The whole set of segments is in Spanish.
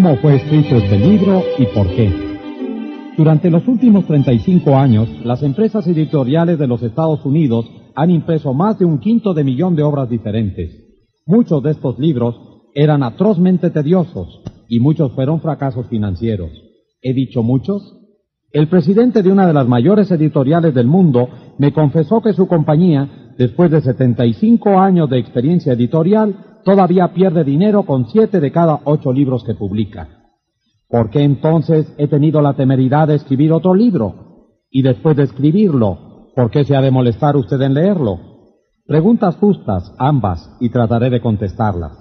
cómo fue escrito este libro y por qué. Durante los últimos 35 años, las empresas editoriales de los Estados Unidos han impreso más de un quinto de millón de obras diferentes. Muchos de estos libros eran atrozmente tediosos y muchos fueron fracasos financieros. ¿He dicho muchos? El presidente de una de las mayores editoriales del mundo me confesó que su compañía, después de 75 años de experiencia editorial, todavía pierde dinero con siete de cada ocho libros que publica. ¿Por qué entonces he tenido la temeridad de escribir otro libro? Y después de escribirlo, ¿por qué se ha de molestar usted en leerlo? Preguntas justas, ambas, y trataré de contestarlas.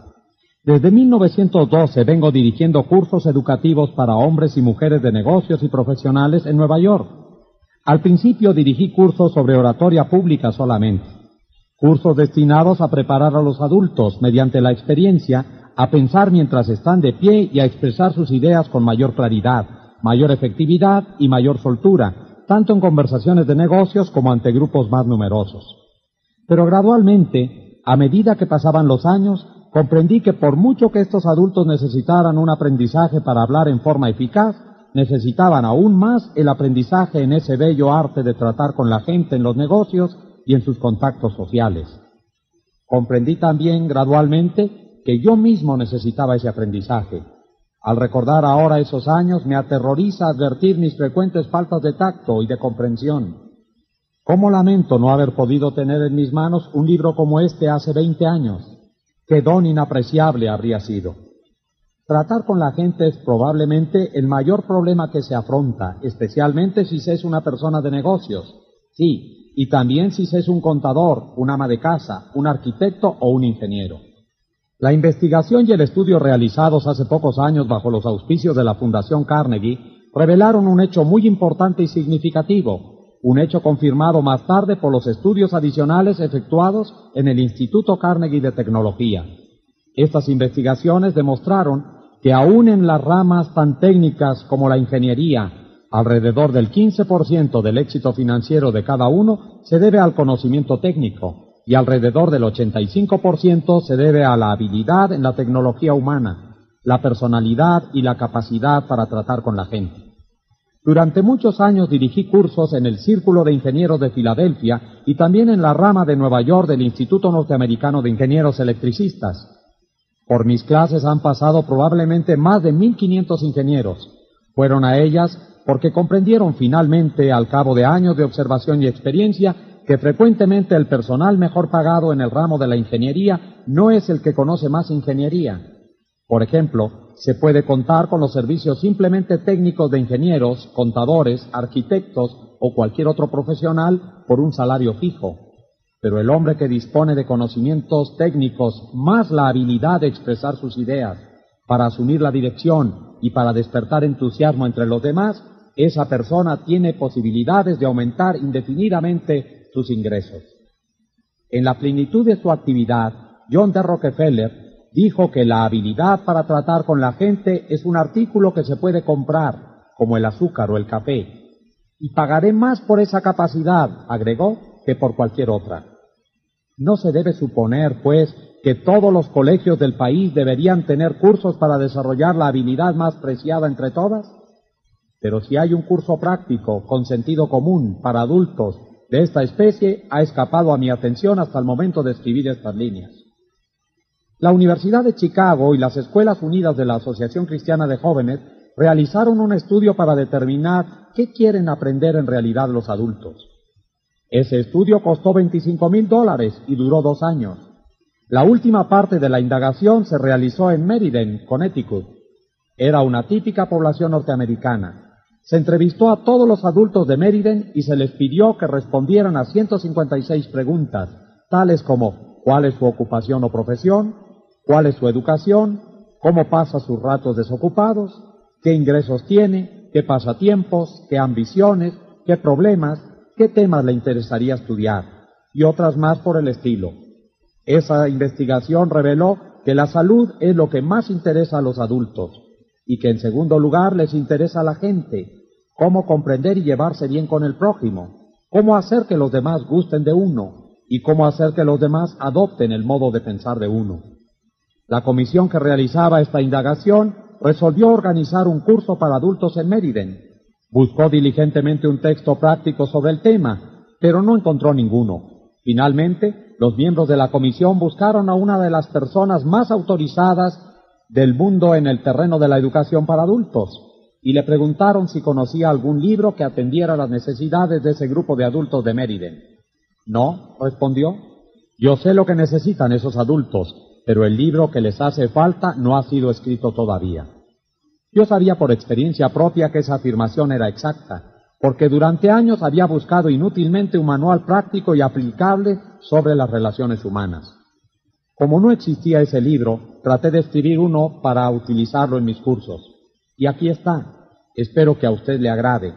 Desde 1912 vengo dirigiendo cursos educativos para hombres y mujeres de negocios y profesionales en Nueva York. Al principio dirigí cursos sobre oratoria pública solamente cursos destinados a preparar a los adultos mediante la experiencia a pensar mientras están de pie y a expresar sus ideas con mayor claridad, mayor efectividad y mayor soltura, tanto en conversaciones de negocios como ante grupos más numerosos. Pero gradualmente, a medida que pasaban los años, comprendí que por mucho que estos adultos necesitaran un aprendizaje para hablar en forma eficaz, necesitaban aún más el aprendizaje en ese bello arte de tratar con la gente en los negocios y en sus contactos sociales. Comprendí también gradualmente que yo mismo necesitaba ese aprendizaje. Al recordar ahora esos años me aterroriza advertir mis frecuentes faltas de tacto y de comprensión. ¿Cómo lamento no haber podido tener en mis manos un libro como este hace veinte años? Qué don inapreciable habría sido. Tratar con la gente es probablemente el mayor problema que se afronta, especialmente si se es una persona de negocios. Sí, y también si se es un contador, un ama de casa, un arquitecto o un ingeniero. La investigación y el estudio realizados hace pocos años bajo los auspicios de la Fundación Carnegie revelaron un hecho muy importante y significativo, un hecho confirmado más tarde por los estudios adicionales efectuados en el Instituto Carnegie de Tecnología. Estas investigaciones demostraron que aún en las ramas tan técnicas como la ingeniería, alrededor del 15% del éxito financiero de cada uno se debe al conocimiento técnico y alrededor del 85% se debe a la habilidad en la tecnología humana, la personalidad y la capacidad para tratar con la gente. Durante muchos años dirigí cursos en el Círculo de Ingenieros de Filadelfia y también en la rama de Nueva York del Instituto Norteamericano de Ingenieros Electricistas. Por mis clases han pasado probablemente más de 1.500 ingenieros. Fueron a ellas porque comprendieron finalmente, al cabo de años de observación y experiencia, que frecuentemente el personal mejor pagado en el ramo de la ingeniería no es el que conoce más ingeniería. Por ejemplo, se puede contar con los servicios simplemente técnicos de ingenieros, contadores, arquitectos o cualquier otro profesional por un salario fijo. Pero el hombre que dispone de conocimientos técnicos más la habilidad de expresar sus ideas para asumir la dirección y para despertar entusiasmo entre los demás, esa persona tiene posibilidades de aumentar indefinidamente sus ingresos. En la plenitud de su actividad, John D. Rockefeller dijo que la habilidad para tratar con la gente es un artículo que se puede comprar, como el azúcar o el café, y pagaré más por esa capacidad, agregó, que por cualquier otra. No se debe suponer, pues, que todos los colegios del país deberían tener cursos para desarrollar la habilidad más preciada entre todas. Pero si hay un curso práctico con sentido común para adultos de esta especie, ha escapado a mi atención hasta el momento de escribir estas líneas. La Universidad de Chicago y las Escuelas Unidas de la Asociación Cristiana de Jóvenes realizaron un estudio para determinar qué quieren aprender en realidad los adultos. Ese estudio costó 25 mil dólares y duró dos años. La última parte de la indagación se realizó en Meriden, Connecticut. Era una típica población norteamericana. Se entrevistó a todos los adultos de Meriden y se les pidió que respondieran a 156 preguntas, tales como ¿cuál es su ocupación o profesión? ¿Cuál es su educación? ¿Cómo pasa sus ratos desocupados? ¿Qué ingresos tiene? ¿Qué pasatiempos? ¿Qué ambiciones? ¿Qué problemas? ¿Qué temas le interesaría estudiar? Y otras más por el estilo. Esa investigación reveló que la salud es lo que más interesa a los adultos y que en segundo lugar les interesa a la gente, cómo comprender y llevarse bien con el prójimo, cómo hacer que los demás gusten de uno y cómo hacer que los demás adopten el modo de pensar de uno. La comisión que realizaba esta indagación resolvió organizar un curso para adultos en Meriden. Buscó diligentemente un texto práctico sobre el tema, pero no encontró ninguno. Finalmente, los miembros de la comisión buscaron a una de las personas más autorizadas del mundo en el terreno de la educación para adultos y le preguntaron si conocía algún libro que atendiera las necesidades de ese grupo de adultos de Mériden. No, respondió. Yo sé lo que necesitan esos adultos, pero el libro que les hace falta no ha sido escrito todavía. Yo sabía por experiencia propia que esa afirmación era exacta, porque durante años había buscado inútilmente un manual práctico y aplicable sobre las relaciones humanas. Como no existía ese libro, traté de escribir uno para utilizarlo en mis cursos. Y aquí está. Espero que a usted le agrade.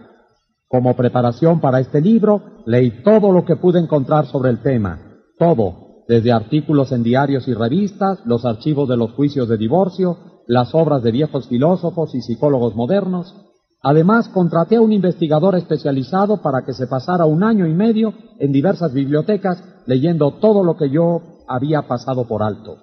Como preparación para este libro, leí todo lo que pude encontrar sobre el tema. Todo, desde artículos en diarios y revistas, los archivos de los juicios de divorcio, las obras de viejos filósofos y psicólogos modernos, Además, contraté a un investigador especializado para que se pasara un año y medio en diversas bibliotecas leyendo todo lo que yo había pasado por alto,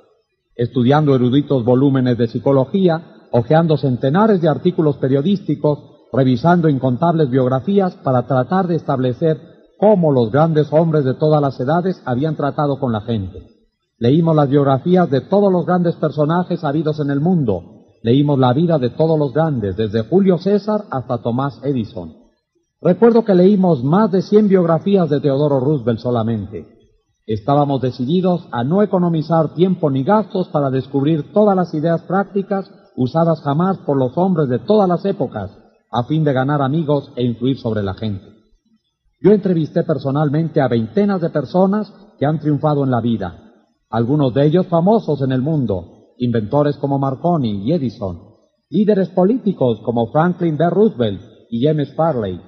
estudiando eruditos volúmenes de psicología, hojeando centenares de artículos periodísticos, revisando incontables biografías para tratar de establecer cómo los grandes hombres de todas las edades habían tratado con la gente. Leímos las biografías de todos los grandes personajes habidos en el mundo, leímos la vida de todos los grandes, desde Julio César hasta Tomás Edison. Recuerdo que leímos más de 100 biografías de Teodoro Roosevelt solamente. Estábamos decididos a no economizar tiempo ni gastos para descubrir todas las ideas prácticas usadas jamás por los hombres de todas las épocas, a fin de ganar amigos e influir sobre la gente. Yo entrevisté personalmente a veintenas de personas que han triunfado en la vida, algunos de ellos famosos en el mundo, inventores como Marconi y Edison, líderes políticos como Franklin D. Roosevelt y James Farley,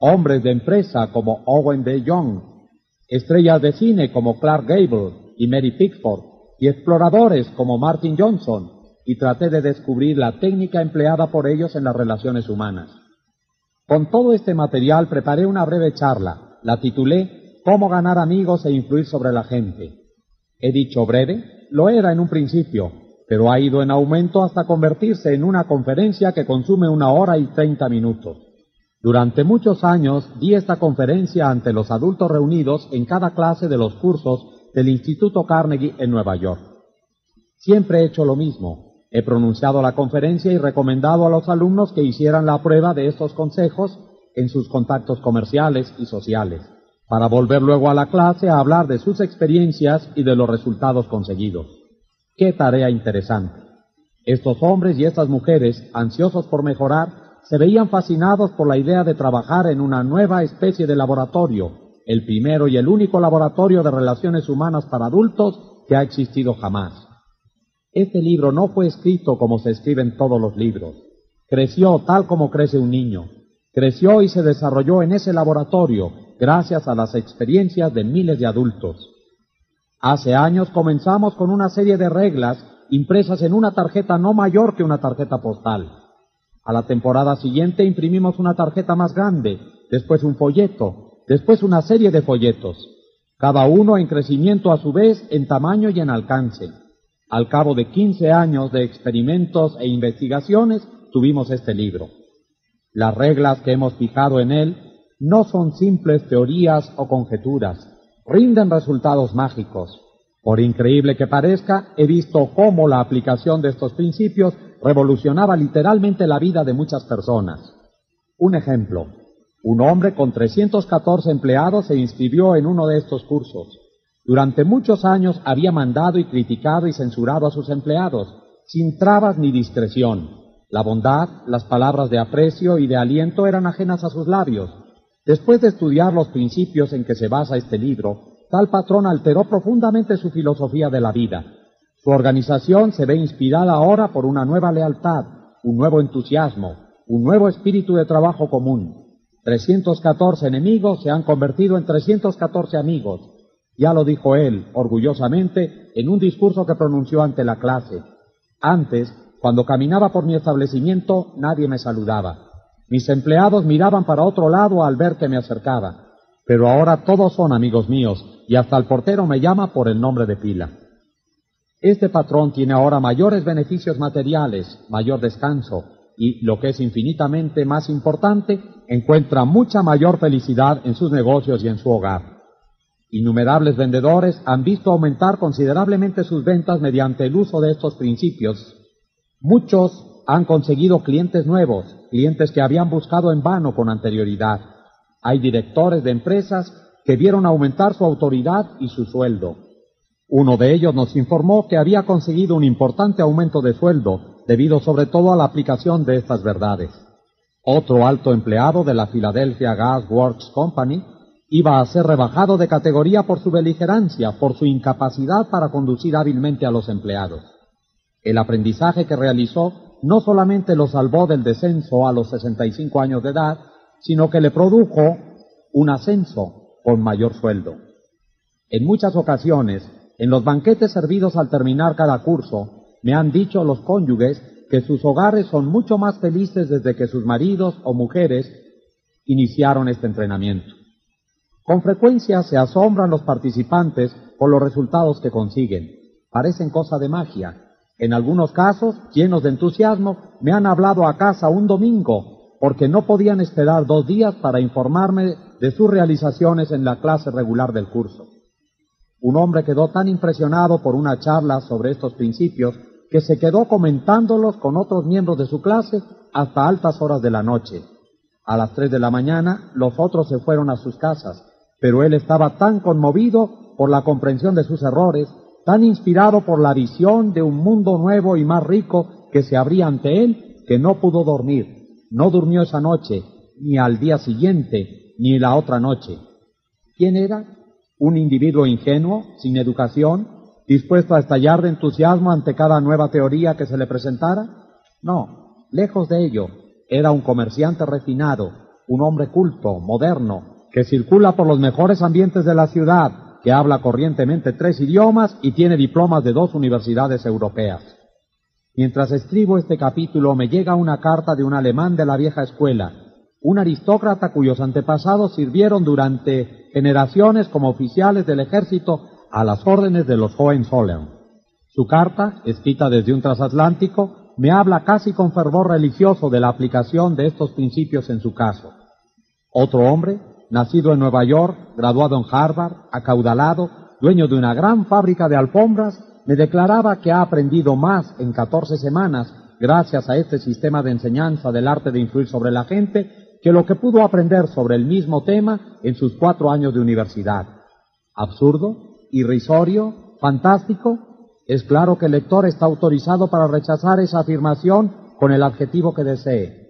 hombres de empresa como Owen D. Young, estrellas de cine como Clark Gable y Mary Pickford, y exploradores como Martin Johnson, y traté de descubrir la técnica empleada por ellos en las relaciones humanas. Con todo este material preparé una breve charla, la titulé Cómo ganar amigos e influir sobre la gente. He dicho breve lo era en un principio, pero ha ido en aumento hasta convertirse en una conferencia que consume una hora y treinta minutos. Durante muchos años di esta conferencia ante los adultos reunidos en cada clase de los cursos del Instituto Carnegie en Nueva York. Siempre he hecho lo mismo. He pronunciado la conferencia y recomendado a los alumnos que hicieran la prueba de estos consejos en sus contactos comerciales y sociales para volver luego a la clase a hablar de sus experiencias y de los resultados conseguidos. Qué tarea interesante. Estos hombres y estas mujeres, ansiosos por mejorar, se veían fascinados por la idea de trabajar en una nueva especie de laboratorio, el primero y el único laboratorio de relaciones humanas para adultos que ha existido jamás. Este libro no fue escrito como se escriben todos los libros. Creció tal como crece un niño. Creció y se desarrolló en ese laboratorio gracias a las experiencias de miles de adultos. Hace años comenzamos con una serie de reglas impresas en una tarjeta no mayor que una tarjeta postal. A la temporada siguiente imprimimos una tarjeta más grande, después un folleto, después una serie de folletos, cada uno en crecimiento a su vez en tamaño y en alcance. Al cabo de 15 años de experimentos e investigaciones, tuvimos este libro. Las reglas que hemos fijado en él no son simples teorías o conjeturas, rinden resultados mágicos. Por increíble que parezca, he visto cómo la aplicación de estos principios revolucionaba literalmente la vida de muchas personas. Un ejemplo. Un hombre con 314 empleados se inscribió en uno de estos cursos. Durante muchos años había mandado y criticado y censurado a sus empleados, sin trabas ni discreción. La bondad, las palabras de aprecio y de aliento eran ajenas a sus labios, Después de estudiar los principios en que se basa este libro, tal patrón alteró profundamente su filosofía de la vida. Su organización se ve inspirada ahora por una nueva lealtad, un nuevo entusiasmo, un nuevo espíritu de trabajo común. 314 enemigos se han convertido en 314 amigos. Ya lo dijo él, orgullosamente, en un discurso que pronunció ante la clase. Antes, cuando caminaba por mi establecimiento, nadie me saludaba. Mis empleados miraban para otro lado al ver que me acercaba. Pero ahora todos son amigos míos y hasta el portero me llama por el nombre de pila. Este patrón tiene ahora mayores beneficios materiales, mayor descanso y, lo que es infinitamente más importante, encuentra mucha mayor felicidad en sus negocios y en su hogar. Innumerables vendedores han visto aumentar considerablemente sus ventas mediante el uso de estos principios. Muchos han conseguido clientes nuevos, clientes que habían buscado en vano con anterioridad. Hay directores de empresas que vieron aumentar su autoridad y su sueldo. Uno de ellos nos informó que había conseguido un importante aumento de sueldo debido sobre todo a la aplicación de estas verdades. Otro alto empleado de la Philadelphia Gas Works Company iba a ser rebajado de categoría por su beligerancia, por su incapacidad para conducir hábilmente a los empleados. El aprendizaje que realizó no solamente lo salvó del descenso a los 65 años de edad, sino que le produjo un ascenso con mayor sueldo. En muchas ocasiones, en los banquetes servidos al terminar cada curso, me han dicho los cónyuges que sus hogares son mucho más felices desde que sus maridos o mujeres iniciaron este entrenamiento. Con frecuencia se asombran los participantes por los resultados que consiguen. Parecen cosa de magia. En algunos casos, llenos de entusiasmo, me han hablado a casa un domingo porque no podían esperar dos días para informarme de sus realizaciones en la clase regular del curso. Un hombre quedó tan impresionado por una charla sobre estos principios que se quedó comentándolos con otros miembros de su clase hasta altas horas de la noche. A las tres de la mañana los otros se fueron a sus casas pero él estaba tan conmovido por la comprensión de sus errores, tan inspirado por la visión de un mundo nuevo y más rico que se abría ante él, que no pudo dormir. No durmió esa noche, ni al día siguiente, ni la otra noche. ¿Quién era? ¿Un individuo ingenuo, sin educación, dispuesto a estallar de entusiasmo ante cada nueva teoría que se le presentara? No, lejos de ello, era un comerciante refinado, un hombre culto, moderno, que circula por los mejores ambientes de la ciudad, que habla corrientemente tres idiomas y tiene diplomas de dos universidades europeas. Mientras escribo este capítulo me llega una carta de un alemán de la vieja escuela, un aristócrata cuyos antepasados sirvieron durante generaciones como oficiales del ejército a las órdenes de los Hohenzollern. Su carta, escrita desde un transatlántico, me habla casi con fervor religioso de la aplicación de estos principios en su caso. Otro hombre, nacido en Nueva York, graduado en Harvard, acaudalado, dueño de una gran fábrica de alfombras, me declaraba que ha aprendido más en 14 semanas gracias a este sistema de enseñanza del arte de influir sobre la gente que lo que pudo aprender sobre el mismo tema en sus cuatro años de universidad. Absurdo, irrisorio, fantástico. Es claro que el lector está autorizado para rechazar esa afirmación con el adjetivo que desee.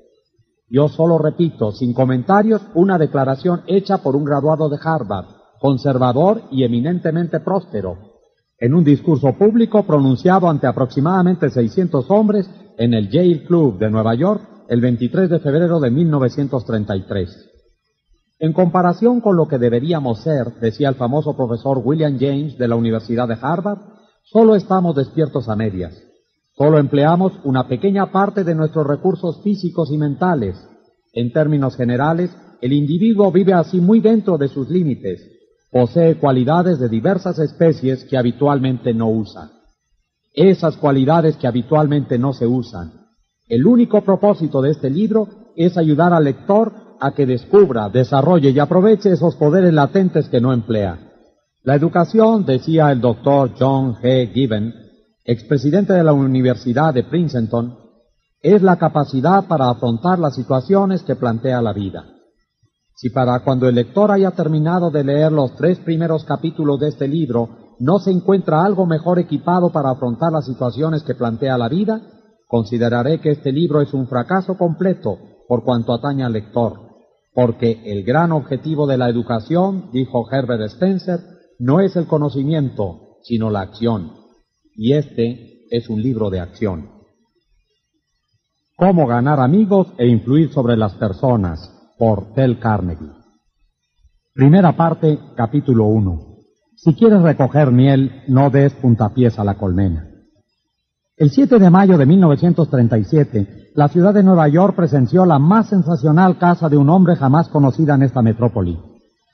Yo solo repito, sin comentarios, una declaración hecha por un graduado de Harvard, conservador y eminentemente próspero, en un discurso público pronunciado ante aproximadamente 600 hombres en el Yale Club de Nueva York el 23 de febrero de 1933. En comparación con lo que deberíamos ser, decía el famoso profesor William James de la Universidad de Harvard, solo estamos despiertos a medias. Solo empleamos una pequeña parte de nuestros recursos físicos y mentales. En términos generales, el individuo vive así muy dentro de sus límites. Posee cualidades de diversas especies que habitualmente no usan. Esas cualidades que habitualmente no se usan. El único propósito de este libro es ayudar al lector a que descubra, desarrolle y aproveche esos poderes latentes que no emplea. La educación, decía el doctor John G. Given, expresidente de la Universidad de Princeton, es la capacidad para afrontar las situaciones que plantea la vida. Si para cuando el lector haya terminado de leer los tres primeros capítulos de este libro no se encuentra algo mejor equipado para afrontar las situaciones que plantea la vida, consideraré que este libro es un fracaso completo por cuanto atañe al lector, porque el gran objetivo de la educación, dijo Herbert Spencer, no es el conocimiento, sino la acción y este es un libro de acción. Cómo ganar amigos e influir sobre las personas por Tel Carnegie. Primera parte, capítulo 1. Si quieres recoger miel, no des puntapiés a la colmena. El 7 de mayo de 1937, la ciudad de Nueva York presenció la más sensacional casa de un hombre jamás conocida en esta metrópoli.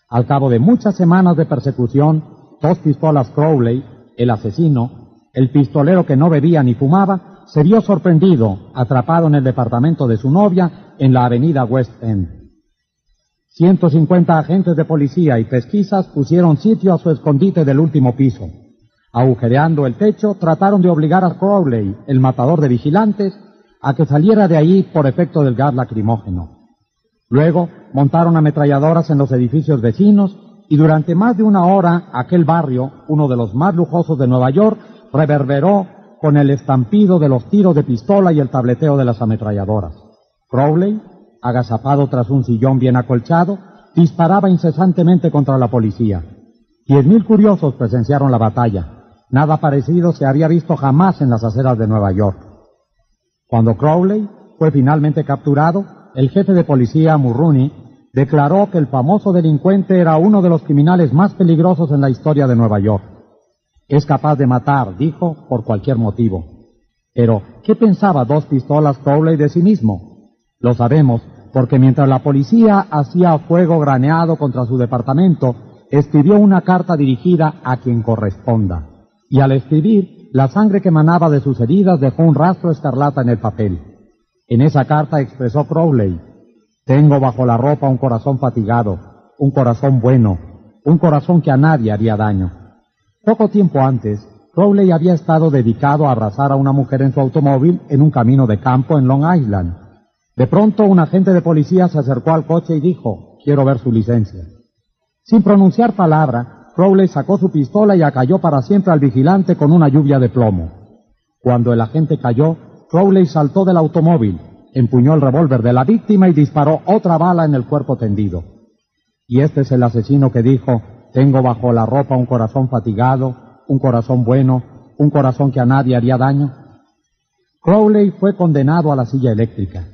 Al cabo de muchas semanas de persecución, dos pistolas Crowley, el asesino, el pistolero que no bebía ni fumaba, se vio sorprendido, atrapado en el departamento de su novia en la avenida West End. 150 agentes de policía y pesquisas pusieron sitio a su escondite del último piso. Agujereando el techo, trataron de obligar a Crowley, el matador de vigilantes, a que saliera de ahí por efecto del gas lacrimógeno. Luego montaron ametralladoras en los edificios vecinos y durante más de una hora aquel barrio, uno de los más lujosos de Nueva York, reverberó con el estampido de los tiros de pistola y el tableteo de las ametralladoras. Crowley, agazapado tras un sillón bien acolchado, disparaba incesantemente contra la policía. Diez mil curiosos presenciaron la batalla. Nada parecido se había visto jamás en las aceras de Nueva York. Cuando Crowley fue finalmente capturado, el jefe de policía, Mulrooney, declaró que el famoso delincuente era uno de los criminales más peligrosos en la historia de Nueva York. Es capaz de matar, dijo, por cualquier motivo. Pero, ¿qué pensaba dos pistolas Crowley de sí mismo? Lo sabemos, porque mientras la policía hacía fuego graneado contra su departamento, escribió una carta dirigida a quien corresponda. Y al escribir, la sangre que emanaba de sus heridas dejó un rastro escarlata en el papel. En esa carta expresó Crowley, tengo bajo la ropa un corazón fatigado, un corazón bueno, un corazón que a nadie haría daño. Poco tiempo antes, Crowley había estado dedicado a abrazar a una mujer en su automóvil en un camino de campo en Long Island. De pronto un agente de policía se acercó al coche y dijo, quiero ver su licencia. Sin pronunciar palabra, Crowley sacó su pistola y acalló para siempre al vigilante con una lluvia de plomo. Cuando el agente cayó, Crowley saltó del automóvil, empuñó el revólver de la víctima y disparó otra bala en el cuerpo tendido. Y este es el asesino que dijo, tengo bajo la ropa un corazón fatigado, un corazón bueno, un corazón que a nadie haría daño. Crowley fue condenado a la silla eléctrica.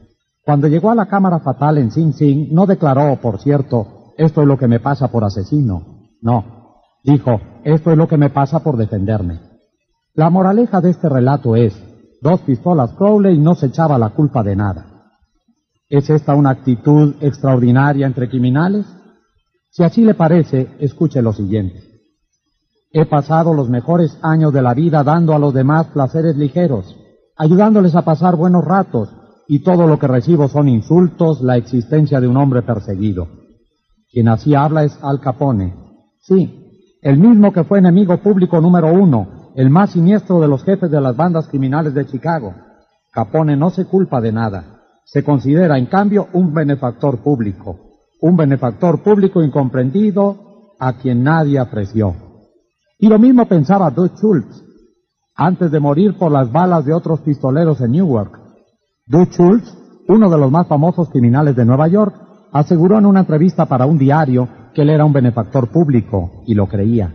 Cuando llegó a la cámara fatal en Sing Sing, no declaró, por cierto, esto es lo que me pasa por asesino. No. Dijo, esto es lo que me pasa por defenderme. La moraleja de este relato es, dos pistolas Crowley no se echaba la culpa de nada. ¿Es esta una actitud extraordinaria entre criminales? Si así le parece, escuche lo siguiente. He pasado los mejores años de la vida dando a los demás placeres ligeros, ayudándoles a pasar buenos ratos, y todo lo que recibo son insultos, la existencia de un hombre perseguido. Quien así habla es Al Capone. Sí, el mismo que fue enemigo público número uno, el más siniestro de los jefes de las bandas criminales de Chicago. Capone no se culpa de nada. Se considera, en cambio, un benefactor público. Un benefactor público incomprendido a quien nadie apreció. Y lo mismo pensaba Dutch Schultz, antes de morir por las balas de otros pistoleros en Newark. Dutch Schultz, uno de los más famosos criminales de Nueva York, aseguró en una entrevista para un diario que él era un benefactor público y lo creía.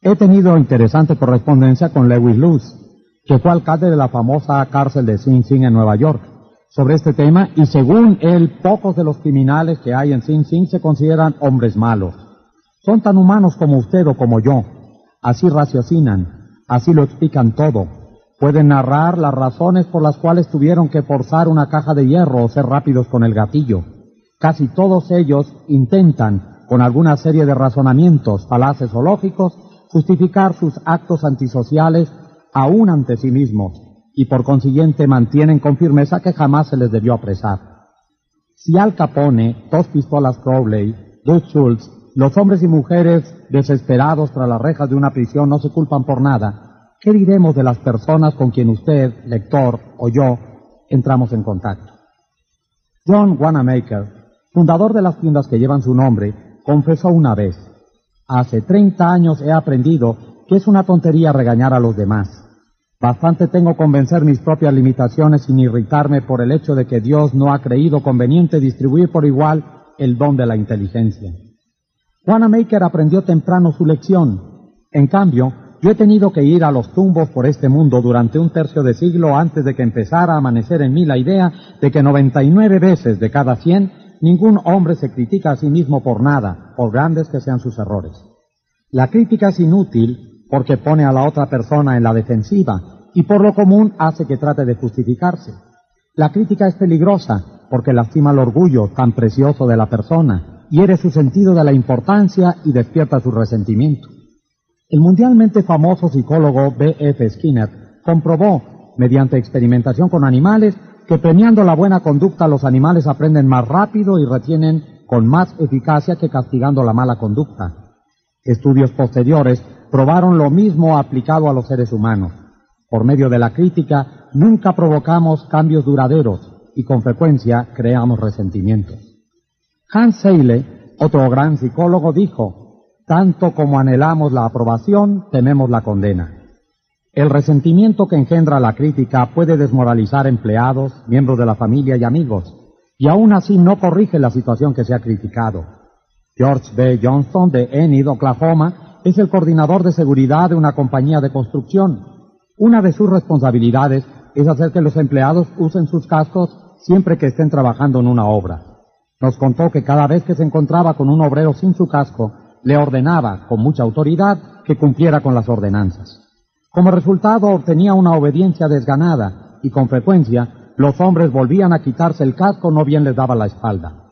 He tenido interesante correspondencia con Lewis Luz, que fue alcalde de la famosa cárcel de Sing Sing en Nueva York, sobre este tema y según él, pocos de los criminales que hay en Sing Sing se consideran hombres malos. Son tan humanos como usted o como yo. Así raciocinan, así lo explican todo, Pueden narrar las razones por las cuales tuvieron que forzar una caja de hierro o ser rápidos con el gatillo. Casi todos ellos intentan, con alguna serie de razonamientos falaces o lógicos, justificar sus actos antisociales aún ante sí mismos, y por consiguiente mantienen con firmeza que jamás se les debió apresar. Si Al Capone, dos pistolas Crowley, Dutch Schultz, los hombres y mujeres desesperados tras las rejas de una prisión no se culpan por nada, ¿Qué diremos de las personas con quien usted, lector o yo entramos en contacto? John Wanamaker, fundador de las tiendas que llevan su nombre, confesó una vez, hace 30 años he aprendido que es una tontería regañar a los demás. Bastante tengo convencer mis propias limitaciones sin irritarme por el hecho de que Dios no ha creído conveniente distribuir por igual el don de la inteligencia. Wanamaker aprendió temprano su lección. En cambio, yo he tenido que ir a los tumbos por este mundo durante un tercio de siglo antes de que empezara a amanecer en mí la idea de que 99 veces de cada 100 ningún hombre se critica a sí mismo por nada, por grandes que sean sus errores. La crítica es inútil porque pone a la otra persona en la defensiva y por lo común hace que trate de justificarse. La crítica es peligrosa porque lastima el orgullo tan precioso de la persona, hiere su sentido de la importancia y despierta su resentimiento. El mundialmente famoso psicólogo B. F. Skinner comprobó, mediante experimentación con animales, que premiando la buena conducta los animales aprenden más rápido y retienen con más eficacia que castigando la mala conducta. Estudios posteriores probaron lo mismo aplicado a los seres humanos. Por medio de la crítica nunca provocamos cambios duraderos y con frecuencia creamos resentimientos. Hans Seyle, otro gran psicólogo, dijo, tanto como anhelamos la aprobación, tememos la condena. El resentimiento que engendra la crítica puede desmoralizar empleados, miembros de la familia y amigos, y aún así no corrige la situación que se ha criticado. George B. Johnson de Enid, Oklahoma, es el coordinador de seguridad de una compañía de construcción una de sus responsabilidades es hacer que los empleados usen sus cascos siempre que estén trabajando en una obra. Nos contó que cada vez que se encontraba con un obrero sin su casco, le ordenaba con mucha autoridad que cumpliera con las ordenanzas. Como resultado obtenía una obediencia desganada y con frecuencia los hombres volvían a quitarse el casco no bien les daba la espalda.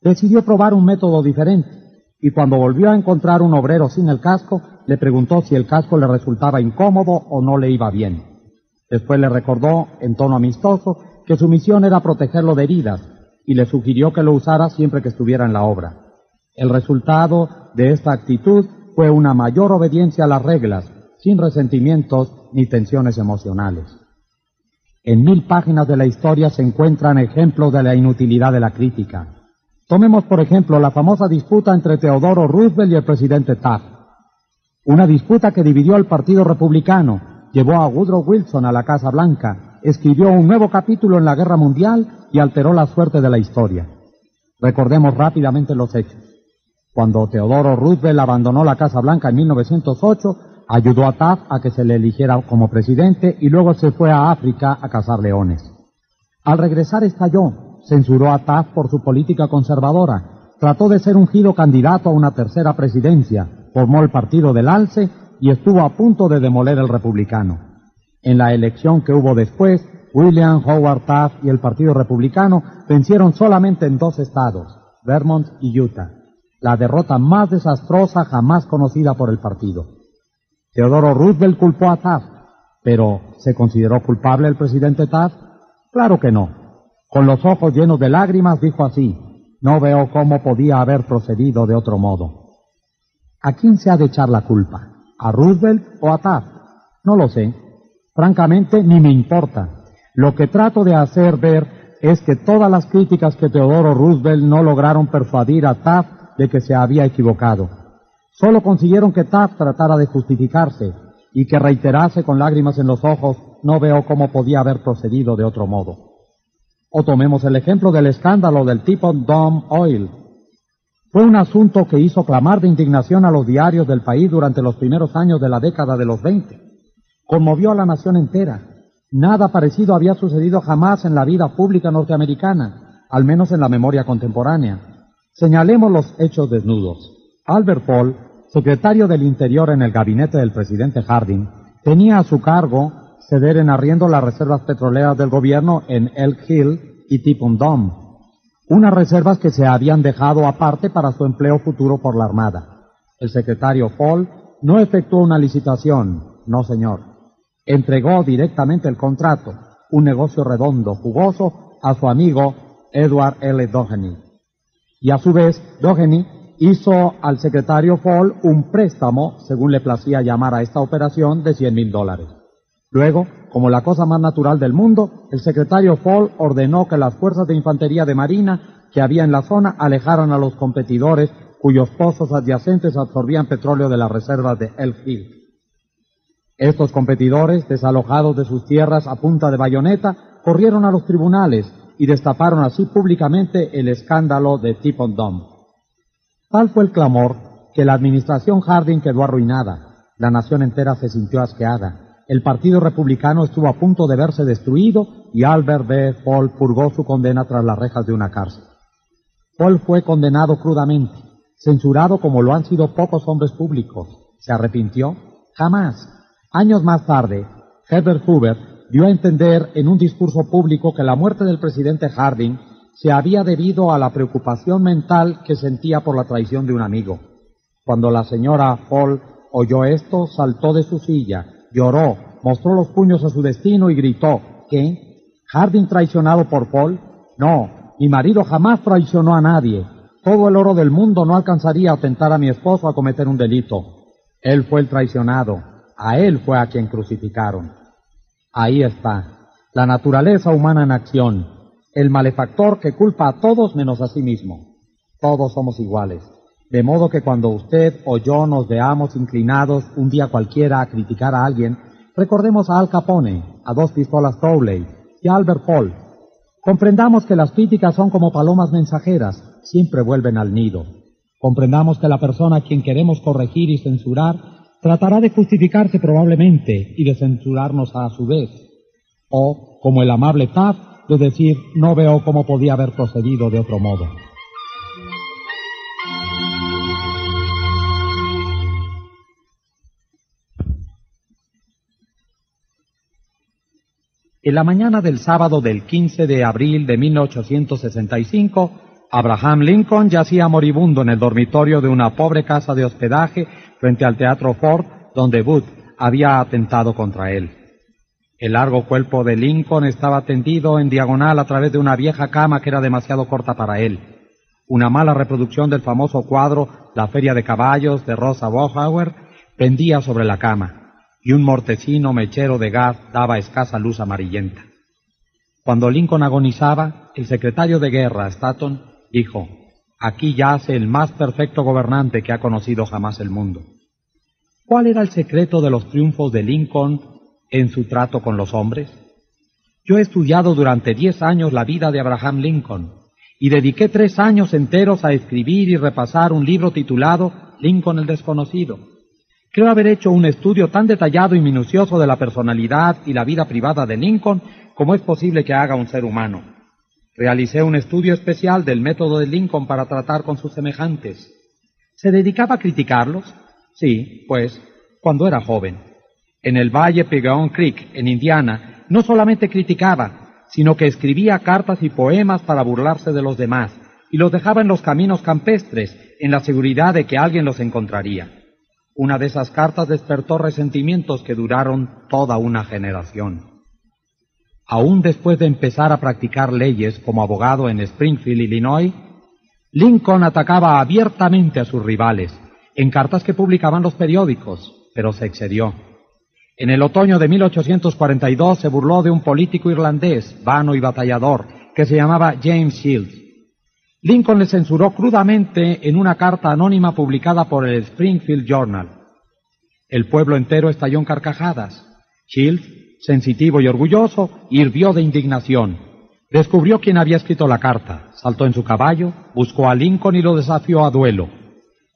Decidió probar un método diferente y cuando volvió a encontrar un obrero sin el casco, le preguntó si el casco le resultaba incómodo o no le iba bien. Después le recordó, en tono amistoso, que su misión era protegerlo de heridas y le sugirió que lo usara siempre que estuviera en la obra. El resultado de esta actitud fue una mayor obediencia a las reglas, sin resentimientos ni tensiones emocionales. En mil páginas de la historia se encuentran ejemplos de la inutilidad de la crítica. Tomemos, por ejemplo, la famosa disputa entre Teodoro Roosevelt y el presidente Taft. Una disputa que dividió al Partido Republicano, llevó a Woodrow Wilson a la Casa Blanca, escribió un nuevo capítulo en la Guerra Mundial y alteró la suerte de la historia. Recordemos rápidamente los hechos. Cuando Teodoro Roosevelt abandonó la Casa Blanca en 1908, ayudó a Taft a que se le eligiera como presidente y luego se fue a África a cazar leones. Al regresar estalló, censuró a Taft por su política conservadora, trató de ser ungido candidato a una tercera presidencia, formó el partido del Alce y estuvo a punto de demoler el republicano. En la elección que hubo después, William Howard Taft y el Partido Republicano vencieron solamente en dos estados, Vermont y Utah, la derrota más desastrosa jamás conocida por el partido. Teodoro Roosevelt culpó a Taft, pero ¿se consideró culpable el presidente Taft? Claro que no. Con los ojos llenos de lágrimas dijo así, no veo cómo podía haber procedido de otro modo. ¿A quién se ha de echar la culpa? ¿A Roosevelt o a Taft? No lo sé. Francamente, ni me importa. Lo que trato de hacer ver es que todas las críticas que Teodoro Roosevelt no lograron persuadir a Taft de que se había equivocado. Solo consiguieron que Taft tratara de justificarse y que reiterase con lágrimas en los ojos, no veo cómo podía haber procedido de otro modo. O tomemos el ejemplo del escándalo del tipo Dom Oil, fue un asunto que hizo clamar de indignación a los diarios del país durante los primeros años de la década de los 20. Conmovió a la nación entera. Nada parecido había sucedido jamás en la vida pública norteamericana, al menos en la memoria contemporánea. Señalemos los hechos desnudos. Albert Paul, secretario del Interior en el gabinete del presidente Harding, tenía a su cargo ceder en arriendo las reservas petroleras del gobierno en Elk Hill y Tipton Dome, unas reservas que se habían dejado aparte para su empleo futuro por la Armada. El secretario Paul no efectuó una licitación, no señor. Entregó directamente el contrato, un negocio redondo, jugoso, a su amigo Edward L. Doheny. Y a su vez, Doheny hizo al secretario Paul un préstamo, según le placía llamar a esta operación, de 100 mil dólares. Luego, como la cosa más natural del mundo, el secretario Fall ordenó que las fuerzas de infantería de marina que había en la zona alejaran a los competidores cuyos pozos adyacentes absorbían petróleo de las reservas de Elk Hill. Estos competidores, desalojados de sus tierras a punta de bayoneta, corrieron a los tribunales y destaparon así públicamente el escándalo de Tipon Dome. Tal fue el clamor que la administración Harding quedó arruinada. La nación entera se sintió asqueada el Partido Republicano estuvo a punto de verse destruido y Albert B. Paul purgó su condena tras las rejas de una cárcel. Paul fue condenado crudamente. censurado como lo han sido pocos hombres públicos. ¿Se arrepintió? Jamás. Años más tarde, Herbert Hoover dio a entender en un discurso público que la muerte del presidente Harding se había debido a la preocupación mental que sentía por la traición de un amigo. Cuando la señora Hall oyó esto, saltó de su silla, lloró, mostró los puños a su destino y gritó, ¿qué? ¿Harding traicionado por Paul? No, mi marido jamás traicionó a nadie. Todo el oro del mundo no alcanzaría a tentar a mi esposo a cometer un delito. Él fue el traicionado. A él fue a quien crucificaron. Ahí está, la naturaleza humana en acción, el malefactor que culpa a todos menos a sí mismo. Todos somos iguales. De modo que cuando usted o yo nos veamos inclinados un día cualquiera a criticar a alguien, recordemos a Al Capone, a dos pistolas Crowley y a Albert Paul. Comprendamos que las críticas son como palomas mensajeras, siempre vuelven al nido. Comprendamos que la persona a quien queremos corregir y censurar tratará de justificarse probablemente y de censurarnos a su vez. O, como el amable Taft, de decir, no veo cómo podía haber procedido de otro modo. En la mañana del sábado del 15 de abril de 1865, Abraham Lincoln yacía moribundo en el dormitorio de una pobre casa de hospedaje frente al Teatro Ford, donde Booth había atentado contra él. El largo cuerpo de Lincoln estaba tendido en diagonal a través de una vieja cama que era demasiado corta para él. Una mala reproducción del famoso cuadro La Feria de Caballos de Rosa Bohauer pendía sobre la cama, y un mortecino mechero de gas daba escasa luz amarillenta. Cuando Lincoln agonizaba, el secretario de guerra, Stanton, dijo, Aquí yace el más perfecto gobernante que ha conocido jamás el mundo. ¿Cuál era el secreto de los triunfos de Lincoln en su trato con los hombres? Yo he estudiado durante diez años la vida de Abraham Lincoln y dediqué tres años enteros a escribir y repasar un libro titulado Lincoln el desconocido. Creo haber hecho un estudio tan detallado y minucioso de la personalidad y la vida privada de Lincoln como es posible que haga un ser humano. Realicé un estudio especial del método de Lincoln para tratar con sus semejantes. ¿Se dedicaba a criticarlos? Sí, pues, cuando era joven. En el Valle Pigeon Creek, en Indiana, no solamente criticaba, sino que escribía cartas y poemas para burlarse de los demás, y los dejaba en los caminos campestres, en la seguridad de que alguien los encontraría. Una de esas cartas despertó resentimientos que duraron toda una generación. Aún después de empezar a practicar leyes como abogado en Springfield, Illinois, Lincoln atacaba abiertamente a sus rivales en cartas que publicaban los periódicos, pero se excedió. En el otoño de 1842 se burló de un político irlandés, vano y batallador, que se llamaba James Shields. Lincoln le censuró crudamente en una carta anónima publicada por el Springfield Journal. El pueblo entero estalló en carcajadas. Shields sensitivo y orgulloso, hirvió de indignación. Descubrió quién había escrito la carta, saltó en su caballo, buscó a Lincoln y lo desafió a duelo.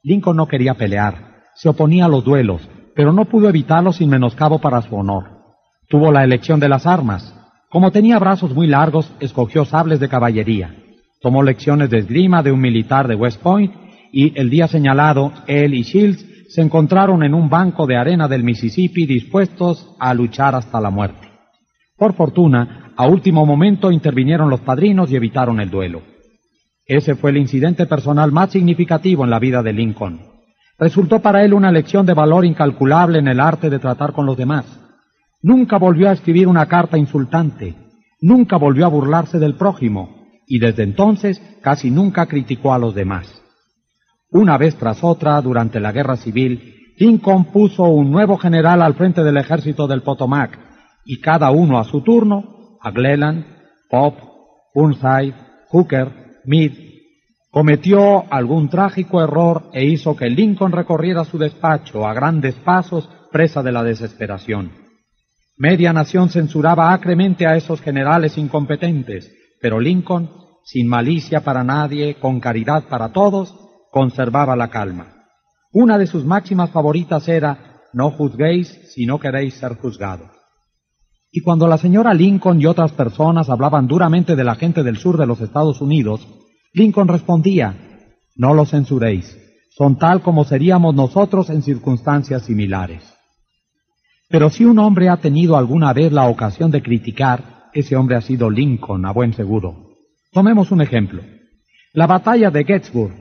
Lincoln no quería pelear, se oponía a los duelos, pero no pudo evitarlo sin menoscabo para su honor. Tuvo la elección de las armas. Como tenía brazos muy largos, escogió sables de caballería. Tomó lecciones de esgrima de un militar de West Point y el día señalado, él y Shields se encontraron en un banco de arena del Mississippi dispuestos a luchar hasta la muerte. Por fortuna, a último momento intervinieron los padrinos y evitaron el duelo. Ese fue el incidente personal más significativo en la vida de Lincoln. Resultó para él una lección de valor incalculable en el arte de tratar con los demás. Nunca volvió a escribir una carta insultante, nunca volvió a burlarse del prójimo, y desde entonces casi nunca criticó a los demás. Una vez tras otra, durante la guerra civil, Lincoln puso un nuevo general al frente del ejército del Potomac, y cada uno a su turno, a Gleland, Pope, Burnside, Hooker, Meade, cometió algún trágico error e hizo que Lincoln recorriera su despacho a grandes pasos, presa de la desesperación. Media nación censuraba acremente a esos generales incompetentes, pero Lincoln, sin malicia para nadie, con caridad para todos, conservaba la calma. Una de sus máximas favoritas era, no juzguéis si no queréis ser juzgados. Y cuando la señora Lincoln y otras personas hablaban duramente de la gente del sur de los Estados Unidos, Lincoln respondía, no lo censuréis, son tal como seríamos nosotros en circunstancias similares. Pero si un hombre ha tenido alguna vez la ocasión de criticar, ese hombre ha sido Lincoln, a buen seguro. Tomemos un ejemplo. La batalla de Gettysburg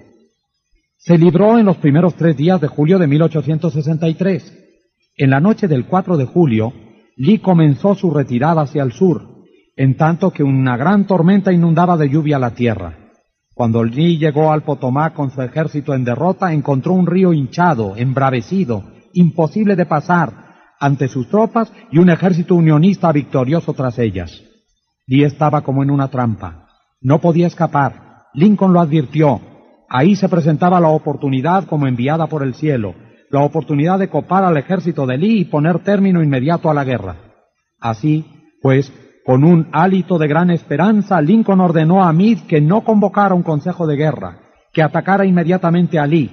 se libró en los primeros tres días de julio de 1863. En la noche del 4 de julio, Lee comenzó su retirada hacia el sur, en tanto que una gran tormenta inundaba de lluvia la tierra. Cuando Lee llegó al Potomac con su ejército en derrota, encontró un río hinchado, embravecido, imposible de pasar, ante sus tropas y un ejército unionista victorioso tras ellas. Lee estaba como en una trampa. No podía escapar. Lincoln lo advirtió. Ahí se presentaba la oportunidad como enviada por el cielo, la oportunidad de copar al ejército de Lee y poner término inmediato a la guerra. Así, pues, con un hálito de gran esperanza, Lincoln ordenó a Meade que no convocara un consejo de guerra, que atacara inmediatamente a Lee.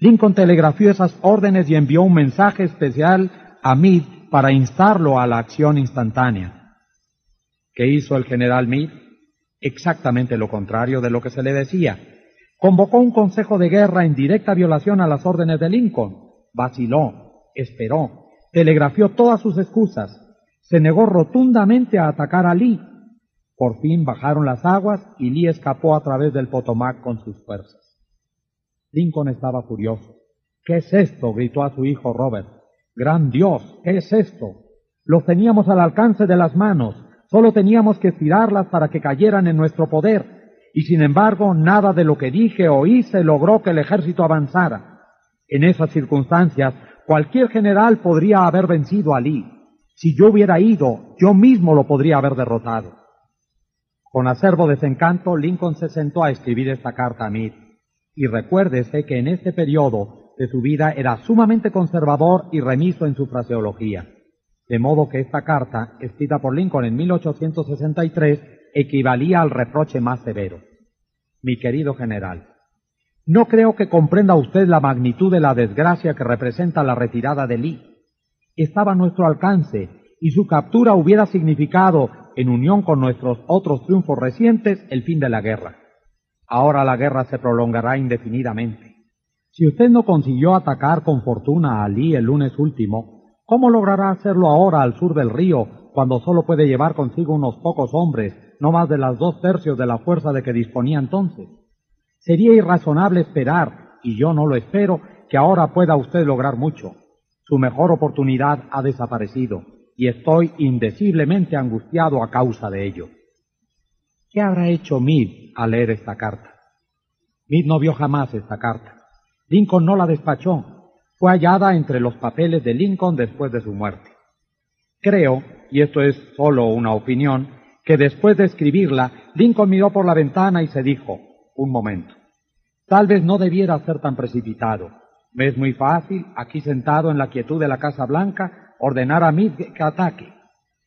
Lincoln telegrafió esas órdenes y envió un mensaje especial a para instarlo a la acción instantánea. ¿Qué hizo el general Meade? Exactamente lo contrario de lo que se le decía. Convocó un consejo de guerra en directa violación a las órdenes de Lincoln. Vaciló, esperó, telegrafió todas sus excusas, se negó rotundamente a atacar a Lee. Por fin bajaron las aguas y Lee escapó a través del Potomac con sus fuerzas. Lincoln estaba furioso. ¿Qué es esto? gritó a su hijo Robert. Gran Dios, ¿qué es esto? Los teníamos al alcance de las manos, solo teníamos que estirarlas para que cayeran en nuestro poder, y sin embargo nada de lo que dije o hice logró que el ejército avanzara. En esas circunstancias, cualquier general podría haber vencido a Lee. Si yo hubiera ido, yo mismo lo podría haber derrotado. Con acervo desencanto, Lincoln se sentó a escribir esta carta a Meade. Y recuérdese que en este periodo de su vida era sumamente conservador y remiso en su fraseología. De modo que esta carta, escrita por Lincoln en 1863, equivalía al reproche más severo. Mi querido general, no creo que comprenda usted la magnitud de la desgracia que representa la retirada de Lee estaba a nuestro alcance y su captura hubiera significado, en unión con nuestros otros triunfos recientes, el fin de la guerra. Ahora la guerra se prolongará indefinidamente. Si usted no consiguió atacar con fortuna a Lee el lunes último, ¿cómo logrará hacerlo ahora al sur del río, cuando solo puede llevar consigo unos pocos hombres, no más de las dos tercios de la fuerza de que disponía entonces? Sería irrazonable esperar, y yo no lo espero, que ahora pueda usted lograr mucho. Su mejor oportunidad ha desaparecido y estoy indeciblemente angustiado a causa de ello. ¿Qué habrá hecho Meade al leer esta carta? Meade no vio jamás esta carta. Lincoln no la despachó. Fue hallada entre los papeles de Lincoln después de su muerte. Creo, y esto es solo una opinión, que después de escribirla, Lincoln miró por la ventana y se dijo, un momento, tal vez no debiera ser tan precipitado. Me es muy fácil, aquí sentado en la quietud de la Casa Blanca, ordenar a Meade que ataque.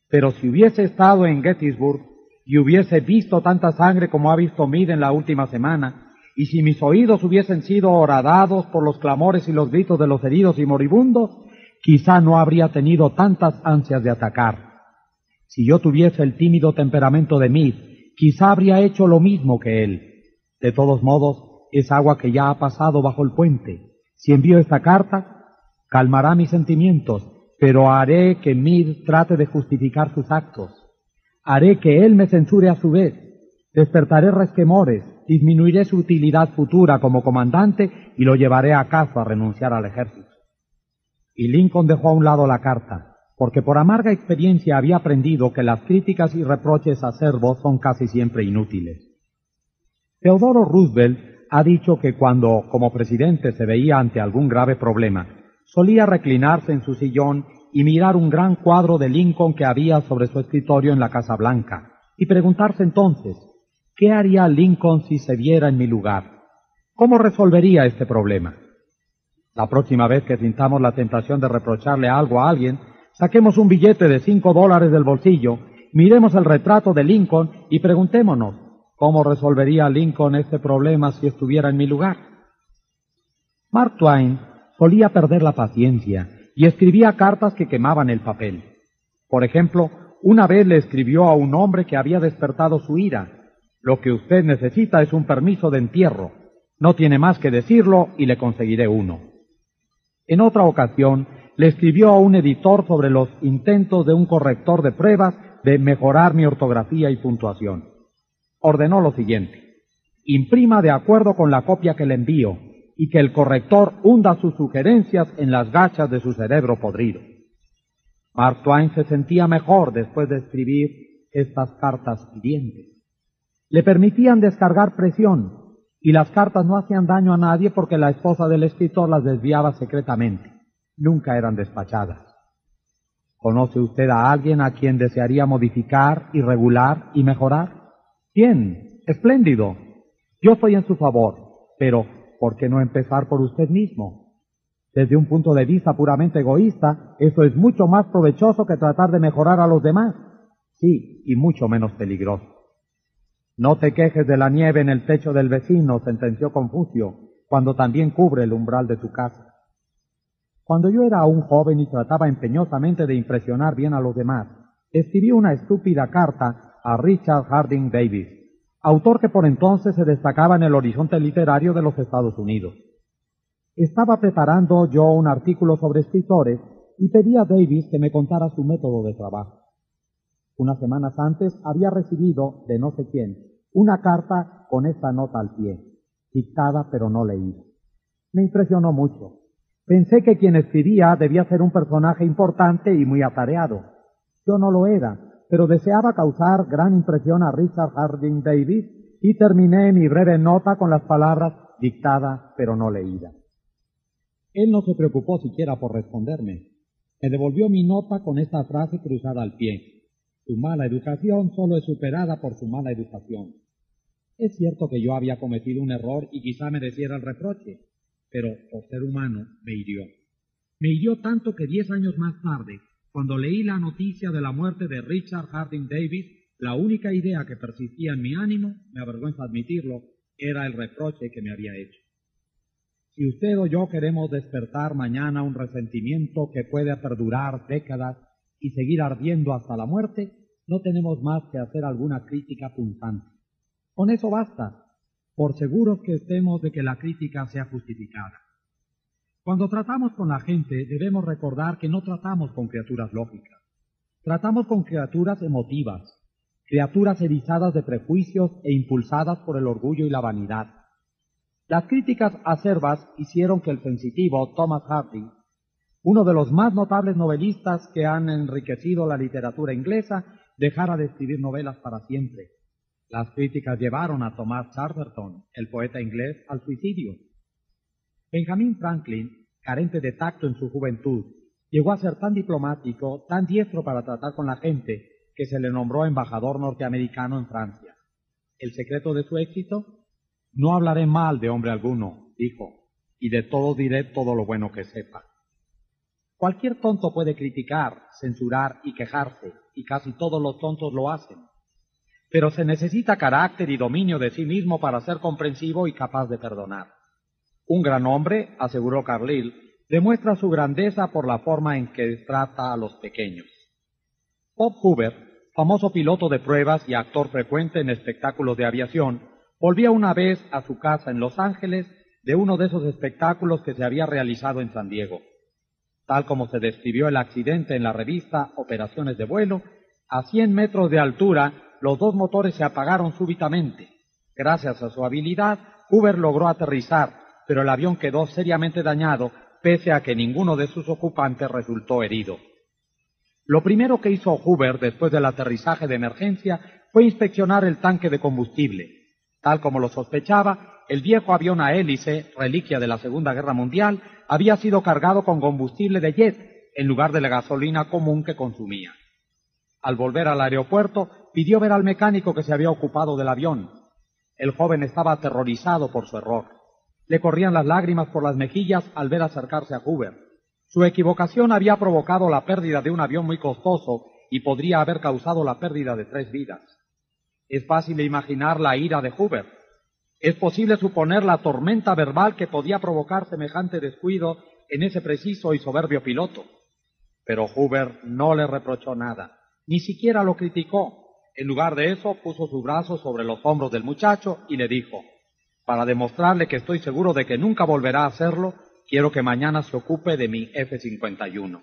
Pero si hubiese estado en Gettysburg y hubiese visto tanta sangre como ha visto Meade en la última semana, y si mis oídos hubiesen sido horadados por los clamores y los gritos de los heridos y moribundos, quizá no habría tenido tantas ansias de atacar. Si yo tuviese el tímido temperamento de Meade, quizá habría hecho lo mismo que él. De todos modos, es agua que ya ha pasado bajo el puente si envío esta carta, calmará mis sentimientos, pero haré que Mir trate de justificar sus actos. Haré que él me censure a su vez. Despertaré resquemores, disminuiré su utilidad futura como comandante y lo llevaré acaso a renunciar al ejército. Y Lincoln dejó a un lado la carta, porque por amarga experiencia había aprendido que las críticas y reproches acervos son casi siempre inútiles. Teodoro Roosevelt ha dicho que cuando como presidente se veía ante algún grave problema, solía reclinarse en su sillón y mirar un gran cuadro de Lincoln que había sobre su escritorio en la Casa Blanca, y preguntarse entonces, ¿qué haría Lincoln si se viera en mi lugar? ¿Cómo resolvería este problema? La próxima vez que sintamos la tentación de reprocharle algo a alguien, saquemos un billete de cinco dólares del bolsillo, miremos el retrato de Lincoln y preguntémonos, ¿Cómo resolvería Lincoln este problema si estuviera en mi lugar? Mark Twain solía perder la paciencia y escribía cartas que quemaban el papel. Por ejemplo, una vez le escribió a un hombre que había despertado su ira, lo que usted necesita es un permiso de entierro. No tiene más que decirlo y le conseguiré uno. En otra ocasión, le escribió a un editor sobre los intentos de un corrector de pruebas de mejorar mi ortografía y puntuación. Ordenó lo siguiente. Imprima de acuerdo con la copia que le envío y que el corrector hunda sus sugerencias en las gachas de su cerebro podrido. Mark Twain se sentía mejor después de escribir estas cartas hirientes. Le permitían descargar presión y las cartas no hacían daño a nadie porque la esposa del escritor las desviaba secretamente. Nunca eran despachadas. ¿Conoce usted a alguien a quien desearía modificar y regular y mejorar? Bien, espléndido. Yo estoy en su favor, pero ¿por qué no empezar por usted mismo? Desde un punto de vista puramente egoísta, eso es mucho más provechoso que tratar de mejorar a los demás. Sí, y mucho menos peligroso. No te quejes de la nieve en el techo del vecino, sentenció Confucio, cuando también cubre el umbral de tu casa. Cuando yo era un joven y trataba empeñosamente de impresionar bien a los demás, escribí una estúpida carta a Richard Harding Davis, autor que por entonces se destacaba en el horizonte literario de los Estados Unidos. Estaba preparando yo un artículo sobre escritores y pedí a Davis que me contara su método de trabajo. Unas semanas antes había recibido, de no sé quién, una carta con esta nota al pie, dictada pero no leída. Me impresionó mucho. Pensé que quien escribía debía ser un personaje importante y muy atareado. Yo no lo era, pero deseaba causar gran impresión a Richard Harding Davis y terminé mi breve nota con las palabras dictada pero no leída. Él no se preocupó siquiera por responderme. Me devolvió mi nota con esta frase cruzada al pie. Su mala educación solo es superada por su mala educación. Es cierto que yo había cometido un error y quizá mereciera el reproche, pero por ser humano me hirió. Me hirió tanto que diez años más tarde, cuando leí la noticia de la muerte de Richard Harding Davis, la única idea que persistía en mi ánimo, me avergüenza admitirlo, era el reproche que me había hecho. Si usted o yo queremos despertar mañana un resentimiento que puede perdurar décadas y seguir ardiendo hasta la muerte, no tenemos más que hacer alguna crítica punzante. Con eso basta, por seguros que estemos de que la crítica sea justificada. Cuando tratamos con la gente debemos recordar que no tratamos con criaturas lógicas, tratamos con criaturas emotivas, criaturas erizadas de prejuicios e impulsadas por el orgullo y la vanidad las críticas acerbas hicieron que el sensitivo Thomas Hardy, uno de los más notables novelistas que han enriquecido la literatura inglesa, dejara de escribir novelas para siempre. Las críticas llevaron a Thomas Chatterton, el poeta inglés, al suicidio. Benjamin Franklin, carente de tacto en su juventud, llegó a ser tan diplomático, tan diestro para tratar con la gente, que se le nombró embajador norteamericano en Francia. El secreto de su éxito no hablaré mal de hombre alguno, dijo, y de todo diré todo lo bueno que sepa. Cualquier tonto puede criticar, censurar y quejarse, y casi todos los tontos lo hacen. Pero se necesita carácter y dominio de sí mismo para ser comprensivo y capaz de perdonar. Un gran hombre, aseguró Carlyle, demuestra su grandeza por la forma en que trata a los pequeños. Bob Hoover, famoso piloto de pruebas y actor frecuente en espectáculos de aviación, Volvía una vez a su casa en Los Ángeles de uno de esos espectáculos que se había realizado en San Diego. Tal como se describió el accidente en la revista Operaciones de Vuelo, a 100 metros de altura los dos motores se apagaron súbitamente. Gracias a su habilidad, Hoover logró aterrizar, pero el avión quedó seriamente dañado, pese a que ninguno de sus ocupantes resultó herido. Lo primero que hizo Hoover después del aterrizaje de emergencia fue inspeccionar el tanque de combustible. Tal como lo sospechaba, el viejo avión a hélice, reliquia de la Segunda Guerra Mundial, había sido cargado con combustible de jet en lugar de la gasolina común que consumía. Al volver al aeropuerto, pidió ver al mecánico que se había ocupado del avión. El joven estaba aterrorizado por su error. Le corrían las lágrimas por las mejillas al ver acercarse a Hoover. Su equivocación había provocado la pérdida de un avión muy costoso y podría haber causado la pérdida de tres vidas. Es fácil imaginar la ira de Hoover. Es posible suponer la tormenta verbal que podía provocar semejante descuido en ese preciso y soberbio piloto. Pero Hoover no le reprochó nada, ni siquiera lo criticó. En lugar de eso, puso su brazo sobre los hombros del muchacho y le dijo, Para demostrarle que estoy seguro de que nunca volverá a hacerlo, quiero que mañana se ocupe de mi F-51.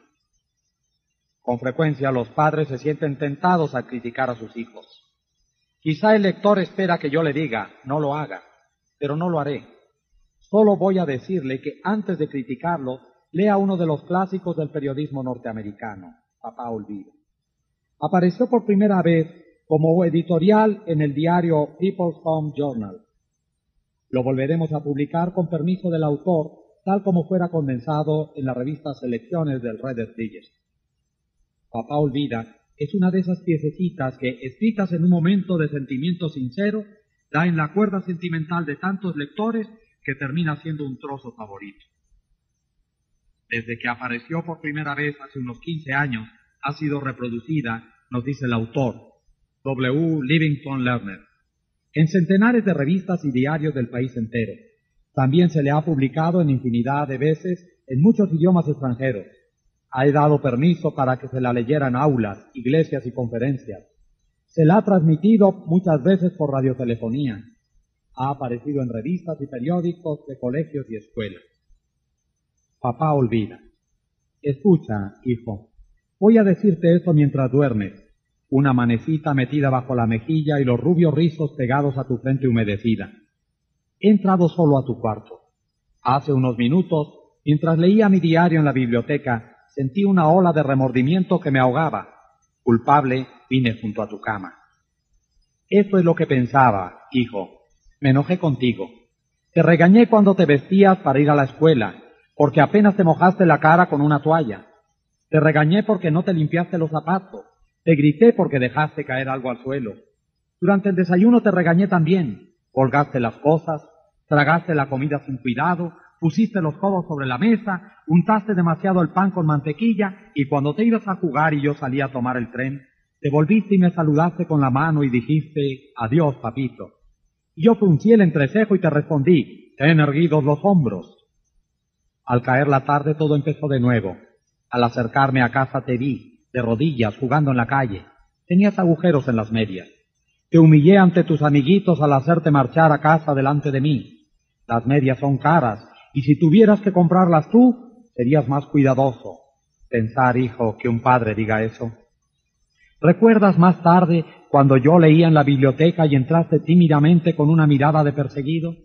Con frecuencia los padres se sienten tentados a criticar a sus hijos. Quizá el lector espera que yo le diga, no lo haga, pero no lo haré. Solo voy a decirle que antes de criticarlo, lea uno de los clásicos del periodismo norteamericano, Papá Olvido. Apareció por primera vez como editorial en el diario People's Home Journal. Lo volveremos a publicar con permiso del autor, tal como fuera condensado en la revista Selecciones del Red Digest. Papá Olvida es una de esas piececitas que, escritas en un momento de sentimiento sincero, da en la cuerda sentimental de tantos lectores que termina siendo un trozo favorito. Desde que apareció por primera vez hace unos 15 años, ha sido reproducida, nos dice el autor, W. Livington Lerner, en centenares de revistas y diarios del país entero. También se le ha publicado en infinidad de veces en muchos idiomas extranjeros. Ha dado permiso para que se la leyera en aulas, iglesias y conferencias. Se la ha transmitido muchas veces por radiotelefonía. Ha aparecido en revistas y periódicos de colegios y escuelas. Papá olvida. Escucha, hijo. Voy a decirte esto mientras duermes una manecita metida bajo la mejilla y los rubios rizos pegados a tu frente humedecida. He entrado solo a tu cuarto. Hace unos minutos, mientras leía mi diario en la biblioteca, sentí una ola de remordimiento que me ahogaba. Culpable, vine junto a tu cama. Esto es lo que pensaba, hijo. Me enojé contigo. Te regañé cuando te vestías para ir a la escuela, porque apenas te mojaste la cara con una toalla. Te regañé porque no te limpiaste los zapatos te grité porque dejaste caer algo al suelo. Durante el desayuno te regañé también. Colgaste las cosas, tragaste la comida sin cuidado, pusiste los codos sobre la mesa, untaste demasiado el pan con mantequilla y cuando te ibas a jugar y yo salí a tomar el tren, te volviste y me saludaste con la mano y dijiste, adiós, papito. Y yo fruncí el entrecejo y te respondí, ten erguidos los hombros. Al caer la tarde todo empezó de nuevo. Al acercarme a casa te vi, de rodillas, jugando en la calle. Tenías agujeros en las medias. Te humillé ante tus amiguitos al hacerte marchar a casa delante de mí. Las medias son caras, y si tuvieras que comprarlas tú, serías más cuidadoso. Pensar, hijo, que un padre diga eso. ¿Recuerdas más tarde cuando yo leía en la biblioteca y entraste tímidamente con una mirada de perseguido?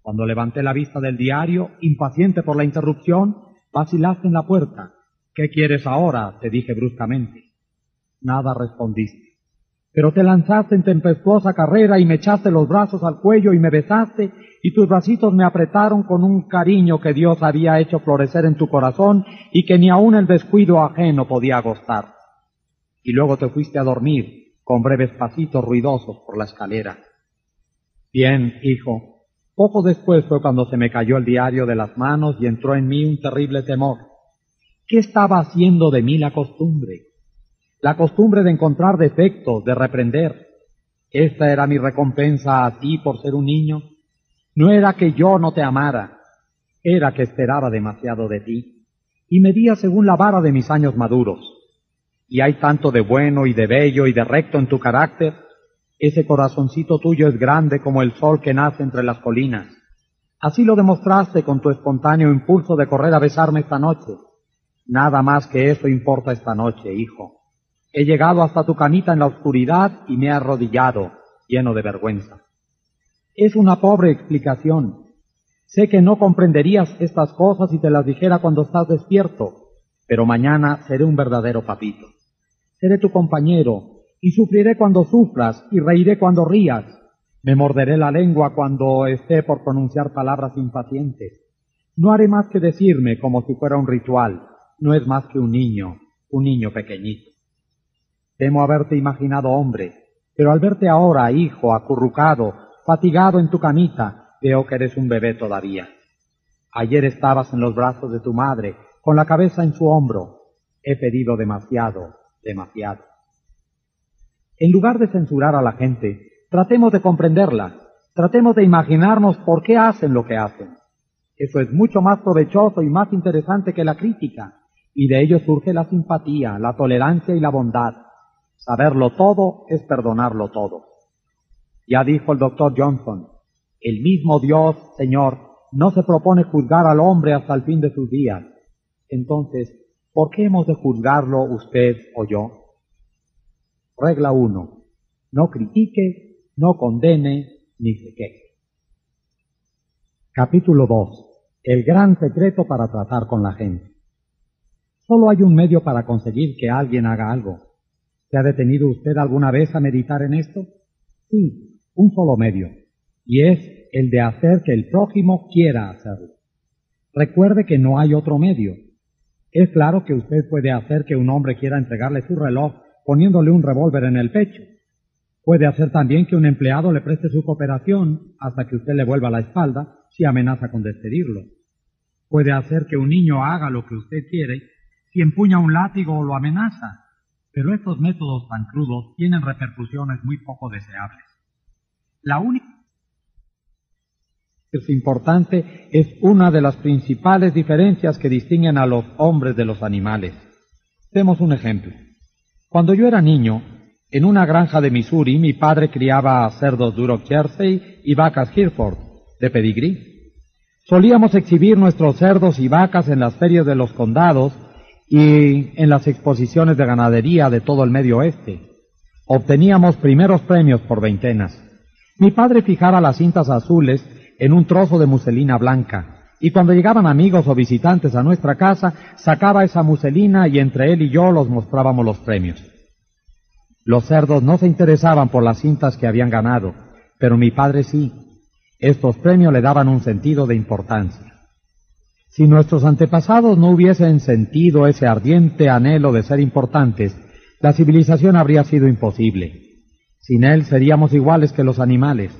Cuando levanté la vista del diario, impaciente por la interrupción, vacilaste en la puerta ¿Qué quieres ahora? te dije bruscamente. Nada respondiste. Pero te lanzaste en tempestuosa carrera y me echaste los brazos al cuello y me besaste y tus bracitos me apretaron con un cariño que Dios había hecho florecer en tu corazón y que ni aun el descuido ajeno podía agostar. Y luego te fuiste a dormir con breves pasitos ruidosos por la escalera. Bien, hijo. Poco después fue cuando se me cayó el diario de las manos y entró en mí un terrible temor. ¿Qué estaba haciendo de mí la costumbre? La costumbre de encontrar defectos, de reprender. ¿Esta era mi recompensa a ti por ser un niño? No era que yo no te amara, era que esperaba demasiado de ti y medía según la vara de mis años maduros. Y hay tanto de bueno y de bello y de recto en tu carácter. Ese corazoncito tuyo es grande como el sol que nace entre las colinas. Así lo demostraste con tu espontáneo impulso de correr a besarme esta noche Nada más que eso importa esta noche, hijo. He llegado hasta tu camita en la oscuridad y me he arrodillado, lleno de vergüenza. Es una pobre explicación. Sé que no comprenderías estas cosas si te las dijera cuando estás despierto, pero mañana seré un verdadero papito. Seré tu compañero y sufriré cuando sufras y reiré cuando rías. Me morderé la lengua cuando esté por pronunciar palabras impacientes. No haré más que decirme como si fuera un ritual no es más que un niño, un niño pequeñito. Temo haberte imaginado hombre, pero al verte ahora, hijo, acurrucado, fatigado en tu camita, veo que eres un bebé todavía. Ayer estabas en los brazos de tu madre, con la cabeza en su hombro. He pedido demasiado, demasiado. En lugar de censurar a la gente, tratemos de comprenderla, tratemos de imaginarnos por qué hacen lo que hacen. Eso es mucho más provechoso y más interesante que la crítica, y de ello surge la simpatía, la tolerancia y la bondad. Saberlo todo es perdonarlo todo. Ya dijo el doctor Johnson, El mismo Dios, Señor, no se propone juzgar al hombre hasta el fin de sus días. Entonces, ¿por qué hemos de juzgarlo usted o yo? Regla 1. No critique, no condene, ni se queje. Capítulo 2. El gran secreto para tratar con la gente. Solo hay un medio para conseguir que alguien haga algo. ¿Se ha detenido usted alguna vez a meditar en esto? Sí, un solo medio, y es el de hacer que el prójimo quiera hacerlo. Recuerde que no hay otro medio. Es claro que usted puede hacer que un hombre quiera entregarle su reloj poniéndole un revólver en el pecho. Puede hacer también que un empleado le preste su cooperación hasta que usted le vuelva la espalda si amenaza con despedirlo. Puede hacer que un niño haga lo que usted quiere si empuña un látigo o lo amenaza. Pero estos métodos tan crudos tienen repercusiones muy poco deseables. La única es importante es una de las principales diferencias que distinguen a los hombres de los animales. Demos un ejemplo. Cuando yo era niño, en una granja de Missouri, mi padre criaba cerdos Duroc Jersey y vacas Hereford, de pedigrí. Solíamos exhibir nuestros cerdos y vacas en las ferias de los condados y en las exposiciones de ganadería de todo el medio oeste. Obteníamos primeros premios por veintenas. Mi padre fijaba las cintas azules en un trozo de muselina blanca, y cuando llegaban amigos o visitantes a nuestra casa, sacaba esa muselina y entre él y yo los mostrábamos los premios. Los cerdos no se interesaban por las cintas que habían ganado, pero mi padre sí. Estos premios le daban un sentido de importancia. Si nuestros antepasados no hubiesen sentido ese ardiente anhelo de ser importantes, la civilización habría sido imposible. Sin él seríamos iguales que los animales.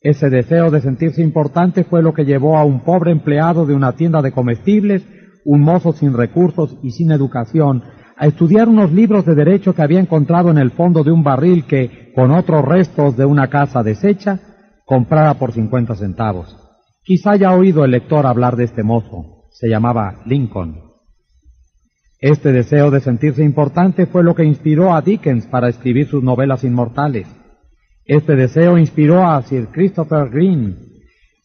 Ese deseo de sentirse importante fue lo que llevó a un pobre empleado de una tienda de comestibles, un mozo sin recursos y sin educación, a estudiar unos libros de derecho que había encontrado en el fondo de un barril que, con otros restos de una casa deshecha, comprara por cincuenta centavos. Quizá haya oído el lector hablar de este mozo. Se llamaba Lincoln. Este deseo de sentirse importante fue lo que inspiró a Dickens para escribir sus novelas inmortales. Este deseo inspiró a Sir Christopher Green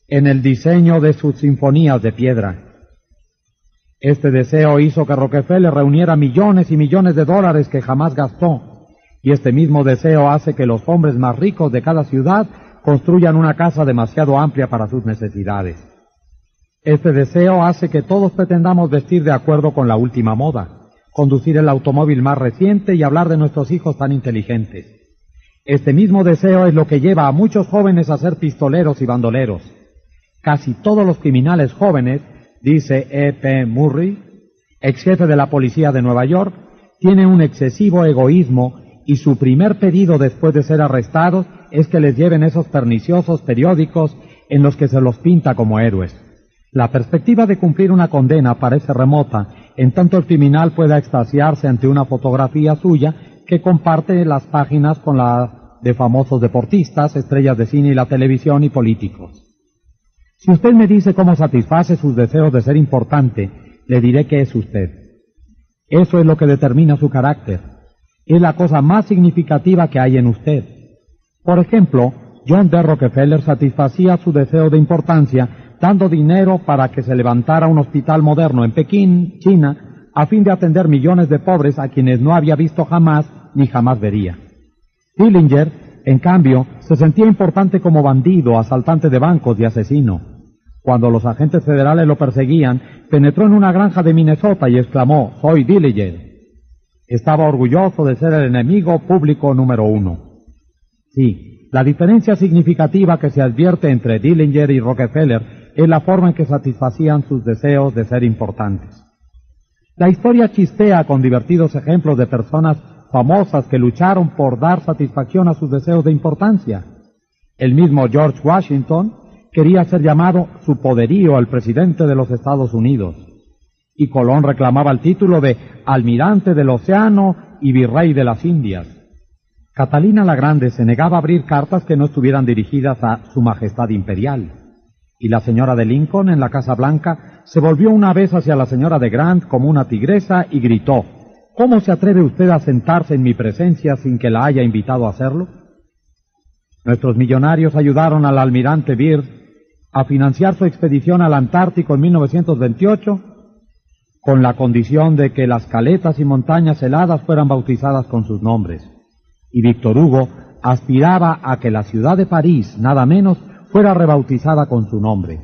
en el diseño de sus sinfonías de piedra. Este deseo hizo que Rockefeller reuniera millones y millones de dólares que jamás gastó. Y este mismo deseo hace que los hombres más ricos de cada ciudad construyan una casa demasiado amplia para sus necesidades. Este deseo hace que todos pretendamos vestir de acuerdo con la última moda, conducir el automóvil más reciente y hablar de nuestros hijos tan inteligentes. Este mismo deseo es lo que lleva a muchos jóvenes a ser pistoleros y bandoleros. Casi todos los criminales jóvenes, dice E. P. Murray, ex jefe de la policía de Nueva York, tienen un excesivo egoísmo y su primer pedido después de ser arrestados es que les lleven esos perniciosos periódicos en los que se los pinta como héroes. La perspectiva de cumplir una condena parece remota, en tanto el criminal pueda extasiarse ante una fotografía suya que comparte las páginas con la de famosos deportistas, estrellas de cine y la televisión y políticos. Si usted me dice cómo satisface sus deseos de ser importante, le diré que es usted. Eso es lo que determina su carácter. Es la cosa más significativa que hay en usted. Por ejemplo, John D. Rockefeller satisfacía su deseo de importancia dando dinero para que se levantara un hospital moderno en Pekín, China, a fin de atender millones de pobres a quienes no había visto jamás ni jamás vería. Dillinger, en cambio, se sentía importante como bandido, asaltante de bancos y asesino. Cuando los agentes federales lo perseguían, penetró en una granja de Minnesota y exclamó, soy Dillinger. Estaba orgulloso de ser el enemigo público número uno. Sí, la diferencia significativa que se advierte entre Dillinger y Rockefeller es la forma en que satisfacían sus deseos de ser importantes. La historia chistea con divertidos ejemplos de personas famosas que lucharon por dar satisfacción a sus deseos de importancia. El mismo George Washington quería ser llamado su poderío el presidente de los Estados Unidos. Y Colón reclamaba el título de almirante del océano y virrey de las Indias. Catalina la Grande se negaba a abrir cartas que no estuvieran dirigidas a Su Majestad Imperial. Y la señora de Lincoln en la Casa Blanca se volvió una vez hacia la señora de Grant como una tigresa y gritó, ¿Cómo se atreve usted a sentarse en mi presencia sin que la haya invitado a hacerlo? Nuestros millonarios ayudaron al almirante Byrd a financiar su expedición al Antártico en 1928 con la condición de que las caletas y montañas heladas fueran bautizadas con sus nombres. Y Víctor Hugo aspiraba a que la ciudad de París, nada menos, fuera rebautizada con su nombre.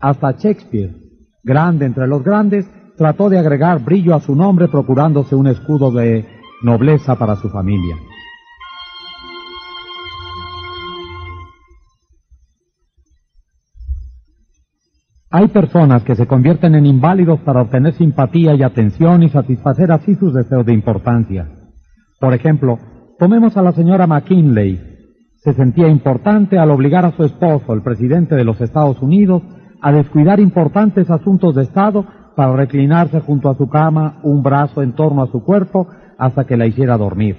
Hasta Shakespeare, grande entre los grandes, trató de agregar brillo a su nombre procurándose un escudo de nobleza para su familia. Hay personas que se convierten en inválidos para obtener simpatía y atención y satisfacer así sus deseos de importancia. Por ejemplo, tomemos a la señora McKinley. Se sentía importante al obligar a su esposo, el presidente de los Estados Unidos, a descuidar importantes asuntos de Estado para reclinarse junto a su cama, un brazo en torno a su cuerpo, hasta que la hiciera dormir.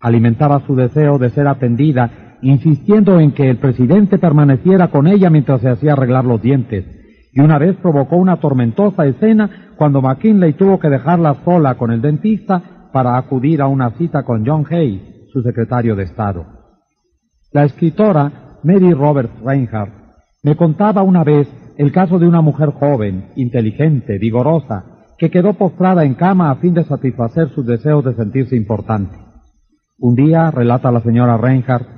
Alimentaba su deseo de ser atendida, insistiendo en que el presidente permaneciera con ella mientras se hacía arreglar los dientes, y una vez provocó una tormentosa escena cuando McKinley tuvo que dejarla sola con el dentista para acudir a una cita con John Hay, su secretario de Estado. La escritora Mary Roberts Reinhardt me contaba una vez el caso de una mujer joven, inteligente, vigorosa, que quedó postrada en cama a fin de satisfacer sus deseos de sentirse importante. Un día, relata la señora Reinhardt,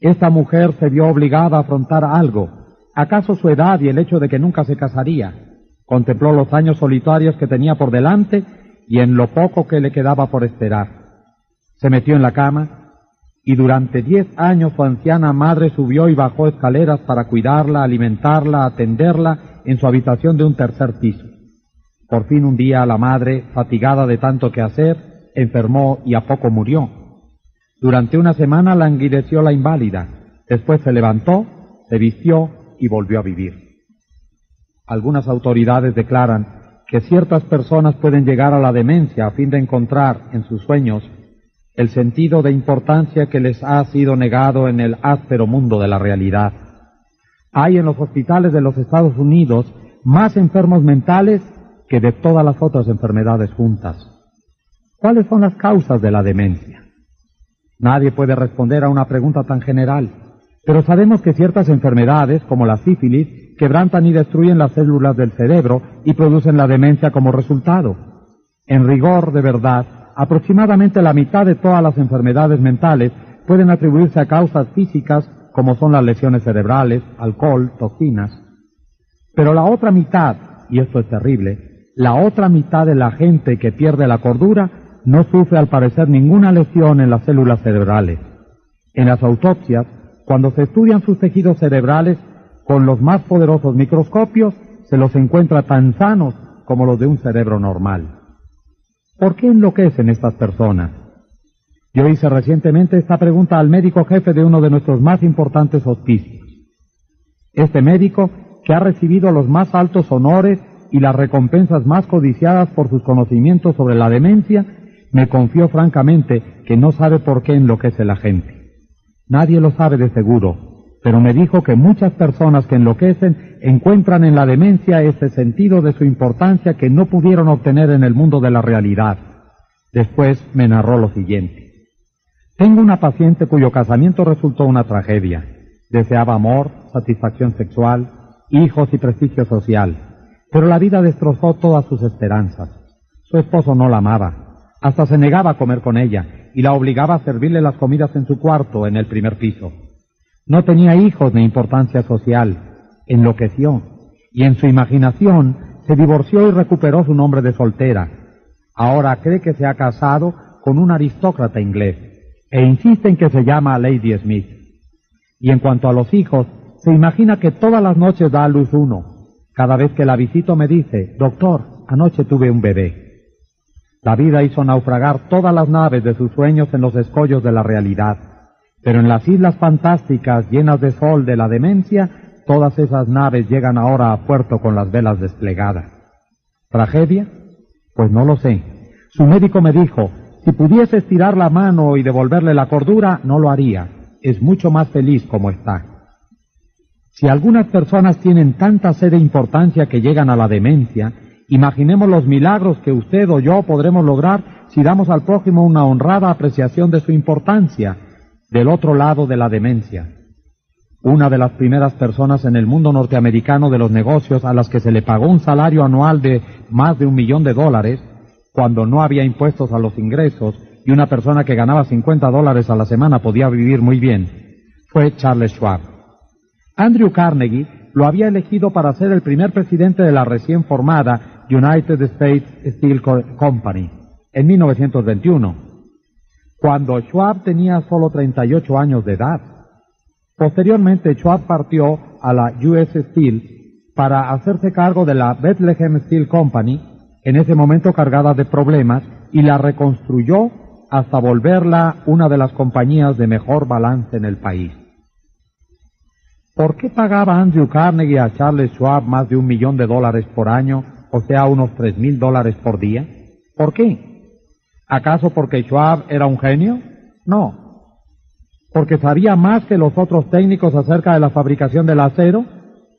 esta mujer se vio obligada a afrontar algo ¿Acaso su edad y el hecho de que nunca se casaría? Contempló los años solitarios que tenía por delante y en lo poco que le quedaba por esperar. Se metió en la cama y durante diez años su anciana madre subió y bajó escaleras para cuidarla, alimentarla, atenderla en su habitación de un tercer piso. Por fin un día la madre, fatigada de tanto que hacer, enfermó y a poco murió. Durante una semana languideció la inválida. Después se levantó, se vistió y volvió a vivir. Algunas autoridades declaran que ciertas personas pueden llegar a la demencia a fin de encontrar en sus sueños el sentido de importancia que les ha sido negado en el áspero mundo de la realidad. Hay en los hospitales de los Estados Unidos más enfermos mentales que de todas las otras enfermedades juntas. ¿Cuáles son las causas de la demencia? Nadie puede responder a una pregunta tan general. Pero sabemos que ciertas enfermedades, como la sífilis, quebrantan y destruyen las células del cerebro y producen la demencia como resultado. En rigor, de verdad, aproximadamente la mitad de todas las enfermedades mentales pueden atribuirse a causas físicas como son las lesiones cerebrales, alcohol, toxinas. Pero la otra mitad, y esto es terrible, la otra mitad de la gente que pierde la cordura no sufre al parecer ninguna lesión en las células cerebrales. En las autopsias cuando se estudian sus tejidos cerebrales con los más poderosos microscopios, se los encuentra tan sanos como los de un cerebro normal. ¿Por qué enloquecen estas personas? Yo hice recientemente esta pregunta al médico jefe de uno de nuestros más importantes hospicios. Este médico, que ha recibido los más altos honores y las recompensas más codiciadas por sus conocimientos sobre la demencia, me confió francamente que no sabe por qué enloquece la gente. Nadie lo sabe de seguro, pero me dijo que muchas personas que enloquecen encuentran en la demencia ese sentido de su importancia que no pudieron obtener en el mundo de la realidad. Después me narró lo siguiente. Tengo una paciente cuyo casamiento resultó una tragedia. Deseaba amor, satisfacción sexual, hijos y prestigio social, pero la vida destrozó todas sus esperanzas. Su esposo no la amaba, hasta se negaba a comer con ella, y la obligaba a servirle las comidas en su cuarto, en el primer piso. No tenía hijos ni importancia social, enloqueció, y en su imaginación se divorció y recuperó su nombre de soltera. Ahora cree que se ha casado con un aristócrata inglés, e insiste en que se llama Lady Smith. Y en cuanto a los hijos, se imagina que todas las noches da a luz uno. Cada vez que la visito me dice, doctor, anoche tuve un bebé. La vida hizo naufragar todas las naves de sus sueños en los escollos de la realidad. Pero en las islas fantásticas llenas de sol de la demencia, todas esas naves llegan ahora a puerto con las velas desplegadas. ¿Tragedia? Pues no lo sé. Su médico me dijo, si pudiese estirar la mano y devolverle la cordura, no lo haría. Es mucho más feliz como está. Si algunas personas tienen tanta sed de importancia que llegan a la demencia, Imaginemos los milagros que usted o yo podremos lograr si damos al prójimo una honrada apreciación de su importancia. del otro lado de la demencia. Una de las primeras personas en el mundo norteamericano de los negocios a las que se le pagó un salario anual de más de un millón de dólares, cuando no había impuestos a los ingresos y una persona que ganaba 50 dólares a la semana podía vivir muy bien, fue Charles Schwab. Andrew Carnegie lo había elegido para ser el primer presidente de la recién formada United States Steel Company en 1921, cuando Schwab tenía solo 38 años de edad. Posteriormente, Schwab partió a la US Steel para hacerse cargo de la Bethlehem Steel Company, en ese momento cargada de problemas, y la reconstruyó hasta volverla una de las compañías de mejor balance en el país. ¿Por qué pagaba Andrew Carnegie a Charles Schwab más de un millón de dólares por año, o sea, unos tres mil dólares por día? ¿Por qué? ¿Acaso porque Schwab era un genio? No. ¿Porque sabía más que los otros técnicos acerca de la fabricación del acero?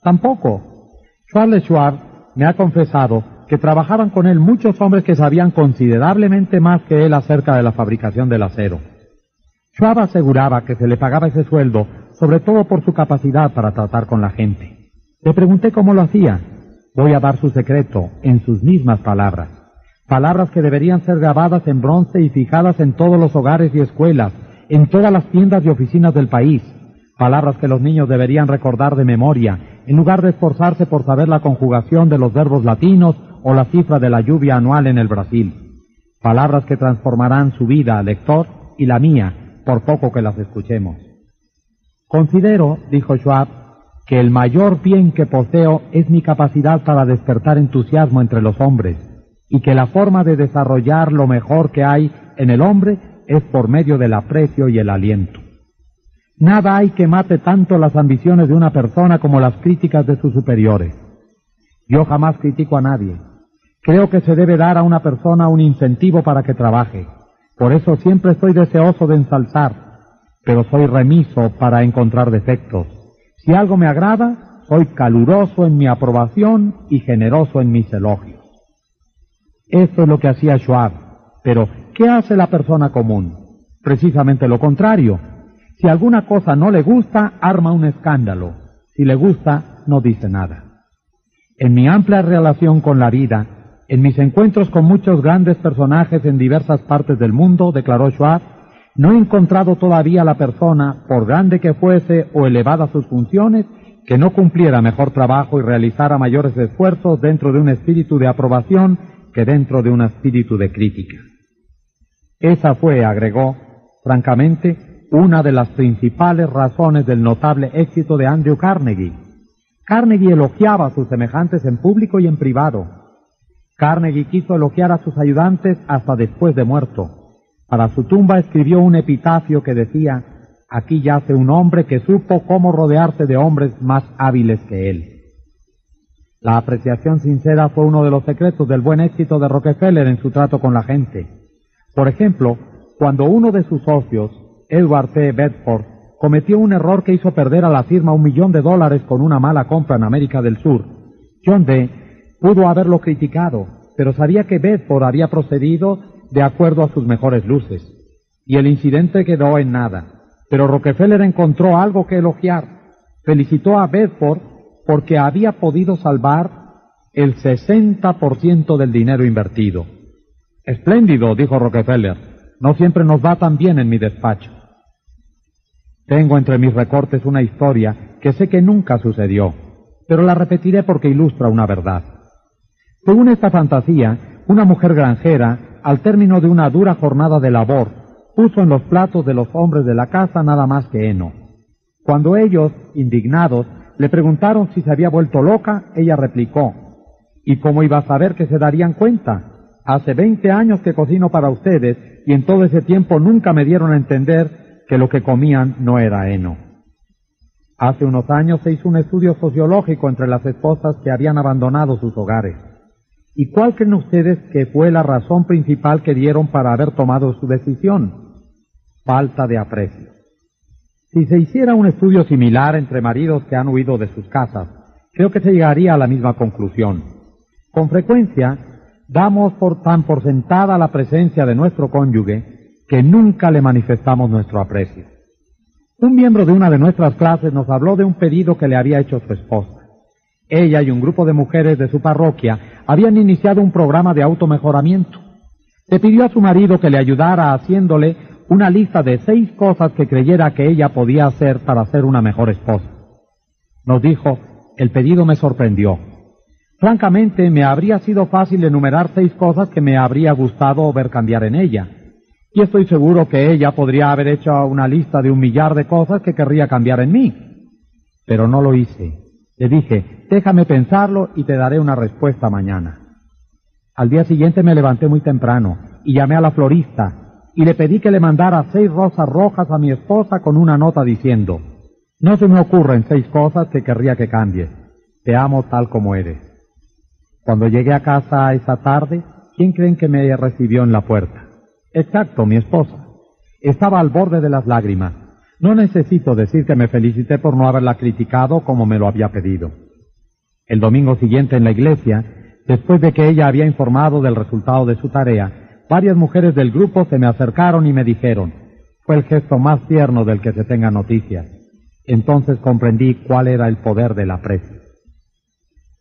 Tampoco. Charles Schwab me ha confesado que trabajaban con él muchos hombres que sabían considerablemente más que él acerca de la fabricación del acero. Schwab aseguraba que se le pagaba ese sueldo sobre todo por su capacidad para tratar con la gente. Le pregunté cómo lo hacía. Voy a dar su secreto en sus mismas palabras. Palabras que deberían ser grabadas en bronce y fijadas en todos los hogares y escuelas, en todas las tiendas y oficinas del país. Palabras que los niños deberían recordar de memoria, en lugar de esforzarse por saber la conjugación de los verbos latinos o la cifra de la lluvia anual en el Brasil. Palabras que transformarán su vida, lector, y la mía, por poco que las escuchemos. Considero, dijo Schwab, que el mayor bien que poseo es mi capacidad para despertar entusiasmo entre los hombres, y que la forma de desarrollar lo mejor que hay en el hombre es por medio del aprecio y el aliento. Nada hay que mate tanto las ambiciones de una persona como las críticas de sus superiores. Yo jamás critico a nadie. Creo que se debe dar a una persona un incentivo para que trabaje. Por eso siempre estoy deseoso de ensalzar, pero soy remiso para encontrar defectos. Si algo me agrada, soy caluroso en mi aprobación y generoso en mis elogios. Esto es lo que hacía Schwab. Pero, ¿qué hace la persona común? Precisamente lo contrario. Si alguna cosa no le gusta, arma un escándalo. Si le gusta, no dice nada. En mi amplia relación con la vida, en mis encuentros con muchos grandes personajes en diversas partes del mundo, declaró Schwab, no he encontrado todavía la persona, por grande que fuese o elevada sus funciones, que no cumpliera mejor trabajo y realizara mayores esfuerzos dentro de un espíritu de aprobación que dentro de un espíritu de crítica. Esa fue, agregó, francamente, una de las principales razones del notable éxito de Andrew Carnegie. Carnegie elogiaba a sus semejantes en público y en privado. Carnegie quiso elogiar a sus ayudantes hasta después de muerto. Para su tumba escribió un epitafio que decía, aquí yace un hombre que supo cómo rodearse de hombres más hábiles que él. La apreciación sincera fue uno de los secretos del buen éxito de Rockefeller en su trato con la gente. Por ejemplo, cuando uno de sus socios, Edward T. Bedford, cometió un error que hizo perder a la firma un millón de dólares con una mala compra en América del Sur, John D. pudo haberlo criticado, pero sabía que Bedford había procedido de acuerdo a sus mejores luces. Y el incidente quedó en nada. Pero Rockefeller encontró algo que elogiar. Felicitó a Bedford porque había podido salvar el 60% del dinero invertido. Espléndido, dijo Rockefeller. No siempre nos va tan bien en mi despacho. Tengo entre mis recortes una historia que sé que nunca sucedió, pero la repetiré porque ilustra una verdad. Según esta fantasía, una mujer granjera al término de una dura jornada de labor, puso en los platos de los hombres de la casa nada más que heno. Cuando ellos, indignados, le preguntaron si se había vuelto loca, ella replicó, ¿y cómo iba a saber que se darían cuenta? Hace veinte años que cocino para ustedes y en todo ese tiempo nunca me dieron a entender que lo que comían no era heno. Hace unos años se hizo un estudio sociológico entre las esposas que habían abandonado sus hogares. ¿Y cuál creen ustedes que fue la razón principal que dieron para haber tomado su decisión? Falta de aprecio. Si se hiciera un estudio similar entre maridos que han huido de sus casas, creo que se llegaría a la misma conclusión. Con frecuencia, damos por tan por sentada la presencia de nuestro cónyuge que nunca le manifestamos nuestro aprecio. Un miembro de una de nuestras clases nos habló de un pedido que le había hecho su esposa. Ella y un grupo de mujeres de su parroquia habían iniciado un programa de automejoramiento. Le pidió a su marido que le ayudara haciéndole una lista de seis cosas que creyera que ella podía hacer para ser una mejor esposa. Nos dijo, el pedido me sorprendió. Francamente, me habría sido fácil enumerar seis cosas que me habría gustado ver cambiar en ella. Y estoy seguro que ella podría haber hecho una lista de un millar de cosas que querría cambiar en mí. Pero no lo hice. Le dije, déjame pensarlo y te daré una respuesta mañana. Al día siguiente me levanté muy temprano y llamé a la florista y le pedí que le mandara seis rosas rojas a mi esposa con una nota diciendo, no se me ocurren seis cosas que querría que cambies. Te amo tal como eres. Cuando llegué a casa esa tarde, ¿quién creen que me recibió en la puerta? Exacto, mi esposa. Estaba al borde de las lágrimas. No necesito decir que me felicité por no haberla criticado como me lo había pedido. El domingo siguiente en la iglesia, después de que ella había informado del resultado de su tarea, varias mujeres del grupo se me acercaron y me dijeron, fue el gesto más tierno del que se tenga noticia. Entonces comprendí cuál era el poder del aprecio.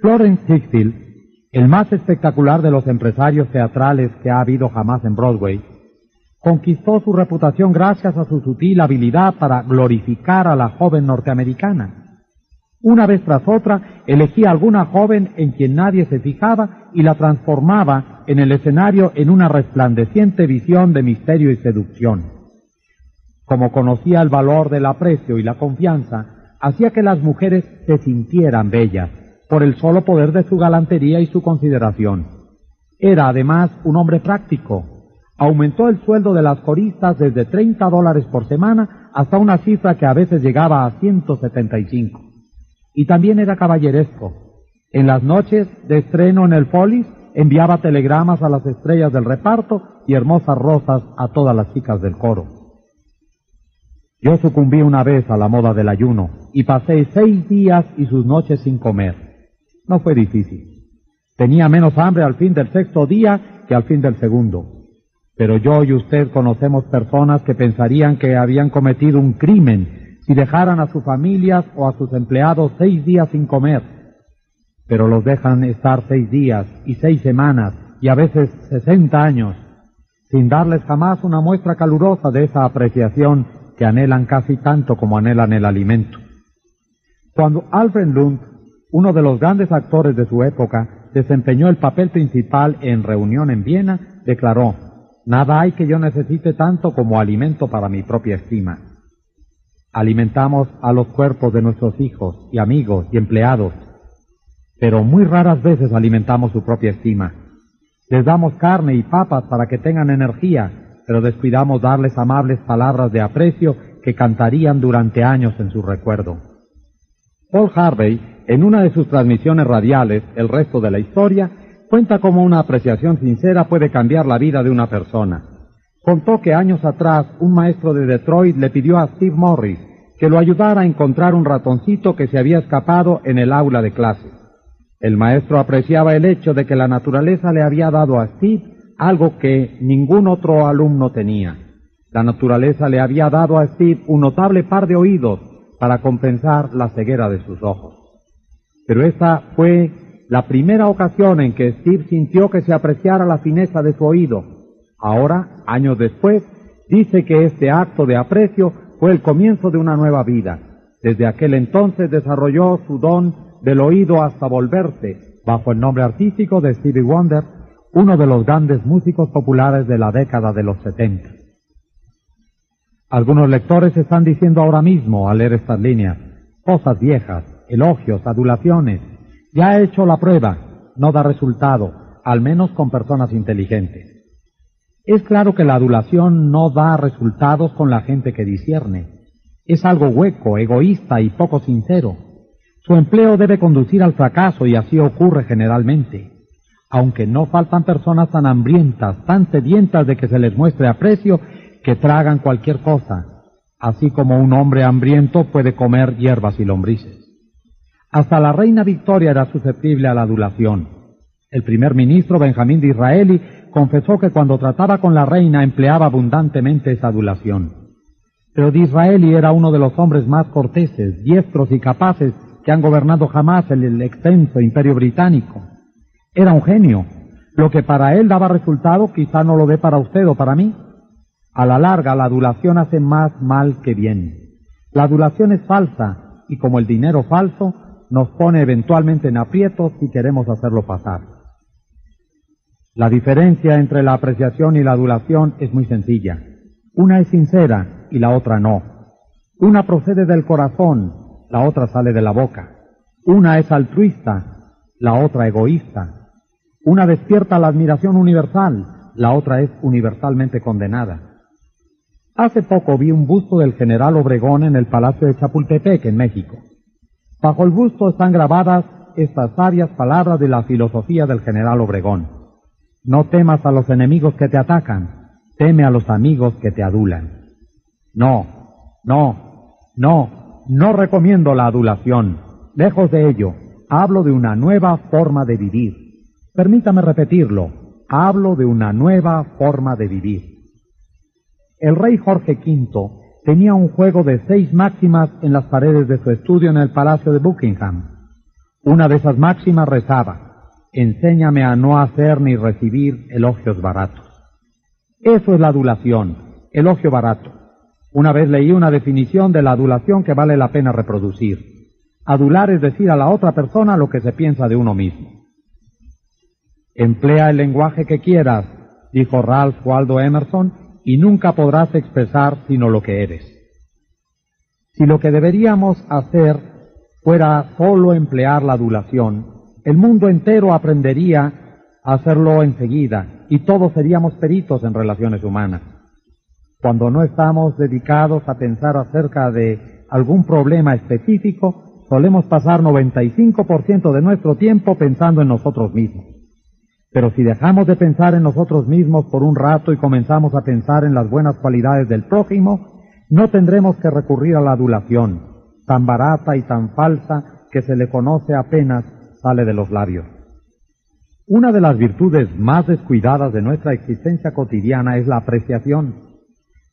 Florence Hickfield, el más espectacular de los empresarios teatrales que ha habido jamás en Broadway, conquistó su reputación gracias a su sutil habilidad para glorificar a la joven norteamericana. Una vez tras otra, elegía alguna joven en quien nadie se fijaba y la transformaba en el escenario en una resplandeciente visión de misterio y seducción. Como conocía el valor del aprecio y la confianza, hacía que las mujeres se sintieran bellas por el solo poder de su galantería y su consideración. Era además un hombre práctico. Aumentó el sueldo de las coristas desde 30 dólares por semana hasta una cifra que a veces llegaba a 175 y también era caballeresco. En las noches de estreno en el Follis enviaba telegramas a las estrellas del reparto y hermosas rosas a todas las chicas del coro. Yo sucumbí una vez a la moda del ayuno y pasé seis días y sus noches sin comer. No fue difícil. Tenía menos hambre al fin del sexto día que al fin del segundo. Pero yo y usted conocemos personas que pensarían que habían cometido un crimen si dejaran a sus familias o a sus empleados seis días sin comer, pero los dejan estar seis días y seis semanas y a veces sesenta años, sin darles jamás una muestra calurosa de esa apreciación que anhelan casi tanto como anhelan el alimento. Cuando Alfred Lund, uno de los grandes actores de su época, desempeñó el papel principal en Reunión en Viena, declaró, Nada hay que yo necesite tanto como alimento para mi propia estima. Alimentamos a los cuerpos de nuestros hijos y amigos y empleados, pero muy raras veces alimentamos su propia estima. Les damos carne y papas para que tengan energía, pero descuidamos darles amables palabras de aprecio que cantarían durante años en su recuerdo. Paul Harvey, en una de sus transmisiones radiales, El resto de la historia, cuenta cómo una apreciación sincera puede cambiar la vida de una persona. Contó que años atrás un maestro de Detroit le pidió a Steve Morris que lo ayudara a encontrar un ratoncito que se había escapado en el aula de clase. El maestro apreciaba el hecho de que la naturaleza le había dado a Steve algo que ningún otro alumno tenía. La naturaleza le había dado a Steve un notable par de oídos para compensar la ceguera de sus ojos. Pero esa fue la primera ocasión en que Steve sintió que se apreciara la fineza de su oído. Ahora años después, dice que este acto de aprecio fue el comienzo de una nueva vida. Desde aquel entonces desarrolló su don del oído hasta volverse, bajo el nombre artístico de Stevie Wonder, uno de los grandes músicos populares de la década de los 70. Algunos lectores están diciendo ahora mismo, al leer estas líneas, cosas viejas, elogios, adulaciones. Ya ha hecho la prueba, no da resultado, al menos con personas inteligentes. Es claro que la adulación no da resultados con la gente que discierne. Es algo hueco, egoísta y poco sincero. Su empleo debe conducir al fracaso y así ocurre generalmente. Aunque no faltan personas tan hambrientas, tan sedientas de que se les muestre aprecio, que tragan cualquier cosa, así como un hombre hambriento puede comer hierbas y lombrices. Hasta la reina Victoria era susceptible a la adulación. El primer ministro Benjamín de Israeli confesó que cuando trataba con la reina empleaba abundantemente esa adulación. Pero Disraeli era uno de los hombres más corteses, diestros y capaces que han gobernado jamás el, extenso imperio británico. Era un genio. Lo que para él daba resultado quizá no lo dé para usted o para mí. A la larga, la adulación hace más mal que bien. La adulación es falsa y como el dinero falso, nos pone eventualmente en aprietos si queremos hacerlo pasar. La diferencia entre la apreciación y la adulación es muy sencilla. Una es sincera y la otra no. Una procede del corazón, la otra sale de la boca. Una es altruista, la otra egoísta. Una despierta la admiración universal, la otra es universalmente condenada. Hace poco vi un busto del general Obregón en el Palacio de Chapultepec, en México. Bajo el busto están grabadas estas sabias palabras de la filosofía del general Obregón. No temas a los enemigos que te atacan, teme a los amigos que te adulan. No, no, no, no recomiendo la adulación. Lejos de ello, hablo de una nueva forma de vivir. Permítame repetirlo, hablo de una nueva forma de vivir. El rey Jorge V tenía un juego de seis máximas en las paredes de su estudio en el Palacio de Buckingham. Una de esas máximas rezaba, enséñame a no hacer ni recibir elogios baratos. Eso es la adulación, elogio barato. Una vez leí una definición de la adulación que vale la pena reproducir. Adular es decir a la otra persona lo que se piensa de uno mismo. Emplea el lenguaje que quieras, dijo Ralph Waldo Emerson, y nunca podrás expresar sino lo que eres. Si lo que deberíamos hacer fuera solo emplear la adulación, el mundo entero aprendería a hacerlo enseguida y todos seríamos peritos en relaciones humanas. Cuando no estamos dedicados a pensar acerca de algún problema específico, solemos pasar 95% de nuestro tiempo pensando en nosotros mismos. Pero si dejamos de pensar en nosotros mismos por un rato y comenzamos a pensar en las buenas cualidades del prójimo, no tendremos que recurrir a la adulación, tan barata y tan falsa que se le conoce apenas sale de los labios. Una de las virtudes más descuidadas de nuestra existencia cotidiana es la apreciación.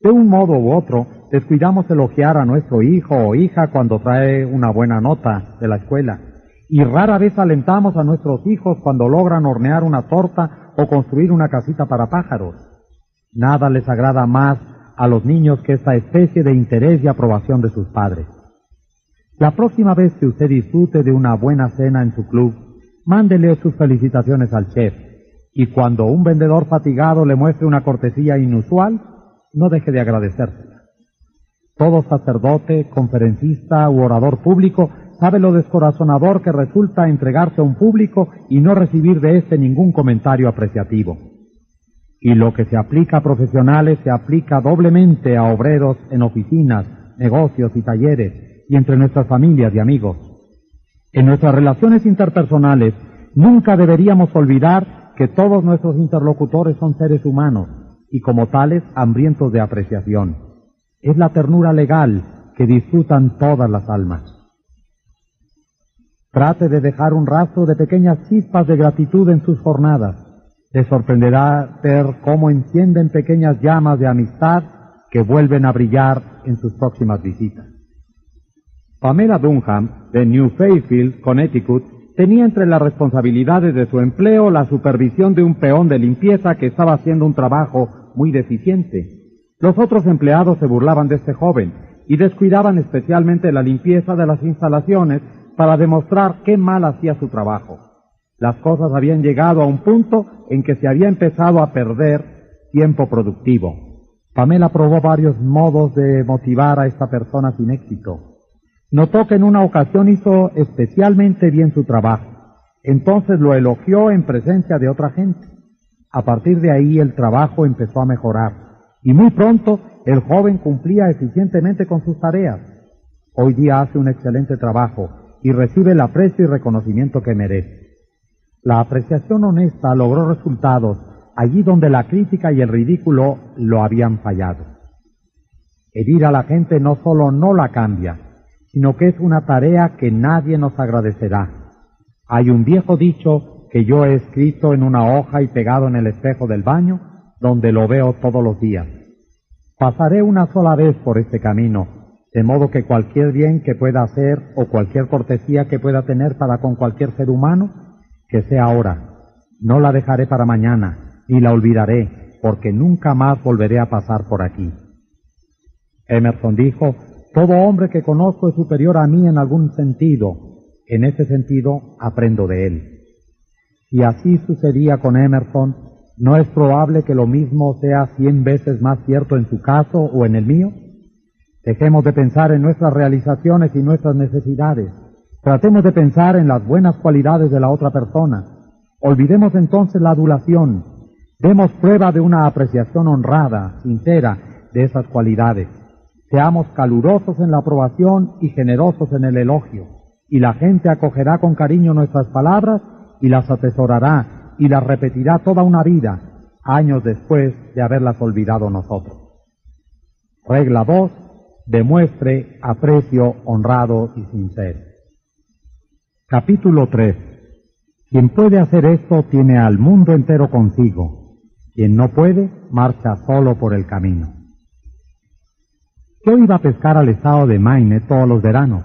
De un modo u otro, descuidamos elogiar a nuestro hijo o hija cuando trae una buena nota de la escuela. Y rara vez alentamos a nuestros hijos cuando logran hornear una torta o construir una casita para pájaros. Nada les agrada más a los niños que esta especie de interés y aprobación de sus padres. La próxima vez que usted disfrute de una buena cena en su club, mándele sus felicitaciones al chef y cuando un vendedor fatigado le muestre una cortesía inusual, no deje de agradecérsela. Todo sacerdote, conferencista u orador público sabe lo descorazonador que resulta entregarse a un público y no recibir de éste ningún comentario apreciativo. Y lo que se aplica a profesionales se aplica doblemente a obreros en oficinas, negocios y talleres y entre nuestras familias y amigos. En nuestras relaciones interpersonales nunca deberíamos olvidar que todos nuestros interlocutores son seres humanos y como tales hambrientos de apreciación. Es la ternura legal que disfrutan todas las almas. Trate de dejar un rastro de pequeñas chispas de gratitud en sus jornadas. Le sorprenderá ver cómo encienden pequeñas llamas de amistad que vuelven a brillar en sus próximas visitas. Pamela Dunham, de New Fairfield, Connecticut, tenía entre las responsabilidades de su empleo la supervisión de un peón de limpieza que estaba haciendo un trabajo muy deficiente. Los otros empleados se burlaban de este joven y descuidaban especialmente la limpieza de las instalaciones para demostrar qué mal hacía su trabajo. Las cosas habían llegado a un punto en que se había empezado a perder tiempo productivo. Pamela probó varios modos de motivar a esta persona sin éxito. Notó que en una ocasión hizo especialmente bien su trabajo. Entonces lo elogió en presencia de otra gente. A partir de ahí el trabajo empezó a mejorar y muy pronto el joven cumplía eficientemente con sus tareas. Hoy día hace un excelente trabajo y recibe el aprecio y reconocimiento que merece. La apreciación honesta logró resultados allí donde la crítica y el ridículo lo habían fallado. Herir a la gente no solo no la cambia, sino que es una tarea que nadie nos agradecerá. Hay un viejo dicho que yo he escrito en una hoja y pegado en el espejo del baño, donde lo veo todos los días. Pasaré una sola vez por este camino, de modo que cualquier bien que pueda hacer o cualquier cortesía que pueda tener para con cualquier ser humano, que sea ahora. No la dejaré para mañana, ni la olvidaré, porque nunca más volveré a pasar por aquí. Emerson dijo, todo hombre que conozco es superior a mí en algún sentido. En ese sentido aprendo de él. Si así sucedía con Emerson, ¿no es probable que lo mismo sea cien veces más cierto en su caso o en el mío? Dejemos de pensar en nuestras realizaciones y nuestras necesidades. Tratemos de pensar en las buenas cualidades de la otra persona. Olvidemos entonces la adulación. Demos prueba de una apreciación honrada, sincera, de esas cualidades. Seamos calurosos en la aprobación y generosos en el elogio. Y la gente acogerá con cariño nuestras palabras y las atesorará y las repetirá toda una vida, años después de haberlas olvidado nosotros. Regla 2. Demuestre aprecio honrado y sincero. Capítulo 3. Quien puede hacer esto tiene al mundo entero consigo. Quien no puede, marcha solo por el camino. Yo iba a pescar al estado de Maine todos los veranos.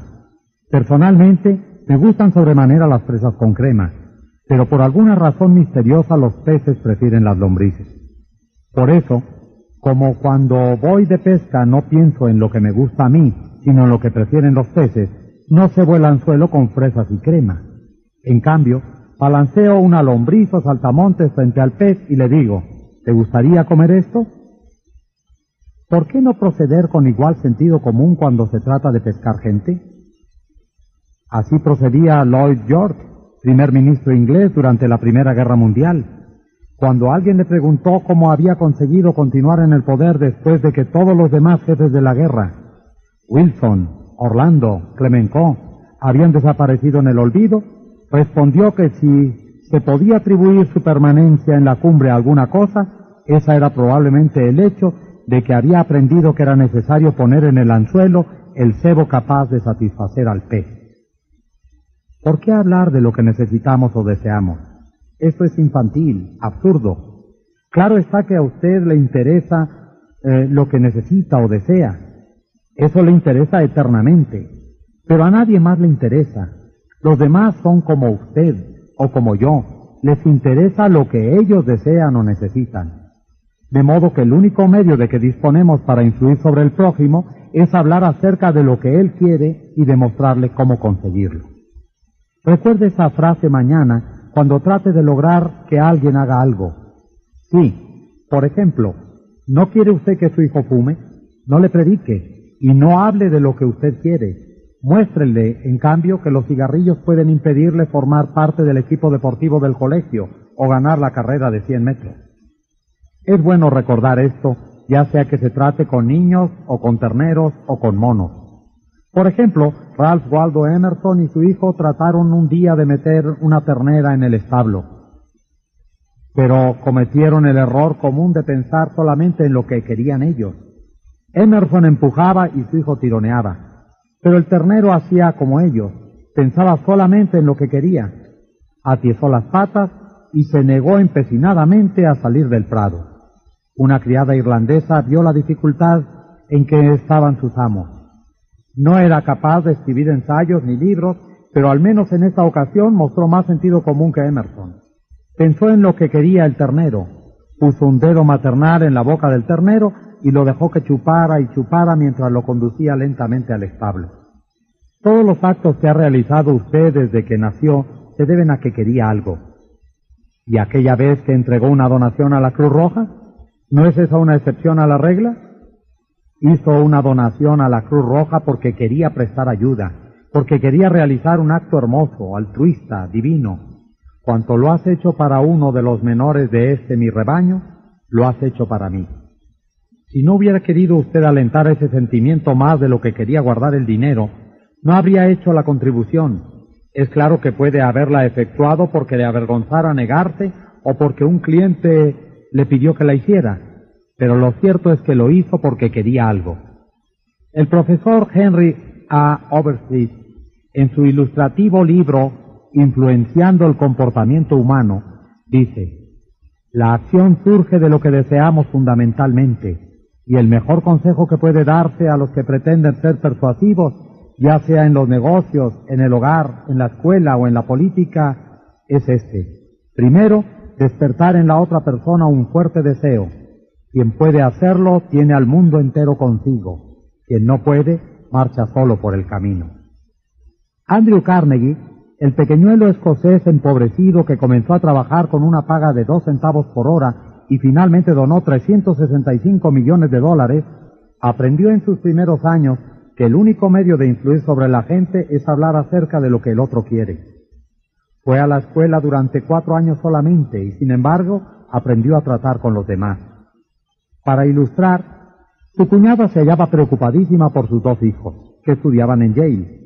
Personalmente, me gustan sobremanera las presas con crema, pero por alguna razón misteriosa los peces prefieren las lombrices. Por eso, como cuando voy de pesca no pienso en lo que me gusta a mí, sino en lo que prefieren los peces, no cebo el anzuelo con fresas y crema. En cambio, balanceo una lombriz o saltamontes frente al pez y le digo, ¿te gustaría comer esto? ¿Por qué no proceder con igual sentido común cuando se trata de pescar gente? Así procedía Lloyd George, primer ministro inglés durante la Primera Guerra Mundial. Cuando alguien le preguntó cómo había conseguido continuar en el poder después de que todos los demás jefes de la guerra, Wilson, Orlando, Clemenceau, habían desaparecido en el olvido, respondió que si se podía atribuir su permanencia en la cumbre a alguna cosa, esa era probablemente el hecho de que había aprendido que era necesario poner en el anzuelo el cebo capaz de satisfacer al pez. ¿Por qué hablar de lo que necesitamos o deseamos? Esto es infantil, absurdo. Claro está que a usted le interesa eh, lo que necesita o desea, eso le interesa eternamente, pero a nadie más le interesa. Los demás son como usted o como yo. Les interesa lo que ellos desean o necesitan. De modo que el único medio de que disponemos para influir sobre el prójimo es hablar acerca de lo que él quiere y demostrarle cómo conseguirlo. Recuerde esa frase mañana cuando trate de lograr que alguien haga algo. Sí, por ejemplo, ¿no quiere usted que su hijo fume? No le predique, y no hable de lo que usted quiere. Muéstrele, en cambio, que los cigarrillos pueden impedirle formar parte del equipo deportivo del colegio o ganar la carrera de 100 metros. Es bueno recordar esto, ya sea que se trate con niños o con terneros o con monos. Por ejemplo, Ralph Waldo Emerson y su hijo trataron un día de meter una ternera en el establo, pero cometieron el error común de pensar solamente en lo que querían ellos Emerson empujaba y su hijo tironeaba. Pero el ternero hacía como ellos, pensaba solamente en lo que quería. Atiezó las patas y se negó empecinadamente a salir del prado. Una criada irlandesa vio la dificultad en que estaban sus amos. No era capaz de escribir ensayos ni libros, pero al menos en esta ocasión mostró más sentido común que Emerson. Pensó en lo que quería el ternero, puso un dedo maternal en la boca del ternero y lo dejó que chupara y chupara mientras lo conducía lentamente al establo. Todos los actos que ha realizado usted desde que nació se deben a que quería algo. ¿Y aquella vez que entregó una donación a la Cruz Roja? ¿No es esa una excepción a la regla? Hizo una donación a la Cruz Roja porque quería prestar ayuda, porque quería realizar un acto hermoso, altruista, divino. Cuanto lo has hecho para uno de los menores de este mi rebaño, lo has hecho para mí. Si no hubiera querido usted alentar ese sentimiento más de lo que quería guardar el dinero, no habría hecho la contribución. Es claro que puede haberla efectuado porque le avergonzara negarse o porque un cliente le pidió que la hiciera, pero lo cierto es que lo hizo porque quería algo. El profesor Henry A. Overstreet, en su ilustrativo libro Influenciando el comportamiento humano, dice, la acción surge de lo que deseamos fundamentalmente, Y el mejor consejo que puede darse a los que pretenden ser persuasivos, ya sea en los negocios, en el hogar, en la escuela o en la política, es este. Primero, despertar en la otra persona un fuerte deseo. Quien puede hacerlo tiene al mundo entero consigo. Quien no puede, marcha solo por el camino. Andrew Carnegie, el pequeñuelo escocés empobrecido que comenzó a trabajar con una paga de dos centavos por hora y finalmente donó 365 millones de dólares, aprendió en sus primeros años que el único medio de influir sobre la gente es hablar acerca de lo que el otro quiere. Fue a la escuela durante cuatro años solamente y sin embargo aprendió a tratar con los demás. Para ilustrar, su cuñada se hallaba preocupadísima por sus dos hijos, que estudiaban en Yale,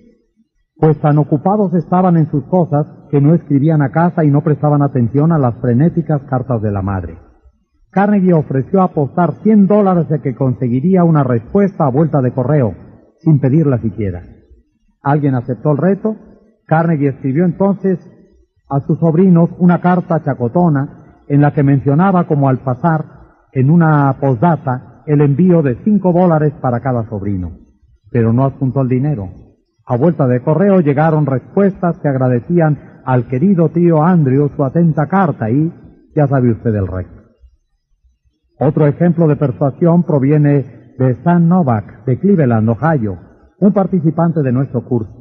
pues tan ocupados estaban en sus cosas que no escribían a casa y no prestaban atención a las frenéticas cartas de la madre. Carnegie ofreció apostar 100 dólares de que conseguiría una respuesta a vuelta de correo, sin pedirla siquiera. Alguien aceptó el reto. Carnegie escribió entonces a sus sobrinos una carta chacotona en la que mencionaba como al pasar en una postdata el envío de cinco dólares para cada sobrino, pero no adjuntó el dinero. A vuelta de correo llegaron respuestas que agradecían al querido tío Andrew su atenta carta y ya sabe usted el resto. Otro ejemplo de persuasión proviene de Stan Novak, de Cleveland, Ohio, un participante de nuestro curso.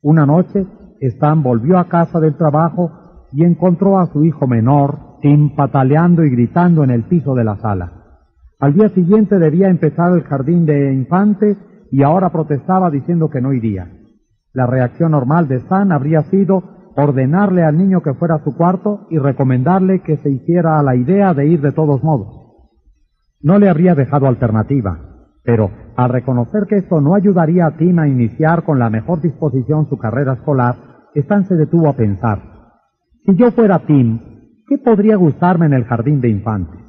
Una noche Stan volvió a casa del trabajo y encontró a su hijo menor, Tim, pataleando y gritando en el piso de la sala. Al día siguiente debía empezar el jardín de infantes y ahora protestaba diciendo que no iría. La reacción normal de Stan habría sido ordenarle al niño que fuera a su cuarto y recomendarle que se hiciera a la idea de ir de todos modos. No le habría dejado alternativa, pero al reconocer que esto no ayudaría a Tim a iniciar con la mejor disposición su carrera escolar, Stan se detuvo a pensar, si yo fuera Tim, ¿qué podría gustarme en el jardín de infantes?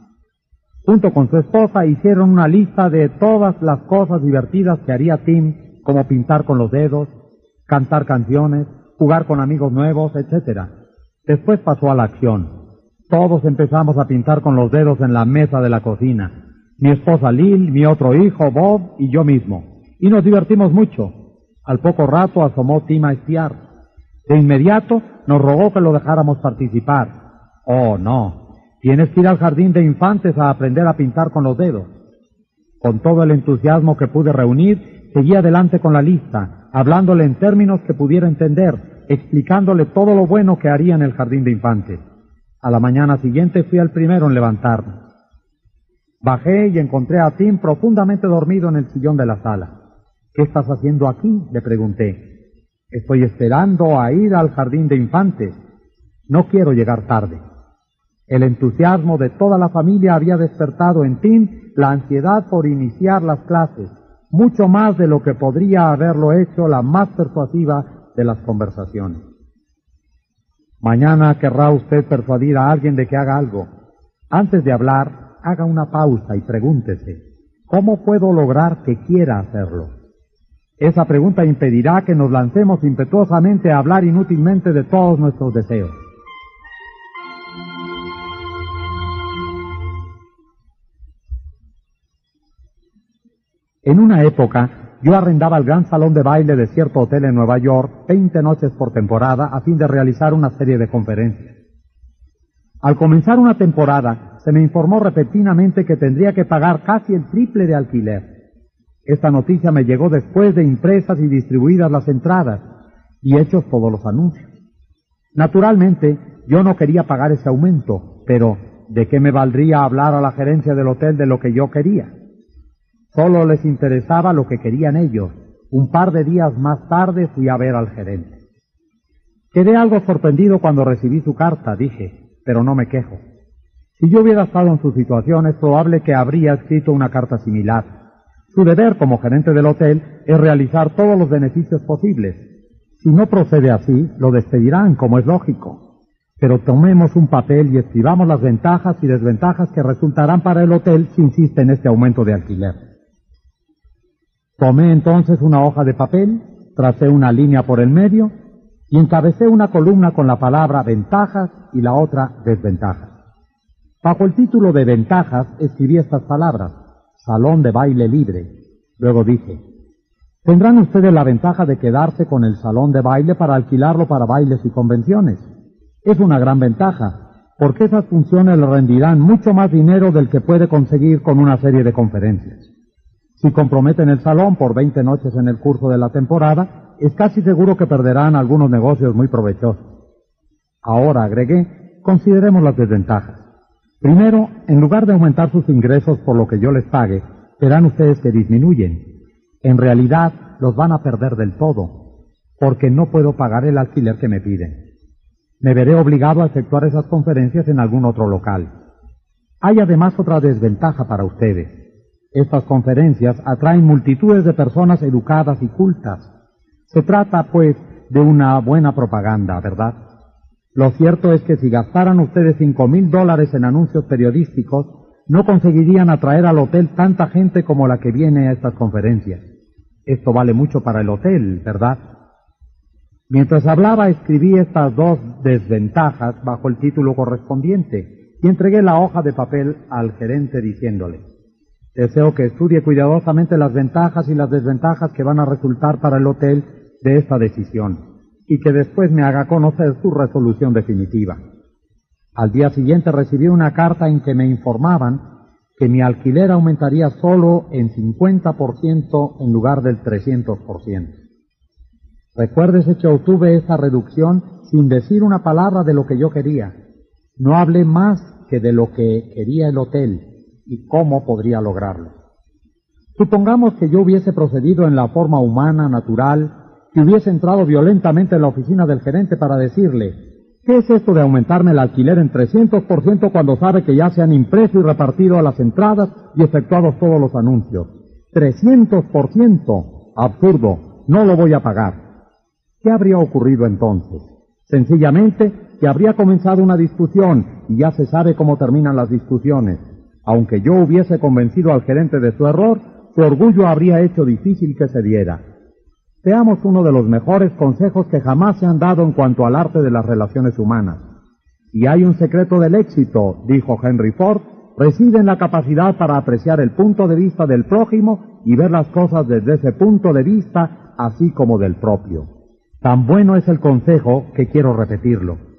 Junto con su esposa hicieron una lista de todas las cosas divertidas que haría Tim, como pintar con los dedos, cantar canciones, jugar con amigos nuevos, etc. Después pasó a la acción. Todos empezamos a pintar con los dedos en la mesa de la cocina. Mi esposa Lil, mi otro hijo Bob y yo mismo. Y nos divertimos mucho. Al poco rato asomó Tim a espiar. De inmediato nos rogó que lo dejáramos participar. Oh, no. Tienes que ir al jardín de infantes a aprender a pintar con los dedos. Con todo el entusiasmo que pude reunir, seguí adelante con la lista, hablándole en términos que pudiera entender, explicándole todo lo bueno que haría en el jardín de infantes. A la mañana siguiente fui el primero en levantarme. Bajé y encontré a Tim profundamente dormido en el sillón de la sala. ¿Qué estás haciendo aquí? le pregunté. Estoy esperando a ir al jardín de infantes. No quiero llegar tarde. El entusiasmo de toda la familia había despertado en Tim la ansiedad por iniciar las clases, mucho más de lo que podría haberlo hecho la más persuasiva de las conversaciones. Mañana querrá usted persuadir a alguien de que haga algo. Antes de hablar, haga una pausa y pregúntese, ¿cómo puedo lograr que quiera hacerlo? Esa pregunta impedirá que nos lancemos impetuosamente a hablar inútilmente de todos nuestros deseos. En una época, yo arrendaba el gran salón de baile de cierto hotel en Nueva York 20 noches por temporada a fin de realizar una serie de conferencias. Al comenzar una temporada, se me informó repentinamente que tendría que pagar casi el triple de alquiler. Esta noticia me llegó después de impresas y distribuidas las entradas y hechos todos los anuncios. Naturalmente, yo no quería pagar ese aumento, pero ¿de qué me valdría hablar a la gerencia del hotel de lo que yo quería? Solo les interesaba lo que querían ellos. Un par de días más tarde fui a ver al gerente. Quedé algo sorprendido cuando recibí su carta, dije, pero no me quejo. Si yo hubiera estado en su situación, es probable que habría escrito una carta similar su deber como gerente del hotel es realizar todos los beneficios posibles. Si no procede así, lo despedirán, como es lógico. Pero tomemos un papel y escribamos las ventajas y desventajas que resultarán para el hotel si insiste en este aumento de alquiler. Tomé entonces una hoja de papel, tracé una línea por el medio y encabecé una columna con la palabra ventajas y la otra desventajas. Bajo el título de ventajas escribí estas palabras salón de baile libre. Luego dije, tendrán ustedes la ventaja de quedarse con el salón de baile para alquilarlo para bailes y convenciones. Es una gran ventaja, porque esas funciones le rendirán mucho más dinero del que puede conseguir con una serie de conferencias. Si comprometen el salón por 20 noches en el curso de la temporada, es casi seguro que perderán algunos negocios muy provechosos. Ahora, agregué, consideremos las desventajas. Primero, en lugar de aumentar sus ingresos por lo que yo les pague, verán ustedes que disminuyen. En realidad, los van a perder del todo, porque no puedo pagar el alquiler que me piden. Me veré obligado a efectuar esas conferencias en algún otro local. Hay además otra desventaja para ustedes. Estas conferencias atraen multitudes de personas educadas y cultas. Se trata, pues, de una buena propaganda, ¿verdad? Lo cierto es que si gastaran ustedes cinco mil dólares en anuncios periodísticos, no conseguirían atraer al hotel tanta gente como la que viene a estas conferencias. Esto vale mucho para el hotel, ¿verdad? Mientras hablaba, escribí estas dos desventajas bajo el título correspondiente y entregué la hoja de papel al gerente diciéndole, Deseo que estudie cuidadosamente las ventajas y las desventajas que van a resultar para el hotel de esta decisión y que después me haga conocer su resolución definitiva. Al día siguiente recibí una carta en que me informaban que mi alquiler aumentaría solo en 50% en lugar del 300%. Recuérdese que obtuve esta reducción sin decir una palabra de lo que yo quería. No hablé más que de lo que quería el hotel y cómo podría lograrlo. Supongamos que yo hubiese procedido en la forma humana, natural, que hubiese entrado violentamente en la oficina del gerente para decirle, ¿qué es esto de aumentarme el alquiler en 300% cuando sabe que ya se han impreso y repartido a las entradas y efectuado todos los anuncios? 300%. Absurdo. No lo voy a pagar. ¿Qué habría ocurrido entonces? Sencillamente que habría comenzado una discusión y ya se sabe cómo terminan las discusiones. Aunque yo hubiese convencido al gerente de su error, su orgullo habría hecho difícil que se diera. Veamos uno de los mejores consejos que jamás se han dado en cuanto al arte de las relaciones humanas. Y hay un secreto del éxito, dijo Henry Ford, reside en la capacidad para apreciar el punto de vista del prójimo y ver las cosas desde ese punto de vista, así como del propio. Tan bueno es el consejo que quiero repetirlo.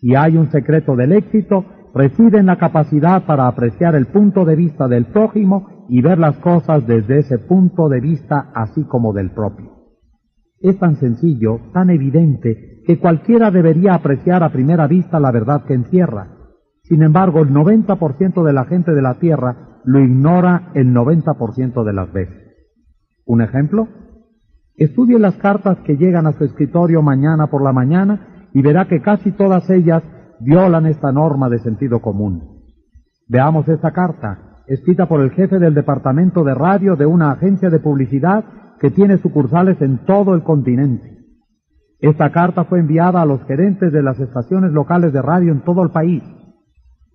Si hay un secreto del éxito, reside en la capacidad para apreciar el punto de vista del prójimo y ver las cosas desde ese punto de vista así como del propio. Es tan sencillo, tan evidente, que cualquiera debería apreciar a primera vista la verdad que encierra. Sin embargo, el 90% de la gente de la Tierra lo ignora el 90% de las veces. ¿Un ejemplo? Estudie las cartas que llegan a su escritorio mañana por la mañana y verá que casi todas ellas violan esta norma de sentido común. Veamos esta carta, escrita por el jefe del departamento de radio de una agencia de publicidad que tiene sucursales en todo el continente. Esta carta fue enviada a los gerentes de las estaciones locales de radio en todo el país.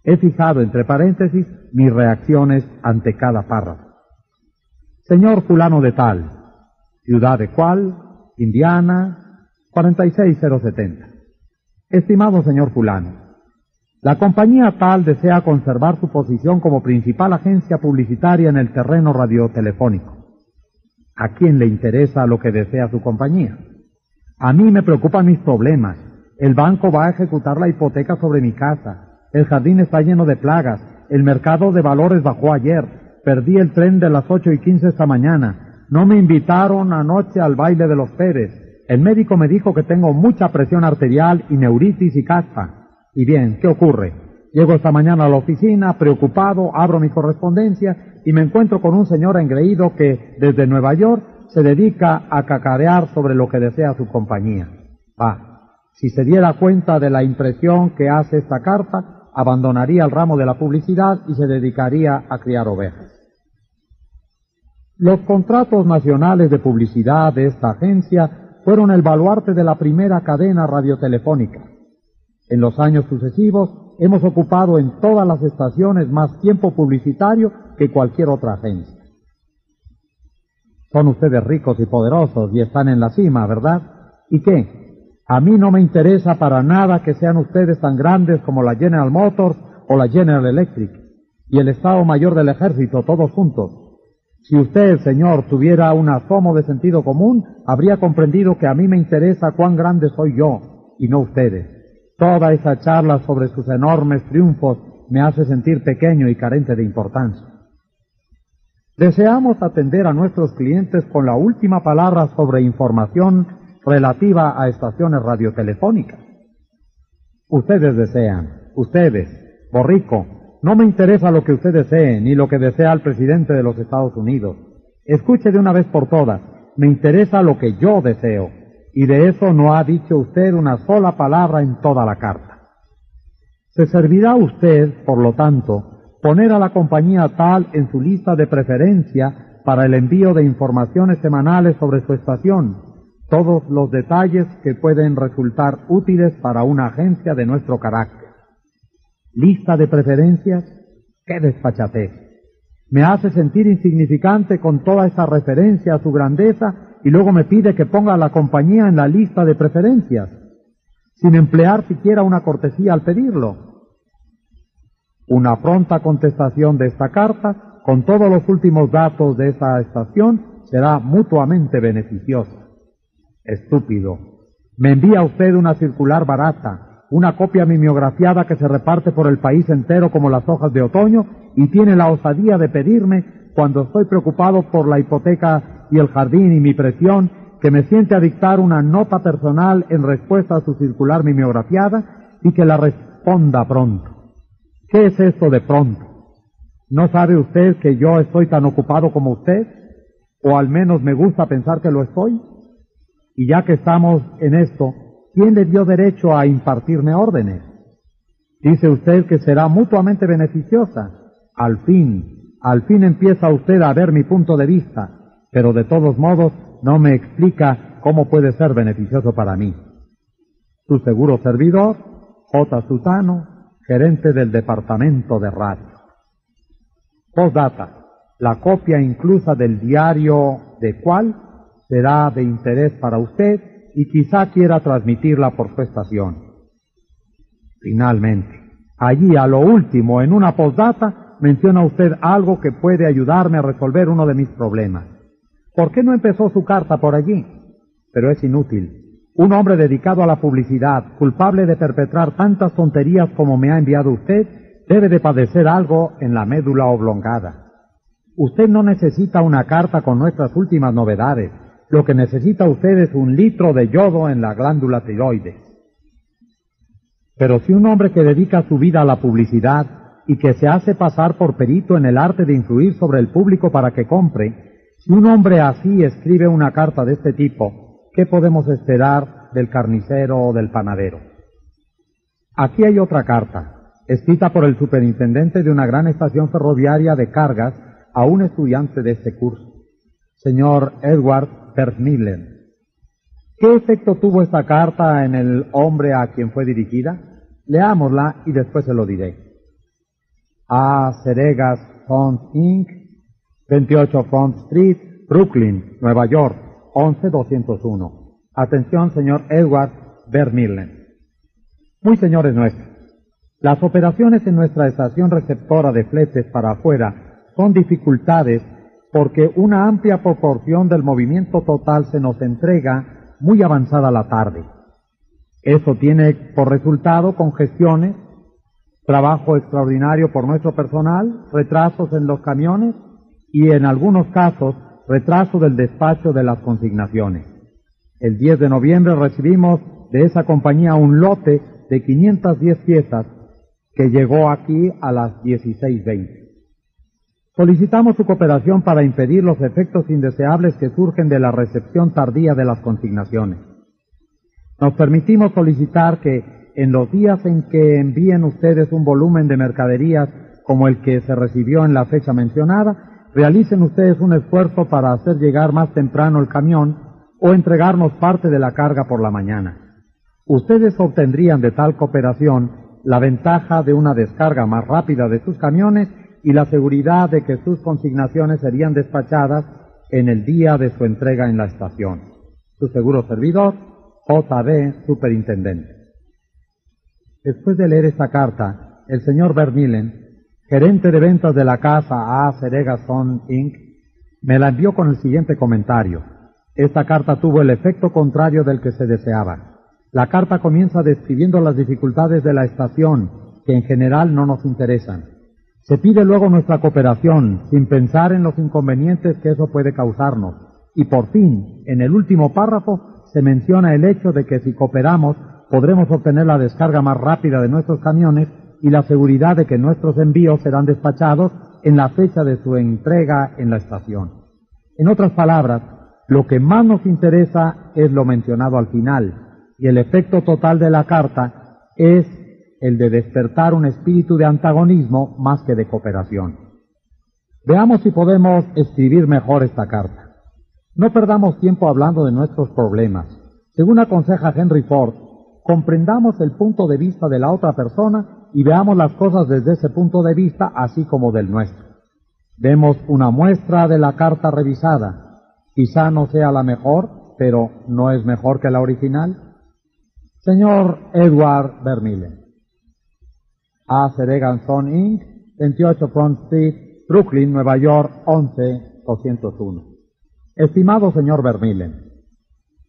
He fijado entre paréntesis mis reacciones ante cada párrafo. Señor fulano de tal, ciudad de cual, Indiana, 46070. Estimado señor fulano, la compañía tal desea conservar su posición como principal agencia publicitaria en el terreno radiotelefónico. ¿A quién le interesa lo que desea su compañía? A mí me preocupan mis problemas. El banco va a ejecutar la hipoteca sobre mi casa. El jardín está lleno de plagas. El mercado de valores bajó ayer. Perdí el tren de las ocho y quince esta mañana. No me invitaron anoche al baile de los Pérez. El médico me dijo que tengo mucha presión arterial y neuritis y caspa. Y bien, ¿qué ocurre? Llego esta mañana a la oficina, preocupado, abro mi correspondencia y me encuentro con un señor engreído que desde Nueva York se dedica a cacarear sobre lo que desea su compañía. Va, si se diera cuenta de la impresión que hace esta carta, abandonaría el ramo de la publicidad y se dedicaría a criar ovejas. Los contratos nacionales de publicidad de esta agencia fueron el baluarte de la primera cadena radiotelefónica. En los años sucesivos hemos ocupado en todas las estaciones más tiempo publicitario que cualquier otra agencia. Son ustedes ricos y poderosos y están en la cima, ¿verdad? ¿Y qué? A mí no me interesa para nada que sean ustedes tan grandes como la General Motors o la General Electric y el Estado Mayor del Ejército, todos juntos. Si usted, señor, tuviera un asomo de sentido común, habría comprendido que a mí me interesa cuán grande soy yo y no ustedes. Toda esa charla sobre sus enormes triunfos me hace sentir pequeño y carente de importancia. Deseamos atender a nuestros clientes con la última palabra sobre información relativa a estaciones radiotelefónicas. Ustedes desean, ustedes, Borrico, no me interesa lo que usted desee, ni lo que desea el presidente de los Estados Unidos. Escuche de una vez por todas, me interesa lo que yo deseo, y de eso no ha dicho usted una sola palabra en toda la carta. Se servirá usted, por lo tanto, poner a la compañía tal en su lista de preferencia para el envío de informaciones semanales sobre su estación, todos los detalles que pueden resultar útiles para una agencia de nuestro carácter. ¿Lista de preferencias? ¡Qué despachatez! Me hace sentir insignificante con toda esa referencia a su grandeza y luego me pide que ponga a la compañía en la lista de preferencias, sin emplear siquiera una cortesía al pedirlo. Una pronta contestación de esta carta, con todos los últimos datos de esa estación, será mutuamente beneficiosa. Estúpido. Me envía usted una circular barata, una copia mimeografiada que se reparte por el país entero como las hojas de otoño y tiene la osadía de pedirme, cuando estoy preocupado por la hipoteca y el jardín y mi presión, que me siente a dictar una nota personal en respuesta a su circular mimeografiada y que la responda pronto. ¿Qué es esto de pronto? ¿No sabe usted que yo estoy tan ocupado como usted? ¿O al menos me gusta pensar que lo estoy? Y ya que estamos en esto, ¿quién le dio derecho a impartirme órdenes? Dice usted que será mutuamente beneficiosa. Al fin, al fin empieza usted a ver mi punto de vista, pero de todos modos no me explica cómo puede ser beneficioso para mí. Su seguro servidor, J. Sutano, gerente del departamento de radio. Postdata. La copia inclusa del diario de cuál será de interés para usted y quizá quiera transmitirla por su estación. Finalmente, allí a lo último, en una postdata, menciona usted algo que puede ayudarme a resolver uno de mis problemas. ¿Por qué no empezó su carta por allí? Pero es inútil. Un hombre dedicado a la publicidad, culpable de perpetrar tantas tonterías como me ha enviado usted, debe de padecer algo en la médula oblongada. Usted no necesita una carta con nuestras últimas novedades. Lo que necesita usted es un litro de yodo en la glándula tiroides. Pero si un hombre que dedica su vida a la publicidad y que se hace pasar por perito en el arte de influir sobre el público para que compre, si un hombre así escribe una carta de este tipo, ¿qué podemos esperar del carnicero o del panadero? Aquí hay otra carta, escrita por el superintendente de una gran estación ferroviaria de cargas a un estudiante de este curso, señor Edward ¿Qué efecto tuvo esta carta en el hombre a quien fue dirigida? Leámosla y después se lo diré. A Seregas Font Inc., 28 Front Street, Brooklyn, Nueva York, 11201. Atención, señor Edward Vermillen. Muy señores nuestros, las operaciones en nuestra estación receptora de fletes para afuera son dificultades porque una amplia proporción del movimiento total se nos entrega muy avanzada la tarde. Eso tiene por resultado congestiones, trabajo extraordinario por nuestro personal, retrasos en los camiones y en algunos casos retraso del despacho de las consignaciones. El 10 de noviembre recibimos de esa compañía un lote de 510 piezas que llegó aquí a las 16.20. Solicitamos su cooperación para impedir los efectos indeseables que surgen de la recepción tardía de las consignaciones. Nos permitimos solicitar que en los días en que envíen ustedes un volumen de mercaderías como el que se recibió en la fecha mencionada, realicen ustedes un esfuerzo para hacer llegar más temprano el camión o entregarnos parte de la carga por la mañana. Ustedes obtendrían de tal cooperación la ventaja de una descarga más rápida de sus camiones y la seguridad de que sus consignaciones serían despachadas en el día de su entrega en la estación. Su seguro servidor, JB Superintendente. Después de leer esta carta, el señor Vermillen gerente de ventas de la casa A. Seregason Inc., Me la envió con el siguiente comentario. Esta carta tuvo el efecto contrario del que se deseaba. La carta comienza describiendo las dificultades de la estación, que en general no nos interesan. Se pide luego nuestra cooperación, sin pensar en los inconvenientes que eso puede causarnos. Y por fin, en el último párrafo, se menciona el hecho de que si cooperamos podremos obtener la descarga más rápida de nuestros camiones y la seguridad de que nuestros envíos serán despachados en la fecha de su entrega en la estación. En otras palabras, lo que más nos interesa es lo mencionado al final, y el efecto total de la carta es el de despertar un espíritu de antagonismo más que de cooperación. Veamos si podemos escribir mejor esta carta. No perdamos tiempo hablando de nuestros problemas. Según aconseja Henry Ford, comprendamos el punto de vista de la otra persona y veamos las cosas desde ese punto de vista, así como del nuestro. Vemos una muestra de la carta revisada. Quizá no sea la mejor, pero ¿no es mejor que la original? Señor Edward Vermillen. A. Sereganson Inc., 28 Front Street, Brooklyn, Nueva York, 11201. Estimado señor Vermillen,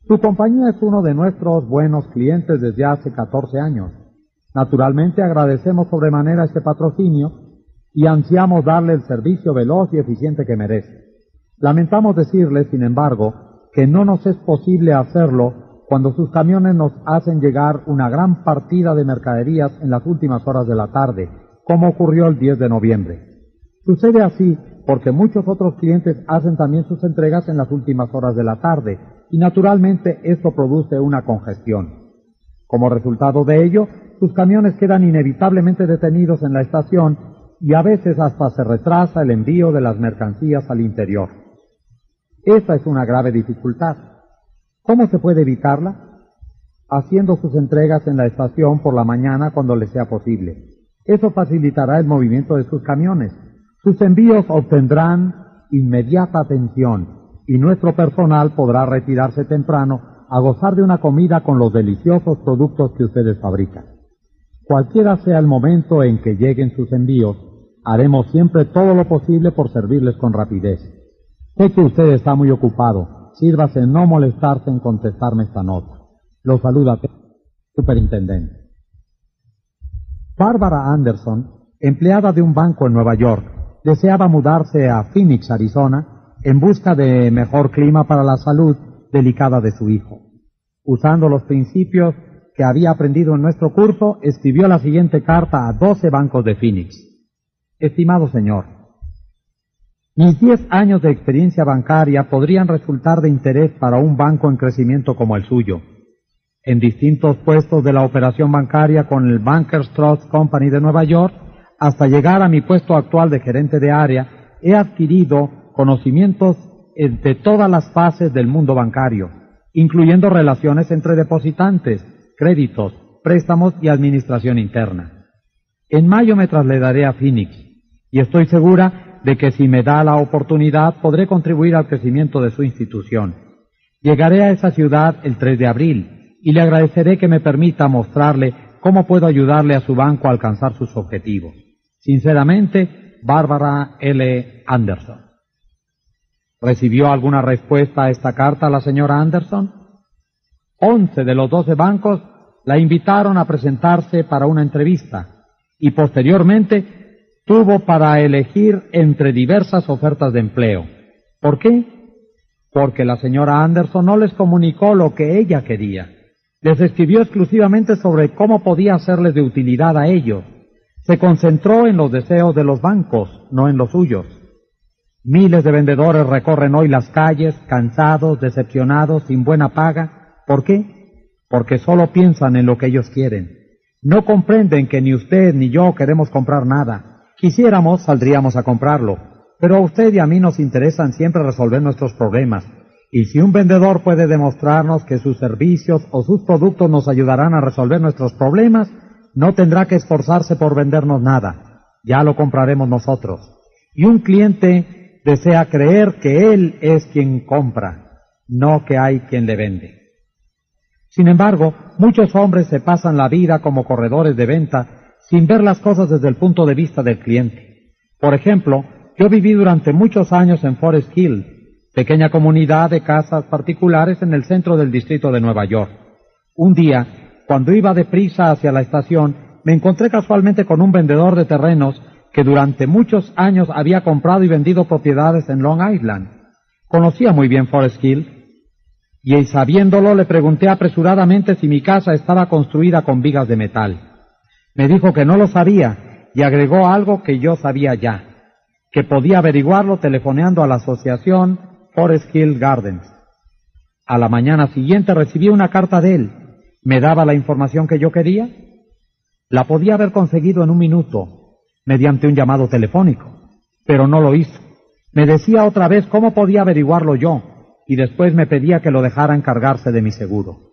su compañía es uno de nuestros buenos clientes desde hace 14 años Naturalmente agradecemos sobremanera este patrocinio y ansiamos darle el servicio veloz y eficiente que merece. Lamentamos decirle, sin embargo, que no nos es posible hacerlo cuando sus camiones nos hacen llegar una gran partida de mercaderías en las últimas horas de la tarde, como ocurrió el 10 de noviembre. Sucede así porque muchos otros clientes hacen también sus entregas en las últimas horas de la tarde y naturalmente esto produce una congestión. Como resultado de ello, sus camiones quedan inevitablemente detenidos en la estación y a veces hasta se retrasa el envío de las mercancías al interior. Esta es una grave dificultad. ¿Cómo se puede evitarla? Haciendo sus entregas en la estación por la mañana cuando le sea posible. Eso facilitará el movimiento de sus camiones. Sus envíos obtendrán inmediata atención y nuestro personal podrá retirarse temprano a gozar de una comida con los deliciosos productos que ustedes fabrican. Cualquiera sea el momento en que lleguen sus envíos, haremos siempre todo lo posible por servirles con rapidez. Sé que usted está muy ocupado. Sírvase no molestarse en contestarme esta nota. Lo saluda, superintendente. Bárbara Anderson, empleada de un banco en Nueva York, deseaba mudarse a Phoenix, Arizona, en busca de mejor clima para la salud delicada de su hijo. Usando los principios que había aprendido en nuestro curso, escribió la siguiente carta a doce bancos de Phoenix. Estimado señor, mis diez años de experiencia bancaria podrían resultar de interés para un banco en crecimiento como el suyo. En distintos puestos de la operación bancaria con el Bankers Trust Company de Nueva York, hasta llegar a mi puesto actual de gerente de área, he adquirido conocimientos de todas las fases del mundo bancario, incluyendo relaciones entre depositantes, créditos, préstamos y administración interna. En mayo me trasladaré a Phoenix y estoy segura de que si me da la oportunidad podré contribuir al crecimiento de su institución. Llegaré a esa ciudad el 3 de abril y le agradeceré que me permita mostrarle cómo puedo ayudarle a su banco a alcanzar sus objetivos. Sinceramente, Bárbara L. Anderson. ¿Recibió alguna respuesta a esta carta la señora Anderson? Once de los doce bancos la invitaron a presentarse para una entrevista y posteriormente tuvo para elegir entre diversas ofertas de empleo. ¿Por qué? Porque la señora Anderson no les comunicó lo que ella quería. Les escribió exclusivamente sobre cómo podía serles de utilidad a ellos. Se concentró en los deseos de los bancos, no en los suyos. Miles de vendedores recorren hoy las calles, cansados, decepcionados, sin buena paga, ¿Por qué? Porque solo piensan en lo que ellos quieren. No comprenden que ni usted ni yo queremos comprar nada. Quisiéramos, saldríamos a comprarlo. Pero a usted y a mí nos interesan siempre resolver nuestros problemas. Y si un vendedor puede demostrarnos que sus servicios o sus productos nos ayudarán a resolver nuestros problemas, no tendrá que esforzarse por vendernos nada. Ya lo compraremos nosotros. Y un cliente desea creer que él es quien compra, no que hay quien le vende. Sin embargo, muchos hombres se pasan la vida como corredores de venta sin ver las cosas desde el punto de vista del cliente. Por ejemplo, yo viví durante muchos años en Forest Hill, pequeña comunidad de casas particulares en el centro del distrito de Nueva York. Un día, cuando iba deprisa hacia la estación, me encontré casualmente con un vendedor de terrenos que durante muchos años había comprado y vendido propiedades en Long Island. Conocía muy bien Forest Hill y sabiéndolo le pregunté apresuradamente si mi casa estaba construida con vigas de metal. Me dijo que no lo sabía y agregó algo que yo sabía ya, que podía averiguarlo telefoneando a la asociación Forest Hill Gardens. A la mañana siguiente recibí una carta de él. ¿Me daba la información que yo quería? La podía haber conseguido en un minuto, mediante un llamado telefónico, pero no lo hizo. Me decía otra vez cómo podía averiguarlo yo, y después me pedía que lo dejara encargarse de mi seguro.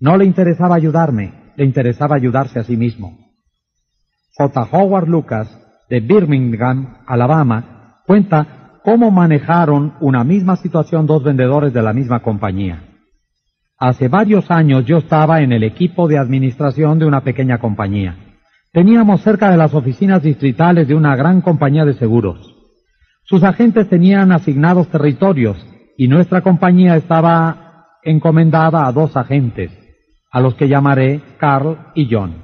No le interesaba ayudarme, le interesaba ayudarse a sí mismo. J. Howard Lucas, de Birmingham, Alabama, cuenta cómo manejaron una misma situación dos vendedores de la misma compañía. Hace varios años yo estaba en el equipo de administración de una pequeña compañía. Teníamos cerca de las oficinas distritales de una gran compañía de seguros. Sus agentes tenían asignados territorios y nuestra compañía estaba encomendada a dos agentes, a los que llamaré Carl y John.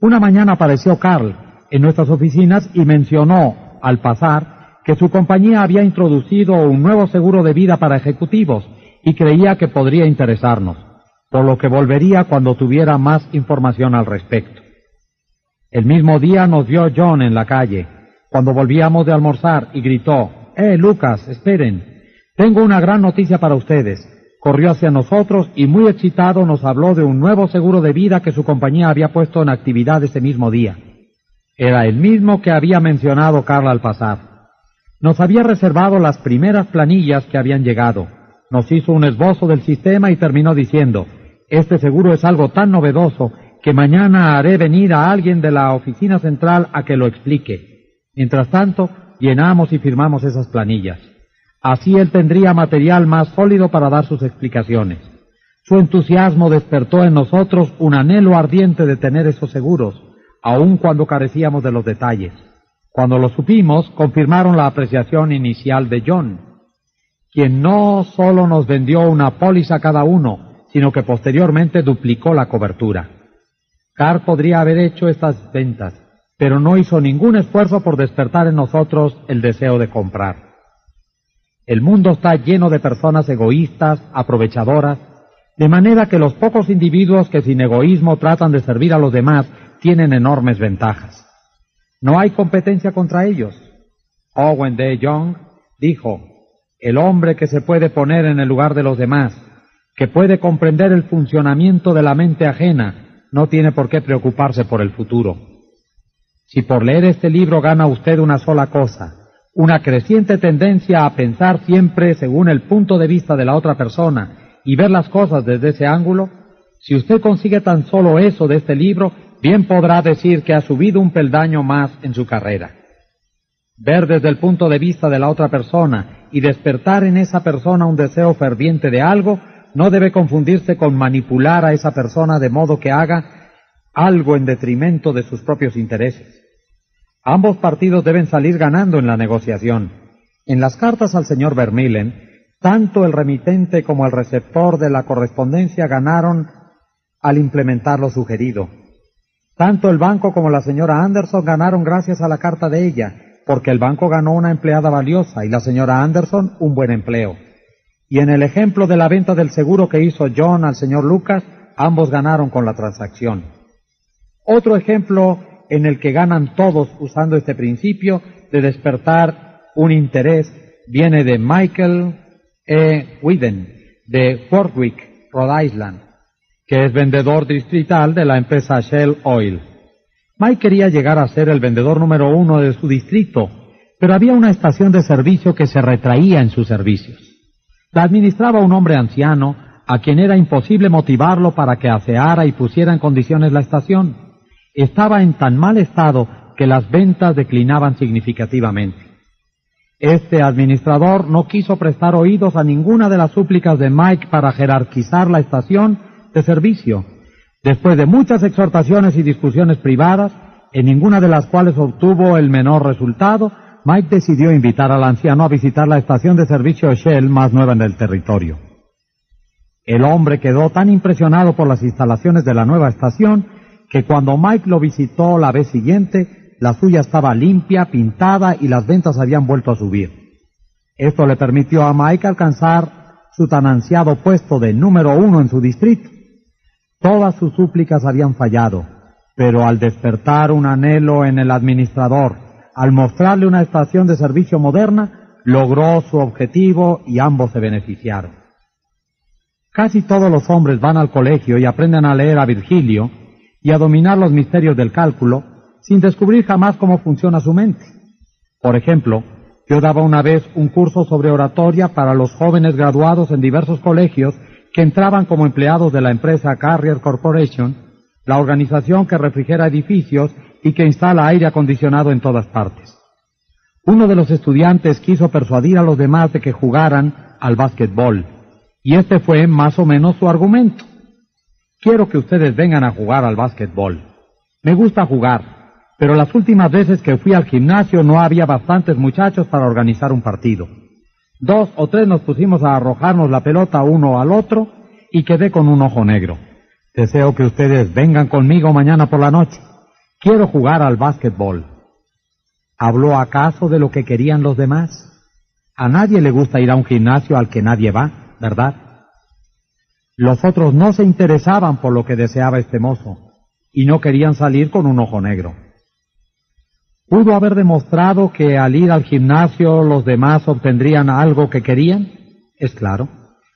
Una mañana apareció Carl en nuestras oficinas y mencionó, al pasar, que su compañía había introducido un nuevo seguro de vida para ejecutivos y creía que podría interesarnos, por lo que volvería cuando tuviera más información al respecto. El mismo día nos vio John en la calle, cuando volvíamos de almorzar, y gritó, ¡Eh, Lucas, esperen! Tengo una gran noticia para ustedes. Corrió hacia nosotros y muy excitado nos habló de un nuevo seguro de vida que su compañía había puesto en actividad ese mismo día. Era el mismo que había mencionado Carla al pasar. Nos había reservado las primeras planillas que habían llegado. Nos hizo un esbozo del sistema y terminó diciendo, este seguro es algo tan novedoso que mañana haré venir a alguien de la oficina central a que lo explique. Mientras tanto, llenamos y firmamos esas planillas. Así él tendría material más sólido para dar sus explicaciones. Su entusiasmo despertó en nosotros un anhelo ardiente de tener esos seguros, aun cuando carecíamos de los detalles. Cuando lo supimos, confirmaron la apreciación inicial de John, quien no solo nos vendió una póliza cada uno, sino que posteriormente duplicó la cobertura. Carr podría haber hecho estas ventas, pero no hizo ningún esfuerzo por despertar en nosotros el deseo de comprar. El mundo está lleno de personas egoístas, aprovechadoras, de manera que los pocos individuos que sin egoísmo tratan de servir a los demás tienen enormes ventajas. No hay competencia contra ellos. Owen D. Young dijo, el hombre que se puede poner en el lugar de los demás, que puede comprender el funcionamiento de la mente ajena, no tiene por qué preocuparse por el futuro. Si por leer este libro gana usted una sola cosa, una creciente tendencia a pensar siempre según el punto de vista de la otra persona y ver las cosas desde ese ángulo, si usted consigue tan solo eso de este libro, bien podrá decir que ha subido un peldaño más en su carrera. Ver desde el punto de vista de la otra persona y despertar en esa persona un deseo ferviente de algo, no debe confundirse con manipular a esa persona de modo que haga algo en detrimento de sus propios intereses. Ambos partidos deben salir ganando en la negociación. En las cartas al señor Vermillen, tanto el remitente como el receptor de la correspondencia ganaron al implementar lo sugerido. Tanto el banco como la señora Anderson ganaron gracias a la carta de ella, porque el banco ganó una empleada valiosa y la señora Anderson un buen empleo. Y en el ejemplo de la venta del seguro que hizo John al señor Lucas, ambos ganaron con la transacción. Otro ejemplo en el que ganan todos usando este principio de despertar un interés viene de Michael E. Whedon de Warwick, Rhode Island, que es vendedor distrital de la empresa Shell Oil. Mike quería llegar a ser el vendedor número uno de su distrito, pero había una estación de servicio que se retraía en sus servicios. La administraba un hombre anciano a quien era imposible motivarlo para que aseara y pusiera en condiciones la estación estaba en tan mal estado que las ventas declinaban significativamente. Este administrador no quiso prestar oídos a ninguna de las súplicas de Mike para jerarquizar la estación de servicio. Después de muchas exhortaciones y discusiones privadas, en ninguna de las cuales obtuvo el menor resultado, Mike decidió invitar al anciano a visitar la estación de servicio Shell más nueva en el territorio. El hombre quedó tan impresionado por las instalaciones de la nueva estación que cuando Mike lo visitó la vez siguiente, la suya estaba limpia, pintada y las ventas habían vuelto a subir. Esto le permitió a Mike alcanzar su tan ansiado puesto de número uno en su distrito. Todas sus súplicas habían fallado, pero al despertar un anhelo en el administrador, al mostrarle una estación de servicio moderna, logró su objetivo y ambos se beneficiaron. Casi todos los hombres van al colegio y aprenden a leer a Virgilio y a dominar los misterios del cálculo sin descubrir jamás cómo funciona su mente. Por ejemplo, yo daba una vez un curso sobre oratoria para los jóvenes graduados en diversos colegios que entraban como empleados de la empresa Carrier Corporation, la organización que refrigera edificios y que instala aire acondicionado en todas partes. Uno de los estudiantes quiso persuadir a los demás de que jugaran al básquetbol y este fue más o menos su argumento. Quiero que ustedes vengan a jugar al básquetbol. Me gusta jugar, pero las últimas veces que fui al gimnasio no había bastantes muchachos para organizar un partido. Dos o tres nos pusimos a arrojarnos la pelota uno al otro y quedé con un ojo negro. Deseo que ustedes vengan conmigo mañana por la noche. Quiero jugar al básquetbol. ¿Habló acaso de lo que querían los demás? A nadie le gusta ir a un gimnasio al que nadie va. ¿verdad? Los otros no se interesaban por lo que deseaba este mozo y no querían salir con un ojo negro. ¿Pudo haber demostrado que al ir al gimnasio los demás obtendrían algo que querían? Es claro.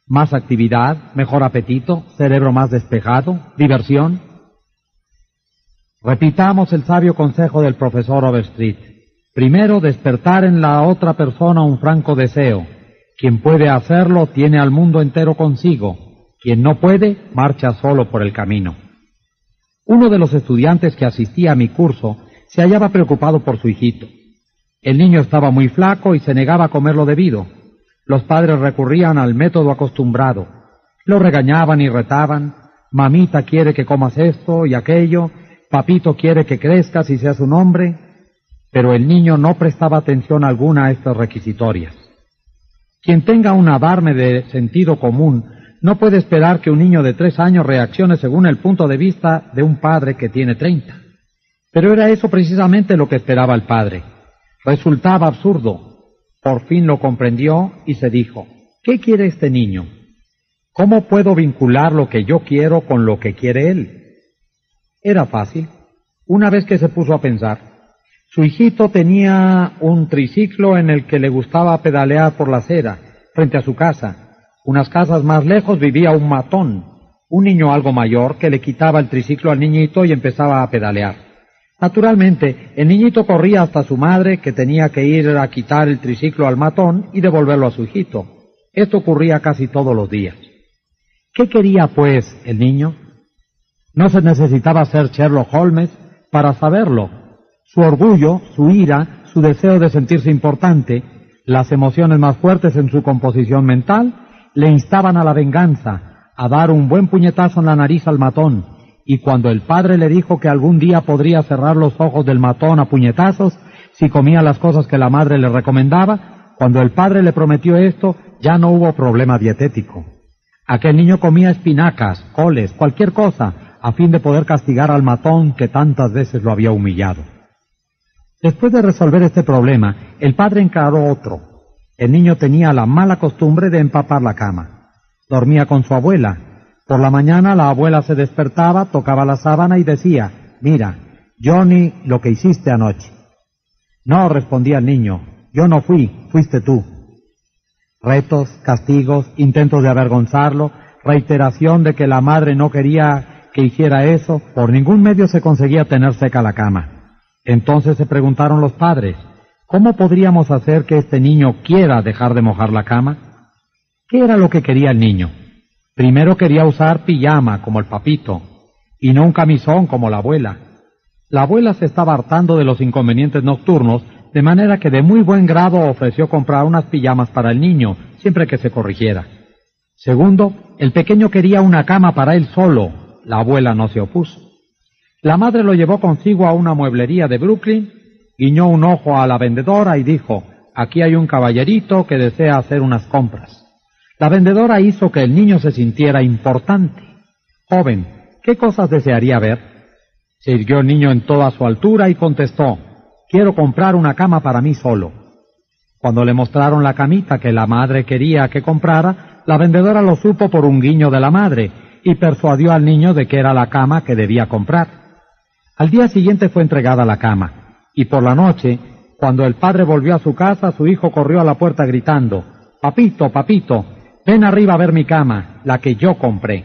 Más actividad, mejor apetito, cerebro más despejado, diversión. Repitamos el sabio consejo del profesor Overstreet. Primero, despertar en la otra persona un franco deseo, quien puede hacerlo tiene al mundo entero consigo. Quien no puede, marcha solo por el camino. Uno de los estudiantes que asistía a mi curso se hallaba preocupado por su hijito. El niño estaba muy flaco y se negaba a comer lo debido. Los padres recurrían al método acostumbrado. Lo regañaban y retaban. Mamita quiere que comas esto y aquello. Papito quiere que crezcas y seas un hombre. Pero el niño no prestaba atención alguna a estas requisitorias. Quien tenga un adarme de sentido común no puede esperar que un niño de tres años reaccione según el punto de vista de un padre que tiene treinta. Pero era eso precisamente lo que esperaba el padre. Resultaba absurdo. Por fin lo comprendió y se dijo, ¿qué quiere este niño? ¿Cómo puedo vincular lo que yo quiero con lo que quiere él? Era fácil. Una vez que se puso a pensar, su hijito tenía un triciclo en el que le gustaba pedalear por la acera, frente a su casa. Unas casas más lejos vivía un matón, un niño algo mayor que le quitaba el triciclo al niñito y empezaba a pedalear. Naturalmente, el niñito corría hasta su madre, que tenía que ir a quitar el triciclo al matón y devolverlo a su hijito. Esto ocurría casi todos los días. ¿Qué quería, pues, el niño? No se necesitaba ser Sherlock Holmes para saberlo. Su orgullo, su ira, su deseo de sentirse importante, las emociones más fuertes en su composición mental, le instaban a la venganza, a dar un buen puñetazo en la nariz al matón, y cuando el padre le dijo que algún día podría cerrar los ojos del matón a puñetazos si comía las cosas que la madre le recomendaba, cuando el padre le prometió esto, ya no hubo problema dietético. Aquel niño comía espinacas, coles, cualquier cosa, a fin de poder castigar al matón que tantas veces lo había humillado. Después de resolver este problema, el padre encaró otro. El niño tenía la mala costumbre de empapar la cama. Dormía con su abuela. Por la mañana la abuela se despertaba, tocaba la sábana y decía, mira, Johnny, lo que hiciste anoche. No, respondía el niño, yo no fui, fuiste tú. Retos, castigos, intentos de avergonzarlo, reiteración de que la madre no quería que hiciera eso, por ningún medio se conseguía tener seca la cama. Entonces se preguntaron los padres, ¿cómo podríamos hacer que este niño quiera dejar de mojar la cama? ¿Qué era lo que quería el niño? Primero quería usar pijama como el papito y no un camisón como la abuela. La abuela se estaba hartando de los inconvenientes nocturnos, de manera que de muy buen grado ofreció comprar unas pijamas para el niño, siempre que se corrigiera. Segundo, el pequeño quería una cama para él solo. La abuela no se opuso. La madre lo llevó consigo a una mueblería de Brooklyn guiñó un ojo a la vendedora y dijo, aquí hay un caballerito que desea hacer unas compras. La vendedora hizo que el niño se sintiera importante. Joven, ¿qué cosas desearía ver? Se irguió el niño en toda su altura y contestó, quiero comprar una cama para mí solo. Cuando le mostraron la camita que la madre quería que comprara, la vendedora lo supo por un guiño de la madre y persuadió al niño de que era la cama que debía comprar. Al día siguiente fue entregada la cama, y por la noche, cuando el padre volvió a su casa, su hijo corrió a la puerta gritando, Papito, papito, ven arriba a ver mi cama, la que yo compré.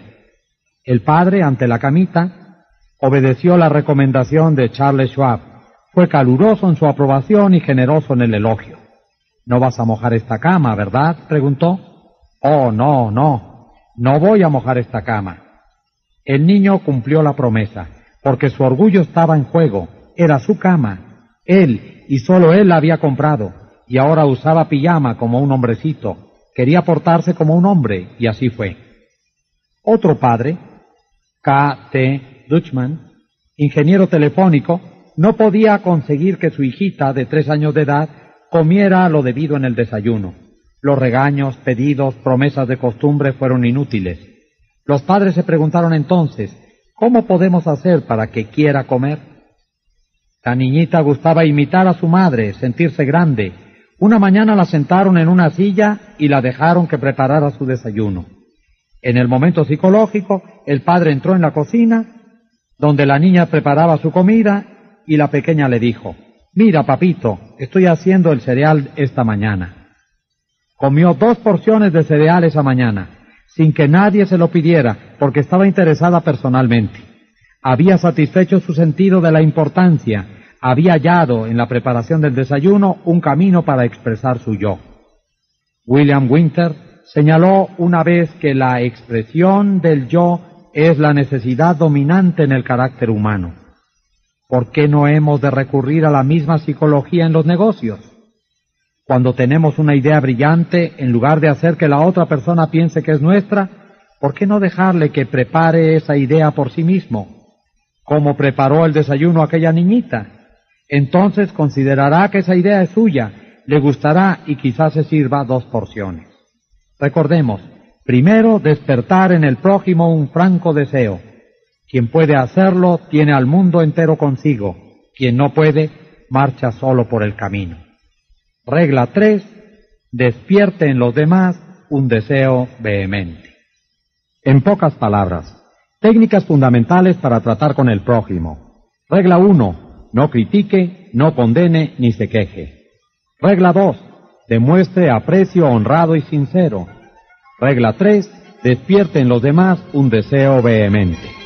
El padre, ante la camita, obedeció la recomendación de Charles Schwab. Fue caluroso en su aprobación y generoso en el elogio. ¿No vas a mojar esta cama, verdad? preguntó. Oh, no, no, no voy a mojar esta cama. El niño cumplió la promesa, porque su orgullo estaba en juego. Era su cama. Él, y solo él la había comprado, y ahora usaba pijama como un hombrecito. Quería portarse como un hombre, y así fue. Otro padre, K. T. Dutchman, ingeniero telefónico, no podía conseguir que su hijita de tres años de edad comiera lo debido en el desayuno. Los regaños, pedidos, promesas de costumbre fueron inútiles. Los padres se preguntaron entonces, ¿cómo podemos hacer para que quiera comer? La niñita gustaba imitar a su madre, sentirse grande. Una mañana la sentaron en una silla y la dejaron que preparara su desayuno. En el momento psicológico, el padre entró en la cocina, donde la niña preparaba su comida, y la pequeña le dijo, Mira, papito, estoy haciendo el cereal esta mañana. Comió dos porciones de cereal esa mañana, sin que nadie se lo pidiera, porque estaba interesada personalmente. Había satisfecho su sentido de la importancia, había hallado en la preparación del desayuno un camino para expresar su yo. William Winter señaló una vez que la expresión del yo es la necesidad dominante en el carácter humano. ¿Por qué no hemos de recurrir a la misma psicología en los negocios? Cuando tenemos una idea brillante, en lugar de hacer que la otra persona piense que es nuestra, ¿por qué no dejarle que prepare esa idea por sí mismo? ¿Cómo preparó el desayuno aquella niñita? Entonces considerará que esa idea es suya, le gustará y quizás se sirva dos porciones. Recordemos, primero despertar en el prójimo un franco deseo. Quien puede hacerlo tiene al mundo entero consigo. Quien no puede, marcha solo por el camino. Regla 3. Despierte en los demás un deseo vehemente. En pocas palabras, técnicas fundamentales para tratar con el prójimo. Regla 1. No critique, no condene ni se queje. Regla 2. Demuestre aprecio honrado y sincero. Regla 3. Despierte en los demás un deseo vehemente.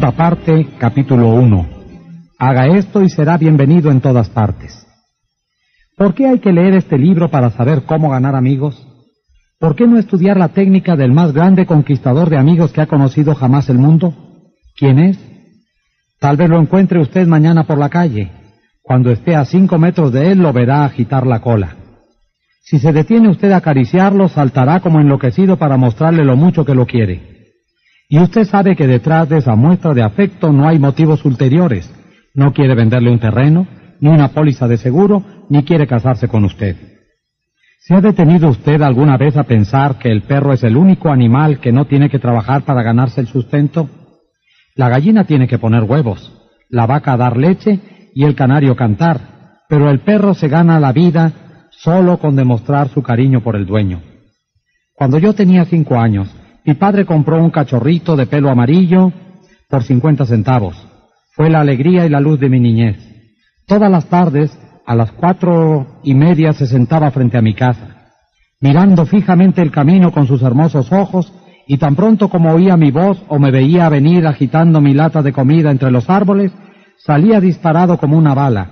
Parte, capítulo 1. Haga esto y será bienvenido en todas partes. ¿Por qué hay que leer este libro para saber cómo ganar amigos? ¿Por qué no estudiar la técnica del más grande conquistador de amigos que ha conocido jamás el mundo? ¿Quién es? Tal vez lo encuentre usted mañana por la calle. Cuando esté a cinco metros de él lo verá agitar la cola. Si se detiene usted a acariciarlo, saltará como enloquecido para mostrarle lo mucho que lo quiere. Y usted sabe que detrás de esa muestra de afecto no hay motivos ulteriores. No quiere venderle un terreno, ni una póliza de seguro, ni quiere casarse con usted. ¿Se ha detenido usted alguna vez a pensar que el perro es el único animal que no tiene que trabajar para ganarse el sustento? La gallina tiene que poner huevos, la vaca dar leche y el canario cantar, pero el perro se gana la vida solo con demostrar su cariño por el dueño. Cuando yo tenía cinco años, mi padre compró un cachorrito de pelo amarillo por cincuenta centavos. Fue la alegría y la luz de mi niñez. Todas las tardes, a las cuatro y media, se sentaba frente a mi casa, mirando fijamente el camino con sus hermosos ojos y tan pronto como oía mi voz o me veía venir agitando mi lata de comida entre los árboles, salía disparado como una bala.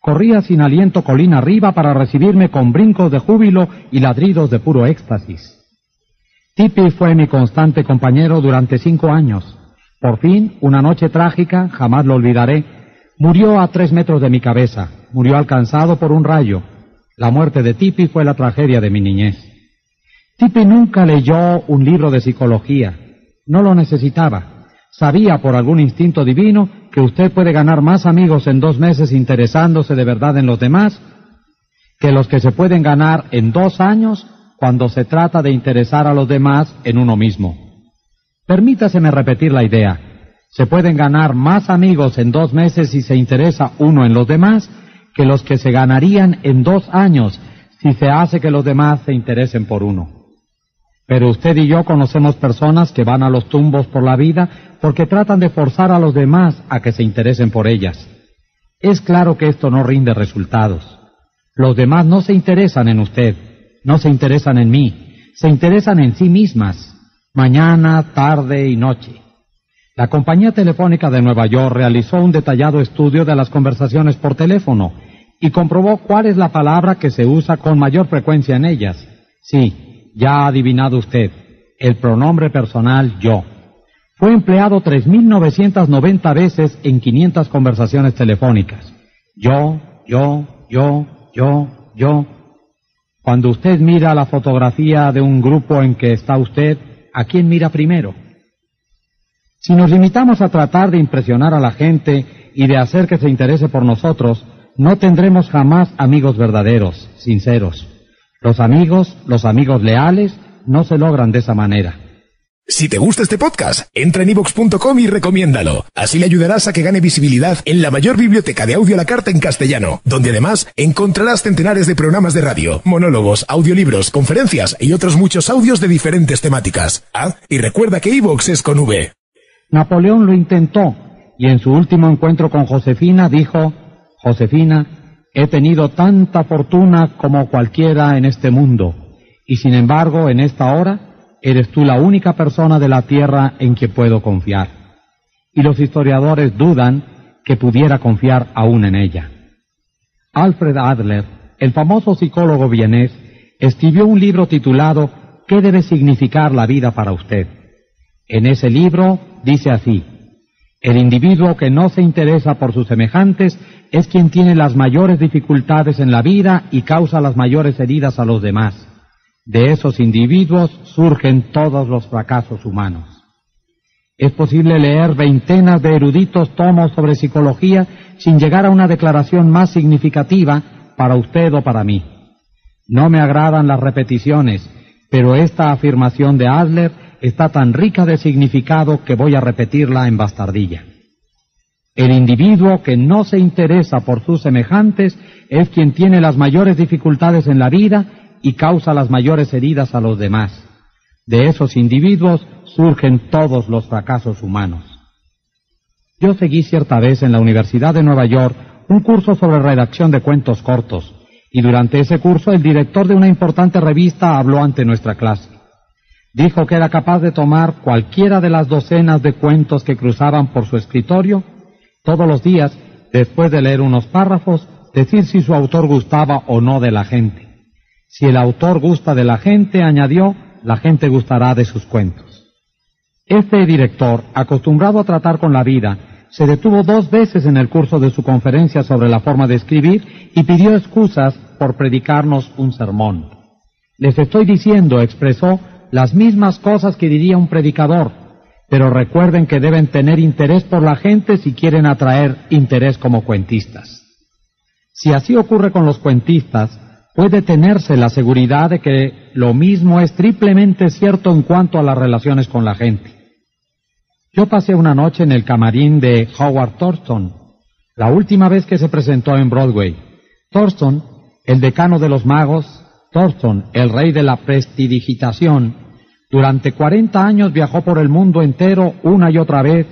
Corría sin aliento colina arriba para recibirme con brincos de júbilo y ladridos de puro éxtasis. Tipi fue mi constante compañero durante cinco años. Por fin, una noche trágica, jamás lo olvidaré, murió a tres metros de mi cabeza, murió alcanzado por un rayo. La muerte de Tipi fue la tragedia de mi niñez. Tipi nunca leyó un libro de psicología, no lo necesitaba. Sabía por algún instinto divino que usted puede ganar más amigos en dos meses interesándose de verdad en los demás que los que se pueden ganar en dos años cuando se trata de interesar a los demás en uno mismo. Permítaseme repetir la idea. Se pueden ganar más amigos en dos meses si se interesa uno en los demás que los que se ganarían en dos años si se hace que los demás se interesen por uno. Pero usted y yo conocemos personas que van a los tumbos por la vida porque tratan de forzar a los demás a que se interesen por ellas. Es claro que esto no rinde resultados. Los demás no se interesan en usted, no se interesan en mí, se interesan en sí mismas, mañana, tarde y noche. La compañía telefónica de Nueva York realizó un detallado estudio de las conversaciones por teléfono y comprobó cuál es la palabra que se usa con mayor frecuencia en ellas. Sí, ya ha adivinado usted, el pronombre personal yo. Fue empleado 3.990 veces en 500 conversaciones telefónicas. Yo, yo, yo, yo, yo, cuando usted mira la fotografía de un grupo en que está usted, ¿a quién mira primero? Si nos limitamos a tratar de impresionar a la gente y de hacer que se interese por nosotros, no tendremos jamás amigos verdaderos, sinceros. Los amigos, los amigos leales, no se logran de esa manera. Si te gusta este podcast, entra en ivox.com y recomiéndalo. Así le ayudarás a que gane visibilidad en la mayor biblioteca de audio a la carta en castellano, donde además encontrarás centenares de programas de radio, monólogos, audiolibros, conferencias y otros muchos audios de diferentes temáticas. Ah, y recuerda que iVox es con V. Napoleón lo intentó y en su último encuentro con Josefina dijo, Josefina, he tenido tanta fortuna como cualquiera en este mundo, y sin embargo en esta hora eres tú la única persona de la tierra en que puedo confiar. Y los historiadores dudan que pudiera confiar aún en ella. Alfred Adler, el famoso psicólogo vienés, escribió un libro titulado ¿Qué debe significar la vida para usted? En ese libro dice así, el individuo que no se interesa por sus semejantes es quien tiene las mayores dificultades en la vida y causa las mayores heridas a los demás. De esos individuos surgen todos los fracasos humanos. Es posible leer veintenas de eruditos tomos sobre psicología sin llegar a una declaración más significativa para usted o para mí. No me agradan las repeticiones, pero esta afirmación de Adler está tan rica de significado que voy a repetirla en bastardilla. El individuo que no se interesa por sus semejantes es quien tiene las mayores dificultades en la vida y causa las mayores heridas a los demás. De esos individuos surgen todos los fracasos humanos. Yo seguí cierta vez en la Universidad de Nueva York un curso sobre redacción de cuentos cortos, y durante ese curso el director de una importante revista habló ante nuestra clase. Dijo que era capaz de tomar cualquiera de las docenas de cuentos que cruzaban por su escritorio, todos los días, después de leer unos párrafos, decir si su autor gustaba o no de la gente. Si el autor gusta de la gente, añadió, la gente gustará de sus cuentos. Este director, acostumbrado a tratar con la vida, se detuvo dos veces en el curso de su conferencia sobre la forma de escribir y pidió excusas por predicarnos un sermón. Les estoy diciendo, expresó, las mismas cosas que diría un predicador, pero recuerden que deben tener interés por la gente si quieren atraer interés como cuentistas. Si así ocurre con los cuentistas, puede tenerse la seguridad de que lo mismo es triplemente cierto en cuanto a las relaciones con la gente. Yo pasé una noche en el camarín de Howard Thurston, la última vez que se presentó en Broadway. Thurston, el decano de los magos, Thurston, el rey de la prestidigitación, durante 40 años viajó por el mundo entero una y otra vez,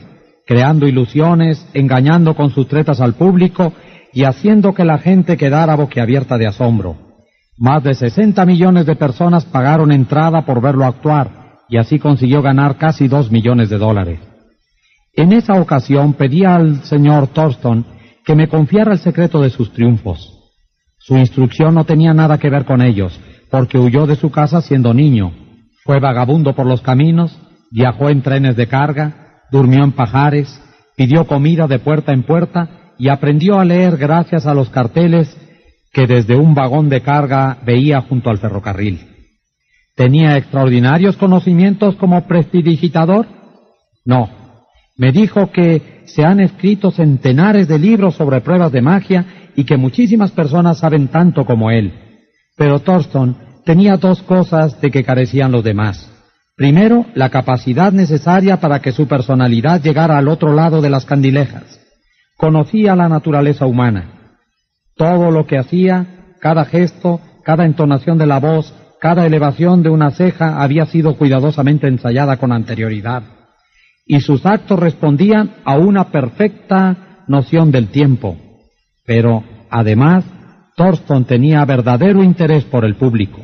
creando ilusiones, engañando con sus tretas al público y haciendo que la gente quedara boquiabierta de asombro. Más de 60 millones de personas pagaron entrada por verlo actuar y así consiguió ganar casi dos millones de dólares. En esa ocasión pedí al señor Thorston que me confiara el secreto de sus triunfos. Su instrucción no tenía nada que ver con ellos, porque huyó de su casa siendo niño, fue vagabundo por los caminos, viajó en trenes de carga, durmió en pajares, pidió comida de puerta en puerta y aprendió a leer gracias a los carteles que desde un vagón de carga veía junto al ferrocarril. ¿Tenía extraordinarios conocimientos como prestidigitador? No. Me dijo que se han escrito centenares de libros sobre pruebas de magia y que muchísimas personas saben tanto como él. Pero Thorston tenía dos cosas de que carecían los demás. Primero, la capacidad necesaria para que su personalidad llegara al otro lado de las candilejas. Conocía la naturaleza humana. Todo lo que hacía, cada gesto, cada entonación de la voz, cada elevación de una ceja había sido cuidadosamente ensayada con anterioridad. Y sus actos respondían a una perfecta noción del tiempo. Pero, además, Thorston tenía verdadero interés por el público.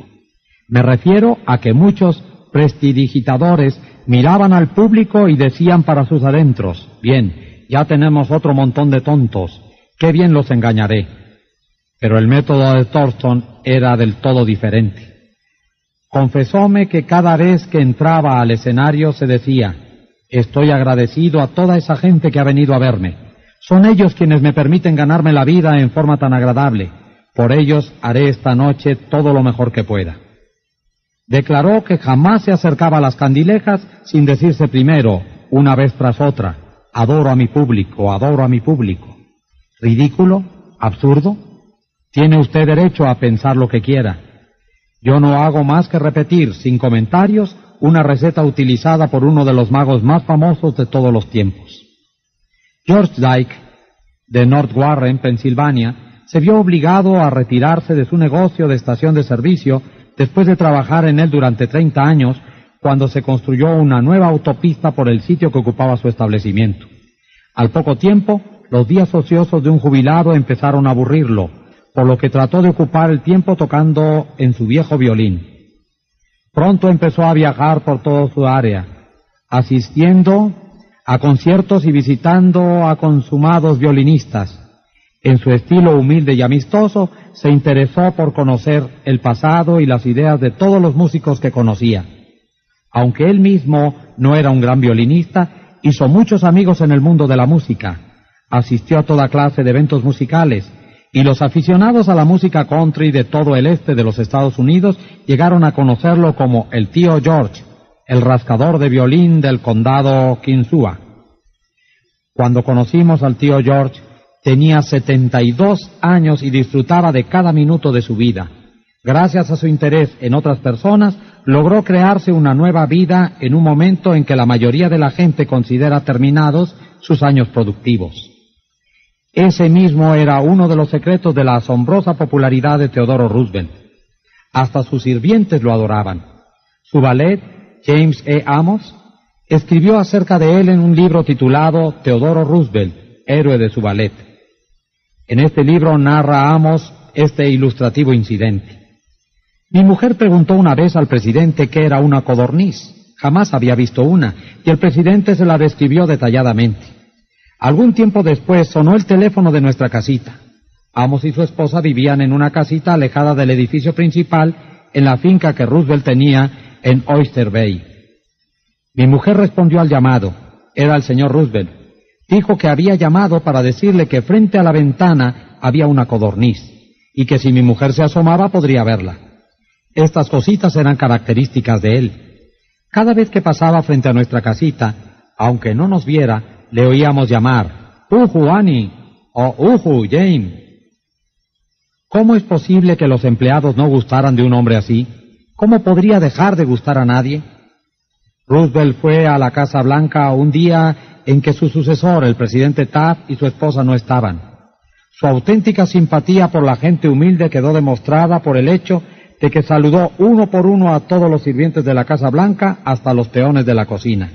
Me refiero a que muchos prestidigitadores miraban al público y decían para sus adentros, bien, ya tenemos otro montón de tontos, qué bien los engañaré. Pero el método de Thorston era del todo diferente. Confesóme que cada vez que entraba al escenario se decía, estoy agradecido a toda esa gente que ha venido a verme. Son ellos quienes me permiten ganarme la vida en forma tan agradable. Por ellos haré esta noche todo lo mejor que pueda declaró que jamás se acercaba a las candilejas sin decirse primero, una vez tras otra, adoro a mi público, adoro a mi público. ¿Ridículo? ¿Absurdo? Tiene usted derecho a pensar lo que quiera. Yo no hago más que repetir, sin comentarios, una receta utilizada por uno de los magos más famosos de todos los tiempos. George Dyke, de North Warren, Pensilvania, se vio obligado a retirarse de su negocio de estación de servicio después de trabajar en él durante 30 años, cuando se construyó una nueva autopista por el sitio que ocupaba su establecimiento. Al poco tiempo, los días ociosos de un jubilado empezaron a aburrirlo, por lo que trató de ocupar el tiempo tocando en su viejo violín. Pronto empezó a viajar por toda su área, asistiendo a conciertos y visitando a consumados violinistas. En su estilo humilde y amistoso, se interesó por conocer el pasado y las ideas de todos los músicos que conocía. Aunque él mismo no era un gran violinista, hizo muchos amigos en el mundo de la música. Asistió a toda clase de eventos musicales y los aficionados a la música country de todo el este de los Estados Unidos llegaron a conocerlo como el tío George, el rascador de violín del condado Kinsua. Cuando conocimos al tío George, Tenía 72 años y disfrutaba de cada minuto de su vida. Gracias a su interés en otras personas, logró crearse una nueva vida en un momento en que la mayoría de la gente considera terminados sus años productivos. Ese mismo era uno de los secretos de la asombrosa popularidad de Teodoro Roosevelt. Hasta sus sirvientes lo adoraban. Su ballet, James E. Amos, escribió acerca de él en un libro titulado Teodoro Roosevelt, héroe de su ballet. En este libro narra Amos este ilustrativo incidente. Mi mujer preguntó una vez al presidente qué era una codorniz. Jamás había visto una, y el presidente se la describió detalladamente. Algún tiempo después sonó el teléfono de nuestra casita. Amos y su esposa vivían en una casita alejada del edificio principal en la finca que Roosevelt tenía en Oyster Bay. Mi mujer respondió al llamado. Era el señor Roosevelt dijo que había llamado para decirle que frente a la ventana había una codorniz y que si mi mujer se asomaba podría verla. Estas cositas eran características de él. Cada vez que pasaba frente a nuestra casita, aunque no nos viera, le oíamos llamar, Uju Annie o Uju Jane. ¿Cómo es posible que los empleados no gustaran de un hombre así? ¿Cómo podría dejar de gustar a nadie? Roosevelt fue a la Casa Blanca un día en que su sucesor, el presidente Taft, y su esposa no estaban. Su auténtica simpatía por la gente humilde quedó demostrada por el hecho de que saludó uno por uno a todos los sirvientes de la Casa Blanca hasta los peones de la cocina.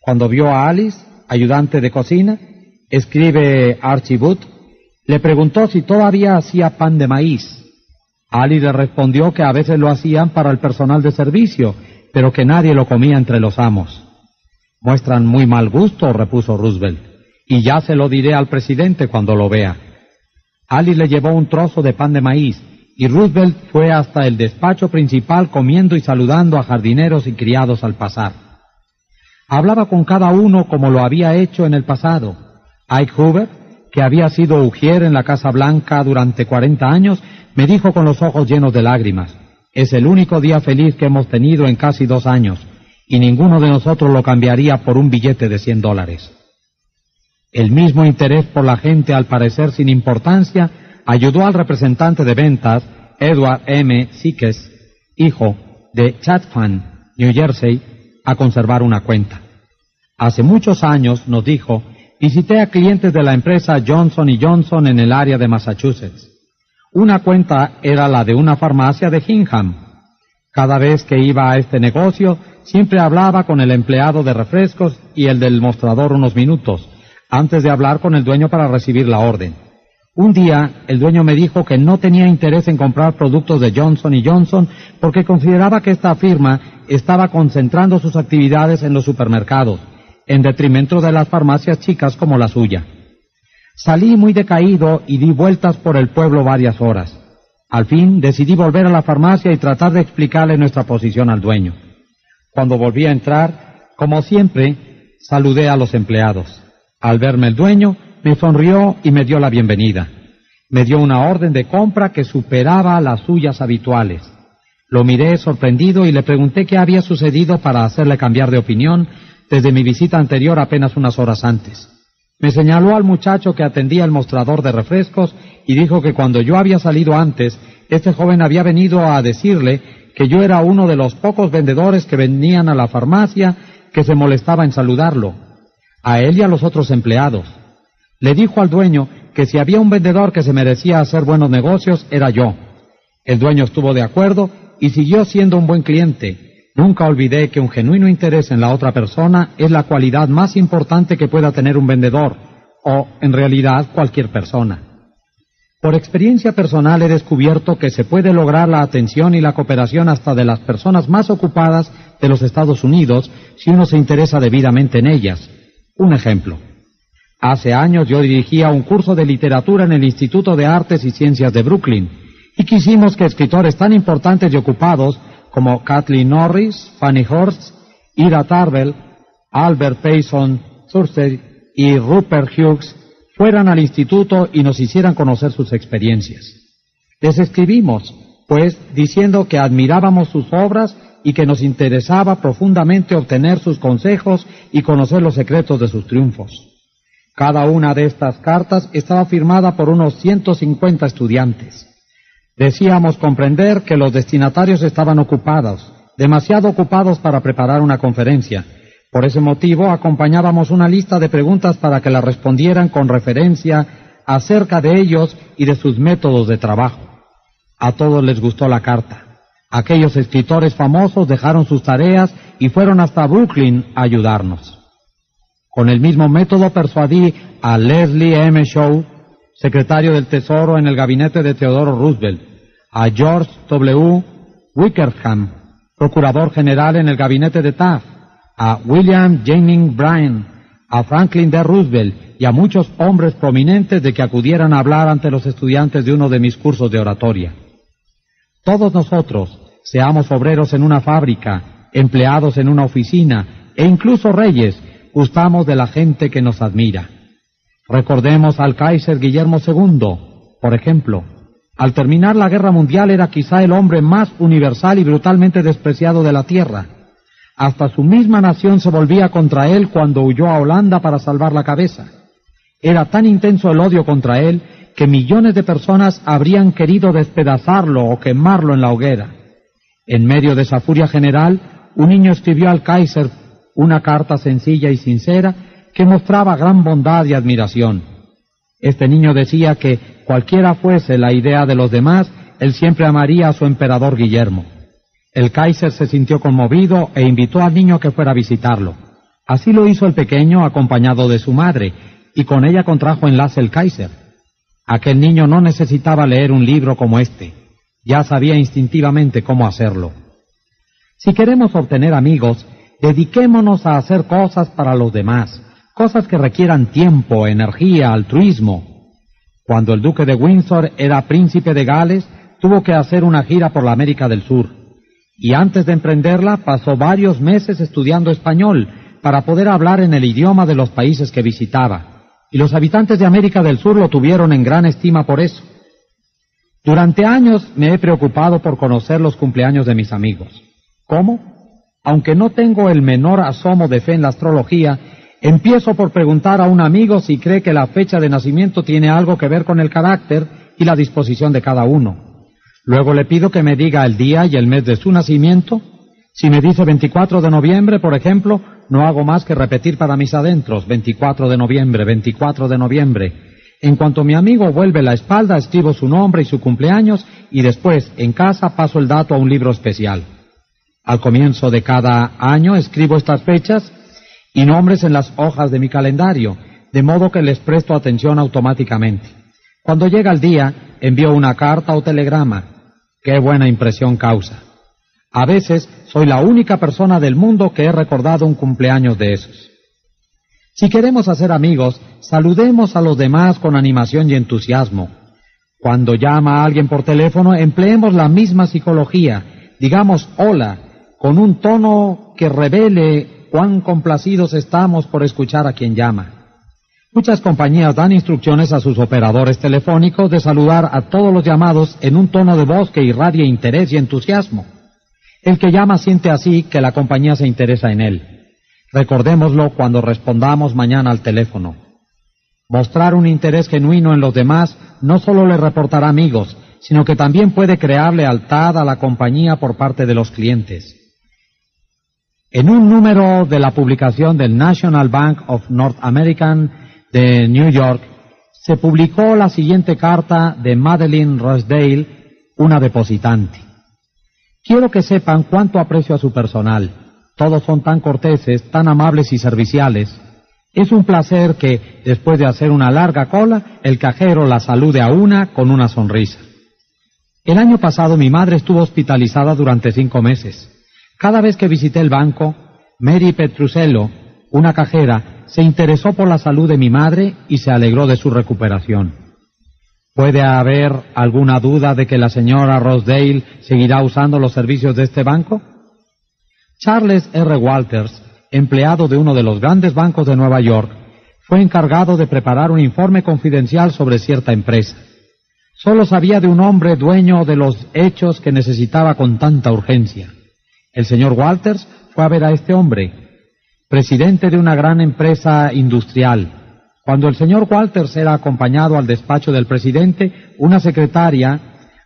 Cuando vio a Alice, ayudante de cocina, escribe Archie Booth, le preguntó si todavía hacía pan de maíz. Alice le respondió que a veces lo hacían para el personal de servicio pero que nadie lo comía entre los amos. Muestran muy mal gusto, repuso Roosevelt, y ya se lo diré al presidente cuando lo vea. Alice le llevó un trozo de pan de maíz, y Roosevelt fue hasta el despacho principal comiendo y saludando a jardineros y criados al pasar. Hablaba con cada uno como lo había hecho en el pasado. Ike Hoover, que había sido ujier en la Casa Blanca durante cuarenta años, me dijo con los ojos llenos de lágrimas, es el único día feliz que hemos tenido en casi dos años, y ninguno de nosotros lo cambiaría por un billete de cien dólares. El mismo interés por la gente, al parecer sin importancia, ayudó al representante de ventas, Edward M. Sikes, hijo de Chatham, New Jersey, a conservar una cuenta. Hace muchos años, nos dijo, visité a clientes de la empresa Johnson Johnson en el área de Massachusetts. Una cuenta era la de una farmacia de Hingham. Cada vez que iba a este negocio, siempre hablaba con el empleado de refrescos y el del mostrador unos minutos, antes de hablar con el dueño para recibir la orden. Un día el dueño me dijo que no tenía interés en comprar productos de Johnson Johnson porque consideraba que esta firma estaba concentrando sus actividades en los supermercados, en detrimento de las farmacias chicas como la suya. Salí muy decaído y di vueltas por el pueblo varias horas. Al fin decidí volver a la farmacia y tratar de explicarle nuestra posición al dueño. Cuando volví a entrar, como siempre, saludé a los empleados. Al verme el dueño, me sonrió y me dio la bienvenida. Me dio una orden de compra que superaba las suyas habituales. Lo miré sorprendido y le pregunté qué había sucedido para hacerle cambiar de opinión desde mi visita anterior apenas unas horas antes. Me señaló al muchacho que atendía el mostrador de refrescos y dijo que cuando yo había salido antes, este joven había venido a decirle que yo era uno de los pocos vendedores que venían a la farmacia que se molestaba en saludarlo, a él y a los otros empleados. Le dijo al dueño que si había un vendedor que se merecía hacer buenos negocios, era yo. El dueño estuvo de acuerdo y siguió siendo un buen cliente, Nunca olvidé que un genuino interés en la otra persona es la cualidad más importante que pueda tener un vendedor, o, en realidad, cualquier persona. Por experiencia personal he descubierto que se puede lograr la atención y la cooperación hasta de las personas más ocupadas de los Estados Unidos si uno se interesa debidamente en ellas. Un ejemplo. Hace años yo dirigía un curso de literatura en el Instituto de Artes y Ciencias de Brooklyn y quisimos que escritores tan importantes y ocupados como Kathleen Norris, Fanny Horst, Ira Tarbell, Albert Payson Thursday y Rupert Hughes fueran al instituto y nos hicieran conocer sus experiencias. Les escribimos, pues, diciendo que admirábamos sus obras y que nos interesaba profundamente obtener sus consejos y conocer los secretos de sus triunfos. Cada una de estas cartas estaba firmada por unos 150 estudiantes. Decíamos comprender que los destinatarios estaban ocupados, demasiado ocupados para preparar una conferencia. Por ese motivo acompañábamos una lista de preguntas para que la respondieran con referencia acerca de ellos y de sus métodos de trabajo. A todos les gustó la carta. Aquellos escritores famosos dejaron sus tareas y fueron hasta Brooklyn a ayudarnos. Con el mismo método persuadí a Leslie M. Shaw secretario del Tesoro en el gabinete de Teodoro Roosevelt, a George W. Wickerham, procurador general en el gabinete de Taft, a William Jennings Bryan, a Franklin D. Roosevelt y a muchos hombres prominentes de que acudieran a hablar ante los estudiantes de uno de mis cursos de oratoria. Todos nosotros, seamos obreros en una fábrica, empleados en una oficina e incluso reyes, gustamos de la gente que nos admira. Recordemos al Kaiser Guillermo II, por ejemplo. Al terminar la guerra mundial era quizá el hombre más universal y brutalmente despreciado de la tierra. Hasta su misma nación se volvía contra él cuando huyó a Holanda para salvar la cabeza. Era tan intenso el odio contra él que millones de personas habrían querido despedazarlo o quemarlo en la hoguera. En medio de esa furia general, un niño escribió al Kaiser una carta sencilla y sincera que mostraba gran bondad y admiración. Este niño decía que cualquiera fuese la idea de los demás, él siempre amaría a su emperador Guillermo. El Kaiser se sintió conmovido e invitó al niño que fuera a visitarlo. Así lo hizo el pequeño acompañado de su madre, y con ella contrajo enlace el Kaiser. Aquel niño no necesitaba leer un libro como este, ya sabía instintivamente cómo hacerlo. Si queremos obtener amigos, dediquémonos a hacer cosas para los demás, cosas que requieran tiempo, energía, altruismo. Cuando el duque de Windsor era príncipe de Gales, tuvo que hacer una gira por la América del Sur. Y antes de emprenderla, pasó varios meses estudiando español para poder hablar en el idioma de los países que visitaba. Y los habitantes de América del Sur lo tuvieron en gran estima por eso. Durante años me he preocupado por conocer los cumpleaños de mis amigos. ¿Cómo? Aunque no tengo el menor asomo de fe en la astrología, Empiezo por preguntar a un amigo si cree que la fecha de nacimiento tiene algo que ver con el carácter y la disposición de cada uno. Luego le pido que me diga el día y el mes de su nacimiento. Si me dice 24 de noviembre, por ejemplo, no hago más que repetir para mis adentros 24 de noviembre, 24 de noviembre. En cuanto mi amigo vuelve la espalda, escribo su nombre y su cumpleaños y después, en casa, paso el dato a un libro especial. Al comienzo de cada año escribo estas fechas y nombres en las hojas de mi calendario, de modo que les presto atención automáticamente. Cuando llega el día, envío una carta o telegrama. Qué buena impresión causa. A veces soy la única persona del mundo que he recordado un cumpleaños de esos. Si queremos hacer amigos, saludemos a los demás con animación y entusiasmo. Cuando llama a alguien por teléfono, empleemos la misma psicología. Digamos hola, con un tono que revele cuán complacidos estamos por escuchar a quien llama. Muchas compañías dan instrucciones a sus operadores telefónicos de saludar a todos los llamados en un tono de voz que irradie interés y entusiasmo. El que llama siente así que la compañía se interesa en él. Recordémoslo cuando respondamos mañana al teléfono. Mostrar un interés genuino en los demás no solo le reportará amigos, sino que también puede crear lealtad a la compañía por parte de los clientes. En un número de la publicación del National Bank of North American de New York, se publicó la siguiente carta de Madeline Rosedale, una depositante. Quiero que sepan cuánto aprecio a su personal. Todos son tan corteses, tan amables y serviciales. Es un placer que, después de hacer una larga cola, el cajero la salude a una con una sonrisa. El año pasado mi madre estuvo hospitalizada durante cinco meses. Cada vez que visité el banco, Mary Petrusello, una cajera, se interesó por la salud de mi madre y se alegró de su recuperación. ¿Puede haber alguna duda de que la señora Rosedale seguirá usando los servicios de este banco? Charles R. Walters, empleado de uno de los grandes bancos de Nueva York, fue encargado de preparar un informe confidencial sobre cierta empresa. Solo sabía de un hombre dueño de los hechos que necesitaba con tanta urgencia. El señor Walters fue a ver a este hombre, presidente de una gran empresa industrial. Cuando el señor Walters era acompañado al despacho del presidente, una secretaria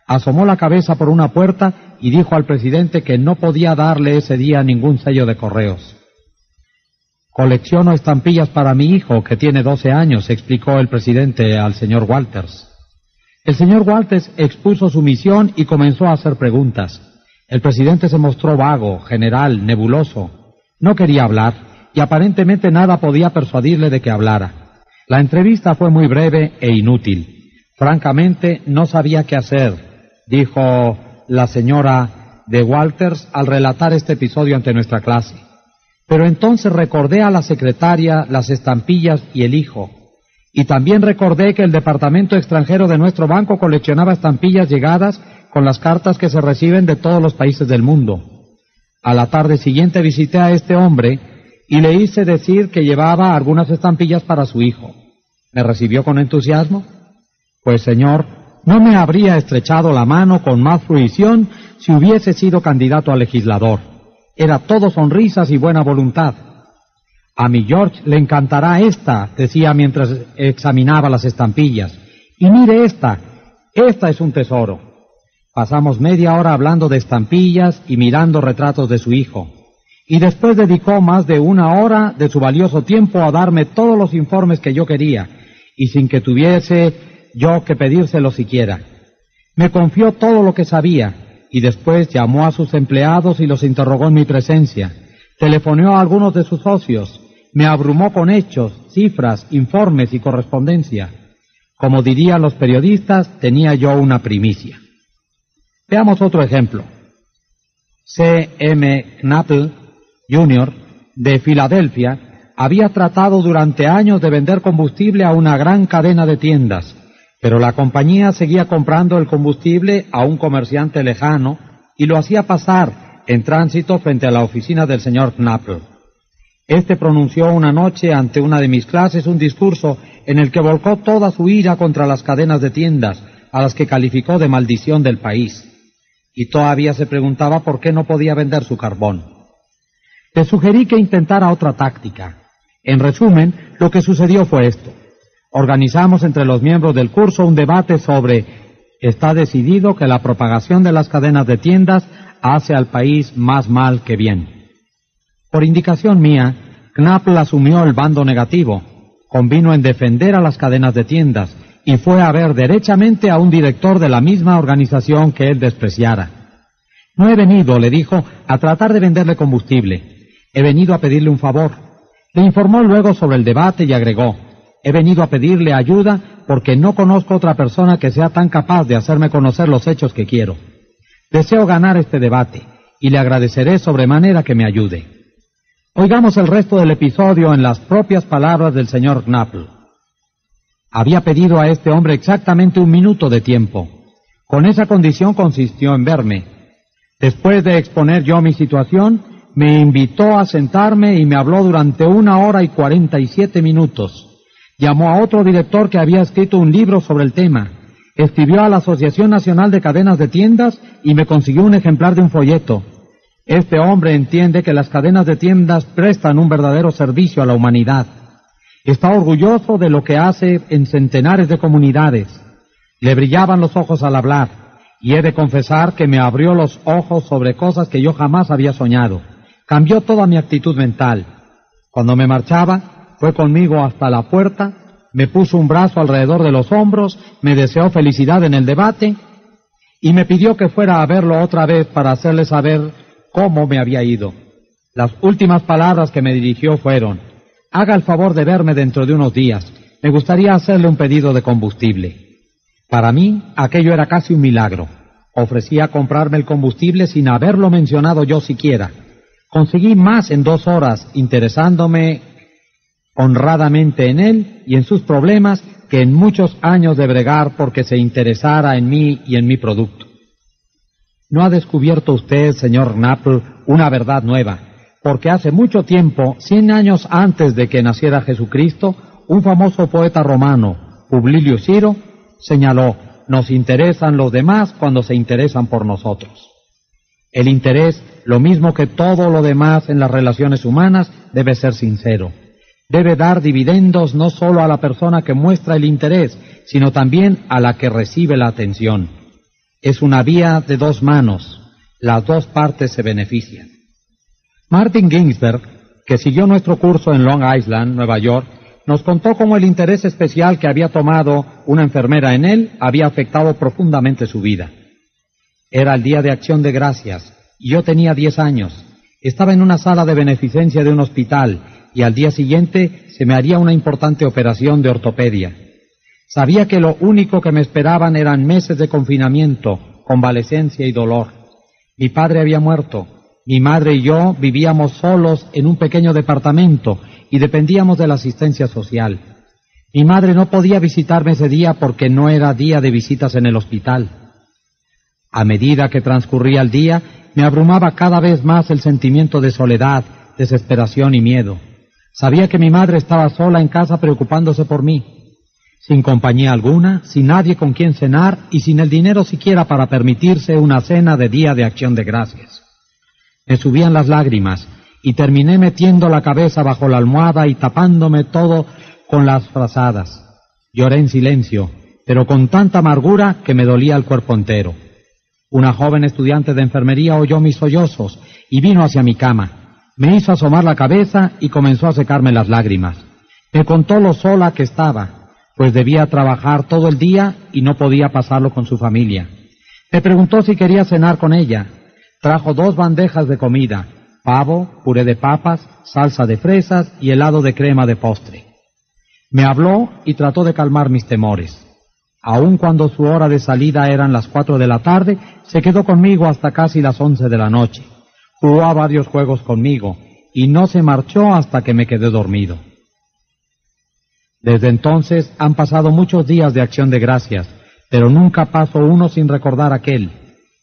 asomó la cabeza por una puerta y dijo al presidente que no podía darle ese día ningún sello de correos. Colecciono estampillas para mi hijo, que tiene 12 años, explicó el presidente al señor Walters. El señor Walters expuso su misión y comenzó a hacer preguntas. El presidente se mostró vago, general, nebuloso. No quería hablar y aparentemente nada podía persuadirle de que hablara. La entrevista fue muy breve e inútil. Francamente, no sabía qué hacer, dijo la señora de Walters al relatar este episodio ante nuestra clase. Pero entonces recordé a la secretaria, las estampillas y el hijo. Y también recordé que el departamento extranjero de nuestro banco coleccionaba estampillas llegadas con las cartas que se reciben de todos los países del mundo. A la tarde siguiente visité a este hombre y le hice decir que llevaba algunas estampillas para su hijo. ¿Me recibió con entusiasmo? Pues señor, no me habría estrechado la mano con más fruición si hubiese sido candidato a legislador. Era todo sonrisas y buena voluntad. A mi George le encantará esta, decía mientras examinaba las estampillas. Y mire esta, esta es un tesoro. Pasamos media hora hablando de estampillas y mirando retratos de su hijo. Y después dedicó más de una hora de su valioso tiempo a darme todos los informes que yo quería, y sin que tuviese yo que pedírselo siquiera. Me confió todo lo que sabía, y después llamó a sus empleados y los interrogó en mi presencia. Telefoneó a algunos de sus socios, me abrumó con hechos, cifras, informes y correspondencia. Como dirían los periodistas, tenía yo una primicia. Veamos otro ejemplo. C. M. Knapple Jr., de Filadelfia, había tratado durante años de vender combustible a una gran cadena de tiendas, pero la compañía seguía comprando el combustible a un comerciante lejano y lo hacía pasar en tránsito frente a la oficina del señor Knapple. Este pronunció una noche ante una de mis clases un discurso en el que volcó toda su ira contra las cadenas de tiendas, a las que calificó de maldición del país, y todavía se preguntaba por qué no podía vender su carbón. Le sugerí que intentara otra táctica. En resumen, lo que sucedió fue esto. Organizamos entre los miembros del curso un debate sobre está decidido que la propagación de las cadenas de tiendas hace al país más mal que bien. Por indicación mía, Knappl asumió el bando negativo, convino en defender a las cadenas de tiendas y fue a ver derechamente a un director de la misma organización que él despreciara. No he venido, le dijo, a tratar de venderle combustible. He venido a pedirle un favor. Le informó luego sobre el debate y agregó, he venido a pedirle ayuda porque no conozco otra persona que sea tan capaz de hacerme conocer los hechos que quiero. Deseo ganar este debate y le agradeceré sobremanera que me ayude. Oigamos el resto del episodio en las propias palabras del señor Knappl. Había pedido a este hombre exactamente un minuto de tiempo. Con esa condición consistió en verme. Después de exponer yo mi situación, me invitó a sentarme y me habló durante una hora y cuarenta y siete minutos. Llamó a otro director que había escrito un libro sobre el tema. Escribió a la Asociación Nacional de Cadenas de Tiendas y me consiguió un ejemplar de un folleto. Este hombre entiende que las cadenas de tiendas prestan un verdadero servicio a la humanidad. Está orgulloso de lo que hace en centenares de comunidades. Le brillaban los ojos al hablar, y he de confesar que me abrió los ojos sobre cosas que yo jamás había soñado. Cambió toda mi actitud mental. Cuando me marchaba, fue conmigo hasta la puerta, me puso un brazo alrededor de los hombros, me deseó felicidad en el debate y me pidió que fuera a verlo otra vez para hacerle saber cómo me había ido. Las últimas palabras que me dirigió fueron, Haga el favor de verme dentro de unos días. Me gustaría hacerle un pedido de combustible. Para mí, aquello era casi un milagro. Ofrecía comprarme el combustible sin haberlo mencionado yo siquiera. Conseguí más en dos horas interesándome honradamente en él y en sus problemas que en muchos años de bregar porque se interesara en mí y en mi producto. ¿No ha descubierto usted, señor Knapp, una verdad nueva? porque hace mucho tiempo, cien años antes de que naciera Jesucristo, un famoso poeta romano, Publio Ciro, señaló, nos interesan los demás cuando se interesan por nosotros. El interés, lo mismo que todo lo demás en las relaciones humanas, debe ser sincero. Debe dar dividendos no solo a la persona que muestra el interés, sino también a la que recibe la atención. Es una vía de dos manos. Las dos partes se benefician. Martin Ginsberg, que siguió nuestro curso en Long Island, Nueva York, nos contó cómo el interés especial que había tomado una enfermera en él había afectado profundamente su vida. Era el día de acción de gracias y yo tenía diez años. Estaba en una sala de beneficencia de un hospital y al día siguiente se me haría una importante operación de ortopedia. Sabía que lo único que me esperaban eran meses de confinamiento, convalecencia y dolor. Mi padre había muerto mi madre y yo vivíamos solos en un pequeño departamento y dependíamos de la asistencia social. Mi madre no podía visitarme ese día porque no era día de visitas en el hospital. A medida que transcurría el día, me abrumaba cada vez más el sentimiento de soledad, desesperación y miedo. Sabía que mi madre estaba sola en casa preocupándose por mí, sin compañía alguna, sin nadie con quien cenar y sin el dinero siquiera para permitirse una cena de día de acción de gracias. Me subían las lágrimas y terminé metiendo la cabeza bajo la almohada y tapándome todo con las frazadas. Lloré en silencio, pero con tanta amargura que me dolía el cuerpo entero. Una joven estudiante de enfermería oyó mis sollozos y vino hacia mi cama. Me hizo asomar la cabeza y comenzó a secarme las lágrimas. Me contó lo sola que estaba, pues debía trabajar todo el día y no podía pasarlo con su familia. Me preguntó si quería cenar con ella, Trajo dos bandejas de comida, pavo, puré de papas, salsa de fresas y helado de crema de postre. Me habló y trató de calmar mis temores. Aun cuando su hora de salida eran las cuatro de la tarde, se quedó conmigo hasta casi las once de la noche. Jugó varios juegos conmigo y no se marchó hasta que me quedé dormido. Desde entonces han pasado muchos días de acción de gracias, pero nunca paso uno sin recordar aquel,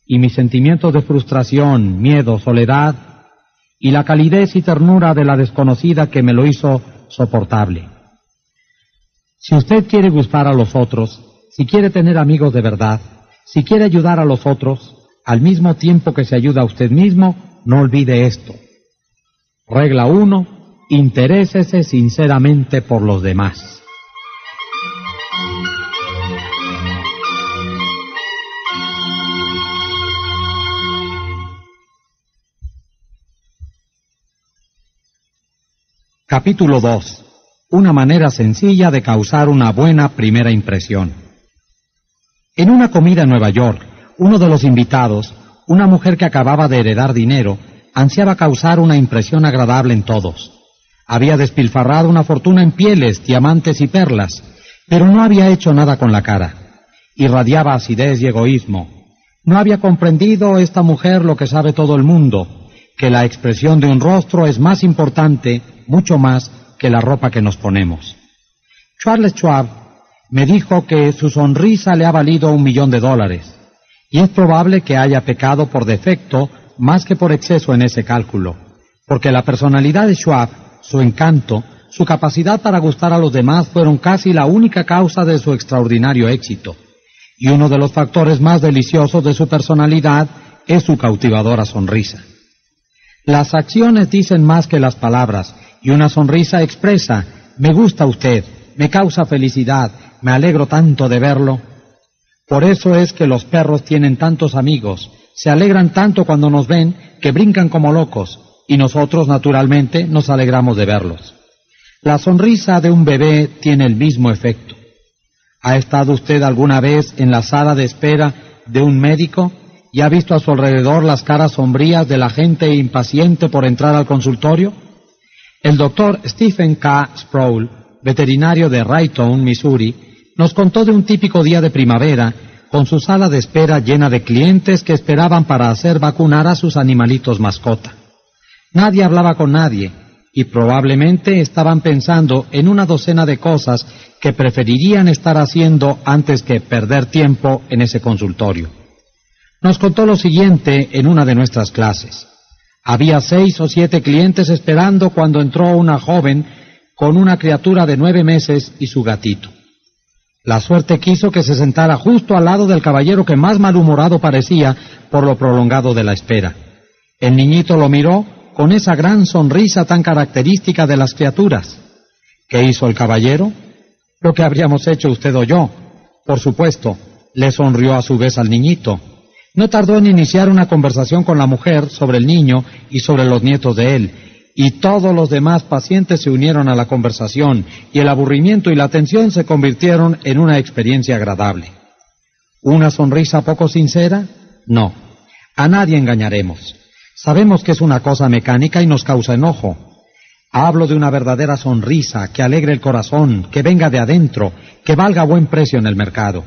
y mis sentimientos de frustración, miedo, soledad, y la calidez y ternura de la desconocida que me lo hizo soportable. Si usted quiere gustar a los otros, si quiere tener amigos de verdad, si quiere ayudar a los otros, al mismo tiempo que se ayuda a usted mismo, no olvide esto. Regla 1. Interésese sinceramente por los demás. Capítulo 2. Una manera sencilla de causar una buena primera impresión. En una comida en Nueva York, uno de los invitados, una mujer que acababa de heredar dinero, ansiaba causar una impresión agradable en todos. Había despilfarrado una fortuna en pieles, diamantes y perlas, pero no había hecho nada con la cara. Irradiaba acidez y egoísmo. No había comprendido esta mujer lo que sabe todo el mundo, que la expresión de un rostro es más importante, mucho más, que la ropa que nos ponemos. Charles Schwab me dijo que su sonrisa le ha valido un millón de dólares, y es probable que haya pecado por defecto más que por exceso en ese cálculo, porque la personalidad de Schwab, su encanto, su capacidad para gustar a los demás fueron casi la única causa de su extraordinario éxito. Y uno de los factores más deliciosos de su personalidad es su cautivadora sonrisa. Las acciones dicen más que las palabras, y una sonrisa expresa, me gusta usted, me causa felicidad, me alegro tanto de verlo. Por eso es que los perros tienen tantos amigos, se alegran tanto cuando nos ven que brincan como locos y nosotros naturalmente nos alegramos de verlos. La sonrisa de un bebé tiene el mismo efecto. ¿Ha estado usted alguna vez en la sala de espera de un médico y ha visto a su alrededor las caras sombrías de la gente impaciente por entrar al consultorio? El doctor Stephen K. Sproul, veterinario de Raytown, Missouri, nos contó de un típico día de primavera con su sala de espera llena de clientes que esperaban para hacer vacunar a sus animalitos mascota. Nadie hablaba con nadie y probablemente estaban pensando en una docena de cosas que preferirían estar haciendo antes que perder tiempo en ese consultorio. Nos contó lo siguiente en una de nuestras clases. Había seis o siete clientes esperando cuando entró una joven con una criatura de nueve meses y su gatito. La suerte quiso que se sentara justo al lado del caballero que más malhumorado parecía por lo prolongado de la espera. El niñito lo miró con esa gran sonrisa tan característica de las criaturas. ¿Qué hizo el caballero? Lo que habríamos hecho usted o yo. Por supuesto, le sonrió a su vez al niñito. No tardó en iniciar una conversación con la mujer sobre el niño y sobre los nietos de él, y todos los demás pacientes se unieron a la conversación y el aburrimiento y la tensión se convirtieron en una experiencia agradable. ¿Una sonrisa poco sincera? No. A nadie engañaremos. Sabemos que es una cosa mecánica y nos causa enojo. Hablo de una verdadera sonrisa que alegre el corazón, que venga de adentro, que valga buen precio en el mercado.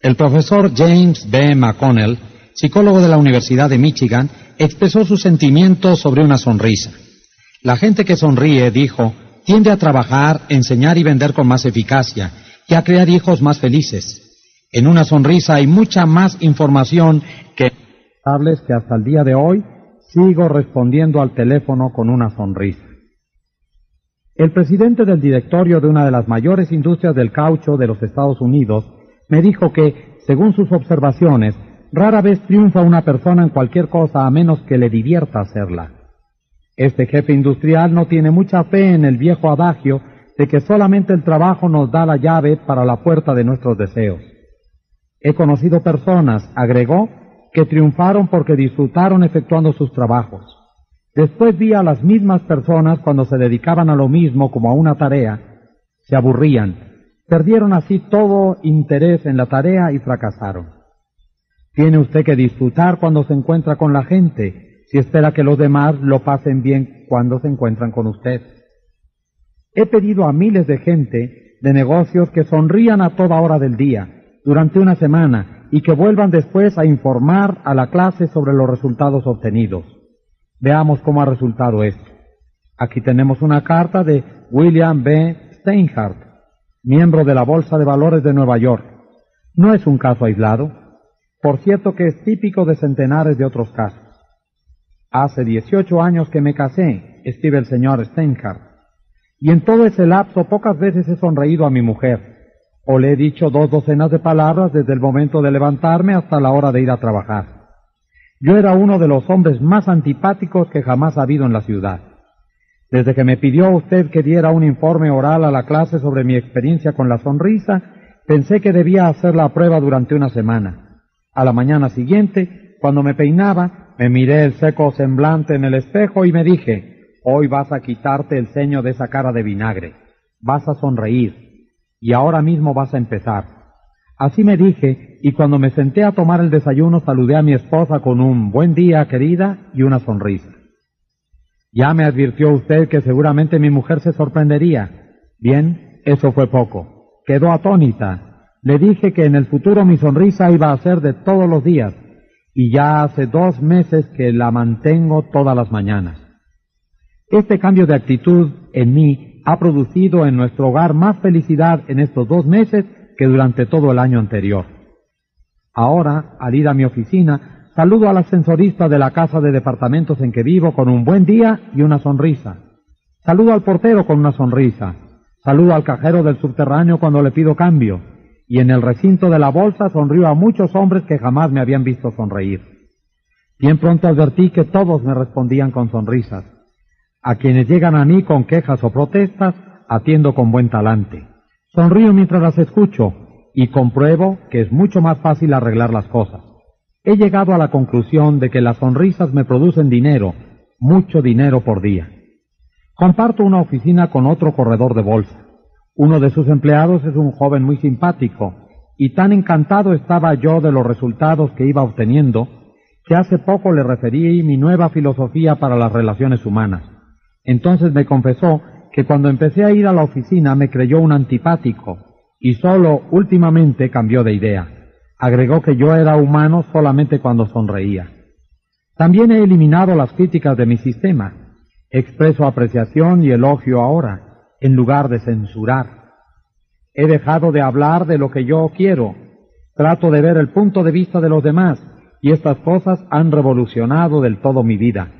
El profesor James B. McConnell, psicólogo de la Universidad de Michigan, expresó sus sentimientos sobre una sonrisa. La gente que sonríe, dijo, tiende a trabajar, enseñar y vender con más eficacia y a crear hijos más felices. En una sonrisa hay mucha más información que que hasta el día de hoy sigo respondiendo al teléfono con una sonrisa. El presidente del directorio de una de las mayores industrias del caucho de los Estados Unidos me dijo que, según sus observaciones, rara vez triunfa una persona en cualquier cosa a menos que le divierta hacerla. Este jefe industrial no tiene mucha fe en el viejo adagio de que solamente el trabajo nos da la llave para la puerta de nuestros deseos. He conocido personas, agregó, que triunfaron porque disfrutaron efectuando sus trabajos. Después vi a las mismas personas cuando se dedicaban a lo mismo como a una tarea, se aburrían, perdieron así todo interés en la tarea y fracasaron. Tiene usted que disfrutar cuando se encuentra con la gente, si espera que los demás lo pasen bien cuando se encuentran con usted. He pedido a miles de gente de negocios que sonrían a toda hora del día, durante una semana, y que vuelvan después a informar a la clase sobre los resultados obtenidos. Veamos cómo ha resultado esto. Aquí tenemos una carta de William B. Steinhardt, miembro de la Bolsa de Valores de Nueva York. No es un caso aislado, por cierto que es típico de centenares de otros casos. Hace 18 años que me casé, escribe el señor Steinhardt, y en todo ese lapso pocas veces he sonreído a mi mujer, o le he dicho dos docenas de palabras desde el momento de levantarme hasta la hora de ir a trabajar. Yo era uno de los hombres más antipáticos que jamás ha habido en la ciudad. Desde que me pidió usted que diera un informe oral a la clase sobre mi experiencia con la sonrisa, pensé que debía hacer la prueba durante una semana. A la mañana siguiente, cuando me peinaba, me miré el seco semblante en el espejo y me dije, hoy vas a quitarte el ceño de esa cara de vinagre, vas a sonreír, y ahora mismo vas a empezar. Así me dije, y cuando me senté a tomar el desayuno saludé a mi esposa con un buen día, querida, y una sonrisa. Ya me advirtió usted que seguramente mi mujer se sorprendería. Bien, eso fue poco. Quedó atónita. Le dije que en el futuro mi sonrisa iba a ser de todos los días, y ya hace dos meses que la mantengo todas las mañanas. Este cambio de actitud en mí ha producido en nuestro hogar más felicidad en estos dos meses que durante todo el año anterior. Ahora, al ir a mi oficina, Saludo al ascensorista de la casa de departamentos en que vivo con un buen día y una sonrisa. Saludo al portero con una sonrisa. Saludo al cajero del subterráneo cuando le pido cambio. Y en el recinto de la bolsa sonrío a muchos hombres que jamás me habían visto sonreír. Bien pronto advertí que todos me respondían con sonrisas. A quienes llegan a mí con quejas o protestas, atiendo con buen talante. Sonrío mientras las escucho y compruebo que es mucho más fácil arreglar las cosas he llegado a la conclusión de que las sonrisas me producen dinero, mucho dinero por día. Comparto una oficina con otro corredor de bolsa. Uno de sus empleados es un joven muy simpático, y tan encantado estaba yo de los resultados que iba obteniendo, que hace poco le referí mi nueva filosofía para las relaciones humanas. Entonces me confesó que cuando empecé a ir a la oficina me creyó un antipático, y solo últimamente cambió de idea. Agregó que yo era humano solamente cuando sonreía. También he eliminado las críticas de mi sistema. Expreso apreciación y elogio ahora, en lugar de censurar. He dejado de hablar de lo que yo quiero. Trato de ver el punto de vista de los demás y estas cosas han revolucionado del todo mi vida.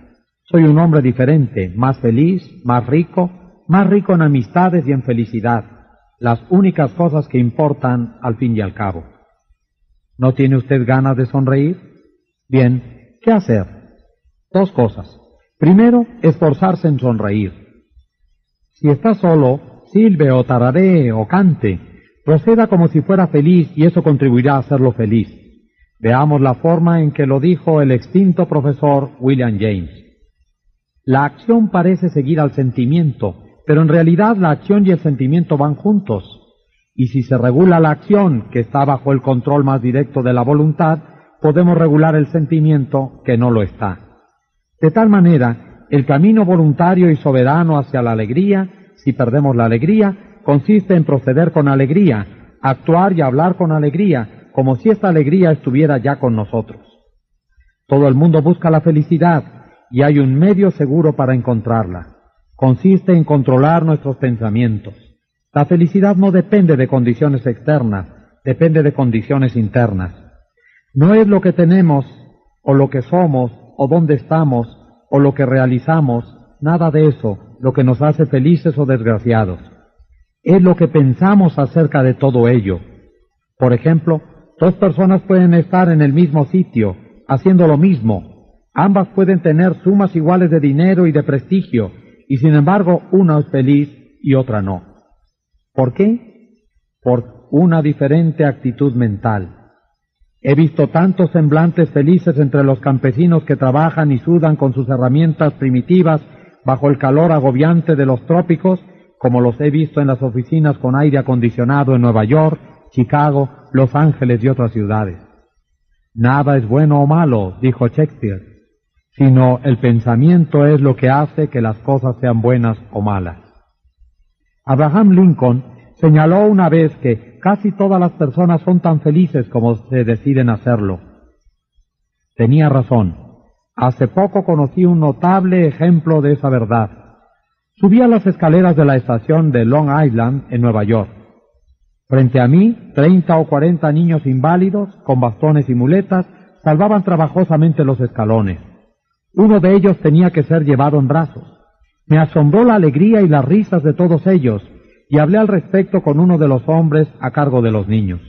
Soy un hombre diferente, más feliz, más rico, más rico en amistades y en felicidad, las únicas cosas que importan al fin y al cabo. ¿No tiene usted ganas de sonreír? Bien, ¿qué hacer? Dos cosas. Primero, esforzarse en sonreír. Si está solo, silbe o tararee o cante. Proceda como si fuera feliz y eso contribuirá a hacerlo feliz. Veamos la forma en que lo dijo el extinto profesor William James. La acción parece seguir al sentimiento, pero en realidad la acción y el sentimiento van juntos. Y si se regula la acción, que está bajo el control más directo de la voluntad, podemos regular el sentimiento, que no lo está. De tal manera, el camino voluntario y soberano hacia la alegría, si perdemos la alegría, consiste en proceder con alegría, actuar y hablar con alegría, como si esta alegría estuviera ya con nosotros. Todo el mundo busca la felicidad y hay un medio seguro para encontrarla. Consiste en controlar nuestros pensamientos. La felicidad no depende de condiciones externas, depende de condiciones internas. No es lo que tenemos, o lo que somos, o dónde estamos, o lo que realizamos, nada de eso, lo que nos hace felices o desgraciados. Es lo que pensamos acerca de todo ello. Por ejemplo, dos personas pueden estar en el mismo sitio, haciendo lo mismo. Ambas pueden tener sumas iguales de dinero y de prestigio, y sin embargo una es feliz y otra no. ¿Por qué? Por una diferente actitud mental. He visto tantos semblantes felices entre los campesinos que trabajan y sudan con sus herramientas primitivas bajo el calor agobiante de los trópicos, como los he visto en las oficinas con aire acondicionado en Nueva York, Chicago, Los Ángeles y otras ciudades. Nada es bueno o malo, dijo Shakespeare, sino el pensamiento es lo que hace que las cosas sean buenas o malas. Abraham Lincoln señaló una vez que casi todas las personas son tan felices como se deciden hacerlo. Tenía razón. Hace poco conocí un notable ejemplo de esa verdad. Subí a las escaleras de la estación de Long Island en Nueva York. Frente a mí, treinta o cuarenta niños inválidos, con bastones y muletas, salvaban trabajosamente los escalones. Uno de ellos tenía que ser llevado en brazos. Me asombró la alegría y las risas de todos ellos, y hablé al respecto con uno de los hombres a cargo de los niños.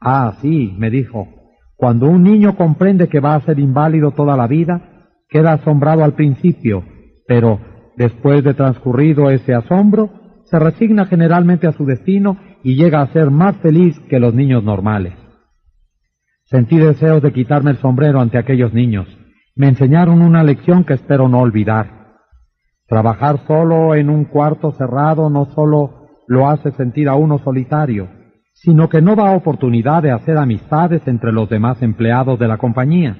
Ah, sí, me dijo, cuando un niño comprende que va a ser inválido toda la vida, queda asombrado al principio, pero después de transcurrido ese asombro, se resigna generalmente a su destino y llega a ser más feliz que los niños normales. Sentí deseos de quitarme el sombrero ante aquellos niños. Me enseñaron una lección que espero no olvidar. Trabajar solo en un cuarto cerrado no solo lo hace sentir a uno solitario, sino que no da oportunidad de hacer amistades entre los demás empleados de la compañía.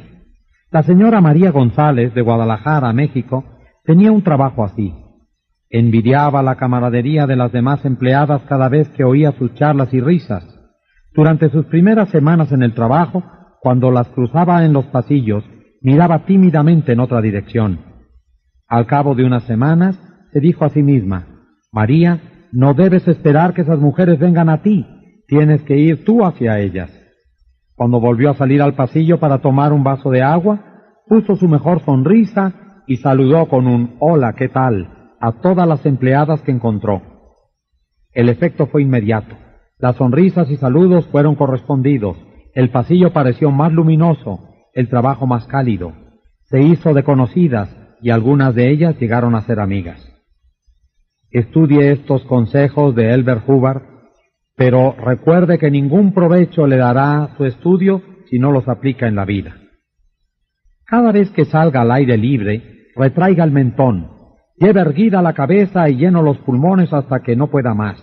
La señora María González, de Guadalajara, México, tenía un trabajo así. Envidiaba la camaradería de las demás empleadas cada vez que oía sus charlas y risas. Durante sus primeras semanas en el trabajo, cuando las cruzaba en los pasillos, miraba tímidamente en otra dirección. Al cabo de unas semanas, se dijo a sí misma, María, no debes esperar que esas mujeres vengan a ti, tienes que ir tú hacia ellas. Cuando volvió a salir al pasillo para tomar un vaso de agua, puso su mejor sonrisa y saludó con un hola, ¿qué tal? a todas las empleadas que encontró. El efecto fue inmediato. Las sonrisas y saludos fueron correspondidos. El pasillo pareció más luminoso, el trabajo más cálido. Se hizo de conocidas y algunas de ellas llegaron a ser amigas. Estudie estos consejos de Elbert Hubbard, pero recuerde que ningún provecho le dará su estudio si no los aplica en la vida. Cada vez que salga al aire libre, retraiga el mentón, Lleve erguida la cabeza y lleno los pulmones hasta que no pueda más.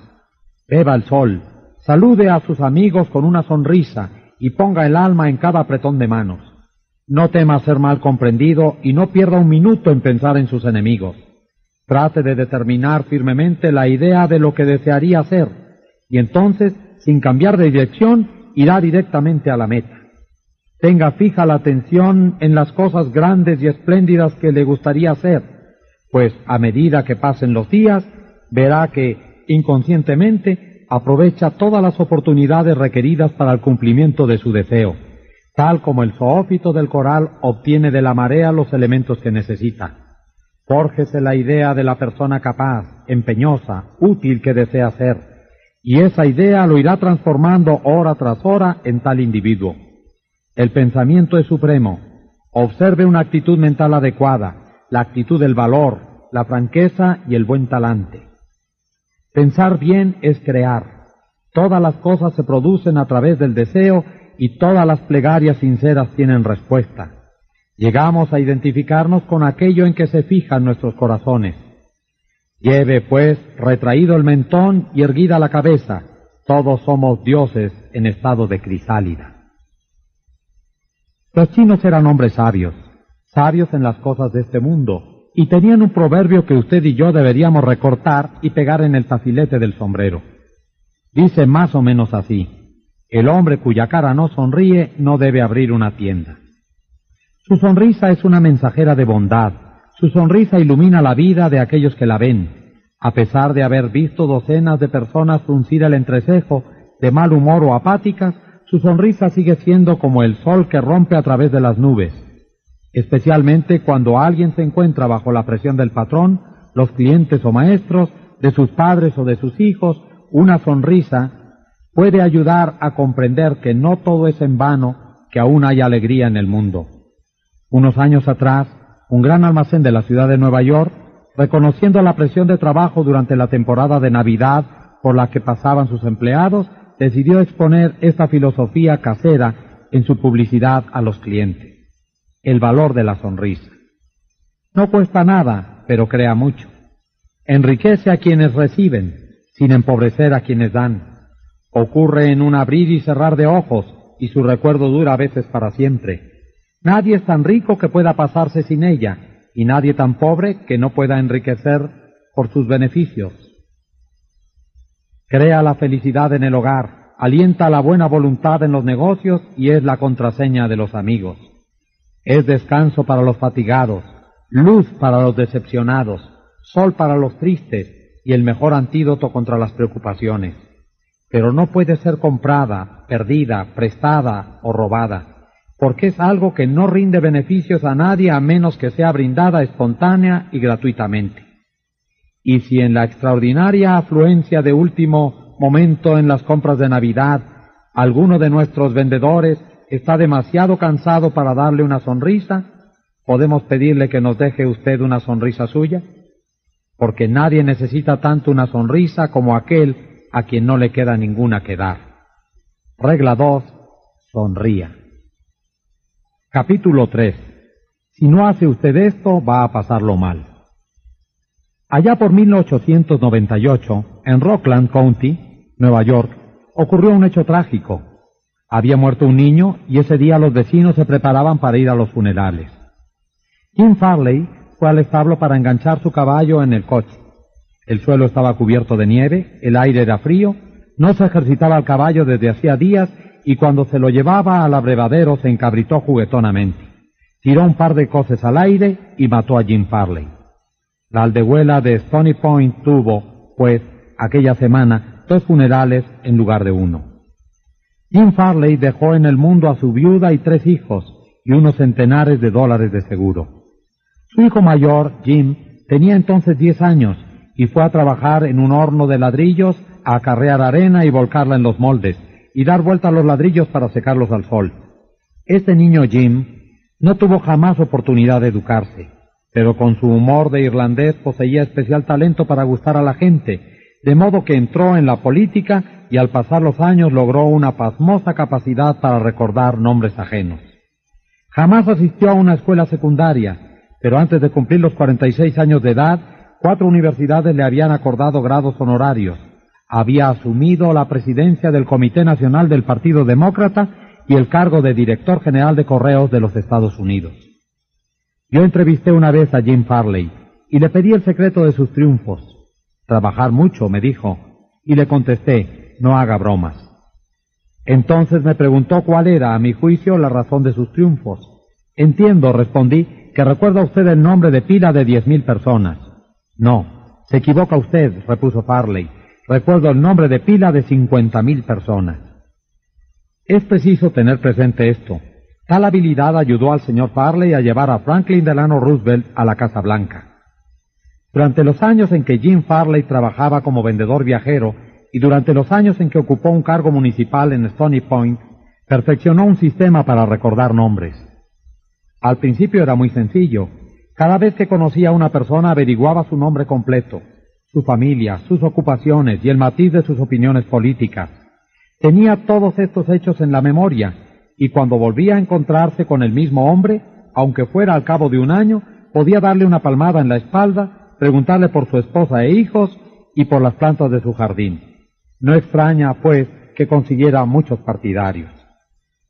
Beba el sol, salude a sus amigos con una sonrisa y ponga el alma en cada apretón de manos. No tema ser mal comprendido y no pierda un minuto en pensar en sus enemigos. Trate de determinar firmemente la idea de lo que desearía hacer y entonces, sin cambiar de dirección, irá directamente a la meta. Tenga fija la atención en las cosas grandes y espléndidas que le gustaría hacer pues a medida que pasen los días, verá que inconscientemente aprovecha todas las oportunidades requeridas para el cumplimiento de su deseo, tal como el zoófito del coral obtiene de la marea los elementos que necesita. Fórjese la idea de la persona capaz, empeñosa, útil que desea ser, y esa idea lo irá transformando hora tras hora en tal individuo. El pensamiento es supremo. Observe una actitud mental adecuada, la actitud del valor, la franqueza y el buen talante. Pensar bien es crear. Todas las cosas se producen a través del deseo y todas las plegarias sinceras tienen respuesta. Llegamos a identificarnos con aquello en que se fijan nuestros corazones. Lleve, pues, retraído el mentón y erguida la cabeza. Todos somos dioses en estado de crisálida. Los chinos eran hombres sabios sabios en las cosas de este mundo, y tenían un proverbio que usted y yo deberíamos recortar y pegar en el tafilete del sombrero. Dice más o menos así, el hombre cuya cara no sonríe no debe abrir una tienda. Su sonrisa es una mensajera de bondad, su sonrisa ilumina la vida de aquellos que la ven, a pesar de haber visto docenas de personas fruncir el entrecejo de mal humor o apáticas, su sonrisa sigue siendo como el sol que rompe a través de las nubes, especialmente cuando alguien se encuentra bajo la presión del patrón, los clientes o maestros, de sus padres o de sus hijos, una sonrisa puede ayudar a comprender que no todo es en vano, que aún hay alegría en el mundo. Unos años atrás, un gran almacén de la ciudad de Nueva York, reconociendo la presión de trabajo durante la temporada de Navidad por la que pasaban sus empleados, decidió exponer esta filosofía casera en su publicidad a los clientes el valor de la sonrisa. No cuesta nada, pero crea mucho. Enriquece a quienes reciben, sin empobrecer a quienes dan. Ocurre en un abrir y cerrar de ojos, y su recuerdo dura a veces para siempre. Nadie es tan rico que pueda pasarse sin ella, y nadie tan pobre que no pueda enriquecer por sus beneficios. Crea la felicidad en el hogar, alienta la buena voluntad en los negocios y es la contraseña de los amigos. Es descanso para los fatigados, luz para los decepcionados, sol para los tristes y el mejor antídoto contra las preocupaciones. Pero no puede ser comprada, perdida, prestada o robada, porque es algo que no rinde beneficios a nadie a menos que sea brindada espontánea y gratuitamente. Y si en la extraordinaria afluencia de último momento en las compras de Navidad, alguno de nuestros vendedores está demasiado cansado para darle una sonrisa, ¿podemos pedirle que nos deje usted una sonrisa suya? Porque nadie necesita tanto una sonrisa como aquel a quien no le queda ninguna que dar. Regla 2. Sonría. Capítulo 3. Si no hace usted esto, va a pasarlo mal. Allá por 1898, en Rockland County, Nueva York, ocurrió un hecho trágico. Había muerto un niño y ese día los vecinos se preparaban para ir a los funerales. Kim Farley fue al establo para enganchar su caballo en el coche. El suelo estaba cubierto de nieve, el aire era frío, no se ejercitaba el caballo desde hacía días y cuando se lo llevaba al abrevadero se encabritó juguetonamente. Tiró un par de coces al aire y mató a Jim Farley. La aldehuela de Stony Point tuvo, pues, aquella semana, dos funerales en lugar de uno. Jim Farley dejó en el mundo a su viuda y tres hijos y unos centenares de dólares de seguro. Su hijo mayor, Jim, tenía entonces diez años y fue a trabajar en un horno de ladrillos a acarrear arena y volcarla en los moldes y dar vuelta a los ladrillos para secarlos al sol. Este niño Jim no tuvo jamás oportunidad de educarse, pero con su humor de irlandés poseía especial talento para gustar a la gente, de modo que entró en la política y al pasar los años logró una pasmosa capacidad para recordar nombres ajenos. Jamás asistió a una escuela secundaria, pero antes de cumplir los 46 años de edad, cuatro universidades le habían acordado grados honorarios. Había asumido la presidencia del Comité Nacional del Partido Demócrata y el cargo de director general de correos de los Estados Unidos. Yo entrevisté una vez a Jim Farley y le pedí el secreto de sus triunfos. Trabajar mucho, me dijo, y le contesté, no haga bromas. Entonces me preguntó cuál era, a mi juicio, la razón de sus triunfos. Entiendo, respondí, que recuerda usted el nombre de pila de diez mil personas. No, se equivoca usted, repuso Farley. Recuerdo el nombre de pila de cincuenta mil personas. Es preciso tener presente esto. Tal habilidad ayudó al señor Farley a llevar a Franklin Delano Roosevelt a la Casa Blanca. Durante los años en que Jim Farley trabajaba como vendedor viajero y durante los años en que ocupó un cargo municipal en Stony Point, perfeccionó un sistema para recordar nombres. Al principio era muy sencillo. Cada vez que conocía a una persona averiguaba su nombre completo, su familia, sus ocupaciones y el matiz de sus opiniones políticas. Tenía todos estos hechos en la memoria y cuando volvía a encontrarse con el mismo hombre, aunque fuera al cabo de un año, podía darle una palmada en la espalda, preguntarle por su esposa e hijos y por las plantas de su jardín. No extraña, pues, que consiguiera muchos partidarios.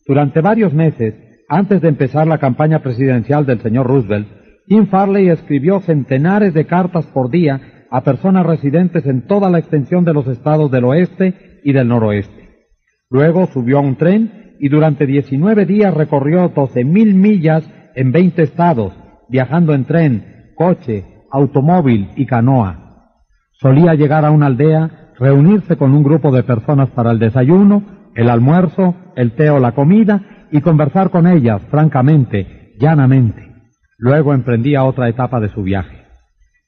Durante varios meses, antes de empezar la campaña presidencial del señor Roosevelt, Jim Farley escribió centenares de cartas por día a personas residentes en toda la extensión de los estados del oeste y del noroeste. Luego subió a un tren y durante 19 días recorrió 12.000 millas en 20 estados, viajando en tren, coche, automóvil y canoa. Solía llegar a una aldea reunirse con un grupo de personas para el desayuno, el almuerzo, el té o la comida y conversar con ellas francamente, llanamente. Luego emprendía otra etapa de su viaje.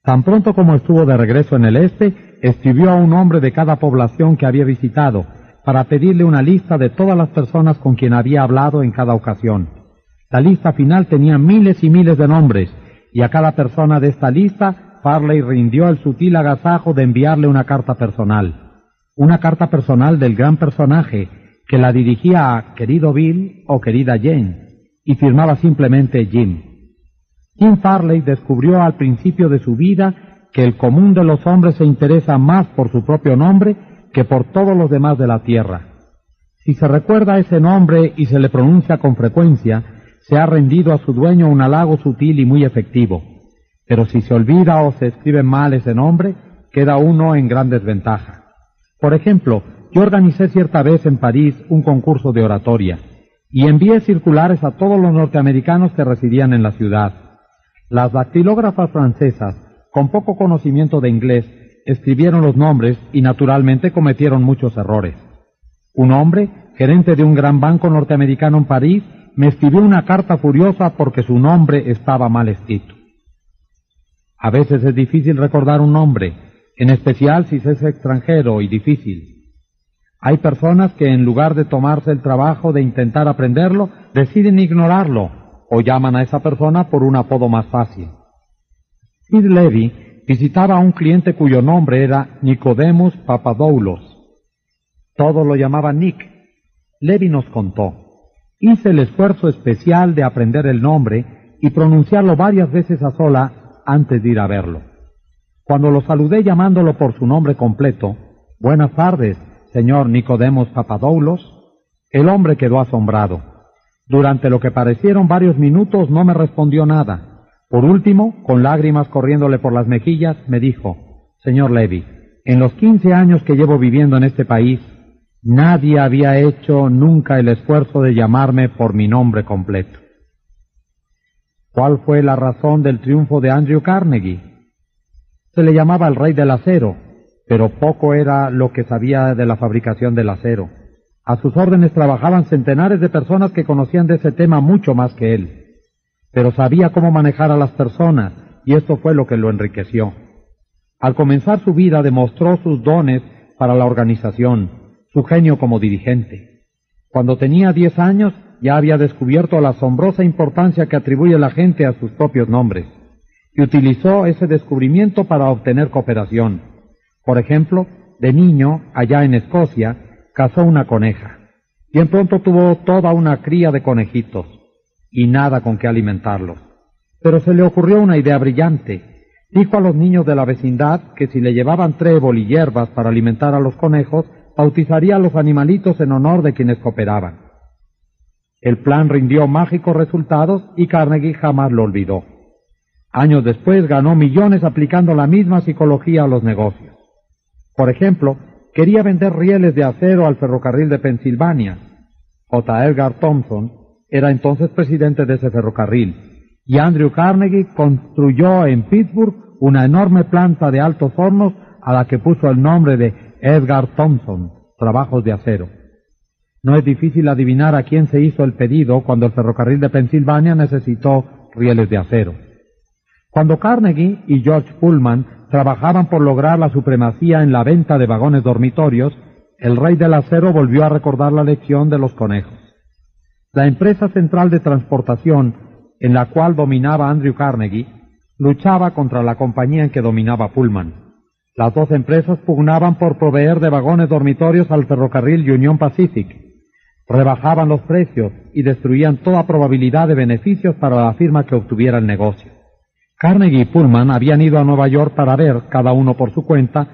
Tan pronto como estuvo de regreso en el este, escribió a un hombre de cada población que había visitado para pedirle una lista de todas las personas con quien había hablado en cada ocasión. La lista final tenía miles y miles de nombres, y a cada persona de esta lista Farley rindió el sutil agasajo de enviarle una carta personal, una carta personal del gran personaje que la dirigía a querido Bill o querida Jane y firmaba simplemente Jim. Jim Farley descubrió al principio de su vida que el común de los hombres se interesa más por su propio nombre que por todos los demás de la tierra. Si se recuerda ese nombre y se le pronuncia con frecuencia, se ha rendido a su dueño un halago sutil y muy efectivo. Pero si se olvida o se escribe mal ese nombre, queda uno en gran desventaja. Por ejemplo, yo organicé cierta vez en París un concurso de oratoria, y envié circulares a todos los norteamericanos que residían en la ciudad. Las dactilógrafas francesas, con poco conocimiento de inglés, escribieron los nombres y naturalmente cometieron muchos errores. Un hombre, gerente de un gran banco norteamericano en París, me escribió una carta furiosa porque su nombre estaba mal escrito. A veces es difícil recordar un nombre, en especial si es extranjero y difícil. Hay personas que en lugar de tomarse el trabajo de intentar aprenderlo, deciden ignorarlo o llaman a esa persona por un apodo más fácil. Sid Levy visitaba a un cliente cuyo nombre era Nicodemus Papadoulos. Todos lo llamaban Nick. Levy nos contó. Hice el esfuerzo especial de aprender el nombre y pronunciarlo varias veces a sola antes de ir a verlo. Cuando lo saludé llamándolo por su nombre completo, Buenas tardes, señor Nicodemos Papadoulos, el hombre quedó asombrado. Durante lo que parecieron varios minutos no me respondió nada. Por último, con lágrimas corriéndole por las mejillas, me dijo, Señor Levy, en los quince años que llevo viviendo en este país, Nadie había hecho nunca el esfuerzo de llamarme por mi nombre completo. ¿Cuál fue la razón del triunfo de Andrew Carnegie? Se le llamaba el rey del acero, pero poco era lo que sabía de la fabricación del acero. A sus órdenes trabajaban centenares de personas que conocían de ese tema mucho más que él. Pero sabía cómo manejar a las personas, y esto fue lo que lo enriqueció. Al comenzar su vida demostró sus dones para la organización, su genio como dirigente. Cuando tenía diez años ya había descubierto la asombrosa importancia que atribuye la gente a sus propios nombres y utilizó ese descubrimiento para obtener cooperación. Por ejemplo, de niño, allá en Escocia, cazó una coneja. Bien pronto tuvo toda una cría de conejitos y nada con qué alimentarlos. Pero se le ocurrió una idea brillante. Dijo a los niños de la vecindad que si le llevaban trébol y hierbas para alimentar a los conejos, bautizaría a los animalitos en honor de quienes cooperaban. El plan rindió mágicos resultados y Carnegie jamás lo olvidó. Años después ganó millones aplicando la misma psicología a los negocios. Por ejemplo, quería vender rieles de acero al ferrocarril de Pensilvania. J. Edgar Thompson era entonces presidente de ese ferrocarril y Andrew Carnegie construyó en Pittsburgh una enorme planta de altos hornos a la que puso el nombre de Edgar Thompson, Trabajos de Acero. No es difícil adivinar a quién se hizo el pedido cuando el ferrocarril de Pensilvania necesitó rieles de acero. Cuando Carnegie y George Pullman trabajaban por lograr la supremacía en la venta de vagones dormitorios, el rey del acero volvió a recordar la lección de los conejos. La empresa central de transportación, en la cual dominaba Andrew Carnegie, luchaba contra la compañía en que dominaba Pullman. Las dos empresas pugnaban por proveer de vagones dormitorios al ferrocarril Union Pacific. Rebajaban los precios y destruían toda probabilidad de beneficios para la firma que obtuviera el negocio. Carnegie y Pullman habían ido a Nueva York para ver, cada uno por su cuenta,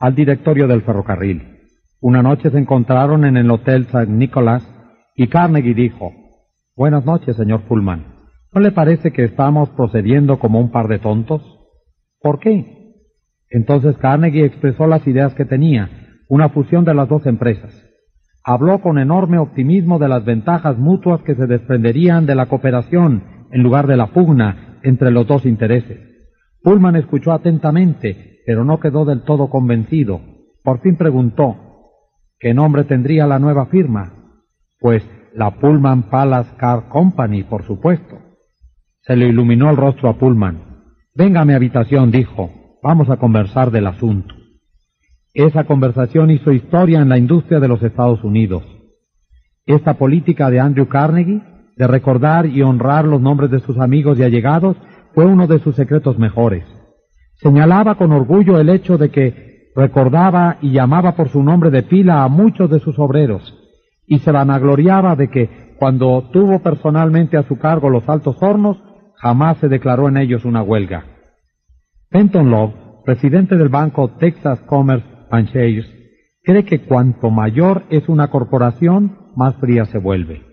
al directorio del ferrocarril. Una noche se encontraron en el Hotel St. Nicholas y Carnegie dijo, Buenas noches, señor Pullman. ¿No le parece que estamos procediendo como un par de tontos? ¿Por qué? Entonces Carnegie expresó las ideas que tenía, una fusión de las dos empresas. Habló con enorme optimismo de las ventajas mutuas que se desprenderían de la cooperación en lugar de la pugna entre los dos intereses. Pullman escuchó atentamente, pero no quedó del todo convencido. Por fin preguntó, ¿qué nombre tendría la nueva firma? Pues la Pullman Palace Car Company, por supuesto. Se le iluminó el rostro a Pullman. Venga a mi habitación, dijo. Vamos a conversar del asunto. Esa conversación hizo historia en la industria de los Estados Unidos. Esta política de Andrew Carnegie, de recordar y honrar los nombres de sus amigos y allegados, fue uno de sus secretos mejores. Señalaba con orgullo el hecho de que recordaba y llamaba por su nombre de pila a muchos de sus obreros, y se vanagloriaba de que, cuando tuvo personalmente a su cargo los altos hornos, jamás se declaró en ellos una huelga. Fenton Love, presidente del banco Texas Commerce and Shares, cree que cuanto mayor es una corporación, más fría se vuelve.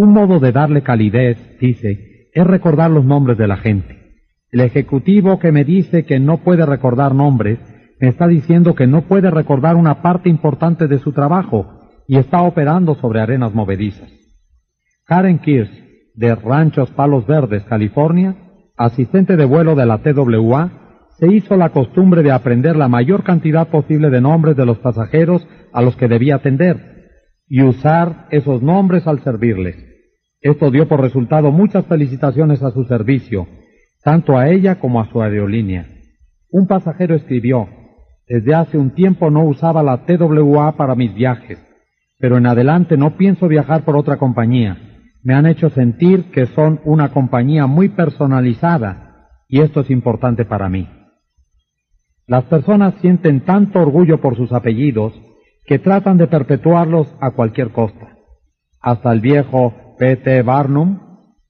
Un modo de darle calidez, dice, es recordar los nombres de la gente. El ejecutivo que me dice que no puede recordar nombres, me está diciendo que no puede recordar una parte importante de su trabajo y está operando sobre arenas movedizas. Karen Kirsch, de Ranchos Palos Verdes, California, asistente de vuelo de la TWA, se hizo la costumbre de aprender la mayor cantidad posible de nombres de los pasajeros a los que debía atender y usar esos nombres al servirles. Esto dio por resultado muchas felicitaciones a su servicio, tanto a ella como a su aerolínea. Un pasajero escribió, desde hace un tiempo no usaba la TWA para mis viajes, pero en adelante no pienso viajar por otra compañía. Me han hecho sentir que son una compañía muy personalizada y esto es importante para mí. Las personas sienten tanto orgullo por sus apellidos que tratan de perpetuarlos a cualquier costa. Hasta el viejo P.T. Barnum,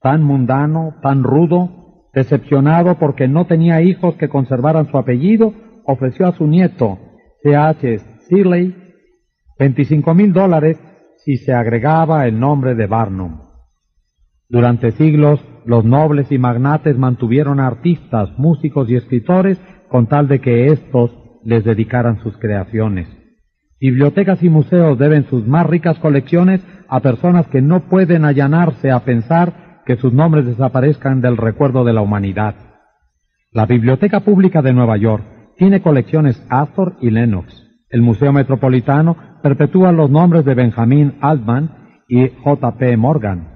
tan mundano, tan rudo, decepcionado porque no tenía hijos que conservaran su apellido, ofreció a su nieto, C.H. Searley, 25 mil dólares si se agregaba el nombre de Barnum. Durante siglos, los nobles y magnates mantuvieron a artistas, músicos y escritores con tal de que éstos les dedicaran sus creaciones. Bibliotecas y museos deben sus más ricas colecciones a personas que no pueden allanarse a pensar que sus nombres desaparezcan del recuerdo de la humanidad. La Biblioteca Pública de Nueva York tiene colecciones Astor y Lennox. El Museo Metropolitano perpetúa los nombres de Benjamin Altman y J.P. Morgan.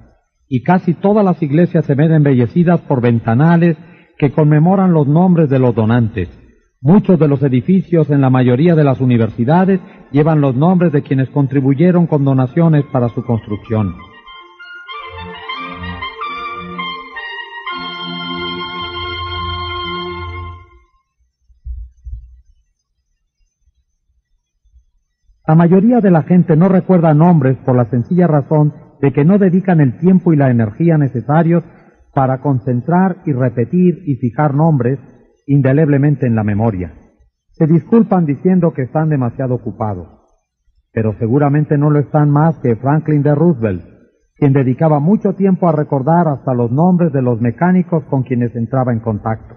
Y casi todas las iglesias se ven embellecidas por ventanales que conmemoran los nombres de los donantes. Muchos de los edificios en la mayoría de las universidades llevan los nombres de quienes contribuyeron con donaciones para su construcción. La mayoría de la gente no recuerda nombres por la sencilla razón de que no dedican el tiempo y la energía necesarios para concentrar y repetir y fijar nombres indeleblemente en la memoria. Se disculpan diciendo que están demasiado ocupados, pero seguramente no lo están más que Franklin de Roosevelt, quien dedicaba mucho tiempo a recordar hasta los nombres de los mecánicos con quienes entraba en contacto.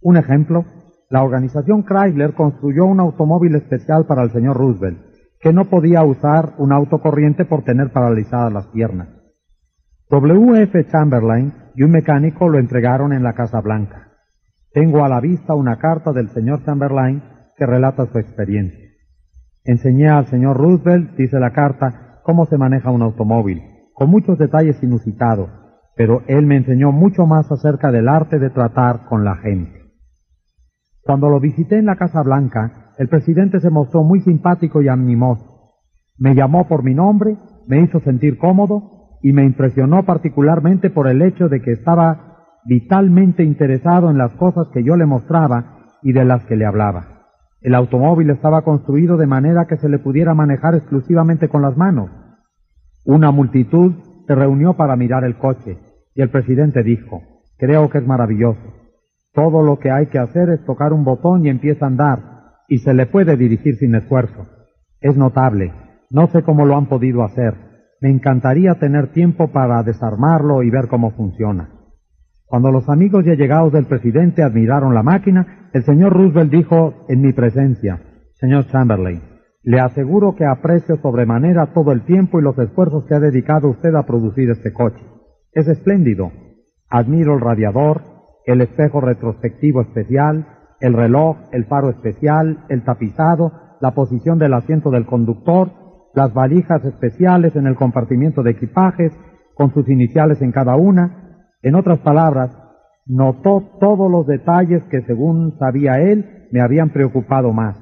Un ejemplo, la organización Chrysler construyó un automóvil especial para el señor Roosevelt, que no podía usar un auto corriente por tener paralizadas las piernas. W. F. Chamberlain y un mecánico lo entregaron en la Casa Blanca. Tengo a la vista una carta del señor Chamberlain que relata su experiencia. Enseñé al señor Roosevelt, dice la carta, cómo se maneja un automóvil, con muchos detalles inusitados, pero él me enseñó mucho más acerca del arte de tratar con la gente. Cuando lo visité en la Casa Blanca, el presidente se mostró muy simpático y animoso. Me llamó por mi nombre, me hizo sentir cómodo y me impresionó particularmente por el hecho de que estaba vitalmente interesado en las cosas que yo le mostraba y de las que le hablaba. El automóvil estaba construido de manera que se le pudiera manejar exclusivamente con las manos. Una multitud se reunió para mirar el coche y el presidente dijo, creo que es maravilloso. Todo lo que hay que hacer es tocar un botón y empieza a andar y se le puede dirigir sin esfuerzo. Es notable. No sé cómo lo han podido hacer me encantaría tener tiempo para desarmarlo y ver cómo funciona. Cuando los amigos y allegados del presidente admiraron la máquina, el señor Roosevelt dijo en mi presencia, señor Chamberlain, le aseguro que aprecio sobremanera todo el tiempo y los esfuerzos que ha dedicado usted a producir este coche. Es espléndido. Admiro el radiador, el espejo retrospectivo especial, el reloj, el faro especial, el tapizado, la posición del asiento del conductor, las valijas especiales en el compartimiento de equipajes, con sus iniciales en cada una. En otras palabras, notó todos los detalles que, según sabía él, me habían preocupado más.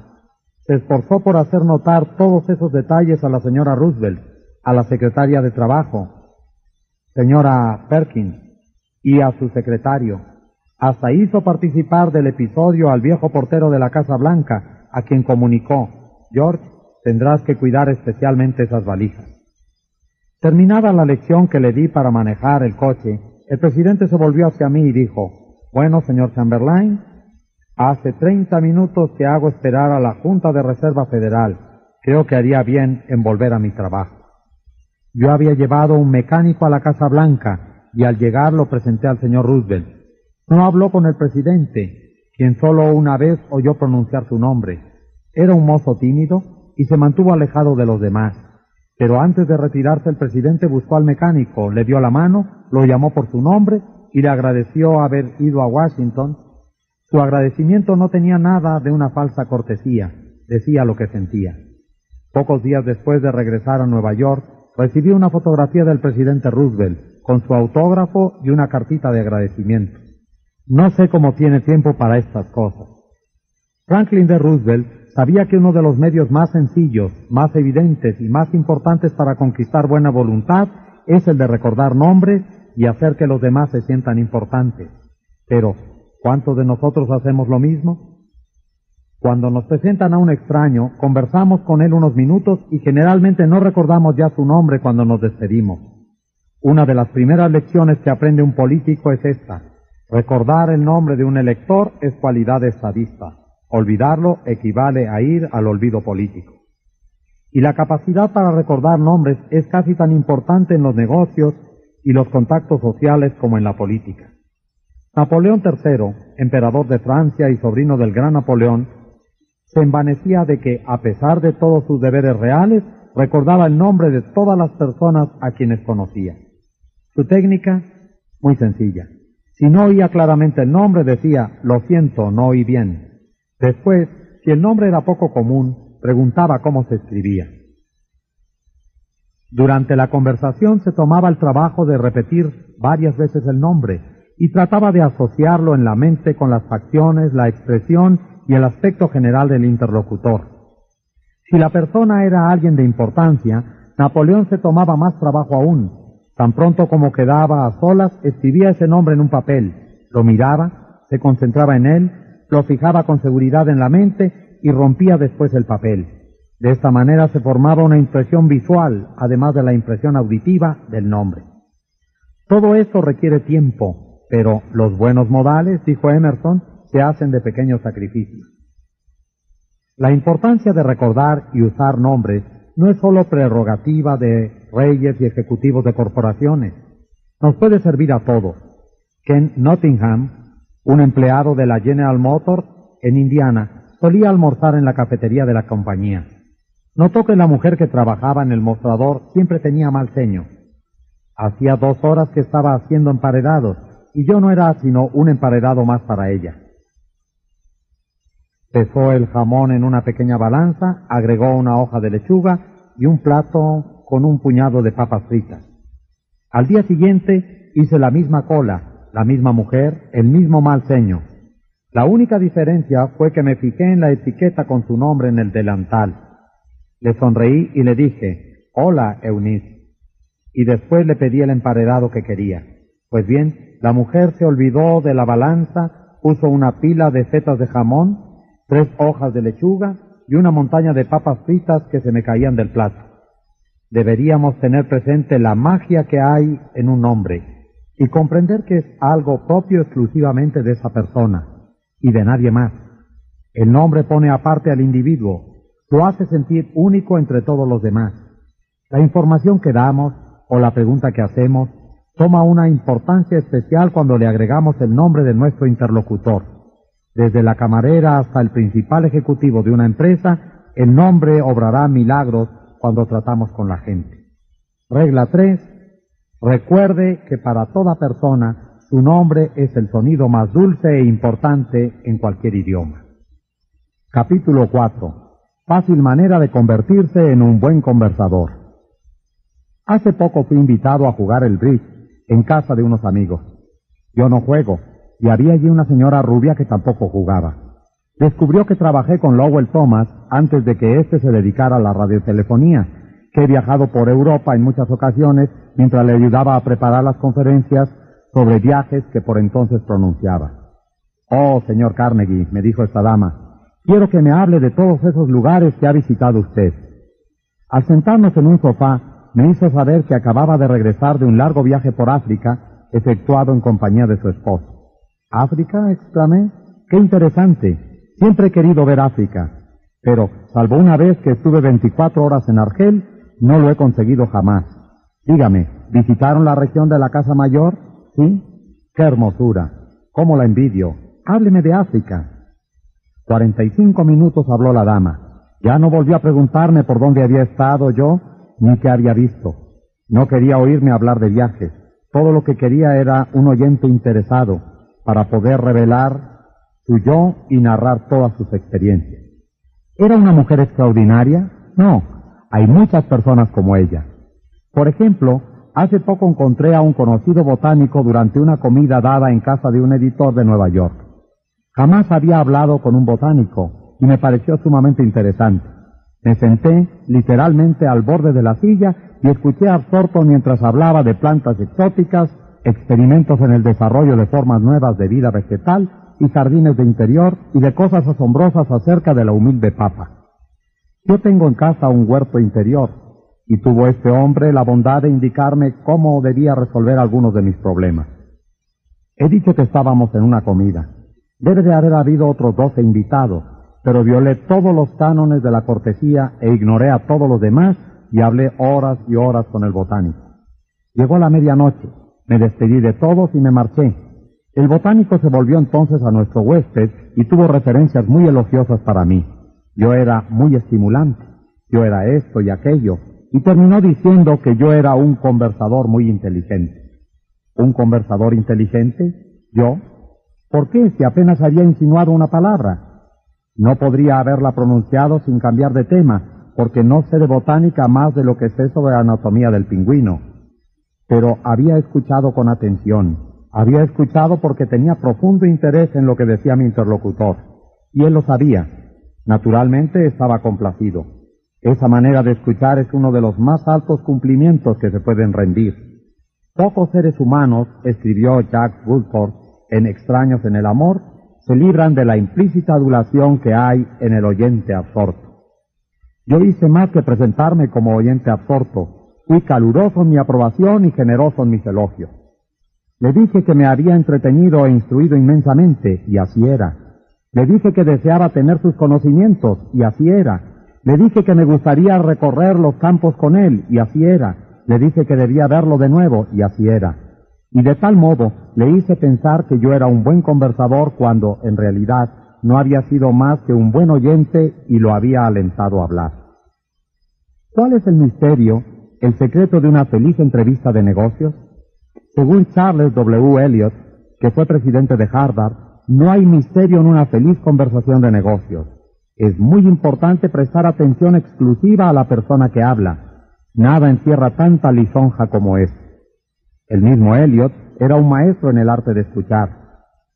Se esforzó por hacer notar todos esos detalles a la señora Roosevelt, a la secretaria de Trabajo, señora Perkins, y a su secretario. Hasta hizo participar del episodio al viejo portero de la Casa Blanca, a quien comunicó, George, tendrás que cuidar especialmente esas valijas. Terminada la lección que le di para manejar el coche, el presidente se volvió hacia mí y dijo, bueno, señor Chamberlain, hace treinta minutos que hago esperar a la Junta de Reserva Federal. Creo que haría bien en volver a mi trabajo. Yo había llevado un mecánico a la Casa Blanca y al llegar lo presenté al señor Roosevelt. No habló con el presidente, quien solo una vez oyó pronunciar su nombre. Era un mozo tímido y se mantuvo alejado de los demás. Pero antes de retirarse el presidente buscó al mecánico, le dio la mano, lo llamó por su nombre y le agradeció haber ido a Washington. Su agradecimiento no tenía nada de una falsa cortesía, decía lo que sentía. Pocos días después de regresar a Nueva York, recibió una fotografía del presidente Roosevelt con su autógrafo y una cartita de agradecimiento. No sé cómo tiene tiempo para estas cosas. Franklin D. Roosevelt sabía que uno de los medios más sencillos, más evidentes y más importantes para conquistar buena voluntad es el de recordar nombres y hacer que los demás se sientan importantes. Pero, ¿cuántos de nosotros hacemos lo mismo? Cuando nos presentan a un extraño, conversamos con él unos minutos y generalmente no recordamos ya su nombre cuando nos despedimos. Una de las primeras lecciones que aprende un político es esta. Recordar el nombre de un elector es cualidad estadista. Olvidarlo equivale a ir al olvido político. Y la capacidad para recordar nombres es casi tan importante en los negocios y los contactos sociales como en la política. Napoleón III, emperador de Francia y sobrino del gran Napoleón, se envanecía de que, a pesar de todos sus deberes reales, recordaba el nombre de todas las personas a quienes conocía. Su técnica, muy sencilla. Si no oía claramente el nombre, decía, lo siento, no oí bien. Después, si el nombre era poco común, preguntaba cómo se escribía. Durante la conversación se tomaba el trabajo de repetir varias veces el nombre y trataba de asociarlo en la mente con las facciones, la expresión y el aspecto general del interlocutor. Si la persona era alguien de importancia, Napoleón se tomaba más trabajo aún. Tan pronto como quedaba a solas, escribía ese nombre en un papel, lo miraba, se concentraba en él, lo fijaba con seguridad en la mente y rompía después el papel. De esta manera se formaba una impresión visual, además de la impresión auditiva del nombre. Todo esto requiere tiempo, pero los buenos modales, dijo Emerson, se hacen de pequeños sacrificios. La importancia de recordar y usar nombres no es sólo prerrogativa de reyes y ejecutivos de corporaciones, nos puede servir a todos. Ken Nottingham, un empleado de la General Motors en Indiana, solía almorzar en la cafetería de la compañía. Notó que la mujer que trabajaba en el mostrador siempre tenía mal ceño. Hacía dos horas que estaba haciendo emparedados y yo no era sino un emparedado más para ella. Pesó el jamón en una pequeña balanza, agregó una hoja de lechuga y un plato con un puñado de papas fritas. Al día siguiente hice la misma cola, la misma mujer, el mismo mal ceño. La única diferencia fue que me fijé en la etiqueta con su nombre en el delantal. Le sonreí y le dije, hola, Eunice. Y después le pedí el emparedado que quería. Pues bien, la mujer se olvidó de la balanza, puso una pila de fetas de jamón, tres hojas de lechuga y una montaña de papas fritas que se me caían del plato. Deberíamos tener presente la magia que hay en un nombre y comprender que es algo propio exclusivamente de esa persona y de nadie más. El nombre pone aparte al individuo, lo hace sentir único entre todos los demás. La información que damos o la pregunta que hacemos toma una importancia especial cuando le agregamos el nombre de nuestro interlocutor. Desde la camarera hasta el principal ejecutivo de una empresa, el nombre obrará milagros cuando tratamos con la gente. Regla 3. Recuerde que para toda persona su nombre es el sonido más dulce e importante en cualquier idioma. Capítulo 4 fácil manera de convertirse en un buen conversador. Hace poco fui invitado a jugar el bridge en casa de unos amigos. Yo no juego, y había allí una señora rubia que tampoco jugaba. Descubrió que trabajé con Lowell Thomas antes de que éste se dedicara a la radiotelefonía, que he viajado por Europa en muchas ocasiones mientras le ayudaba a preparar las conferencias sobre viajes que por entonces pronunciaba. Oh, señor Carnegie, me dijo esta dama, quiero que me hable de todos esos lugares que ha visitado usted. Al sentarnos en un sofá, me hizo saber que acababa de regresar de un largo viaje por África, efectuado en compañía de su esposo. ¿África? exclamé. ¡Qué interesante! Siempre he querido ver África, pero, salvo una vez que estuve 24 horas en Argel, no lo he conseguido jamás. Dígame, ¿visitaron la región de la Casa Mayor? ¿Sí? ¡Qué hermosura! ¿Cómo la envidio? Hábleme de África. Cuarenta y cinco minutos habló la dama. Ya no volvió a preguntarme por dónde había estado yo, ni qué había visto. No quería oírme hablar de viajes. Todo lo que quería era un oyente interesado para poder revelar su yo y narrar todas sus experiencias. ¿Era una mujer extraordinaria? No, hay muchas personas como ella. Por ejemplo, hace poco encontré a un conocido botánico durante una comida dada en casa de un editor de Nueva York. Jamás había hablado con un botánico y me pareció sumamente interesante. Me senté literalmente al borde de la silla y escuché absorto mientras hablaba de plantas exóticas, experimentos en el desarrollo de formas nuevas de vida vegetal y jardines de interior y de cosas asombrosas acerca de la humilde papa. Yo tengo en casa un huerto interior y tuvo este hombre la bondad de indicarme cómo debía resolver algunos de mis problemas. He dicho que estábamos en una comida. Debe de haber habido otros doce invitados, pero violé todos los cánones de la cortesía e ignoré a todos los demás y hablé horas y horas con el botánico. Llegó la medianoche, me despedí de todos y me marché. El botánico se volvió entonces a nuestro huésped y tuvo referencias muy elogiosas para mí. Yo era muy estimulante, yo era esto y aquello, y terminó diciendo que yo era un conversador muy inteligente. ¿Un conversador inteligente? ¿Yo? ¿Por qué si apenas había insinuado una palabra? No podría haberla pronunciado sin cambiar de tema, porque no sé de botánica más de lo que sé sobre anatomía del pingüino. Pero había escuchado con atención, había escuchado porque tenía profundo interés en lo que decía mi interlocutor, y él lo sabía. Naturalmente estaba complacido. Esa manera de escuchar es uno de los más altos cumplimientos que se pueden rendir. Pocos seres humanos, escribió Jack Woodford en Extraños en el Amor, se libran de la implícita adulación que hay en el oyente absorto. Yo hice más que presentarme como oyente absorto, fui caluroso en mi aprobación y generoso en mis elogios. Le dije que me había entretenido e instruido inmensamente, y así era. Le dije que deseaba tener sus conocimientos, y así era. Le dije que me gustaría recorrer los campos con él, y así era. Le dije que debía verlo de nuevo, y así era y de tal modo le hice pensar que yo era un buen conversador cuando en realidad no había sido más que un buen oyente y lo había alentado a hablar. ¿Cuál es el misterio, el secreto de una feliz entrevista de negocios? Según Charles W. Eliot, que fue presidente de Harvard, no hay misterio en una feliz conversación de negocios. Es muy importante prestar atención exclusiva a la persona que habla. Nada encierra tanta lisonja como es. El mismo Eliot era un maestro en el arte de escuchar.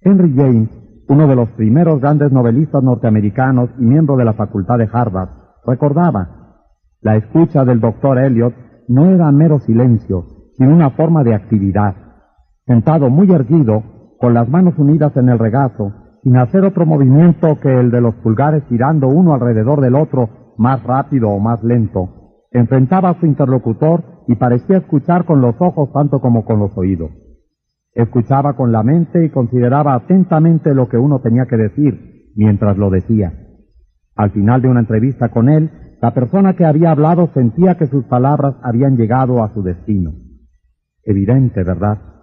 Henry James, uno de los primeros grandes novelistas norteamericanos y miembro de la Facultad de Harvard, recordaba, la escucha del doctor Eliot no era mero silencio, sino una forma de actividad. Sentado muy erguido, con las manos unidas en el regazo, sin hacer otro movimiento que el de los pulgares girando uno alrededor del otro, más rápido o más lento, enfrentaba a su interlocutor y parecía escuchar con los ojos tanto como con los oídos. Escuchaba con la mente y consideraba atentamente lo que uno tenía que decir mientras lo decía. Al final de una entrevista con él, la persona que había hablado sentía que sus palabras habían llegado a su destino. Evidente, ¿verdad?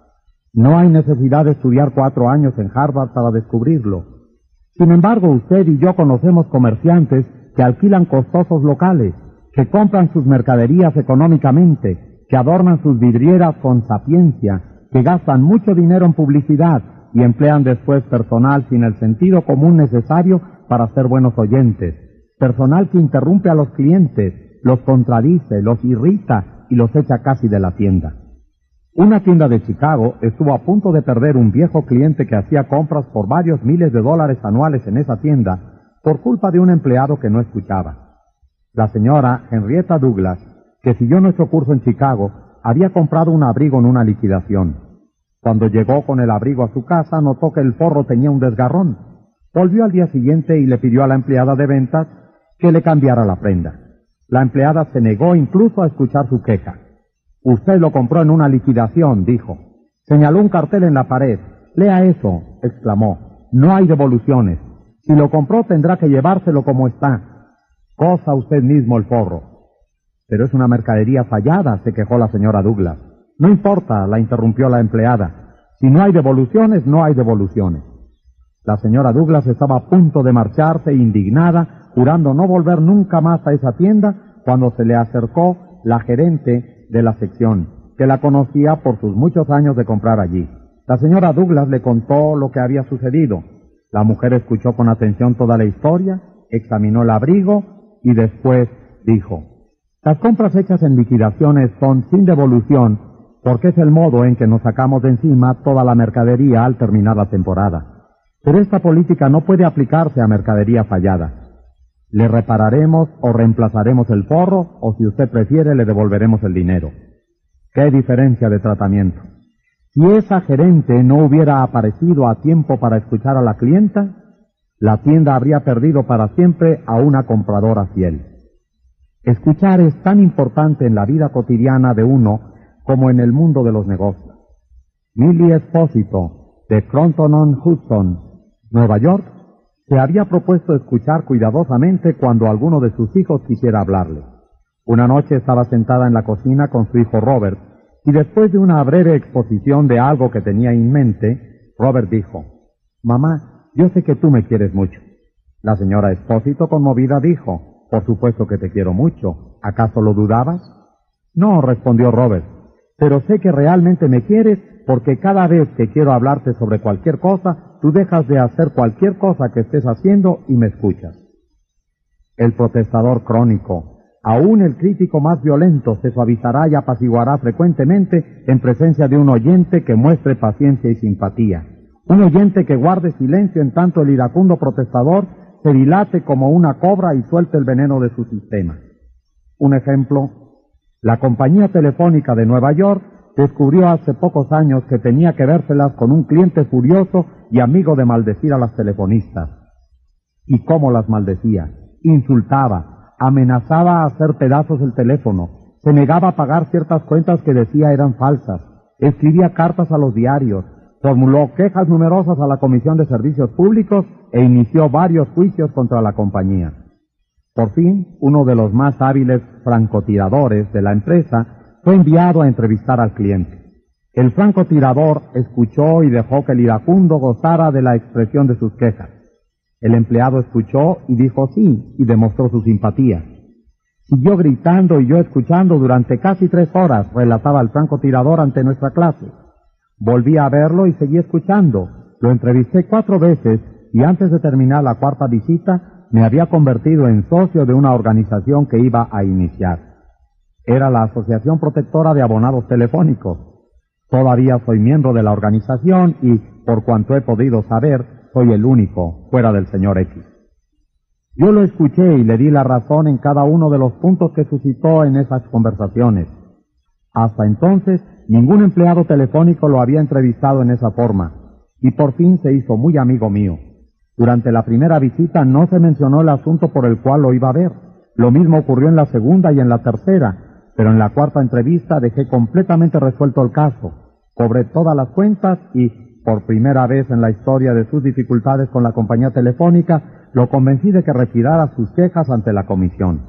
No hay necesidad de estudiar cuatro años en Harvard para descubrirlo. Sin embargo, usted y yo conocemos comerciantes que alquilan costosos locales que compran sus mercaderías económicamente, que adornan sus vidrieras con sapiencia, que gastan mucho dinero en publicidad y emplean después personal sin el sentido común necesario para ser buenos oyentes, personal que interrumpe a los clientes, los contradice, los irrita y los echa casi de la tienda. Una tienda de Chicago estuvo a punto de perder un viejo cliente que hacía compras por varios miles de dólares anuales en esa tienda por culpa de un empleado que no escuchaba. La señora Henrietta Douglas, que siguió nuestro curso en Chicago, había comprado un abrigo en una liquidación. Cuando llegó con el abrigo a su casa, notó que el forro tenía un desgarrón. Volvió al día siguiente y le pidió a la empleada de ventas que le cambiara la prenda. La empleada se negó incluso a escuchar su queja. Usted lo compró en una liquidación, dijo. Señaló un cartel en la pared. Lea eso, exclamó. No hay devoluciones. Si lo compró tendrá que llevárselo como está. Cosa usted mismo el forro. Pero es una mercadería fallada, se quejó la señora Douglas. No importa, la interrumpió la empleada. Si no hay devoluciones, no hay devoluciones. La señora Douglas estaba a punto de marcharse indignada, jurando no volver nunca más a esa tienda, cuando se le acercó la gerente de la sección, que la conocía por sus muchos años de comprar allí. La señora Douglas le contó lo que había sucedido. La mujer escuchó con atención toda la historia, examinó el abrigo y después dijo, las compras hechas en liquidaciones son sin devolución porque es el modo en que nos sacamos de encima toda la mercadería al terminar la temporada. Pero esta política no puede aplicarse a mercadería fallada. Le repararemos o reemplazaremos el forro o si usted prefiere le devolveremos el dinero. ¿Qué diferencia de tratamiento? Si esa gerente no hubiera aparecido a tiempo para escuchar a la clienta, la tienda habría perdido para siempre a una compradora fiel. Escuchar es tan importante en la vida cotidiana de uno como en el mundo de los negocios. Millie Espósito, de Cronton on Hudson, Nueva York, se había propuesto escuchar cuidadosamente cuando alguno de sus hijos quisiera hablarle. Una noche estaba sentada en la cocina con su hijo Robert, y después de una breve exposición de algo que tenía en mente, Robert dijo, Mamá, yo sé que tú me quieres mucho. La señora Espósito, conmovida, dijo, Por supuesto que te quiero mucho. ¿Acaso lo dudabas? No, respondió Robert, pero sé que realmente me quieres porque cada vez que quiero hablarte sobre cualquier cosa, tú dejas de hacer cualquier cosa que estés haciendo y me escuchas. El protestador crónico, aún el crítico más violento, se suavizará y apaciguará frecuentemente en presencia de un oyente que muestre paciencia y simpatía. Un oyente que guarde silencio en tanto el iracundo protestador se dilate como una cobra y suelte el veneno de su sistema. Un ejemplo, la compañía telefónica de Nueva York descubrió hace pocos años que tenía que vérselas con un cliente furioso y amigo de maldecir a las telefonistas. ¿Y cómo las maldecía? Insultaba, amenazaba a hacer pedazos el teléfono, se negaba a pagar ciertas cuentas que decía eran falsas, escribía cartas a los diarios, formuló quejas numerosas a la Comisión de Servicios Públicos e inició varios juicios contra la compañía. Por fin, uno de los más hábiles francotiradores de la empresa fue enviado a entrevistar al cliente. El francotirador escuchó y dejó que el iracundo gozara de la expresión de sus quejas. El empleado escuchó y dijo sí y demostró su simpatía. Siguió gritando y yo escuchando durante casi tres horas, relataba el francotirador ante nuestra clase. Volví a verlo y seguí escuchando. Lo entrevisté cuatro veces y antes de terminar la cuarta visita me había convertido en socio de una organización que iba a iniciar. Era la Asociación Protectora de Abonados Telefónicos. Todavía soy miembro de la organización y, por cuanto he podido saber, soy el único fuera del señor X. Yo lo escuché y le di la razón en cada uno de los puntos que suscitó en esas conversaciones. Hasta entonces, ningún empleado telefónico lo había entrevistado en esa forma, y por fin se hizo muy amigo mío. Durante la primera visita no se mencionó el asunto por el cual lo iba a ver. Lo mismo ocurrió en la segunda y en la tercera, pero en la cuarta entrevista dejé completamente resuelto el caso. Cobré todas las cuentas y, por primera vez en la historia de sus dificultades con la compañía telefónica, lo convencí de que retirara sus quejas ante la comisión.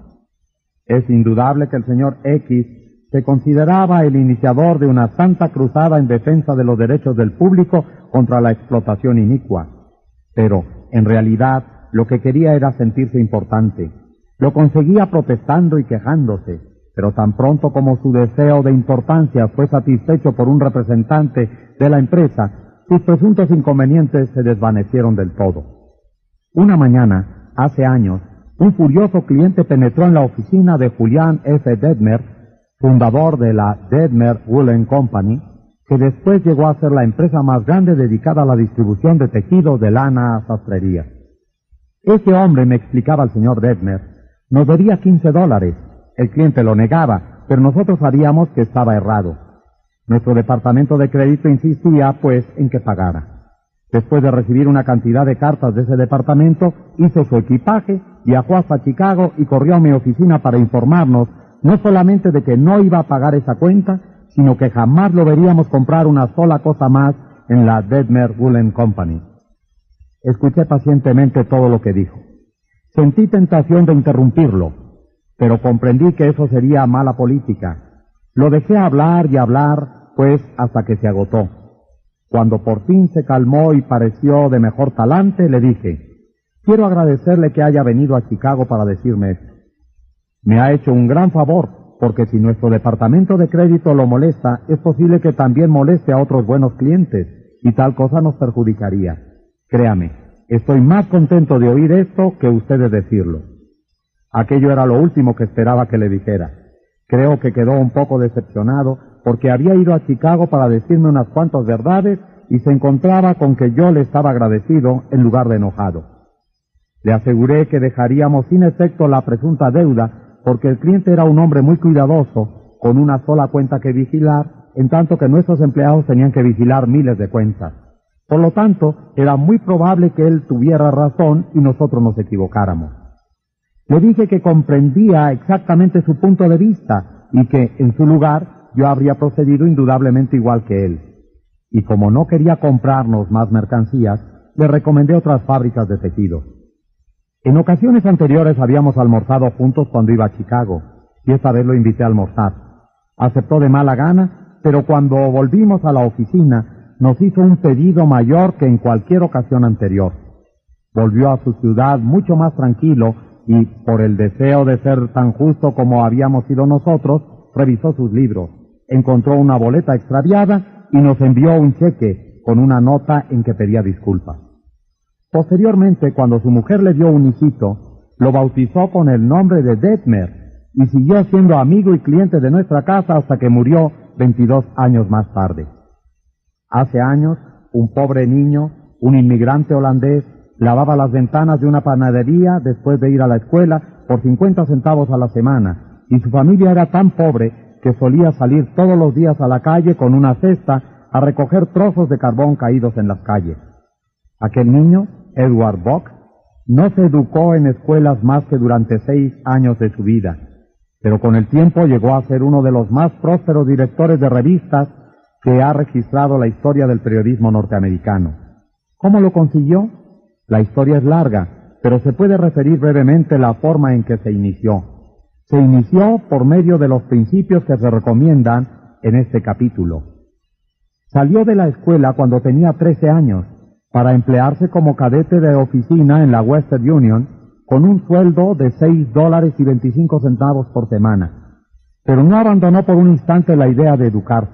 Es indudable que el señor X se consideraba el iniciador de una santa cruzada en defensa de los derechos del público contra la explotación inicua. Pero, en realidad, lo que quería era sentirse importante. Lo conseguía protestando y quejándose pero tan pronto como su deseo de importancia fue satisfecho por un representante de la empresa, sus presuntos inconvenientes se desvanecieron del todo. Una mañana, hace años, un furioso cliente penetró en la oficina de Julián F. Dedmer, fundador de la Dedmer Woolen Company, que después llegó a ser la empresa más grande dedicada a la distribución de tejidos de lana a sastrería. Ese hombre, me explicaba el señor Dedmer, nos debía 15 dólares el cliente lo negaba, pero nosotros sabíamos que estaba errado. Nuestro departamento de crédito insistía, pues, en que pagara. Después de recibir una cantidad de cartas de ese departamento, hizo su equipaje, viajó hasta Chicago y corrió a mi oficina para informarnos no solamente de que no iba a pagar esa cuenta, sino que jamás lo veríamos comprar una sola cosa más en la Dedmer Woolen Company. Escuché pacientemente todo lo que dijo. Sentí tentación de interrumpirlo, pero comprendí que eso sería mala política. Lo dejé hablar y hablar, pues, hasta que se agotó. Cuando por fin se calmó y pareció de mejor talante, le dije, quiero agradecerle que haya venido a Chicago para decirme esto. Me ha hecho un gran favor, porque si nuestro departamento de crédito lo molesta, es posible que también moleste a otros buenos clientes, y tal cosa nos perjudicaría. Créame, estoy más contento de oír esto que usted de decirlo. Aquello era lo último que esperaba que le dijera. Creo que quedó un poco decepcionado porque había ido a Chicago para decirme unas cuantas verdades y se encontraba con que yo le estaba agradecido en lugar de enojado. Le aseguré que dejaríamos sin efecto la presunta deuda porque el cliente era un hombre muy cuidadoso, con una sola cuenta que vigilar, en tanto que nuestros empleados tenían que vigilar miles de cuentas. Por lo tanto, era muy probable que él tuviera razón y nosotros nos equivocáramos. Le dije que comprendía exactamente su punto de vista y que, en su lugar, yo habría procedido indudablemente igual que él. Y como no quería comprarnos más mercancías, le recomendé otras fábricas de tejido. En ocasiones anteriores habíamos almorzado juntos cuando iba a Chicago, y esta vez lo invité a almorzar. Aceptó de mala gana, pero cuando volvimos a la oficina nos hizo un pedido mayor que en cualquier ocasión anterior. Volvió a su ciudad mucho más tranquilo y, por el deseo de ser tan justo como habíamos sido nosotros, revisó sus libros, encontró una boleta extraviada y nos envió un cheque con una nota en que pedía disculpas. Posteriormente, cuando su mujer le dio un hijito, lo bautizó con el nombre de Detmer y siguió siendo amigo y cliente de nuestra casa hasta que murió 22 años más tarde. Hace años, un pobre niño, un inmigrante holandés, lavaba las ventanas de una panadería después de ir a la escuela por 50 centavos a la semana y su familia era tan pobre que solía salir todos los días a la calle con una cesta a recoger trozos de carbón caídos en las calles. Aquel niño Edward Bock, no se educó en escuelas más que durante seis años de su vida, pero con el tiempo llegó a ser uno de los más prósperos directores de revistas que ha registrado la historia del periodismo norteamericano. ¿Cómo lo consiguió? La historia es larga, pero se puede referir brevemente la forma en que se inició. Se inició por medio de los principios que se recomiendan en este capítulo. Salió de la escuela cuando tenía 13 años para emplearse como cadete de oficina en la Western Union con un sueldo de seis dólares y veinticinco centavos por semana. Pero no abandonó por un instante la idea de educarse.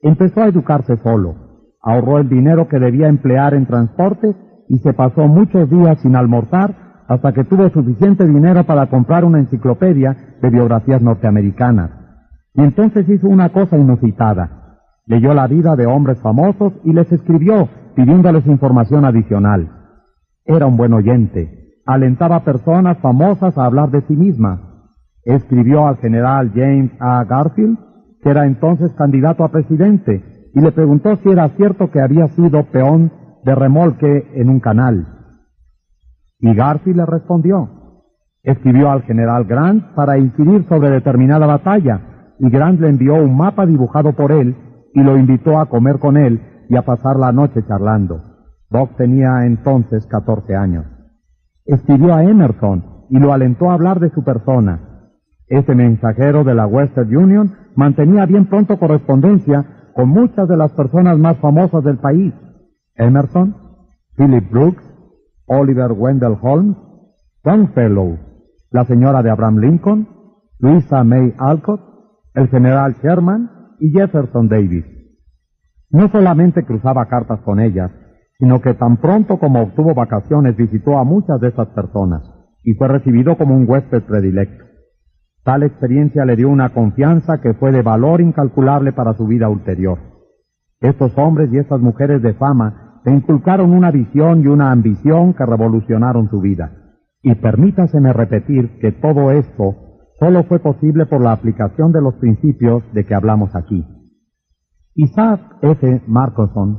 Empezó a educarse solo. Ahorró el dinero que debía emplear en transporte y se pasó muchos días sin almorzar hasta que tuvo suficiente dinero para comprar una enciclopedia de biografías norteamericanas. Y entonces hizo una cosa inusitada. Leyó la vida de hombres famosos y les escribió pidiéndoles información adicional. Era un buen oyente, alentaba a personas famosas a hablar de sí misma. Escribió al general James A. Garfield, que era entonces candidato a presidente, y le preguntó si era cierto que había sido peón de remolque en un canal. Y Garfield le respondió. Escribió al general Grant para incidir sobre determinada batalla, y Grant le envió un mapa dibujado por él y lo invitó a comer con él y a pasar la noche charlando. Bob tenía entonces 14 años. Escribió a Emerson y lo alentó a hablar de su persona. Este mensajero de la Western Union mantenía bien pronto correspondencia con muchas de las personas más famosas del país. Emerson, Philip Brooks, Oliver Wendell Holmes, Longfellow, la señora de Abraham Lincoln, Louisa May Alcott, el general Sherman y Jefferson Davis. No solamente cruzaba cartas con ellas, sino que tan pronto como obtuvo vacaciones visitó a muchas de esas personas y fue recibido como un huésped predilecto. Tal experiencia le dio una confianza que fue de valor incalculable para su vida ulterior. Estos hombres y estas mujeres de fama le inculcaron una visión y una ambición que revolucionaron su vida. Y permítaseme repetir que todo esto solo fue posible por la aplicación de los principios de que hablamos aquí. Isaac F. Marcoson,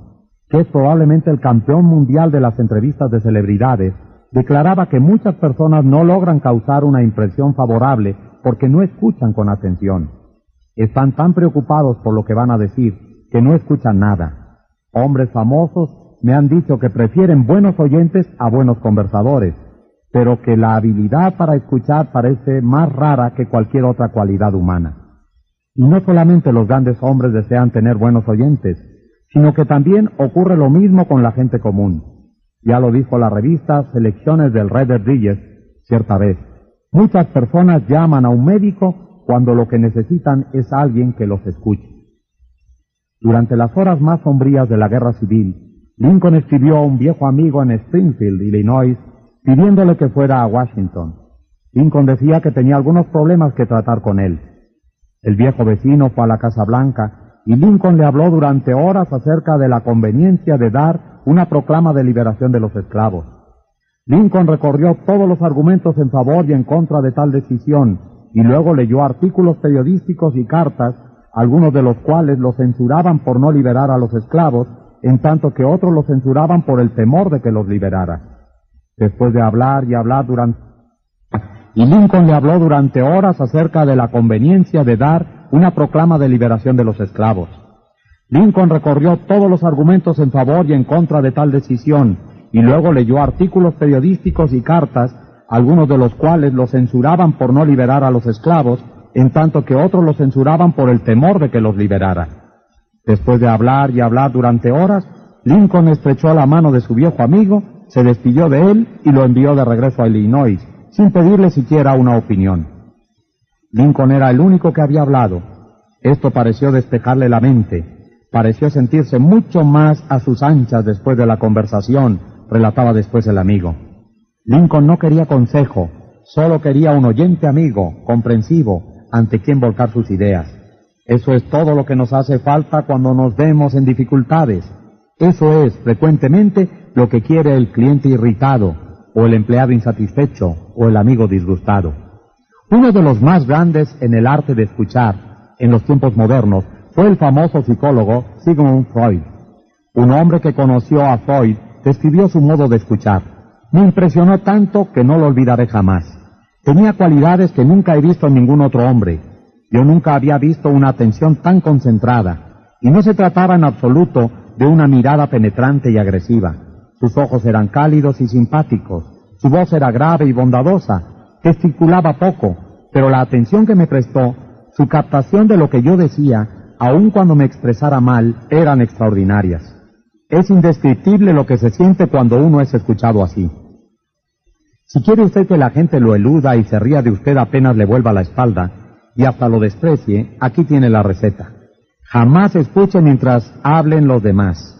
que es probablemente el campeón mundial de las entrevistas de celebridades, declaraba que muchas personas no logran causar una impresión favorable porque no escuchan con atención. Están tan preocupados por lo que van a decir que no escuchan nada. Hombres famosos me han dicho que prefieren buenos oyentes a buenos conversadores, pero que la habilidad para escuchar parece más rara que cualquier otra cualidad humana. Y no solamente los grandes hombres desean tener buenos oyentes, sino que también ocurre lo mismo con la gente común. Ya lo dijo la revista Selecciones del Red Digest cierta vez. Muchas personas llaman a un médico cuando lo que necesitan es alguien que los escuche. Durante las horas más sombrías de la guerra civil, Lincoln escribió a un viejo amigo en Springfield, Illinois, pidiéndole que fuera a Washington. Lincoln decía que tenía algunos problemas que tratar con él. El viejo vecino fue a la Casa Blanca y Lincoln le habló durante horas acerca de la conveniencia de dar una proclama de liberación de los esclavos. Lincoln recorrió todos los argumentos en favor y en contra de tal decisión y luego leyó artículos periodísticos y cartas, algunos de los cuales lo censuraban por no liberar a los esclavos, en tanto que otros lo censuraban por el temor de que los liberara. Después de hablar y hablar durante... Y Lincoln le habló durante horas acerca de la conveniencia de dar una proclama de liberación de los esclavos. Lincoln recorrió todos los argumentos en favor y en contra de tal decisión, y luego leyó artículos periodísticos y cartas, algunos de los cuales lo censuraban por no liberar a los esclavos, en tanto que otros lo censuraban por el temor de que los liberara. Después de hablar y hablar durante horas, Lincoln estrechó la mano de su viejo amigo, se despidió de él y lo envió de regreso a Illinois, sin pedirle siquiera una opinión. Lincoln era el único que había hablado. Esto pareció despejarle la mente, pareció sentirse mucho más a sus anchas después de la conversación, relataba después el amigo. Lincoln no quería consejo, solo quería un oyente amigo, comprensivo, ante quien volcar sus ideas. Eso es todo lo que nos hace falta cuando nos vemos en dificultades. Eso es, frecuentemente, lo que quiere el cliente irritado, o el empleado insatisfecho, o el amigo disgustado. Uno de los más grandes en el arte de escuchar, en los tiempos modernos, fue el famoso psicólogo Sigmund Freud. Un hombre que conoció a Freud describió su modo de escuchar. Me impresionó tanto que no lo olvidaré jamás. Tenía cualidades que nunca he visto en ningún otro hombre. Yo nunca había visto una atención tan concentrada, y no se trataba en absoluto de una mirada penetrante y agresiva. Sus ojos eran cálidos y simpáticos, su voz era grave y bondadosa, gesticulaba poco, pero la atención que me prestó, su captación de lo que yo decía, aun cuando me expresara mal, eran extraordinarias. Es indescriptible lo que se siente cuando uno es escuchado así. Si quiere usted que la gente lo eluda y se ría de usted apenas le vuelva la espalda y hasta lo desprecie, aquí tiene la receta. Jamás escuche mientras hablen los demás.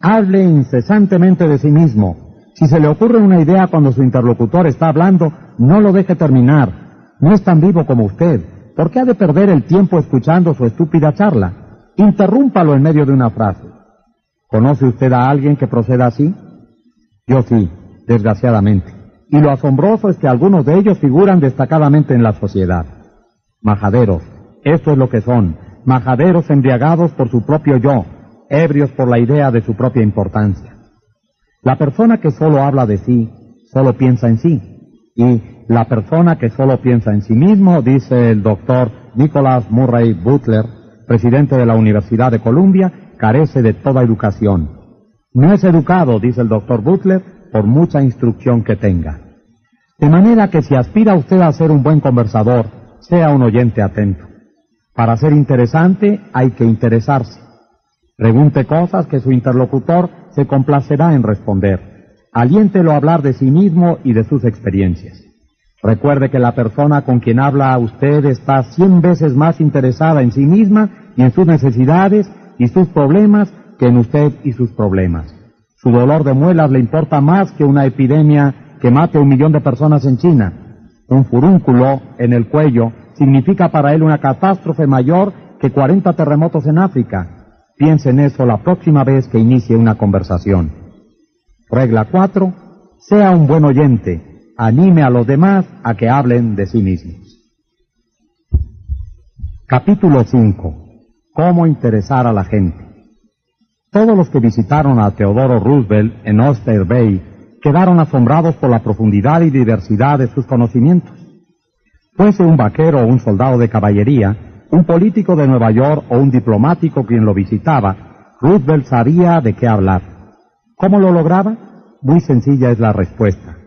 Hable incesantemente de sí mismo. Si se le ocurre una idea cuando su interlocutor está hablando, no lo deje terminar. No es tan vivo como usted. ¿Por qué ha de perder el tiempo escuchando su estúpida charla? Interrúmpalo en medio de una frase. ¿Conoce usted a alguien que proceda así? Yo sí, desgraciadamente. Y lo asombroso es que algunos de ellos figuran destacadamente en la sociedad. Majaderos, esto es lo que son, majaderos embriagados por su propio yo, ebrios por la idea de su propia importancia. La persona que solo habla de sí, solo piensa en sí. Y la persona que solo piensa en sí mismo, dice el doctor Nicholas Murray Butler, presidente de la Universidad de Columbia, carece de toda educación. No es educado, dice el doctor Butler, por mucha instrucción que tenga. De manera que si aspira usted a ser un buen conversador, sea un oyente atento. Para ser interesante hay que interesarse. Pregunte cosas que su interlocutor se complacerá en responder. Aliéntelo a hablar de sí mismo y de sus experiencias. Recuerde que la persona con quien habla usted está cien veces más interesada en sí misma y en sus necesidades y sus problemas que en usted y sus problemas. Su dolor de muelas le importa más que una epidemia que mate a un millón de personas en China. Un furúnculo en el cuello significa para él una catástrofe mayor que 40 terremotos en África. Piense en eso la próxima vez que inicie una conversación. Regla 4. Sea un buen oyente. Anime a los demás a que hablen de sí mismos. Capítulo 5 cómo interesar a la gente. Todos los que visitaron a Teodoro Roosevelt en Oyster Bay quedaron asombrados por la profundidad y diversidad de sus conocimientos. Fuese un vaquero o un soldado de caballería, un político de Nueva York o un diplomático quien lo visitaba, Roosevelt sabía de qué hablar. ¿Cómo lo lograba? Muy sencilla es la respuesta.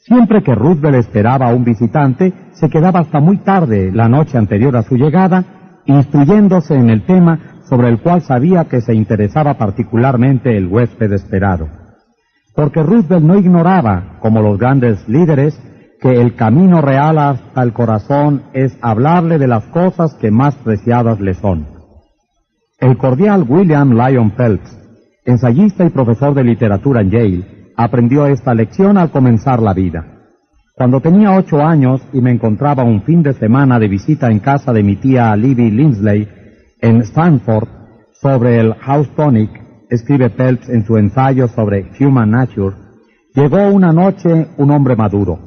Siempre que Roosevelt esperaba a un visitante, se quedaba hasta muy tarde la noche anterior a su llegada instruyéndose en el tema sobre el cual sabía que se interesaba particularmente el huésped esperado. Porque Roosevelt no ignoraba, como los grandes líderes, que el camino real hasta el corazón es hablarle de las cosas que más preciadas le son. El cordial William Lyon Phelps, ensayista y profesor de literatura en Yale, aprendió esta lección al comenzar la vida. Cuando tenía ocho años y me encontraba un fin de semana de visita en casa de mi tía Libby Lindsley en Stanford sobre el House Tonic, escribe Phelps en su ensayo sobre Human Nature, llegó una noche un hombre maduro,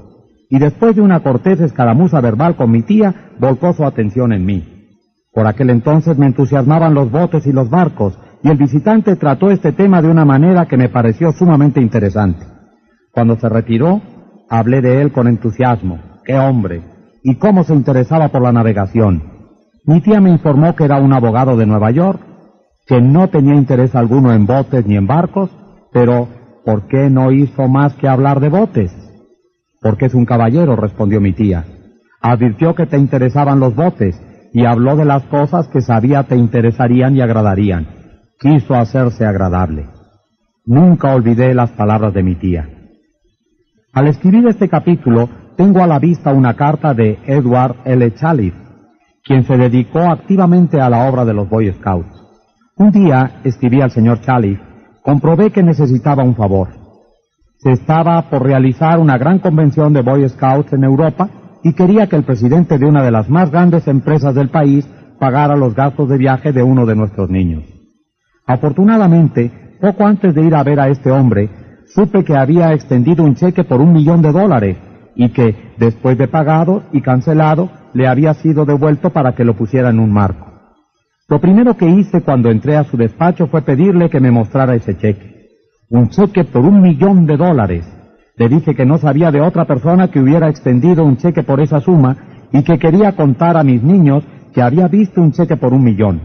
y después de una cortés escaramuza verbal con mi tía, volcó su atención en mí. Por aquel entonces me entusiasmaban los botes y los barcos, y el visitante trató este tema de una manera que me pareció sumamente interesante. Cuando se retiró, hablé de él con entusiasmo. ¡Qué hombre! Y cómo se interesaba por la navegación. Mi tía me informó que era un abogado de Nueva York, que no tenía interés alguno en botes ni en barcos, pero ¿por qué no hizo más que hablar de botes? Porque es un caballero, respondió mi tía. Advirtió que te interesaban los botes y habló de las cosas que sabía te interesarían y agradarían. Quiso hacerse agradable. Nunca olvidé las palabras de mi tía. Al escribir este capítulo, tengo a la vista una carta de Edward L. Chalif, quien se dedicó activamente a la obra de los Boy Scouts. Un día escribí al señor Chalif, comprobé que necesitaba un favor. Se estaba por realizar una gran convención de Boy Scouts en Europa y quería que el presidente de una de las más grandes empresas del país pagara los gastos de viaje de uno de nuestros niños. Afortunadamente, poco antes de ir a ver a este hombre, supe que había extendido un cheque por un millón de dólares y que, después de pagado y cancelado, le había sido devuelto para que lo pusiera en un marco. Lo primero que hice cuando entré a su despacho fue pedirle que me mostrara ese cheque. Un cheque por un millón de dólares. Le dije que no sabía de otra persona que hubiera extendido un cheque por esa suma y que quería contar a mis niños que había visto un cheque por un millón.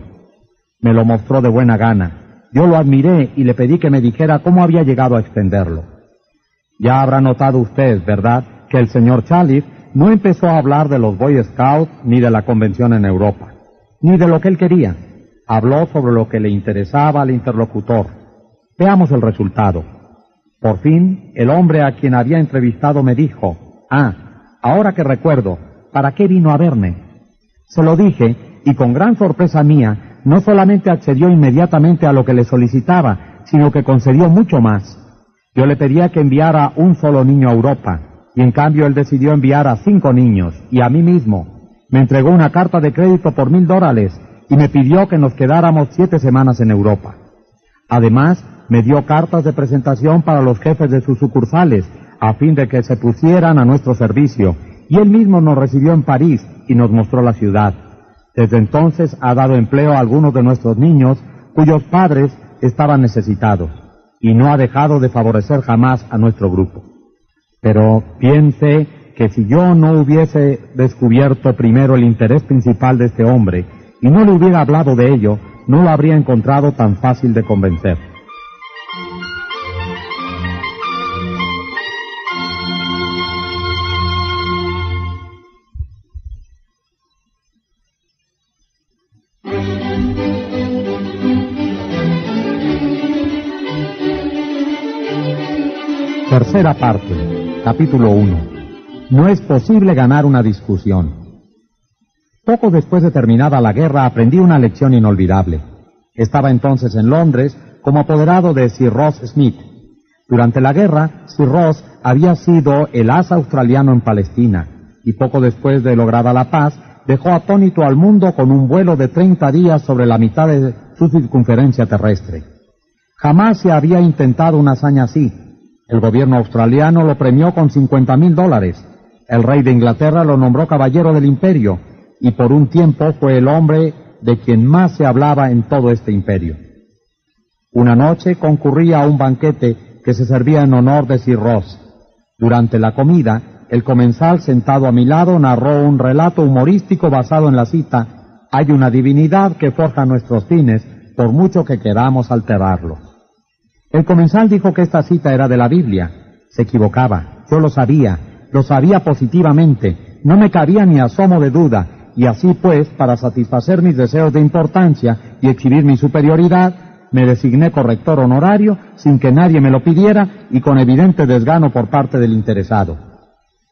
Me lo mostró de buena gana. Yo lo admiré y le pedí que me dijera cómo había llegado a extenderlo. Ya habrá notado usted, ¿verdad?, que el señor Chalif no empezó a hablar de los Boy Scouts ni de la convención en Europa, ni de lo que él quería. Habló sobre lo que le interesaba al interlocutor. Veamos el resultado. Por fin, el hombre a quien había entrevistado me dijo, ah, ahora que recuerdo, ¿para qué vino a verme? Se lo dije, y con gran sorpresa mía, no solamente accedió inmediatamente a lo que le solicitaba, sino que concedió mucho más. Yo le pedía que enviara un solo niño a Europa, y en cambio él decidió enviar a cinco niños y a mí mismo. Me entregó una carta de crédito por mil dólares y me pidió que nos quedáramos siete semanas en Europa. Además, me dio cartas de presentación para los jefes de sus sucursales a fin de que se pusieran a nuestro servicio y él mismo nos recibió en París y nos mostró la ciudad. Desde entonces ha dado empleo a algunos de nuestros niños cuyos padres estaban necesitados y no ha dejado de favorecer jamás a nuestro grupo. Pero piense que si yo no hubiese descubierto primero el interés principal de este hombre y no le hubiera hablado de ello, no lo habría encontrado tan fácil de convencer. Tercera parte. Capítulo 1. No es posible ganar una discusión. Poco después de terminada la guerra aprendí una lección inolvidable. Estaba entonces en Londres como apoderado de Sir Ross Smith. Durante la guerra, Sir Ross había sido el as australiano en Palestina y poco después de lograda la paz dejó atónito al mundo con un vuelo de 30 días sobre la mitad de su circunferencia terrestre. Jamás se había intentado una hazaña así, el gobierno australiano lo premió con 50 mil dólares. El rey de Inglaterra lo nombró caballero del imperio y por un tiempo fue el hombre de quien más se hablaba en todo este imperio. Una noche concurría a un banquete que se servía en honor de Sir Ross. Durante la comida, el comensal sentado a mi lado narró un relato humorístico basado en la cita Hay una divinidad que forja nuestros fines, por mucho que queramos alterarlo. El comensal dijo que esta cita era de la Biblia. Se equivocaba. Yo lo sabía. Lo sabía positivamente. No me cabía ni asomo de duda. Y así pues, para satisfacer mis deseos de importancia y exhibir mi superioridad, me designé corrector honorario sin que nadie me lo pidiera y con evidente desgano por parte del interesado.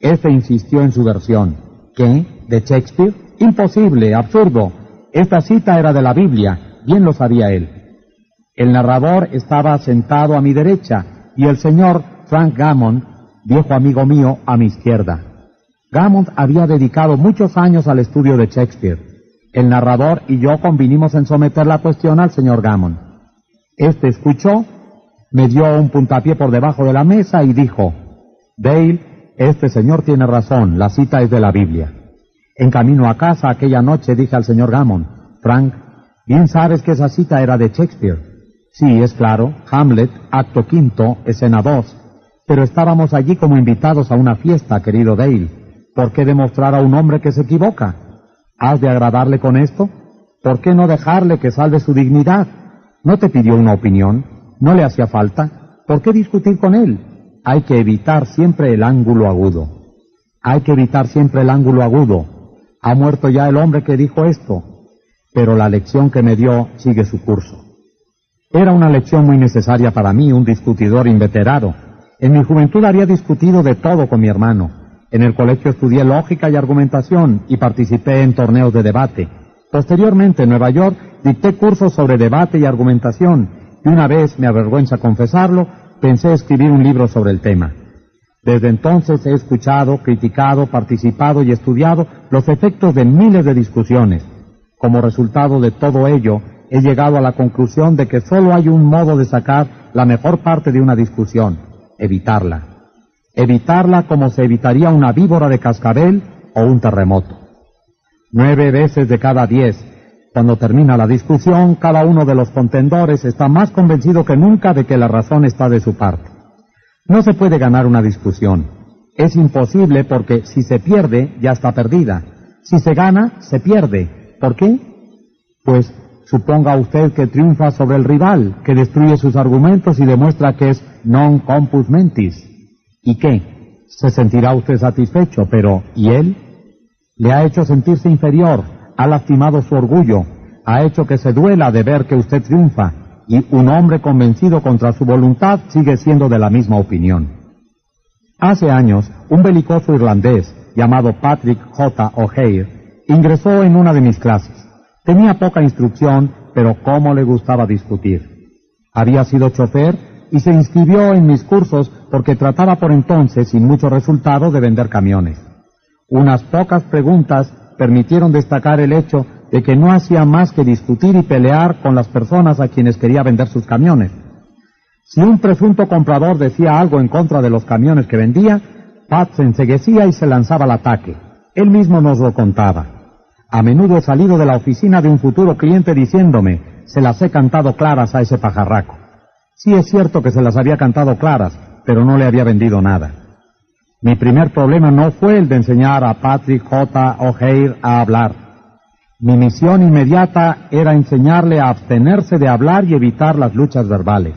Este insistió en su versión. ¿Qué? ¿De Shakespeare? Imposible, absurdo. Esta cita era de la Biblia, bien lo sabía él. El narrador estaba sentado a mi derecha y el señor Frank Gammon, viejo amigo mío, a mi izquierda. Gammon había dedicado muchos años al estudio de Shakespeare. El narrador y yo convinimos en someter la cuestión al señor Gammon. Este escuchó, me dio un puntapié por debajo de la mesa y dijo, Dale, este señor tiene razón, la cita es de la Biblia. En camino a casa aquella noche dije al señor Gammon, Frank, bien sabes que esa cita era de Shakespeare. Sí, es claro, Hamlet, acto quinto, escena dos. Pero estábamos allí como invitados a una fiesta, querido Dale. ¿Por qué demostrar a un hombre que se equivoca? ¿Has de agradarle con esto? ¿Por qué no dejarle que salve su dignidad? ¿No te pidió una opinión? ¿No le hacía falta? ¿Por qué discutir con él? Hay que evitar siempre el ángulo agudo. Hay que evitar siempre el ángulo agudo. Ha muerto ya el hombre que dijo esto, pero la lección que me dio sigue su curso. Era una lección muy necesaria para mí, un discutidor inveterado. En mi juventud había discutido de todo con mi hermano. En el colegio estudié lógica y argumentación y participé en torneos de debate. Posteriormente, en Nueva York, dicté cursos sobre debate y argumentación, y una vez, me avergüenza confesarlo, pensé escribir un libro sobre el tema. Desde entonces he escuchado, criticado, participado y estudiado los efectos de miles de discusiones. Como resultado de todo ello, he llegado a la conclusión de que solo hay un modo de sacar la mejor parte de una discusión, evitarla. Evitarla como se evitaría una víbora de cascabel o un terremoto. Nueve veces de cada diez, cuando termina la discusión, cada uno de los contendores está más convencido que nunca de que la razón está de su parte. No se puede ganar una discusión. Es imposible porque si se pierde, ya está perdida. Si se gana, se pierde. ¿Por qué? Pues suponga usted que triunfa sobre el rival, que destruye sus argumentos y demuestra que es non compus mentis. ¿Y qué? Se sentirá usted satisfecho, pero ¿y él? Le ha hecho sentirse inferior, ha lastimado su orgullo, ha hecho que se duela de ver que usted triunfa, y un hombre convencido contra su voluntad sigue siendo de la misma opinión. Hace años, un belicoso irlandés llamado Patrick J. O'Hare ingresó en una de mis clases. Tenía poca instrucción, pero cómo le gustaba discutir. Había sido chofer y se inscribió en mis cursos porque trataba por entonces, sin mucho resultado, de vender camiones. Unas pocas preguntas permitieron destacar el hecho de que no hacía más que discutir y pelear con las personas a quienes quería vender sus camiones. Si un presunto comprador decía algo en contra de los camiones que vendía, Pat se enseguecía y se lanzaba al ataque. Él mismo nos lo contaba. A menudo he salido de la oficina de un futuro cliente diciéndome, se las he cantado claras a ese pajarraco. Sí es cierto que se las había cantado claras, pero no le había vendido nada. Mi primer problema no fue el de enseñar a Patrick J. O'Hare a hablar. Mi misión inmediata era enseñarle a abstenerse de hablar y evitar las luchas verbales.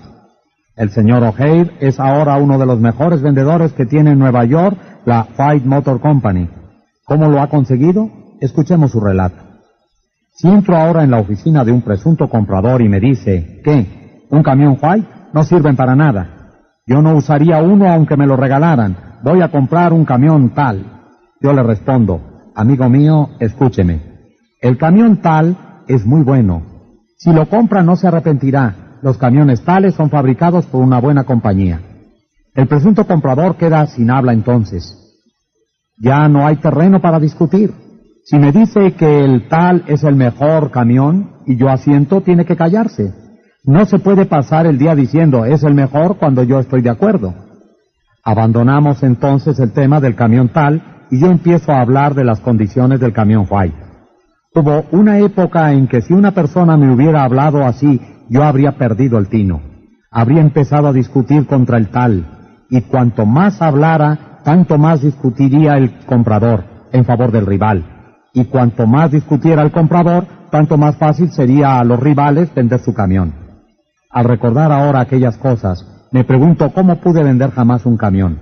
El señor O'Hare es ahora uno de los mejores vendedores que tiene en Nueva York la White Motor Company. ¿Cómo lo ha conseguido? Escuchemos su relato. Si entro ahora en la oficina de un presunto comprador y me dice, ¿qué? ¿Un camión White? No sirven para nada. Yo no usaría uno aunque me lo regalaran. Voy a comprar un camión tal. Yo le respondo, amigo mío, escúcheme. El camión tal es muy bueno. Si lo compra no se arrepentirá. Los camiones tales son fabricados por una buena compañía. El presunto comprador queda sin habla entonces. Ya no hay terreno para discutir. Si me dice que el tal es el mejor camión y yo asiento, tiene que callarse. No se puede pasar el día diciendo es el mejor cuando yo estoy de acuerdo. Abandonamos entonces el tema del camión tal y yo empiezo a hablar de las condiciones del camión white. Hubo una época en que si una persona me hubiera hablado así, yo habría perdido el tino. Habría empezado a discutir contra el tal, y cuanto más hablara, tanto más discutiría el comprador en favor del rival. Y cuanto más discutiera el comprador, tanto más fácil sería a los rivales vender su camión. Al recordar ahora aquellas cosas, me pregunto cómo pude vender jamás un camión.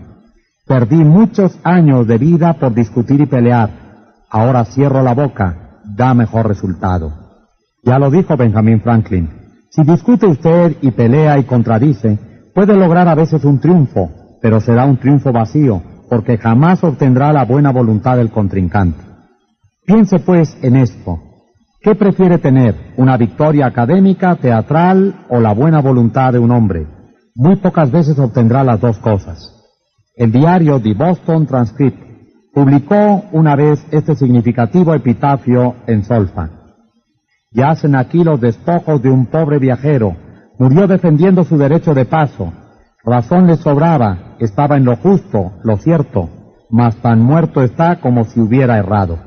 Perdí muchos años de vida por discutir y pelear. Ahora cierro la boca da mejor resultado. Ya lo dijo Benjamin Franklin. Si discute usted y pelea y contradice, puede lograr a veces un triunfo, pero será un triunfo vacío, porque jamás obtendrá la buena voluntad del contrincante. Piense pues en esto. ¿Qué prefiere tener, una victoria académica, teatral o la buena voluntad de un hombre? Muy pocas veces obtendrá las dos cosas. El diario The Boston Transcript publicó una vez este significativo epitafio en solfa. Yacen aquí los despojos de un pobre viajero. Murió defendiendo su derecho de paso. Razón le sobraba, estaba en lo justo, lo cierto, mas tan muerto está como si hubiera errado.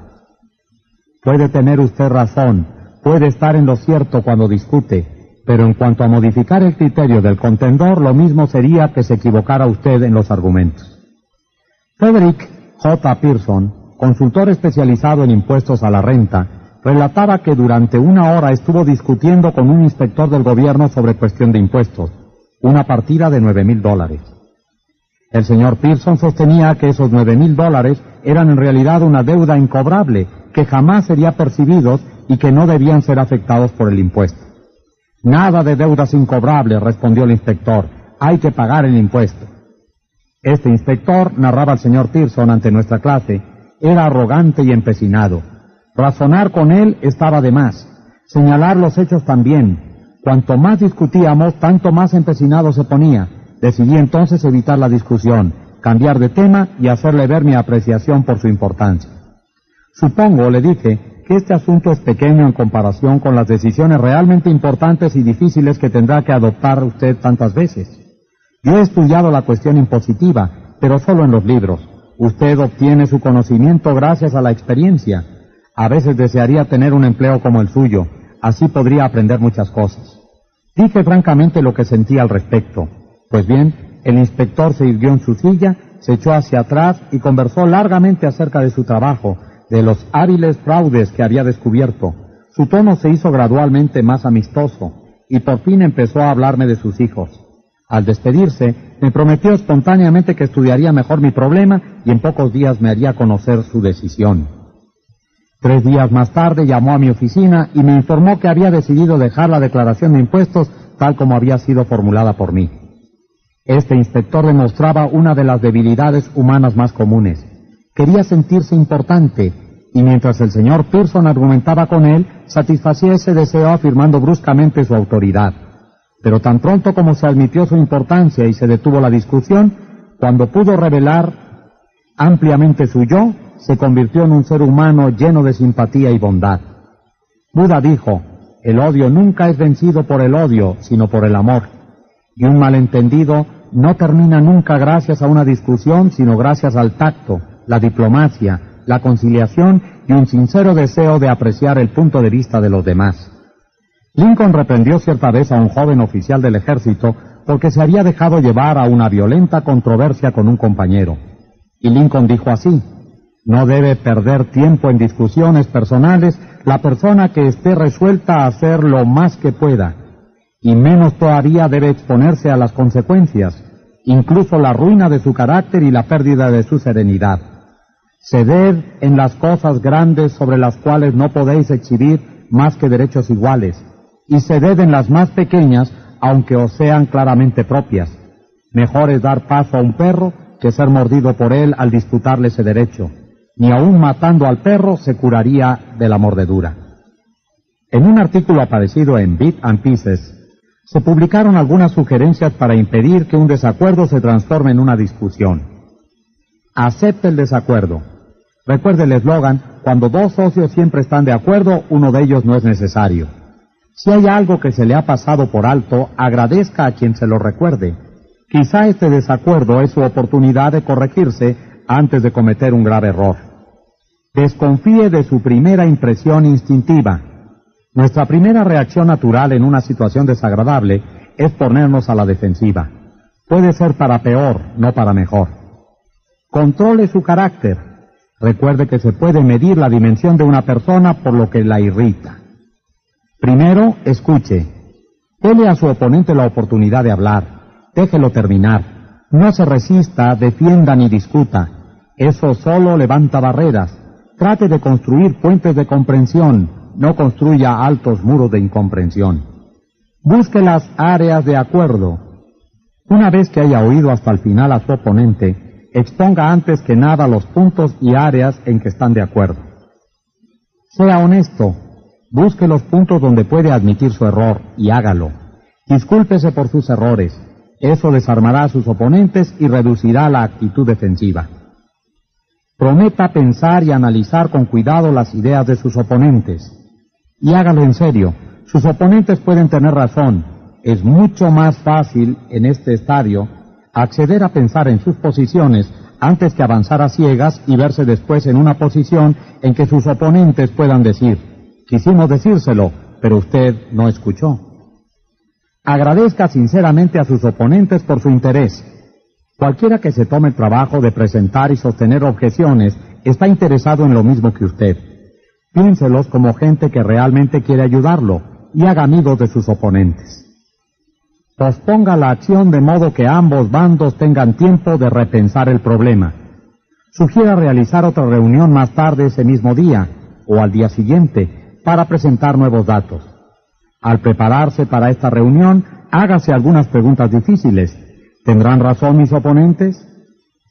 Puede tener usted razón, puede estar en lo cierto cuando discute, pero en cuanto a modificar el criterio del contendor, lo mismo sería que se equivocara usted en los argumentos. Frederick J. Pearson, consultor especializado en impuestos a la renta, relataba que durante una hora estuvo discutiendo con un inspector del gobierno sobre cuestión de impuestos, una partida de nueve mil dólares. El señor Pearson sostenía que esos nueve mil dólares eran en realidad una deuda incobrable que jamás sería percibidos y que no debían ser afectados por el impuesto. Nada de deudas incobrables, respondió el inspector. Hay que pagar el impuesto. Este inspector, narraba el señor Pearson ante nuestra clase, era arrogante y empecinado. Razonar con él estaba de más. Señalar los hechos también. Cuanto más discutíamos, tanto más empecinado se ponía. Decidí entonces evitar la discusión, cambiar de tema y hacerle ver mi apreciación por su importancia. Supongo, le dije, que este asunto es pequeño en comparación con las decisiones realmente importantes y difíciles que tendrá que adoptar usted tantas veces. Yo he estudiado la cuestión impositiva, pero solo en los libros. Usted obtiene su conocimiento gracias a la experiencia. A veces desearía tener un empleo como el suyo. Así podría aprender muchas cosas. Dije francamente lo que sentía al respecto. Pues bien, el inspector se irguió en su silla, se echó hacia atrás y conversó largamente acerca de su trabajo, de los hábiles fraudes que había descubierto. Su tono se hizo gradualmente más amistoso y por fin empezó a hablarme de sus hijos. Al despedirse, me prometió espontáneamente que estudiaría mejor mi problema y en pocos días me haría conocer su decisión. Tres días más tarde llamó a mi oficina y me informó que había decidido dejar la declaración de impuestos tal como había sido formulada por mí. Este inspector demostraba una de las debilidades humanas más comunes. Quería sentirse importante y mientras el señor Pearson argumentaba con él, satisfacía ese deseo afirmando bruscamente su autoridad. Pero tan pronto como se admitió su importancia y se detuvo la discusión, cuando pudo revelar ampliamente su yo, se convirtió en un ser humano lleno de simpatía y bondad. Buda dijo, el odio nunca es vencido por el odio, sino por el amor. Y un malentendido no termina nunca gracias a una discusión, sino gracias al tacto, la diplomacia, la conciliación y un sincero deseo de apreciar el punto de vista de los demás. Lincoln reprendió cierta vez a un joven oficial del ejército porque se había dejado llevar a una violenta controversia con un compañero. Y Lincoln dijo así, no debe perder tiempo en discusiones personales la persona que esté resuelta a hacer lo más que pueda, y menos todavía debe exponerse a las consecuencias, incluso la ruina de su carácter y la pérdida de su serenidad. Ceded en las cosas grandes sobre las cuales no podéis exhibir más que derechos iguales, y se deben las más pequeñas, aunque os sean claramente propias. Mejor es dar paso a un perro que ser mordido por él al disputarle ese derecho. Ni aun matando al perro se curaría de la mordedura. En un artículo aparecido en Bit and Pieces, se publicaron algunas sugerencias para impedir que un desacuerdo se transforme en una discusión. Acepte el desacuerdo. Recuerde el eslogan, cuando dos socios siempre están de acuerdo, uno de ellos no es necesario. Si hay algo que se le ha pasado por alto, agradezca a quien se lo recuerde. Quizá este desacuerdo es su oportunidad de corregirse antes de cometer un grave error. Desconfíe de su primera impresión instintiva. Nuestra primera reacción natural en una situación desagradable es ponernos a la defensiva. Puede ser para peor, no para mejor. Controle su carácter. Recuerde que se puede medir la dimensión de una persona por lo que la irrita. Primero, escuche. Dele a su oponente la oportunidad de hablar. Déjelo terminar. No se resista, defienda ni discuta. Eso solo levanta barreras. Trate de construir puentes de comprensión. No construya altos muros de incomprensión. Busque las áreas de acuerdo. Una vez que haya oído hasta el final a su oponente, exponga antes que nada los puntos y áreas en que están de acuerdo. Sea honesto, busque los puntos donde puede admitir su error y hágalo. Discúlpese por sus errores. Eso desarmará a sus oponentes y reducirá la actitud defensiva. Prometa pensar y analizar con cuidado las ideas de sus oponentes. Y hágalo en serio. Sus oponentes pueden tener razón. Es mucho más fácil en este estadio acceder a pensar en sus posiciones antes que avanzar a ciegas y verse después en una posición en que sus oponentes puedan decir, quisimos decírselo, pero usted no escuchó. Agradezca sinceramente a sus oponentes por su interés. Cualquiera que se tome el trabajo de presentar y sostener objeciones está interesado en lo mismo que usted. Piénselos como gente que realmente quiere ayudarlo y haga amigos de sus oponentes. Posponga la acción de modo que ambos bandos tengan tiempo de repensar el problema. Sugiera realizar otra reunión más tarde ese mismo día o al día siguiente para presentar nuevos datos. Al prepararse para esta reunión, hágase algunas preguntas difíciles. ¿Tendrán razón mis oponentes?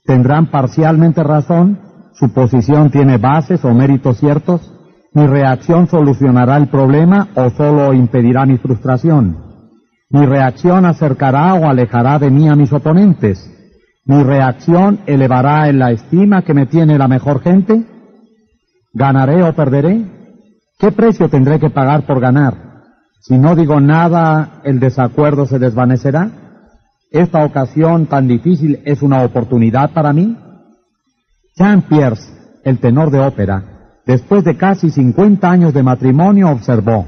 ¿Tendrán parcialmente razón? ¿Su posición tiene bases o méritos ciertos? ¿Mi reacción solucionará el problema o solo impedirá mi frustración? Mi reacción acercará o alejará de mí a mis oponentes. Mi reacción elevará en la estima que me tiene la mejor gente. ¿Ganaré o perderé? ¿Qué precio tendré que pagar por ganar? Si no digo nada, el desacuerdo se desvanecerá. ¿Esta ocasión tan difícil es una oportunidad para mí? Jean Pierce, el tenor de ópera, después de casi 50 años de matrimonio, observó,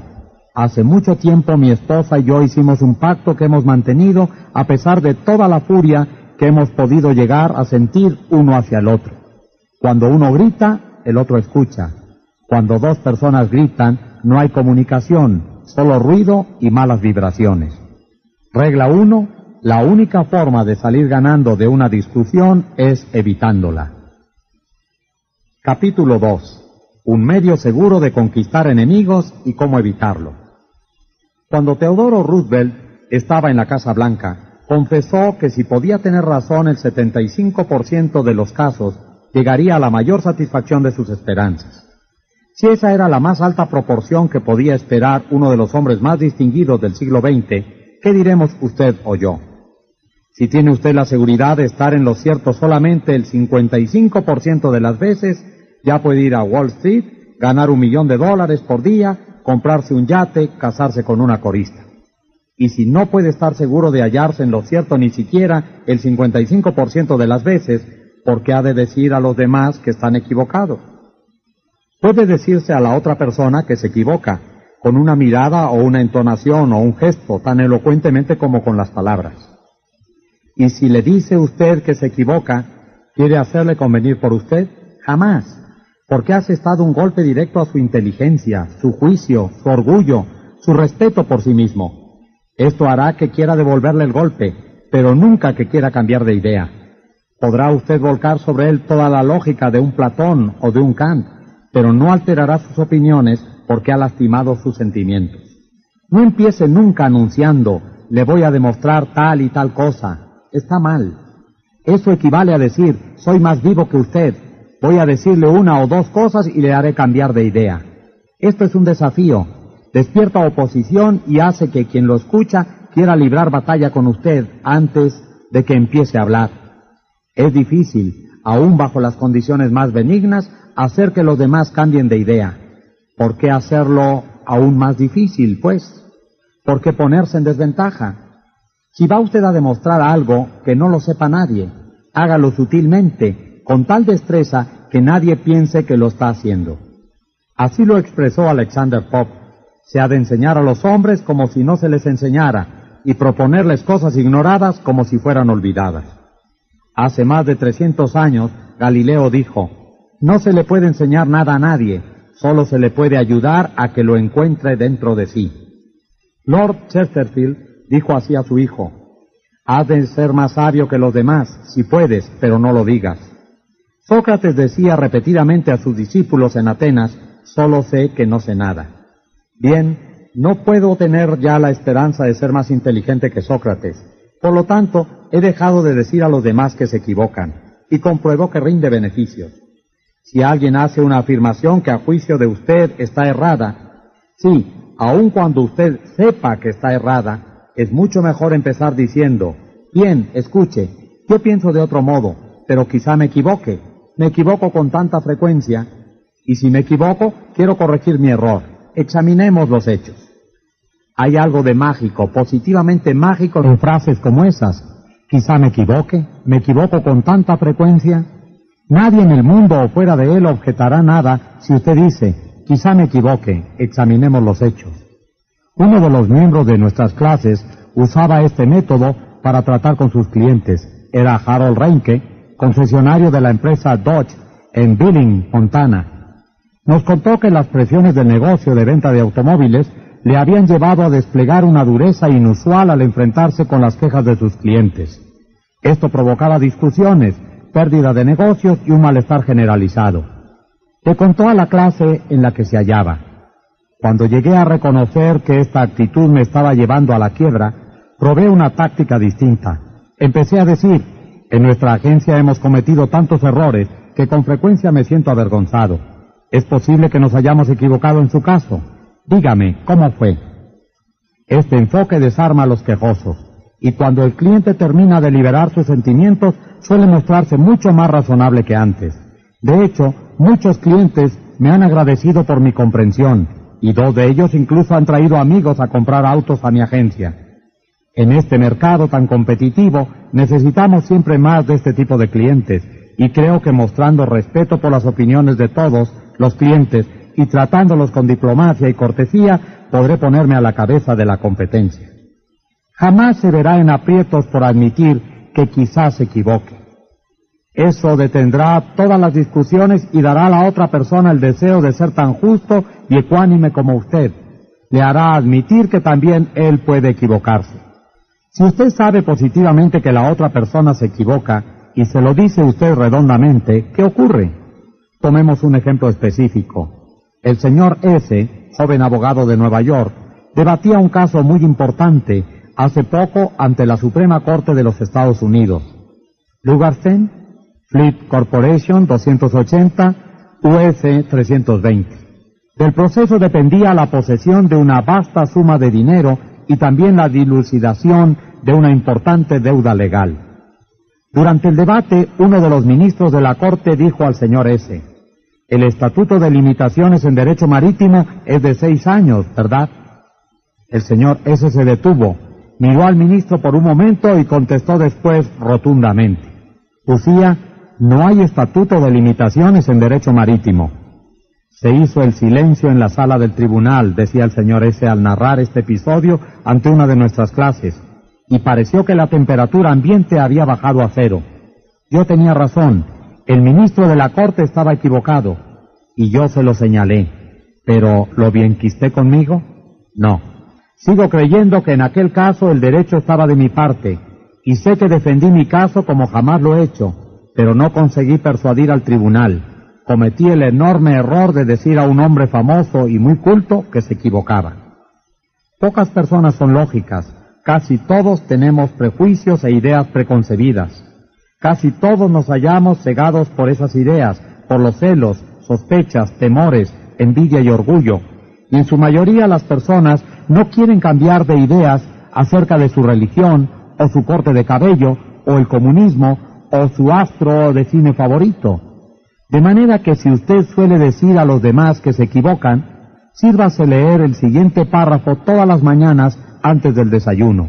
Hace mucho tiempo mi esposa y yo hicimos un pacto que hemos mantenido a pesar de toda la furia que hemos podido llegar a sentir uno hacia el otro. Cuando uno grita, el otro escucha. Cuando dos personas gritan, no hay comunicación, solo ruido y malas vibraciones. Regla 1. La única forma de salir ganando de una discusión es evitándola. Capítulo 2. Un medio seguro de conquistar enemigos y cómo evitarlo. Cuando Teodoro Roosevelt estaba en la Casa Blanca, confesó que si podía tener razón el 75% de los casos, llegaría a la mayor satisfacción de sus esperanzas. Si esa era la más alta proporción que podía esperar uno de los hombres más distinguidos del siglo XX, ¿qué diremos usted o yo? Si tiene usted la seguridad de estar en lo cierto solamente el 55% de las veces, ya puede ir a Wall Street, ganar un millón de dólares por día comprarse un yate, casarse con una corista. Y si no puede estar seguro de hallarse en lo cierto ni siquiera el 55% de las veces, ¿por qué ha de decir a los demás que están equivocados? Puede decirse a la otra persona que se equivoca, con una mirada o una entonación o un gesto tan elocuentemente como con las palabras. Y si le dice usted que se equivoca, ¿quiere hacerle convenir por usted? Jamás porque has estado un golpe directo a su inteligencia, su juicio, su orgullo, su respeto por sí mismo. Esto hará que quiera devolverle el golpe, pero nunca que quiera cambiar de idea. Podrá usted volcar sobre él toda la lógica de un Platón o de un Kant, pero no alterará sus opiniones porque ha lastimado sus sentimientos. No empiece nunca anunciando, le voy a demostrar tal y tal cosa. Está mal. Eso equivale a decir, soy más vivo que usted, Voy a decirle una o dos cosas y le haré cambiar de idea. Esto es un desafío. Despierta oposición y hace que quien lo escucha quiera librar batalla con usted antes de que empiece a hablar. Es difícil, aún bajo las condiciones más benignas, hacer que los demás cambien de idea. ¿Por qué hacerlo aún más difícil, pues? ¿Por qué ponerse en desventaja? Si va usted a demostrar algo que no lo sepa nadie, hágalo sutilmente, con tal destreza que nadie piense que lo está haciendo. Así lo expresó Alexander Pope. Se ha de enseñar a los hombres como si no se les enseñara y proponerles cosas ignoradas como si fueran olvidadas. Hace más de 300 años, Galileo dijo, no se le puede enseñar nada a nadie, solo se le puede ayudar a que lo encuentre dentro de sí. Lord Chesterfield dijo así a su hijo, has de ser más sabio que los demás, si puedes, pero no lo digas. Sócrates decía repetidamente a sus discípulos en Atenas, solo sé que no sé nada. Bien, no puedo tener ya la esperanza de ser más inteligente que Sócrates. Por lo tanto, he dejado de decir a los demás que se equivocan. y compruebo que rinde beneficios. Si alguien hace una afirmación que a juicio de usted está errada, sí, aun cuando usted sepa que está errada, es mucho mejor empezar diciendo, bien, escuche, yo pienso de otro modo, pero quizá me equivoque. Me equivoco con tanta frecuencia, y si me equivoco, quiero corregir mi error. Examinemos los hechos. Hay algo de mágico, positivamente mágico en frases como esas. Quizá me equivoque, me equivoco con tanta frecuencia. Nadie en el mundo o fuera de él objetará nada si usted dice, quizá me equivoque, examinemos los hechos. Uno de los miembros de nuestras clases usaba este método para tratar con sus clientes. Era Harold Reinke, concesionario de la empresa Dodge en Billing, Montana. Nos contó que las presiones del negocio de venta de automóviles le habían llevado a desplegar una dureza inusual al enfrentarse con las quejas de sus clientes. Esto provocaba discusiones, pérdida de negocios y un malestar generalizado. Le contó a la clase en la que se hallaba. Cuando llegué a reconocer que esta actitud me estaba llevando a la quiebra, probé una táctica distinta. Empecé a decir, en nuestra agencia hemos cometido tantos errores que con frecuencia me siento avergonzado. Es posible que nos hayamos equivocado en su caso. Dígame, ¿cómo fue? Este enfoque desarma a los quejosos, y cuando el cliente termina de liberar sus sentimientos, suele mostrarse mucho más razonable que antes. De hecho, muchos clientes me han agradecido por mi comprensión, y dos de ellos incluso han traído amigos a comprar autos a mi agencia. En este mercado tan competitivo necesitamos siempre más de este tipo de clientes, y creo que mostrando respeto por las opiniones de todos los clientes y tratándolos con diplomacia y cortesía, podré ponerme a la cabeza de la competencia. Jamás se verá en aprietos por admitir que quizás se equivoque. Eso detendrá todas las discusiones y dará a la otra persona el deseo de ser tan justo y ecuánime como usted. Le hará admitir que también él puede equivocarse. Si usted sabe positivamente que la otra persona se equivoca y se lo dice usted redondamente, ¿qué ocurre? Tomemos un ejemplo específico. El señor S., joven abogado de Nueva York, debatía un caso muy importante hace poco ante la Suprema Corte de los Estados Unidos. Lugarsen, Fleet Corporation 280, US 320. Del proceso dependía la posesión de una vasta suma de dinero y también la dilucidación de una importante deuda legal. Durante el debate, uno de los ministros de la Corte dijo al señor S., el estatuto de limitaciones en derecho marítimo es de seis años, ¿verdad? El señor ese se detuvo, miró al ministro por un momento y contestó después rotundamente. Lucía, no hay estatuto de limitaciones en derecho marítimo. Se hizo el silencio en la sala del tribunal, decía el señor ese al narrar este episodio ante una de nuestras clases, y pareció que la temperatura ambiente había bajado a cero. Yo tenía razón, el ministro de la Corte estaba equivocado y yo se lo señalé. Pero ¿lo bienquisté conmigo? No. Sigo creyendo que en aquel caso el derecho estaba de mi parte y sé que defendí mi caso como jamás lo he hecho, pero no conseguí persuadir al tribunal. Cometí el enorme error de decir a un hombre famoso y muy culto que se equivocaba. Pocas personas son lógicas, casi todos tenemos prejuicios e ideas preconcebidas. Casi todos nos hallamos cegados por esas ideas, por los celos, sospechas, temores, envidia y orgullo. Y en su mayoría las personas no quieren cambiar de ideas acerca de su religión, o su corte de cabello, o el comunismo, o su astro de cine favorito. De manera que si usted suele decir a los demás que se equivocan, sírvase leer el siguiente párrafo todas las mañanas antes del desayuno.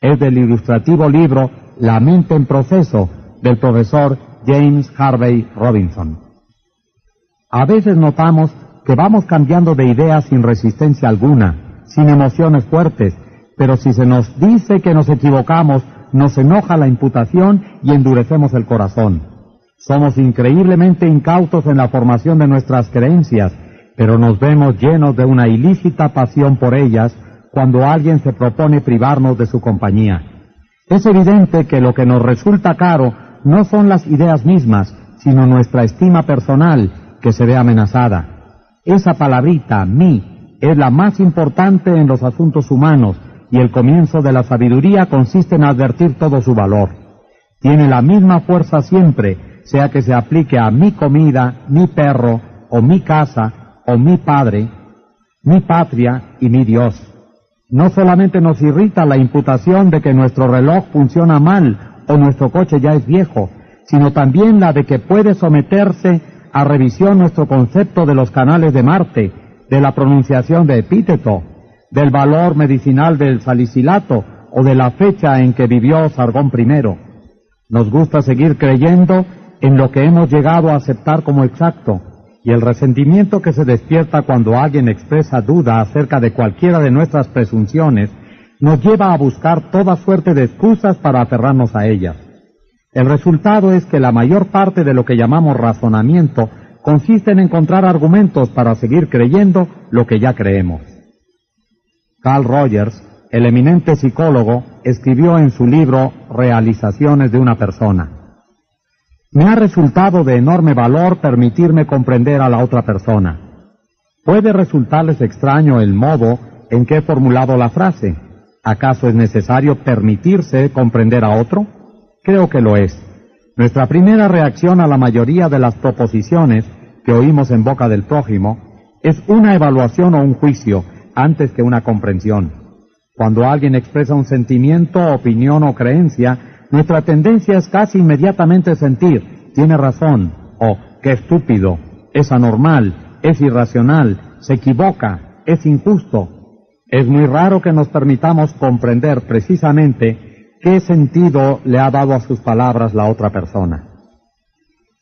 Es del ilustrativo libro La mente en proceso del profesor James Harvey Robinson. A veces notamos que vamos cambiando de ideas sin resistencia alguna, sin emociones fuertes, pero si se nos dice que nos equivocamos, nos enoja la imputación y endurecemos el corazón. Somos increíblemente incautos en la formación de nuestras creencias, pero nos vemos llenos de una ilícita pasión por ellas cuando alguien se propone privarnos de su compañía. Es evidente que lo que nos resulta caro no son las ideas mismas, sino nuestra estima personal que se ve amenazada. Esa palabrita, mí, es la más importante en los asuntos humanos y el comienzo de la sabiduría consiste en advertir todo su valor. Tiene la misma fuerza siempre, sea que se aplique a mi comida, mi perro, o mi casa, o mi padre, mi patria y mi Dios. No solamente nos irrita la imputación de que nuestro reloj funciona mal o nuestro coche ya es viejo, sino también la de que puede someterse a revisión nuestro concepto de los canales de Marte, de la pronunciación de epíteto, del valor medicinal del salicilato o de la fecha en que vivió Sargón I. Nos gusta seguir creyendo en lo que hemos llegado a aceptar como exacto, y el resentimiento que se despierta cuando alguien expresa duda acerca de cualquiera de nuestras presunciones nos lleva a buscar toda suerte de excusas para aferrarnos a ellas. El resultado es que la mayor parte de lo que llamamos razonamiento consiste en encontrar argumentos para seguir creyendo lo que ya creemos. Carl Rogers, el eminente psicólogo, escribió en su libro Realizaciones de una persona. Me ha resultado de enorme valor permitirme comprender a la otra persona. Puede resultarles extraño el modo en que he formulado la frase. ¿Acaso es necesario permitirse comprender a otro? Creo que lo es. Nuestra primera reacción a la mayoría de las proposiciones que oímos en boca del prójimo es una evaluación o un juicio antes que una comprensión. Cuando alguien expresa un sentimiento, opinión o creencia, nuestra tendencia es casi inmediatamente sentir, tiene razón, o qué estúpido, es anormal, es irracional, se equivoca, es injusto. Es muy raro que nos permitamos comprender precisamente qué sentido le ha dado a sus palabras la otra persona.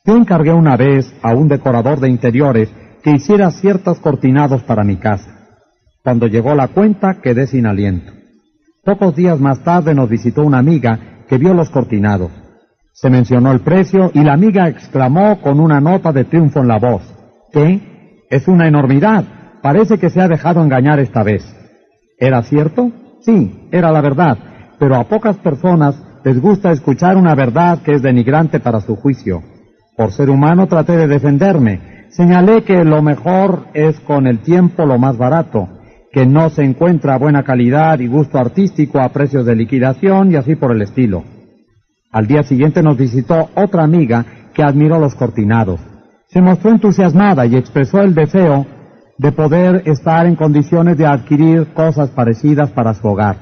Yo encargué una vez a un decorador de interiores que hiciera ciertos cortinados para mi casa. Cuando llegó la cuenta quedé sin aliento. Pocos días más tarde nos visitó una amiga que vio los cortinados. Se mencionó el precio y la amiga exclamó con una nota de triunfo en la voz, ¿qué? Es una enormidad. Parece que se ha dejado engañar esta vez. ¿Era cierto? Sí, era la verdad, pero a pocas personas les gusta escuchar una verdad que es denigrante para su juicio. Por ser humano traté de defenderme. Señalé que lo mejor es con el tiempo lo más barato, que no se encuentra buena calidad y gusto artístico a precios de liquidación y así por el estilo. Al día siguiente nos visitó otra amiga que admiró los cortinados. Se mostró entusiasmada y expresó el deseo de poder estar en condiciones de adquirir cosas parecidas para su hogar.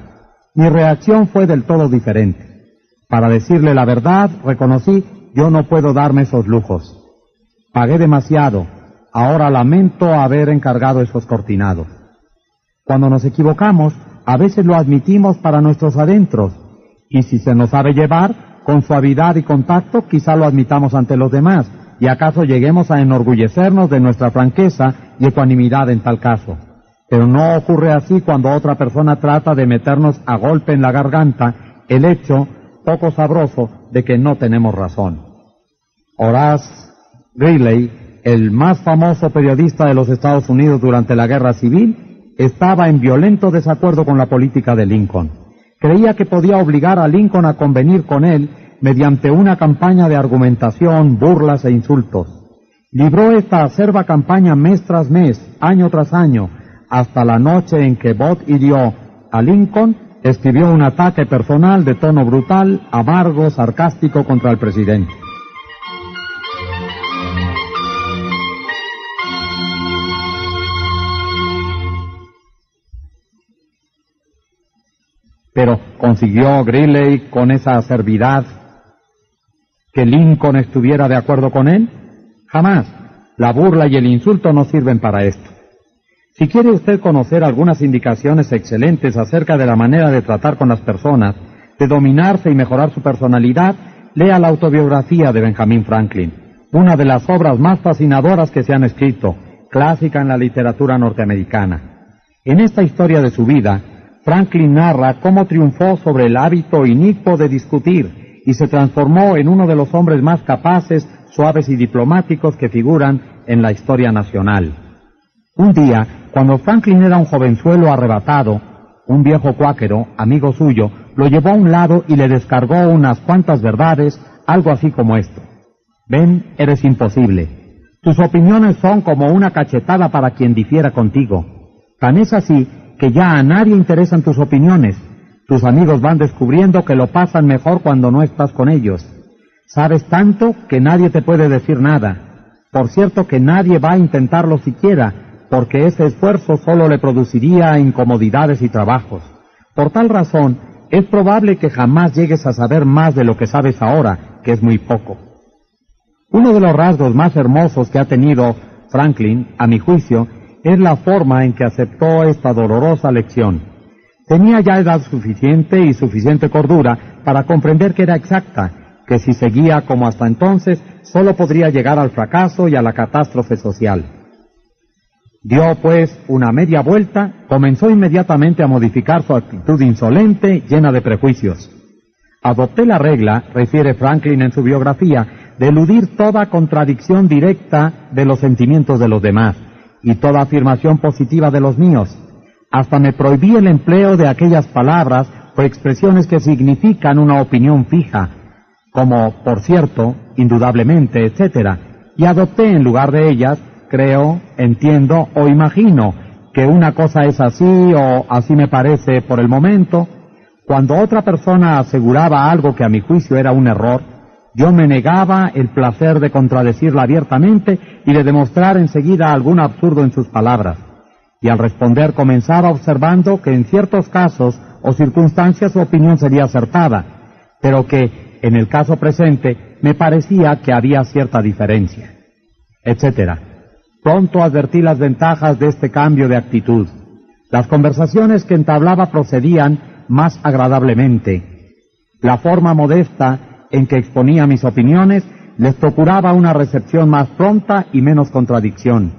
Mi reacción fue del todo diferente. Para decirle la verdad, reconocí, yo no puedo darme esos lujos. Pagué demasiado. Ahora lamento haber encargado esos cortinados. Cuando nos equivocamos, a veces lo admitimos para nuestros adentros, y si se nos sabe llevar, con suavidad y contacto, quizá lo admitamos ante los demás, y acaso lleguemos a enorgullecernos de nuestra franqueza y ecuanimidad en tal caso. Pero no ocurre así cuando otra persona trata de meternos a golpe en la garganta el hecho poco sabroso de que no tenemos razón. Horace Greeley, el más famoso periodista de los Estados Unidos durante la Guerra Civil, estaba en violento desacuerdo con la política de Lincoln. Creía que podía obligar a Lincoln a convenir con él mediante una campaña de argumentación, burlas e insultos. Libró esta acerba campaña mes tras mes, año tras año, hasta la noche en que Bott hirió a Lincoln, escribió un ataque personal de tono brutal, amargo, sarcástico contra el presidente. Pero consiguió Greeley con esa acervidad que Lincoln estuviera de acuerdo con él? Jamás. La burla y el insulto no sirven para esto. Si quiere usted conocer algunas indicaciones excelentes acerca de la manera de tratar con las personas, de dominarse y mejorar su personalidad, lea la autobiografía de Benjamin Franklin, una de las obras más fascinadoras que se han escrito, clásica en la literatura norteamericana. En esta historia de su vida, Franklin narra cómo triunfó sobre el hábito inicuo de discutir y se transformó en uno de los hombres más capaces, suaves y diplomáticos que figuran en la historia nacional. Un día, cuando Franklin era un jovenzuelo arrebatado, un viejo cuáquero, amigo suyo, lo llevó a un lado y le descargó unas cuantas verdades, algo así como esto. Ven, eres imposible. Tus opiniones son como una cachetada para quien difiera contigo. Tan es así que ya a nadie interesan tus opiniones. Tus amigos van descubriendo que lo pasan mejor cuando no estás con ellos. Sabes tanto que nadie te puede decir nada. Por cierto que nadie va a intentarlo siquiera, porque ese esfuerzo solo le produciría incomodidades y trabajos. Por tal razón, es probable que jamás llegues a saber más de lo que sabes ahora, que es muy poco. Uno de los rasgos más hermosos que ha tenido Franklin, a mi juicio, es la forma en que aceptó esta dolorosa lección. Tenía ya edad suficiente y suficiente cordura para comprender que era exacta, que si seguía como hasta entonces, solo podría llegar al fracaso y a la catástrofe social. Dio pues una media vuelta, comenzó inmediatamente a modificar su actitud insolente, llena de prejuicios. Adopté la regla, refiere Franklin en su biografía, de eludir toda contradicción directa de los sentimientos de los demás y toda afirmación positiva de los míos. Hasta me prohibí el empleo de aquellas palabras o expresiones que significan una opinión fija, como por cierto, indudablemente, etc. Y adopté en lugar de ellas, creo, entiendo o imagino que una cosa es así o así me parece por el momento. Cuando otra persona aseguraba algo que a mi juicio era un error, yo me negaba el placer de contradecirla abiertamente y de demostrar enseguida algún absurdo en sus palabras. Y al responder comenzaba observando que en ciertos casos o circunstancias su opinión sería acertada, pero que en el caso presente me parecía que había cierta diferencia, etc. Pronto advertí las ventajas de este cambio de actitud. Las conversaciones que entablaba procedían más agradablemente. La forma modesta en que exponía mis opiniones, les procuraba una recepción más pronta y menos contradicción.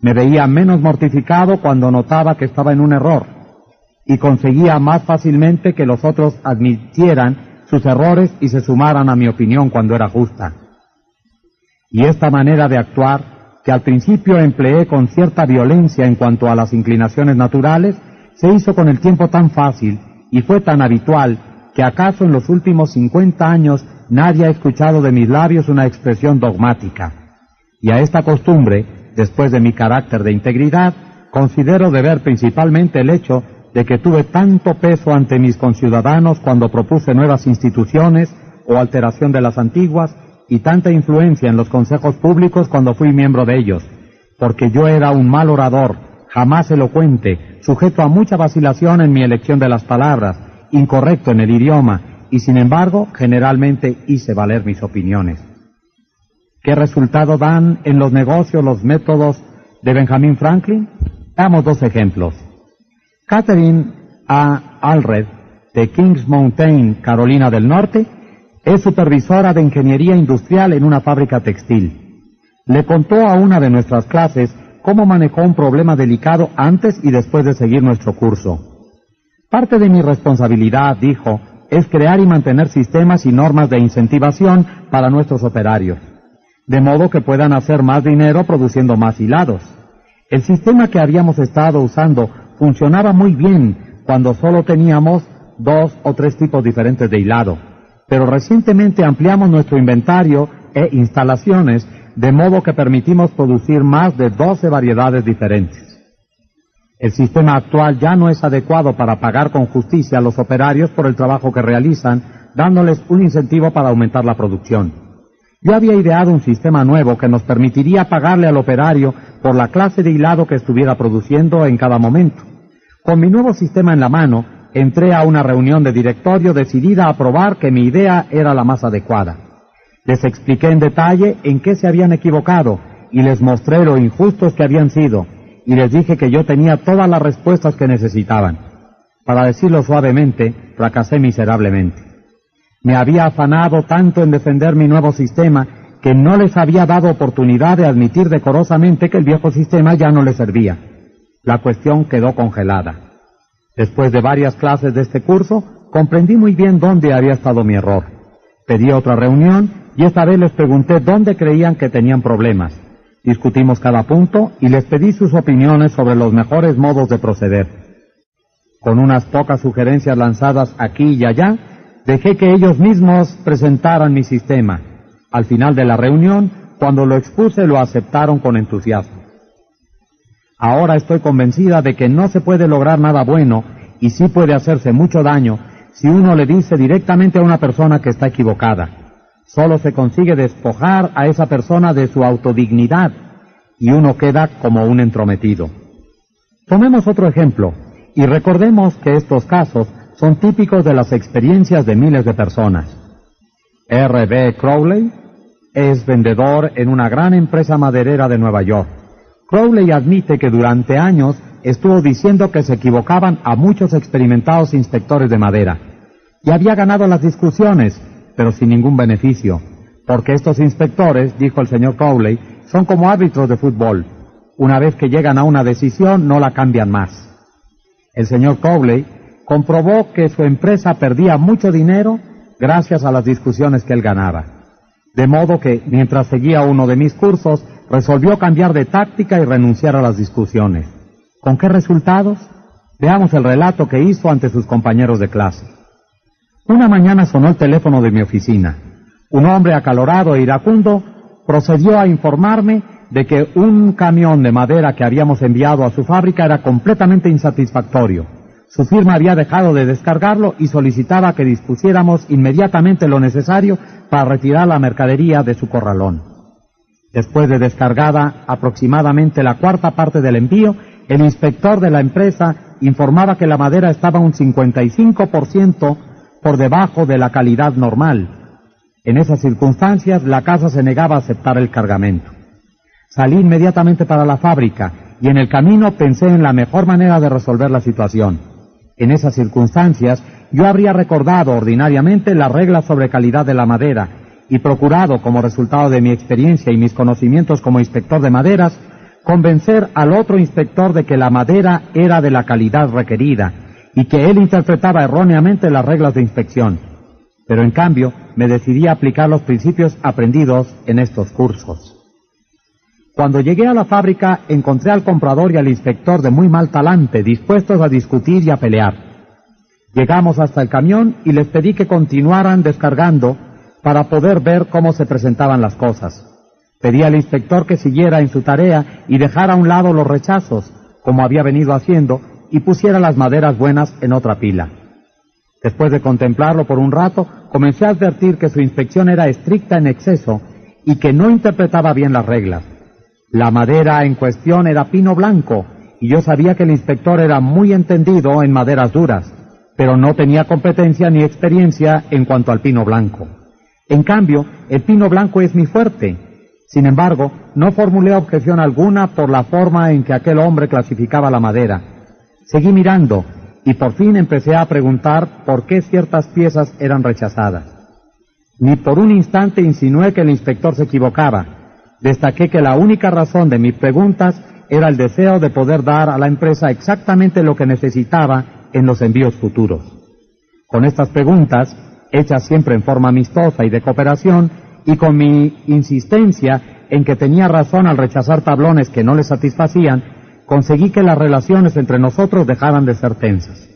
Me veía menos mortificado cuando notaba que estaba en un error y conseguía más fácilmente que los otros admitieran sus errores y se sumaran a mi opinión cuando era justa. Y esta manera de actuar, que al principio empleé con cierta violencia en cuanto a las inclinaciones naturales, se hizo con el tiempo tan fácil y fue tan habitual que acaso en los últimos cincuenta años nadie ha escuchado de mis labios una expresión dogmática. Y a esta costumbre, después de mi carácter de integridad, considero deber principalmente el hecho de que tuve tanto peso ante mis conciudadanos cuando propuse nuevas instituciones o alteración de las antiguas y tanta influencia en los consejos públicos cuando fui miembro de ellos, porque yo era un mal orador, jamás elocuente, sujeto a mucha vacilación en mi elección de las palabras, incorrecto en el idioma y sin embargo generalmente hice valer mis opiniones. ¿Qué resultado dan en los negocios los métodos de Benjamin Franklin? Damos dos ejemplos. Catherine A. Alred, de Kings Mountain, Carolina del Norte, es supervisora de ingeniería industrial en una fábrica textil. Le contó a una de nuestras clases cómo manejó un problema delicado antes y después de seguir nuestro curso. Parte de mi responsabilidad, dijo, es crear y mantener sistemas y normas de incentivación para nuestros operarios, de modo que puedan hacer más dinero produciendo más hilados. El sistema que habíamos estado usando funcionaba muy bien cuando solo teníamos dos o tres tipos diferentes de hilado, pero recientemente ampliamos nuestro inventario e instalaciones de modo que permitimos producir más de 12 variedades diferentes. El sistema actual ya no es adecuado para pagar con justicia a los operarios por el trabajo que realizan, dándoles un incentivo para aumentar la producción. Yo había ideado un sistema nuevo que nos permitiría pagarle al operario por la clase de hilado que estuviera produciendo en cada momento. Con mi nuevo sistema en la mano, entré a una reunión de directorio decidida a probar que mi idea era la más adecuada. Les expliqué en detalle en qué se habían equivocado y les mostré lo injustos que habían sido y les dije que yo tenía todas las respuestas que necesitaban. Para decirlo suavemente, fracasé miserablemente. Me había afanado tanto en defender mi nuevo sistema que no les había dado oportunidad de admitir decorosamente que el viejo sistema ya no les servía. La cuestión quedó congelada. Después de varias clases de este curso, comprendí muy bien dónde había estado mi error. Pedí otra reunión y esta vez les pregunté dónde creían que tenían problemas. Discutimos cada punto y les pedí sus opiniones sobre los mejores modos de proceder. Con unas pocas sugerencias lanzadas aquí y allá, dejé que ellos mismos presentaran mi sistema. Al final de la reunión, cuando lo expuse, lo aceptaron con entusiasmo. Ahora estoy convencida de que no se puede lograr nada bueno y sí puede hacerse mucho daño si uno le dice directamente a una persona que está equivocada. Solo se consigue despojar a esa persona de su autodignidad y uno queda como un entrometido. Tomemos otro ejemplo y recordemos que estos casos son típicos de las experiencias de miles de personas. R.B. Crowley es vendedor en una gran empresa maderera de Nueva York. Crowley admite que durante años estuvo diciendo que se equivocaban a muchos experimentados inspectores de madera y había ganado las discusiones, pero sin ningún beneficio, porque estos inspectores, dijo el señor Crowley, son como árbitros de fútbol. Una vez que llegan a una decisión, no la cambian más. El señor Crowley comprobó que su empresa perdía mucho dinero gracias a las discusiones que él ganaba. De modo que, mientras seguía uno de mis cursos, resolvió cambiar de táctica y renunciar a las discusiones. ¿Con qué resultados? Veamos el relato que hizo ante sus compañeros de clase. Una mañana sonó el teléfono de mi oficina. Un hombre acalorado e iracundo procedió a informarme de que un camión de madera que habíamos enviado a su fábrica era completamente insatisfactorio. Su firma había dejado de descargarlo y solicitaba que dispusiéramos inmediatamente lo necesario para retirar la mercadería de su corralón. Después de descargada aproximadamente la cuarta parte del envío, el inspector de la empresa informaba que la madera estaba un 55% por debajo de la calidad normal en esas circunstancias, la casa se negaba a aceptar el cargamento. Salí inmediatamente para la fábrica y en el camino pensé en la mejor manera de resolver la situación. En esas circunstancias, yo habría recordado ordinariamente las reglas sobre calidad de la madera y procurado, como resultado de mi experiencia y mis conocimientos como inspector de maderas, convencer al otro inspector de que la madera era de la calidad requerida y que él interpretaba erróneamente las reglas de inspección. Pero en cambio, me decidí a aplicar los principios aprendidos en estos cursos. Cuando llegué a la fábrica, encontré al comprador y al inspector de muy mal talante, dispuestos a discutir y a pelear. Llegamos hasta el camión y les pedí que continuaran descargando para poder ver cómo se presentaban las cosas. Pedí al inspector que siguiera en su tarea y dejara a un lado los rechazos, como había venido haciendo, y pusiera las maderas buenas en otra pila. Después de contemplarlo por un rato, comencé a advertir que su inspección era estricta en exceso y que no interpretaba bien las reglas. La madera en cuestión era pino blanco y yo sabía que el inspector era muy entendido en maderas duras, pero no tenía competencia ni experiencia en cuanto al pino blanco. En cambio, el pino blanco es mi fuerte. Sin embargo, no formulé objeción alguna por la forma en que aquel hombre clasificaba la madera. Seguí mirando y por fin empecé a preguntar por qué ciertas piezas eran rechazadas. Ni por un instante insinué que el inspector se equivocaba. Destaqué que la única razón de mis preguntas era el deseo de poder dar a la empresa exactamente lo que necesitaba en los envíos futuros. Con estas preguntas, hechas siempre en forma amistosa y de cooperación, y con mi insistencia en que tenía razón al rechazar tablones que no le satisfacían, conseguí que las relaciones entre nosotros dejaran de ser tensas.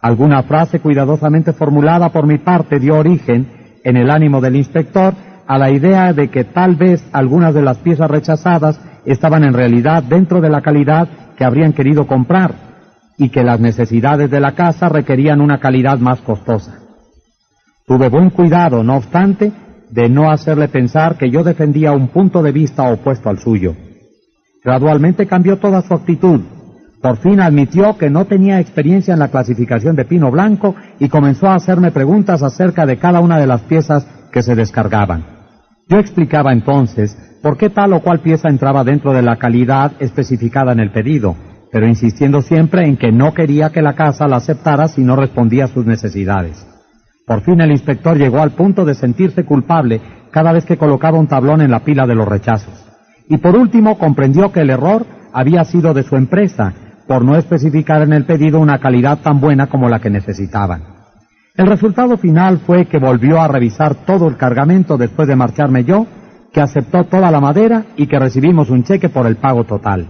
Alguna frase cuidadosamente formulada por mi parte dio origen, en el ánimo del inspector, a la idea de que tal vez algunas de las piezas rechazadas estaban en realidad dentro de la calidad que habrían querido comprar y que las necesidades de la casa requerían una calidad más costosa. Tuve buen cuidado, no obstante, de no hacerle pensar que yo defendía un punto de vista opuesto al suyo. Gradualmente cambió toda su actitud. Por fin admitió que no tenía experiencia en la clasificación de pino blanco y comenzó a hacerme preguntas acerca de cada una de las piezas que se descargaban. Yo explicaba entonces por qué tal o cual pieza entraba dentro de la calidad especificada en el pedido, pero insistiendo siempre en que no quería que la casa la aceptara si no respondía a sus necesidades. Por fin el inspector llegó al punto de sentirse culpable cada vez que colocaba un tablón en la pila de los rechazos. Y por último, comprendió que el error había sido de su empresa, por no especificar en el pedido una calidad tan buena como la que necesitaban. El resultado final fue que volvió a revisar todo el cargamento después de marcharme yo, que aceptó toda la madera y que recibimos un cheque por el pago total.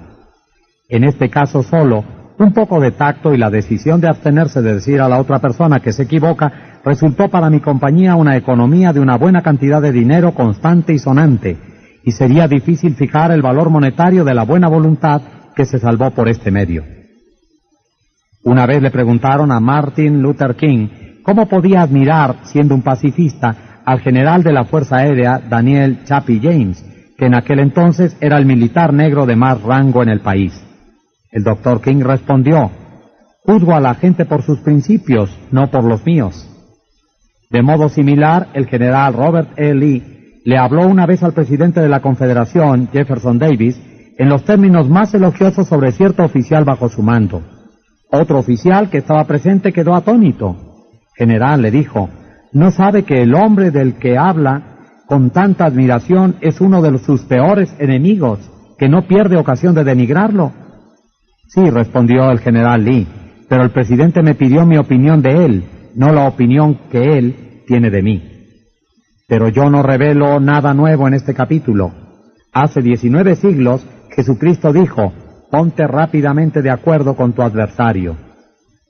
En este caso solo, un poco de tacto y la decisión de abstenerse de decir a la otra persona que se equivoca resultó para mi compañía una economía de una buena cantidad de dinero constante y sonante, y sería difícil fijar el valor monetario de la buena voluntad que se salvó por este medio. Una vez le preguntaron a Martin Luther King cómo podía admirar, siendo un pacifista, al general de la Fuerza Aérea Daniel Chappie James, que en aquel entonces era el militar negro de más rango en el país. El doctor King respondió, Juzgo a la gente por sus principios, no por los míos. De modo similar, el general Robert E. Lee le habló una vez al presidente de la Confederación, Jefferson Davis, en los términos más elogiosos sobre cierto oficial bajo su mando. Otro oficial que estaba presente quedó atónito. General, le dijo, ¿no sabe que el hombre del que habla con tanta admiración es uno de sus peores enemigos, que no pierde ocasión de denigrarlo? Sí, respondió el general Lee pero el presidente me pidió mi opinión de él, no la opinión que él tiene de mí. Pero yo no revelo nada nuevo en este capítulo. Hace 19 siglos Jesucristo dijo, ponte rápidamente de acuerdo con tu adversario.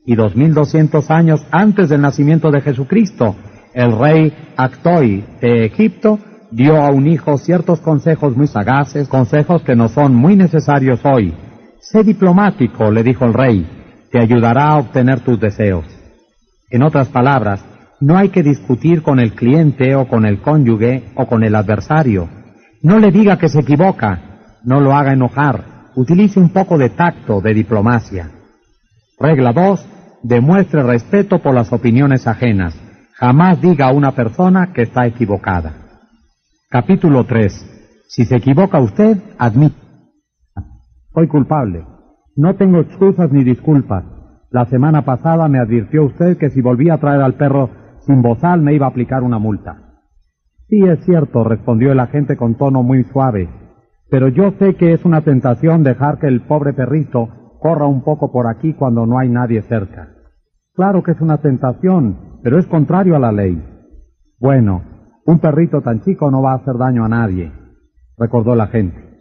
Y 2200 años antes del nacimiento de Jesucristo, el rey Actoi de Egipto dio a un hijo ciertos consejos muy sagaces, consejos que no son muy necesarios hoy. Sé diplomático, le dijo el rey, te ayudará a obtener tus deseos. En otras palabras, no hay que discutir con el cliente o con el cónyuge o con el adversario. No le diga que se equivoca, no lo haga enojar, utilice un poco de tacto, de diplomacia. Regla 2. Demuestre respeto por las opiniones ajenas. Jamás diga a una persona que está equivocada. Capítulo 3. Si se equivoca usted, admite. Soy culpable. No tengo excusas ni disculpas. La semana pasada me advirtió usted que si volvía a traer al perro sin bozal me iba a aplicar una multa. Sí, es cierto, respondió el agente con tono muy suave, pero yo sé que es una tentación dejar que el pobre perrito corra un poco por aquí cuando no hay nadie cerca. Claro que es una tentación, pero es contrario a la ley. Bueno, un perrito tan chico no va a hacer daño a nadie, recordó el agente.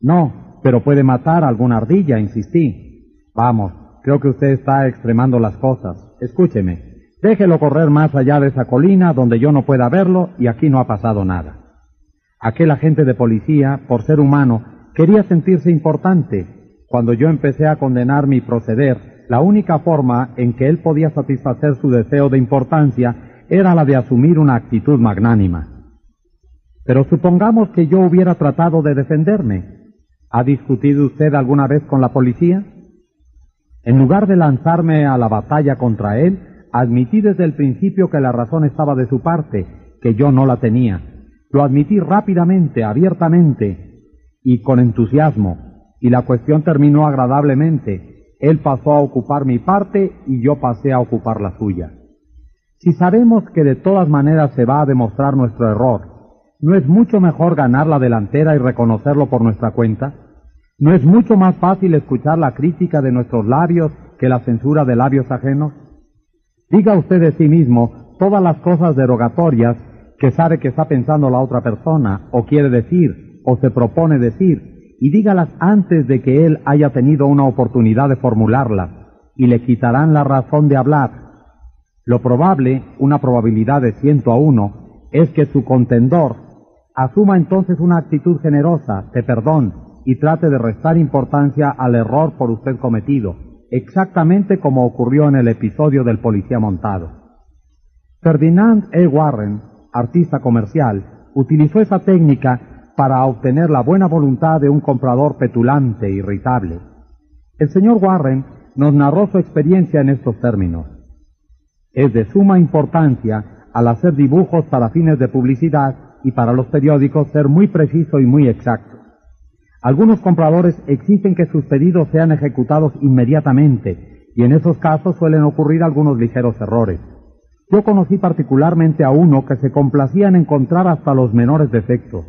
No, pero puede matar a alguna ardilla, insistí. Vamos, creo que usted está extremando las cosas. Escúcheme, déjelo correr más allá de esa colina donde yo no pueda verlo y aquí no ha pasado nada. Aquel agente de policía, por ser humano, quería sentirse importante. Cuando yo empecé a condenar mi proceder, la única forma en que él podía satisfacer su deseo de importancia era la de asumir una actitud magnánima. Pero supongamos que yo hubiera tratado de defenderme. ¿Ha discutido usted alguna vez con la policía? En lugar de lanzarme a la batalla contra él, admití desde el principio que la razón estaba de su parte, que yo no la tenía. Lo admití rápidamente, abiertamente y con entusiasmo, y la cuestión terminó agradablemente. Él pasó a ocupar mi parte y yo pasé a ocupar la suya. Si sabemos que de todas maneras se va a demostrar nuestro error, ¿No es mucho mejor ganar la delantera y reconocerlo por nuestra cuenta? ¿No es mucho más fácil escuchar la crítica de nuestros labios que la censura de labios ajenos? Diga usted de sí mismo todas las cosas derogatorias que sabe que está pensando la otra persona, o quiere decir, o se propone decir, y dígalas antes de que él haya tenido una oportunidad de formularlas, y le quitarán la razón de hablar. Lo probable, una probabilidad de ciento a uno, es que su contendor Asuma entonces una actitud generosa, de perdón, y trate de restar importancia al error por usted cometido, exactamente como ocurrió en el episodio del policía montado. Ferdinand E. Warren, artista comercial, utilizó esa técnica para obtener la buena voluntad de un comprador petulante e irritable. El señor Warren nos narró su experiencia en estos términos. Es de suma importancia, al hacer dibujos para fines de publicidad, y para los periódicos ser muy preciso y muy exacto. Algunos compradores exigen que sus pedidos sean ejecutados inmediatamente y en esos casos suelen ocurrir algunos ligeros errores. Yo conocí particularmente a uno que se complacía en encontrar hasta los menores defectos.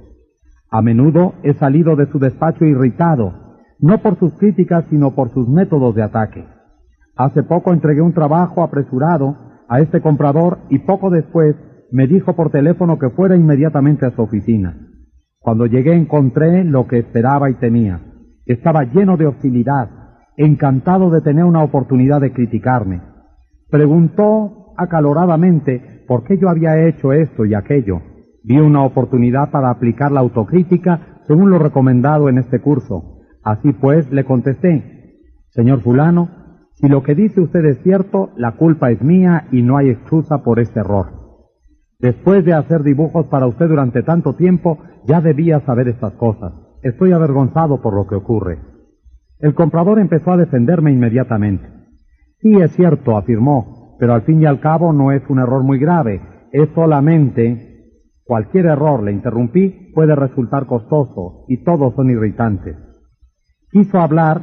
A menudo he salido de su despacho irritado, no por sus críticas, sino por sus métodos de ataque. Hace poco entregué un trabajo apresurado a este comprador y poco después me dijo por teléfono que fuera inmediatamente a su oficina. Cuando llegué encontré lo que esperaba y temía. Estaba lleno de hostilidad, encantado de tener una oportunidad de criticarme. Preguntó acaloradamente por qué yo había hecho esto y aquello. Vi una oportunidad para aplicar la autocrítica según lo recomendado en este curso. Así pues, le contesté, Señor fulano, si lo que dice usted es cierto, la culpa es mía y no hay excusa por este error. Después de hacer dibujos para usted durante tanto tiempo, ya debía saber estas cosas. Estoy avergonzado por lo que ocurre. El comprador empezó a defenderme inmediatamente. Sí, es cierto, afirmó, pero al fin y al cabo no es un error muy grave, es solamente cualquier error, le interrumpí, puede resultar costoso y todos son irritantes. Quiso hablar,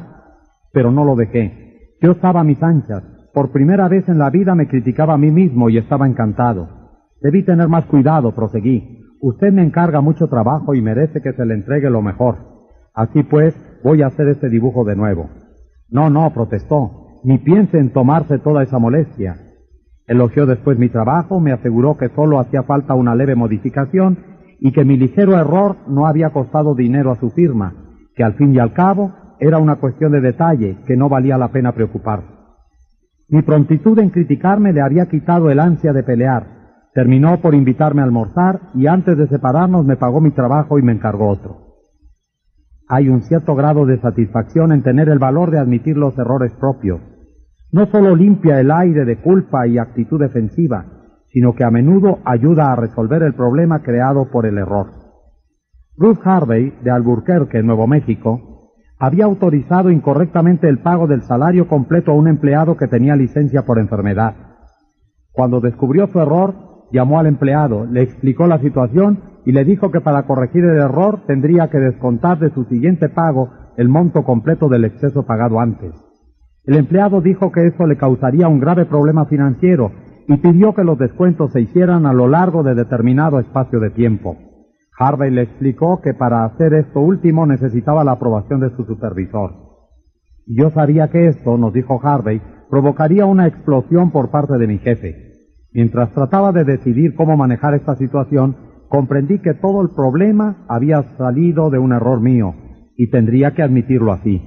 pero no lo dejé. Yo estaba a mis anchas. Por primera vez en la vida me criticaba a mí mismo y estaba encantado. Debí tener más cuidado, proseguí. Usted me encarga mucho trabajo y merece que se le entregue lo mejor. Así pues, voy a hacer este dibujo de nuevo. No, no, protestó. Ni piense en tomarse toda esa molestia. Elogió después mi trabajo, me aseguró que solo hacía falta una leve modificación y que mi ligero error no había costado dinero a su firma, que al fin y al cabo era una cuestión de detalle que no valía la pena preocuparse. Mi prontitud en criticarme le había quitado el ansia de pelear. Terminó por invitarme a almorzar y antes de separarnos me pagó mi trabajo y me encargó otro. Hay un cierto grado de satisfacción en tener el valor de admitir los errores propios no solo limpia el aire de culpa y actitud defensiva, sino que a menudo ayuda a resolver el problema creado por el error. Ruth Harvey, de Albuquerque, Nuevo México, había autorizado incorrectamente el pago del salario completo a un empleado que tenía licencia por enfermedad. Cuando descubrió su error, llamó al empleado, le explicó la situación y le dijo que para corregir el error tendría que descontar de su siguiente pago el monto completo del exceso pagado antes. El empleado dijo que eso le causaría un grave problema financiero y pidió que los descuentos se hicieran a lo largo de determinado espacio de tiempo. Harvey le explicó que para hacer esto último necesitaba la aprobación de su supervisor. Yo sabía que esto, nos dijo Harvey, provocaría una explosión por parte de mi jefe. Mientras trataba de decidir cómo manejar esta situación, comprendí que todo el problema había salido de un error mío y tendría que admitirlo así.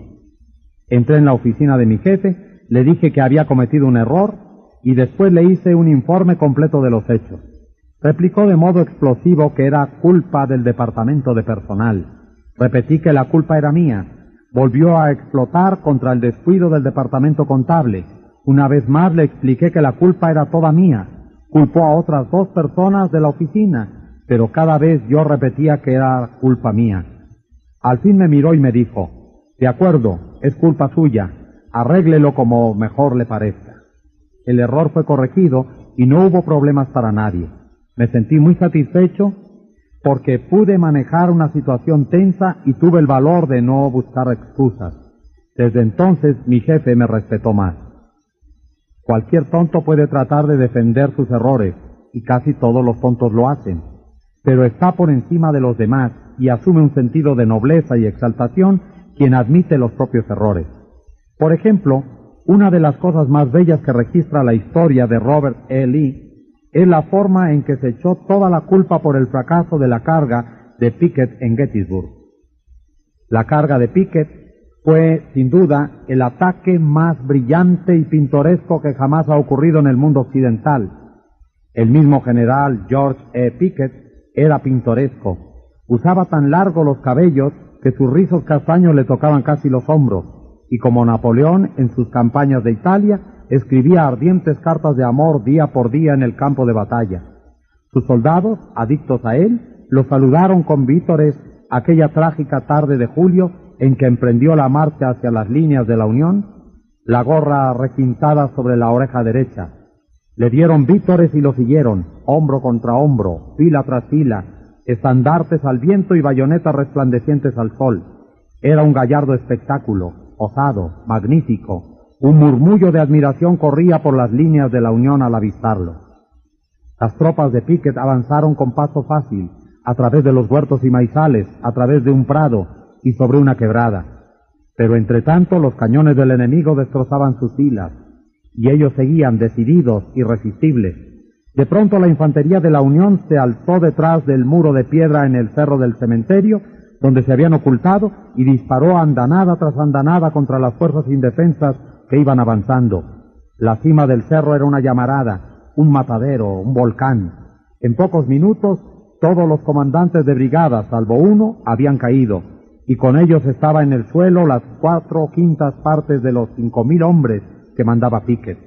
Entré en la oficina de mi jefe, le dije que había cometido un error y después le hice un informe completo de los hechos. Replicó de modo explosivo que era culpa del departamento de personal. Repetí que la culpa era mía. Volvió a explotar contra el descuido del departamento contable. Una vez más le expliqué que la culpa era toda mía. Culpó a otras dos personas de la oficina, pero cada vez yo repetía que era culpa mía. Al fin me miró y me dijo, de acuerdo, es culpa suya, arréglelo como mejor le parezca. El error fue corregido y no hubo problemas para nadie. Me sentí muy satisfecho porque pude manejar una situación tensa y tuve el valor de no buscar excusas. Desde entonces mi jefe me respetó más. Cualquier tonto puede tratar de defender sus errores, y casi todos los tontos lo hacen, pero está por encima de los demás y asume un sentido de nobleza y exaltación quien admite los propios errores. Por ejemplo, una de las cosas más bellas que registra la historia de Robert E. Lee es la forma en que se echó toda la culpa por el fracaso de la carga de Pickett en Gettysburg. La carga de Pickett fue, sin duda, el ataque más brillante y pintoresco que jamás ha ocurrido en el mundo occidental. El mismo general George E. Pickett era pintoresco. Usaba tan largo los cabellos que sus rizos castaños le tocaban casi los hombros, y como Napoleón en sus campañas de Italia, escribía ardientes cartas de amor día por día en el campo de batalla. Sus soldados, adictos a él, lo saludaron con vítores aquella trágica tarde de julio en que emprendió la marcha hacia las líneas de la Unión, la gorra requintada sobre la oreja derecha. Le dieron vítores y lo siguieron, hombro contra hombro, fila tras fila, estandartes al viento y bayonetas resplandecientes al sol. Era un gallardo espectáculo, osado, magnífico. Un murmullo de admiración corría por las líneas de la Unión al avistarlo. Las tropas de Pickett avanzaron con paso fácil, a través de los huertos y maizales, a través de un prado y sobre una quebrada. Pero entre tanto los cañones del enemigo destrozaban sus filas, y ellos seguían decididos, irresistibles, de pronto la infantería de la Unión se alzó detrás del muro de piedra en el cerro del cementerio, donde se habían ocultado, y disparó andanada tras andanada contra las fuerzas indefensas que iban avanzando. La cima del cerro era una llamarada, un matadero, un volcán. En pocos minutos todos los comandantes de brigada, salvo uno, habían caído, y con ellos estaba en el suelo las cuatro quintas partes de los cinco mil hombres que mandaba Piquet.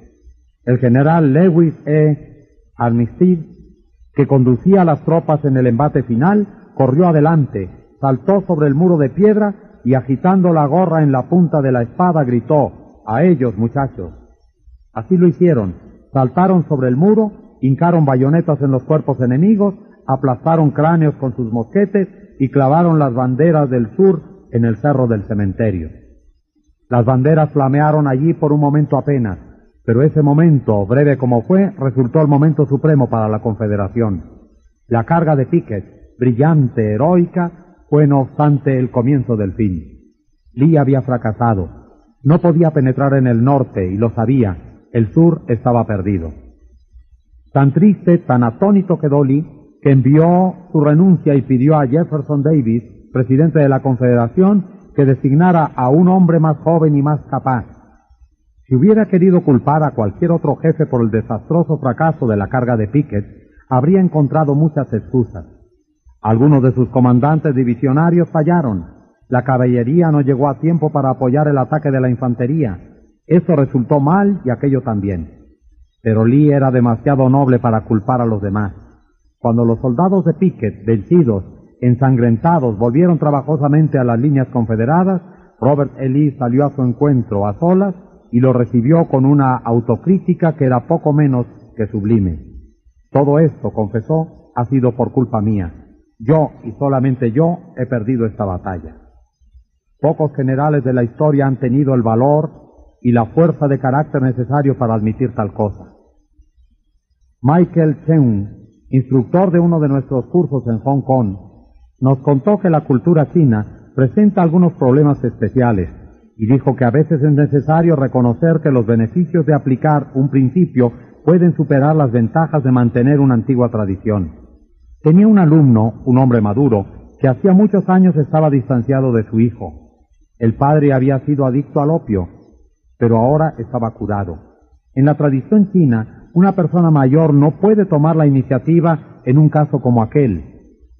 El general Lewis E. Armistead que conducía las tropas en el embate final, corrió adelante, saltó sobre el muro de piedra y agitando la gorra en la punta de la espada gritó, a ellos muchachos. Así lo hicieron, saltaron sobre el muro, hincaron bayonetas en los cuerpos enemigos, aplastaron cráneos con sus mosquetes y clavaron las banderas del sur en el cerro del cementerio. Las banderas flamearon allí por un momento apenas, pero ese momento, breve como fue, resultó el momento supremo para la Confederación. La carga de Pickett, brillante, heroica, fue no obstante el comienzo del fin. Lee había fracasado. No podía penetrar en el norte y lo sabía. El sur estaba perdido. Tan triste, tan atónito quedó Lee que envió su renuncia y pidió a Jefferson Davis, presidente de la Confederación, que designara a un hombre más joven y más capaz. Si hubiera querido culpar a cualquier otro jefe por el desastroso fracaso de la carga de Pickett, habría encontrado muchas excusas. Algunos de sus comandantes divisionarios fallaron. La caballería no llegó a tiempo para apoyar el ataque de la infantería. Eso resultó mal y aquello también. Pero Lee era demasiado noble para culpar a los demás. Cuando los soldados de Pickett, vencidos, ensangrentados, volvieron trabajosamente a las líneas confederadas, Robert E. Lee salió a su encuentro a solas y lo recibió con una autocrítica que era poco menos que sublime. Todo esto, confesó, ha sido por culpa mía. Yo y solamente yo he perdido esta batalla. Pocos generales de la historia han tenido el valor y la fuerza de carácter necesario para admitir tal cosa. Michael Cheung, instructor de uno de nuestros cursos en Hong Kong, nos contó que la cultura china presenta algunos problemas especiales y dijo que a veces es necesario reconocer que los beneficios de aplicar un principio pueden superar las ventajas de mantener una antigua tradición. Tenía un alumno, un hombre maduro, que hacía muchos años estaba distanciado de su hijo. El padre había sido adicto al opio, pero ahora estaba curado. En la tradición china, una persona mayor no puede tomar la iniciativa en un caso como aquel.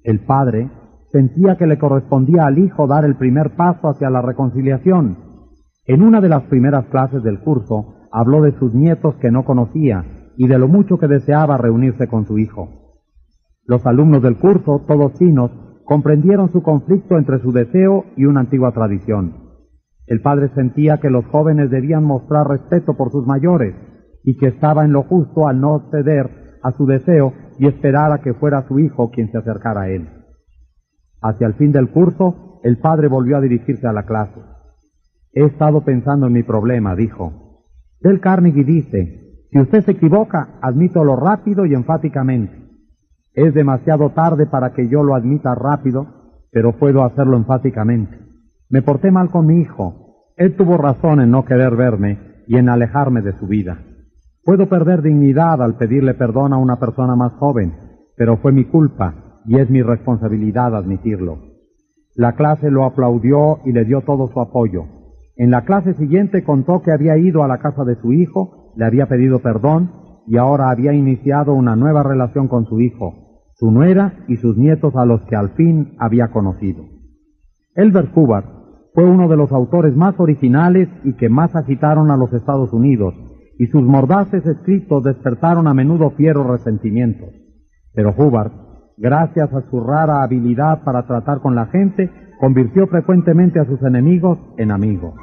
El padre sentía que le correspondía al hijo dar el primer paso hacia la reconciliación. En una de las primeras clases del curso habló de sus nietos que no conocía y de lo mucho que deseaba reunirse con su hijo. Los alumnos del curso, todos chinos, comprendieron su conflicto entre su deseo y una antigua tradición. El padre sentía que los jóvenes debían mostrar respeto por sus mayores y que estaba en lo justo al no ceder a su deseo y esperar a que fuera su hijo quien se acercara a él. Hacia el fin del curso, el padre volvió a dirigirse a la clase. He estado pensando en mi problema, dijo. Del Carnegie dice, si usted se equivoca, admítelo rápido y enfáticamente. Es demasiado tarde para que yo lo admita rápido, pero puedo hacerlo enfáticamente. Me porté mal con mi hijo. Él tuvo razón en no querer verme y en alejarme de su vida. Puedo perder dignidad al pedirle perdón a una persona más joven, pero fue mi culpa y es mi responsabilidad admitirlo. La clase lo aplaudió y le dio todo su apoyo. En la clase siguiente contó que había ido a la casa de su hijo, le había pedido perdón y ahora había iniciado una nueva relación con su hijo, su nuera y sus nietos a los que al fin había conocido. Elbert Hubbard fue uno de los autores más originales y que más agitaron a los Estados Unidos, y sus mordaces escritos despertaron a menudo fieros resentimientos. Pero Hubbard, gracias a su rara habilidad para tratar con la gente, convirtió frecuentemente a sus enemigos en amigos.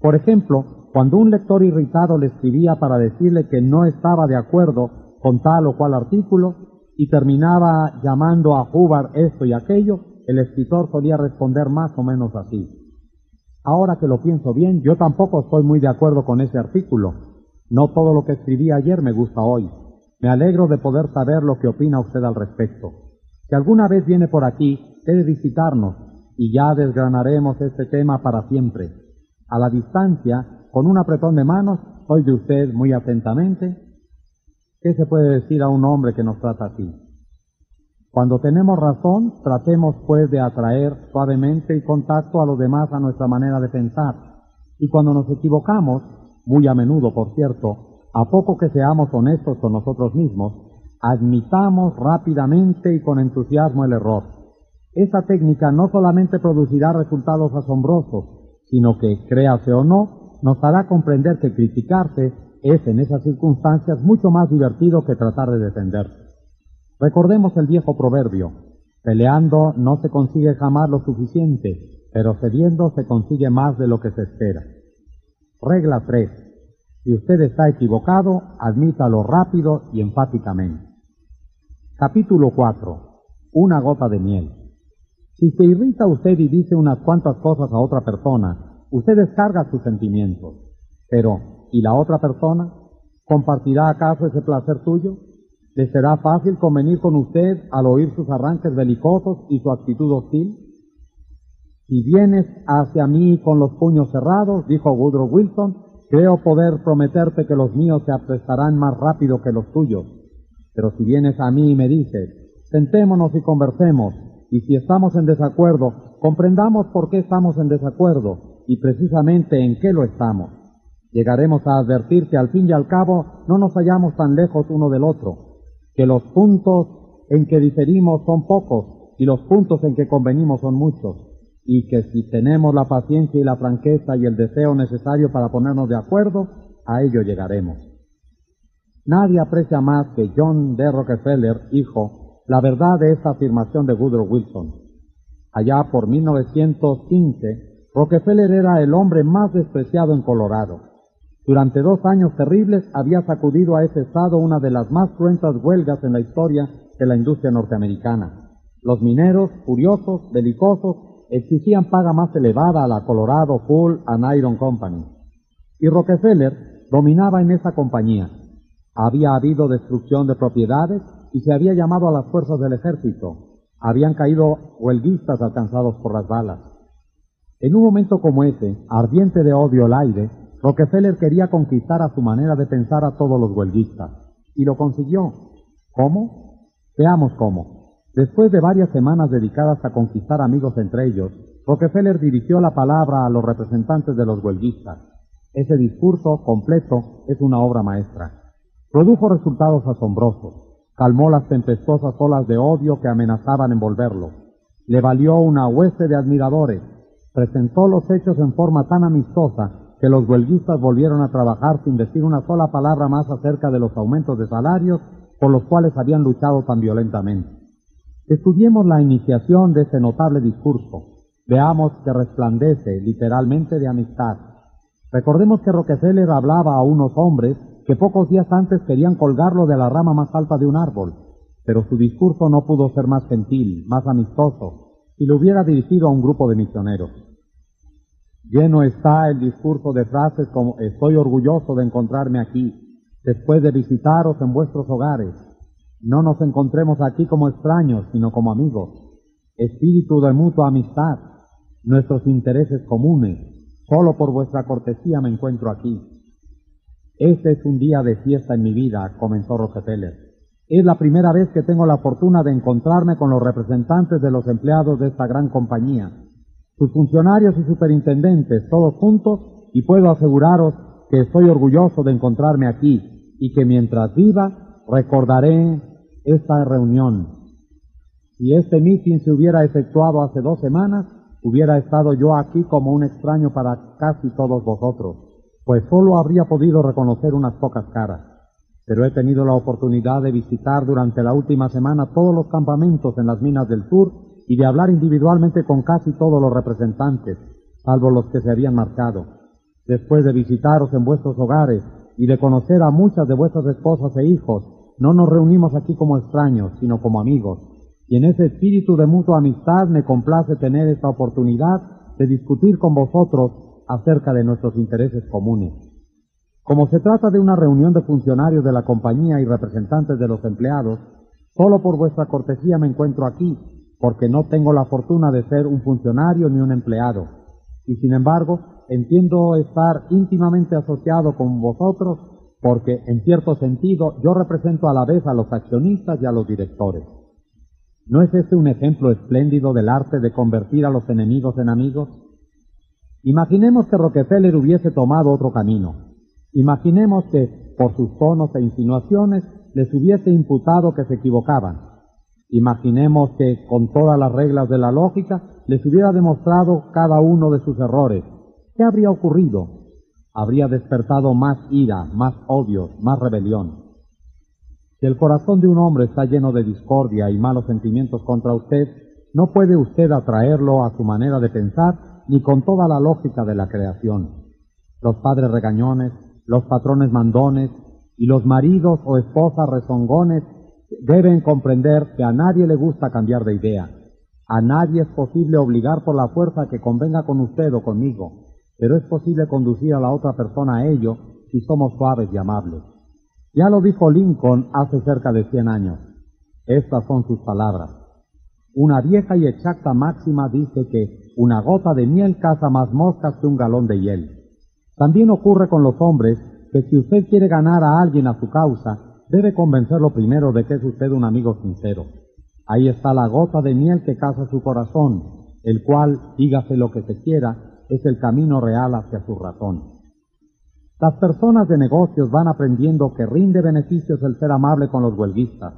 Por ejemplo, cuando un lector irritado le escribía para decirle que no estaba de acuerdo con tal o cual artículo y terminaba llamando a Hubbard esto y aquello, el escritor solía responder más o menos así. Ahora que lo pienso bien, yo tampoco estoy muy de acuerdo con ese artículo. No todo lo que escribí ayer me gusta hoy. Me alegro de poder saber lo que opina usted al respecto. Si alguna vez viene por aquí, debe visitarnos y ya desgranaremos este tema para siempre a la distancia, con un apretón de manos, soy de usted muy atentamente. ¿Qué se puede decir a un hombre que nos trata así? Cuando tenemos razón, tratemos pues de atraer suavemente y contacto a los demás a nuestra manera de pensar. Y cuando nos equivocamos, muy a menudo por cierto, a poco que seamos honestos con nosotros mismos, admitamos rápidamente y con entusiasmo el error. Esa técnica no solamente producirá resultados asombrosos, sino que, créase o no, nos hará comprender que criticarse es en esas circunstancias mucho más divertido que tratar de defenderse. Recordemos el viejo proverbio, peleando no se consigue jamás lo suficiente, pero cediendo se consigue más de lo que se espera. Regla 3. Si usted está equivocado, admítalo rápido y enfáticamente. Capítulo 4. Una gota de miel. Si se irrita usted y dice unas cuantas cosas a otra persona, usted descarga sus sentimientos. Pero, ¿y la otra persona? ¿Compartirá acaso ese placer suyo? ¿Le será fácil convenir con usted al oír sus arranques belicosos y su actitud hostil? Si vienes hacia mí con los puños cerrados, dijo Woodrow Wilson, creo poder prometerte que los míos se aprestarán más rápido que los tuyos. Pero si vienes a mí y me dices, sentémonos y conversemos, y si estamos en desacuerdo, comprendamos por qué estamos en desacuerdo y precisamente en qué lo estamos. Llegaremos a advertir que al fin y al cabo no nos hallamos tan lejos uno del otro, que los puntos en que diferimos son pocos y los puntos en que convenimos son muchos y que si tenemos la paciencia y la franqueza y el deseo necesario para ponernos de acuerdo, a ello llegaremos. Nadie aprecia más que John D. Rockefeller, hijo, la verdad de esta afirmación de Woodrow Wilson. Allá por 1915, Rockefeller era el hombre más despreciado en Colorado. Durante dos años terribles había sacudido a ese estado una de las más cruentas huelgas en la historia de la industria norteamericana. Los mineros, furiosos, belicosos, exigían paga más elevada a la Colorado Coal and Iron Company. Y Rockefeller dominaba en esa compañía. Había habido destrucción de propiedades y se había llamado a las fuerzas del ejército. Habían caído huelguistas alcanzados por las balas. En un momento como ese, ardiente de odio al aire, Rockefeller quería conquistar a su manera de pensar a todos los huelguistas. Y lo consiguió. ¿Cómo? Veamos cómo. Después de varias semanas dedicadas a conquistar amigos entre ellos, Rockefeller dirigió la palabra a los representantes de los huelguistas. Ese discurso completo es una obra maestra. Produjo resultados asombrosos. Calmó las tempestuosas olas de odio que amenazaban envolverlo. Le valió una hueste de admiradores. Presentó los hechos en forma tan amistosa que los huelguistas volvieron a trabajar sin decir una sola palabra más acerca de los aumentos de salarios por los cuales habían luchado tan violentamente. Estudiemos la iniciación de ese notable discurso. Veamos que resplandece literalmente de amistad. Recordemos que Rockefeller hablaba a unos hombres que pocos días antes querían colgarlo de la rama más alta de un árbol, pero su discurso no pudo ser más gentil, más amistoso, si lo hubiera dirigido a un grupo de misioneros. Lleno está el discurso de frases como estoy orgulloso de encontrarme aquí, después de visitaros en vuestros hogares, no nos encontremos aquí como extraños, sino como amigos. Espíritu de mutua amistad, nuestros intereses comunes. Solo por vuestra cortesía me encuentro aquí. Este es un día de fiesta en mi vida, comenzó Rockefeller. Es la primera vez que tengo la fortuna de encontrarme con los representantes de los empleados de esta gran compañía, sus funcionarios y superintendentes, todos juntos, y puedo aseguraros que estoy orgulloso de encontrarme aquí y que mientras viva recordaré esta reunión. Si este mitin se hubiera efectuado hace dos semanas, hubiera estado yo aquí como un extraño para casi todos vosotros, pues solo habría podido reconocer unas pocas caras. Pero he tenido la oportunidad de visitar durante la última semana todos los campamentos en las minas del sur y de hablar individualmente con casi todos los representantes, salvo los que se habían marcado. Después de visitaros en vuestros hogares y de conocer a muchas de vuestras esposas e hijos, no nos reunimos aquí como extraños, sino como amigos. Y en ese espíritu de mutua amistad me complace tener esta oportunidad de discutir con vosotros acerca de nuestros intereses comunes. Como se trata de una reunión de funcionarios de la compañía y representantes de los empleados, solo por vuestra cortesía me encuentro aquí, porque no tengo la fortuna de ser un funcionario ni un empleado. Y sin embargo, entiendo estar íntimamente asociado con vosotros porque en cierto sentido yo represento a la vez a los accionistas y a los directores. ¿No es este un ejemplo espléndido del arte de convertir a los enemigos en amigos? Imaginemos que Rockefeller hubiese tomado otro camino. Imaginemos que, por sus tonos e insinuaciones, les hubiese imputado que se equivocaban. Imaginemos que con todas las reglas de la lógica les hubiera demostrado cada uno de sus errores. ¿Qué habría ocurrido? Habría despertado más ira, más odio, más rebelión. Si el corazón de un hombre está lleno de discordia y malos sentimientos contra usted, no puede usted atraerlo a su manera de pensar ni con toda la lógica de la creación. Los padres regañones, los patrones mandones y los maridos o esposas rezongones deben comprender que a nadie le gusta cambiar de idea. A nadie es posible obligar por la fuerza que convenga con usted o conmigo, pero es posible conducir a la otra persona a ello si somos suaves y amables. Ya lo dijo Lincoln hace cerca de cien años. Estas son sus palabras. Una vieja y exacta máxima dice que una gota de miel caza más moscas que un galón de hiel. También ocurre con los hombres que si usted quiere ganar a alguien a su causa, debe convencerlo primero de que es usted un amigo sincero. Ahí está la gota de miel que caza su corazón, el cual, dígase lo que se quiera, es el camino real hacia su razón. Las personas de negocios van aprendiendo que rinde beneficios el ser amable con los huelguistas.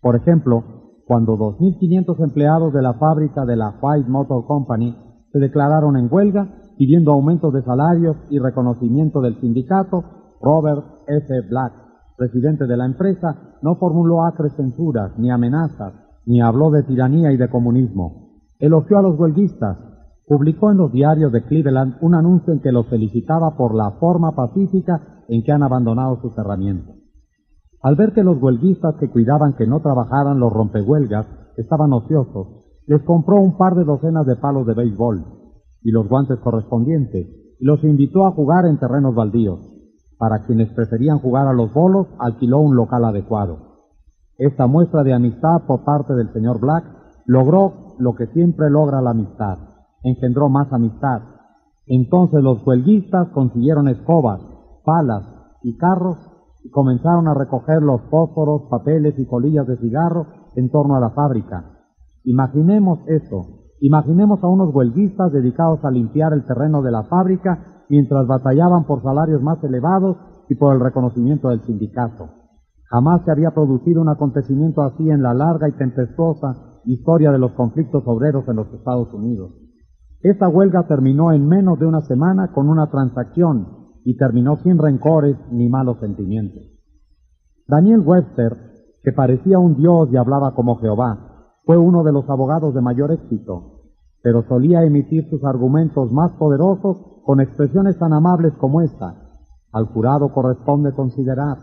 Por ejemplo, cuando 2.500 empleados de la fábrica de la White Motor Company se declararon en huelga pidiendo aumentos de salarios y reconocimiento del sindicato, Robert F. Black, presidente de la empresa, no formuló acres censuras ni amenazas, ni habló de tiranía y de comunismo. Elogió a los huelguistas, publicó en los diarios de Cleveland un anuncio en que los felicitaba por la forma pacífica en que han abandonado sus herramientas. Al ver que los huelguistas que cuidaban que no trabajaran los rompehuelgas estaban ociosos, les compró un par de docenas de palos de béisbol y los guantes correspondientes y los invitó a jugar en terrenos baldíos. Para quienes preferían jugar a los bolos, alquiló un local adecuado. Esta muestra de amistad por parte del señor Black logró lo que siempre logra la amistad, engendró más amistad. Entonces los huelguistas consiguieron escobas, palas y carros y comenzaron a recoger los fósforos, papeles y colillas de cigarro en torno a la fábrica. Imaginemos esto, imaginemos a unos huelguistas dedicados a limpiar el terreno de la fábrica mientras batallaban por salarios más elevados y por el reconocimiento del sindicato. Jamás se había producido un acontecimiento así en la larga y tempestuosa historia de los conflictos obreros en los Estados Unidos. Esta huelga terminó en menos de una semana con una transacción y terminó sin rencores ni malos sentimientos. Daniel Webster, que parecía un dios y hablaba como Jehová, fue uno de los abogados de mayor éxito, pero solía emitir sus argumentos más poderosos con expresiones tan amables como esta. Al jurado corresponde considerar.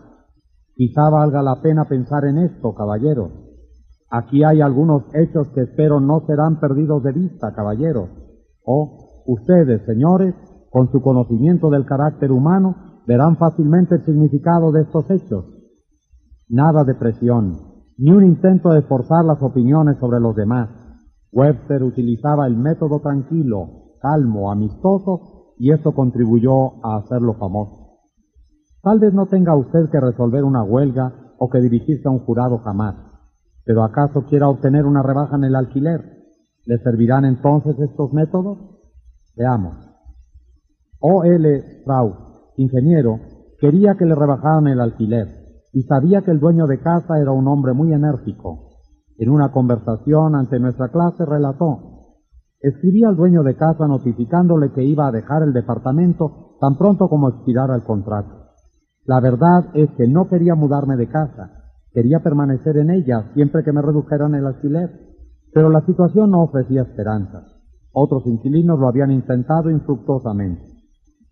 Quizá valga la pena pensar en esto, caballeros. Aquí hay algunos hechos que espero no serán perdidos de vista, caballeros. O ustedes, señores, con su conocimiento del carácter humano, verán fácilmente el significado de estos hechos. Nada de presión, ni un intento de forzar las opiniones sobre los demás. Webster utilizaba el método tranquilo, calmo, amistoso, y eso contribuyó a hacerlo famoso. Tal vez no tenga usted que resolver una huelga o que dirigirse a un jurado jamás, pero ¿acaso quiera obtener una rebaja en el alquiler? ¿Le servirán entonces estos métodos? Veamos. O. L. Strauss, ingeniero, quería que le rebajaran el alquiler y sabía que el dueño de casa era un hombre muy enérgico. En una conversación ante nuestra clase relató, escribí al dueño de casa notificándole que iba a dejar el departamento tan pronto como expirara el contrato. La verdad es que no quería mudarme de casa, quería permanecer en ella siempre que me redujeran el alquiler, pero la situación no ofrecía esperanzas. Otros inquilinos lo habían intentado infructuosamente.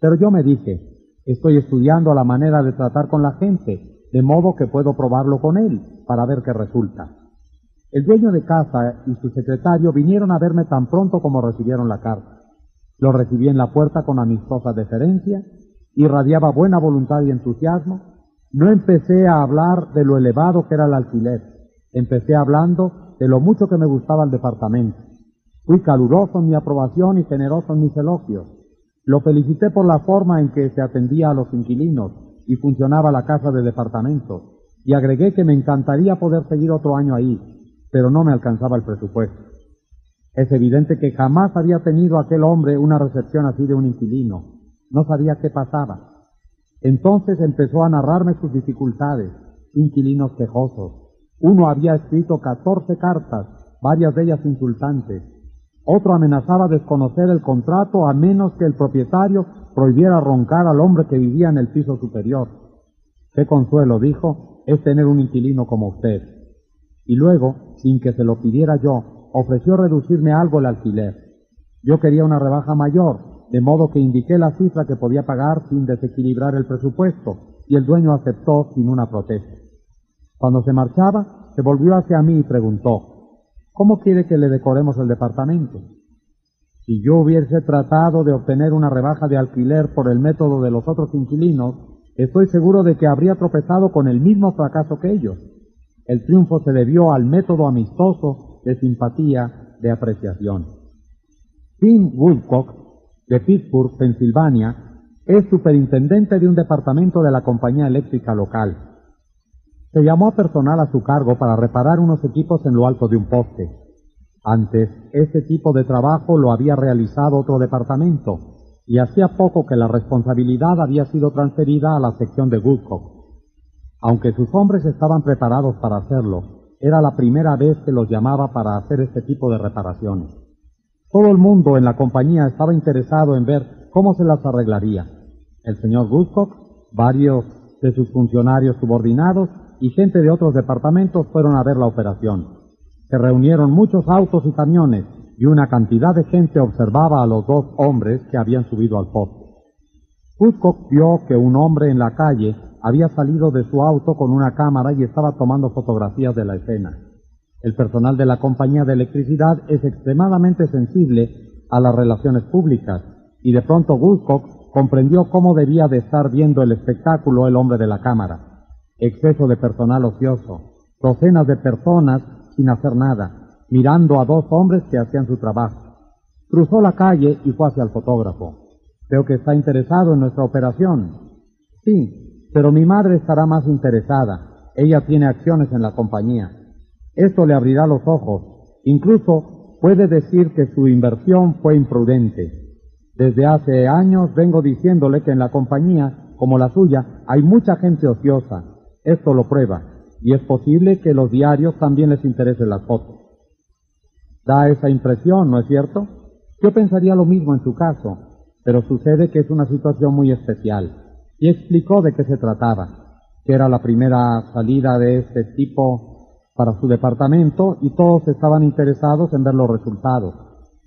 Pero yo me dije, estoy estudiando la manera de tratar con la gente, de modo que puedo probarlo con él para ver qué resulta. El dueño de casa y su secretario vinieron a verme tan pronto como recibieron la carta. Lo recibí en la puerta con amistosa deferencia, irradiaba buena voluntad y entusiasmo. No empecé a hablar de lo elevado que era el alquiler, empecé hablando de lo mucho que me gustaba el departamento. Fui caluroso en mi aprobación y generoso en mis elogios. Lo felicité por la forma en que se atendía a los inquilinos y funcionaba la casa de departamento, y agregué que me encantaría poder seguir otro año ahí, pero no me alcanzaba el presupuesto. Es evidente que jamás había tenido aquel hombre una recepción así de un inquilino. No sabía qué pasaba. Entonces empezó a narrarme sus dificultades, inquilinos quejosos, Uno había escrito catorce cartas, varias de ellas insultantes. Otro amenazaba desconocer el contrato a menos que el propietario prohibiera roncar al hombre que vivía en el piso superior. Qué consuelo, dijo, es tener un inquilino como usted. Y luego, sin que se lo pidiera yo, ofreció reducirme algo el alquiler. Yo quería una rebaja mayor, de modo que indiqué la cifra que podía pagar sin desequilibrar el presupuesto, y el dueño aceptó sin una protesta. Cuando se marchaba, se volvió hacia mí y preguntó, ¿Cómo quiere que le decoremos el departamento? Si yo hubiese tratado de obtener una rebaja de alquiler por el método de los otros inquilinos, estoy seguro de que habría tropezado con el mismo fracaso que ellos. El triunfo se debió al método amistoso de simpatía, de apreciación. Tim Woodcock, de Pittsburgh, Pensilvania, es superintendente de un departamento de la compañía eléctrica local. Se llamó a personal a su cargo para reparar unos equipos en lo alto de un poste. Antes, ese tipo de trabajo lo había realizado otro departamento, y hacía poco que la responsabilidad había sido transferida a la sección de Woodcock. Aunque sus hombres estaban preparados para hacerlo, era la primera vez que los llamaba para hacer este tipo de reparaciones. Todo el mundo en la compañía estaba interesado en ver cómo se las arreglaría. El señor Woodcock, varios de sus funcionarios subordinados y gente de otros departamentos fueron a ver la operación. Se reunieron muchos autos y camiones y una cantidad de gente observaba a los dos hombres que habían subido al poste. Woodcock vio que un hombre en la calle había salido de su auto con una cámara y estaba tomando fotografías de la escena. El personal de la compañía de electricidad es extremadamente sensible a las relaciones públicas y de pronto Woodcock comprendió cómo debía de estar viendo el espectáculo el hombre de la cámara exceso de personal ocioso, docenas de personas sin hacer nada, mirando a dos hombres que hacían su trabajo. Cruzó la calle y fue hacia el fotógrafo. Veo que está interesado en nuestra operación. Sí, pero mi madre estará más interesada. Ella tiene acciones en la compañía. Esto le abrirá los ojos. Incluso puede decir que su inversión fue imprudente. Desde hace años vengo diciéndole que en la compañía, como la suya, hay mucha gente ociosa, esto lo prueba, y es posible que los diarios también les interesen las fotos. Da esa impresión, ¿no es cierto? Yo pensaría lo mismo en su caso, pero sucede que es una situación muy especial. Y explicó de qué se trataba, que era la primera salida de este tipo para su departamento y todos estaban interesados en ver los resultados,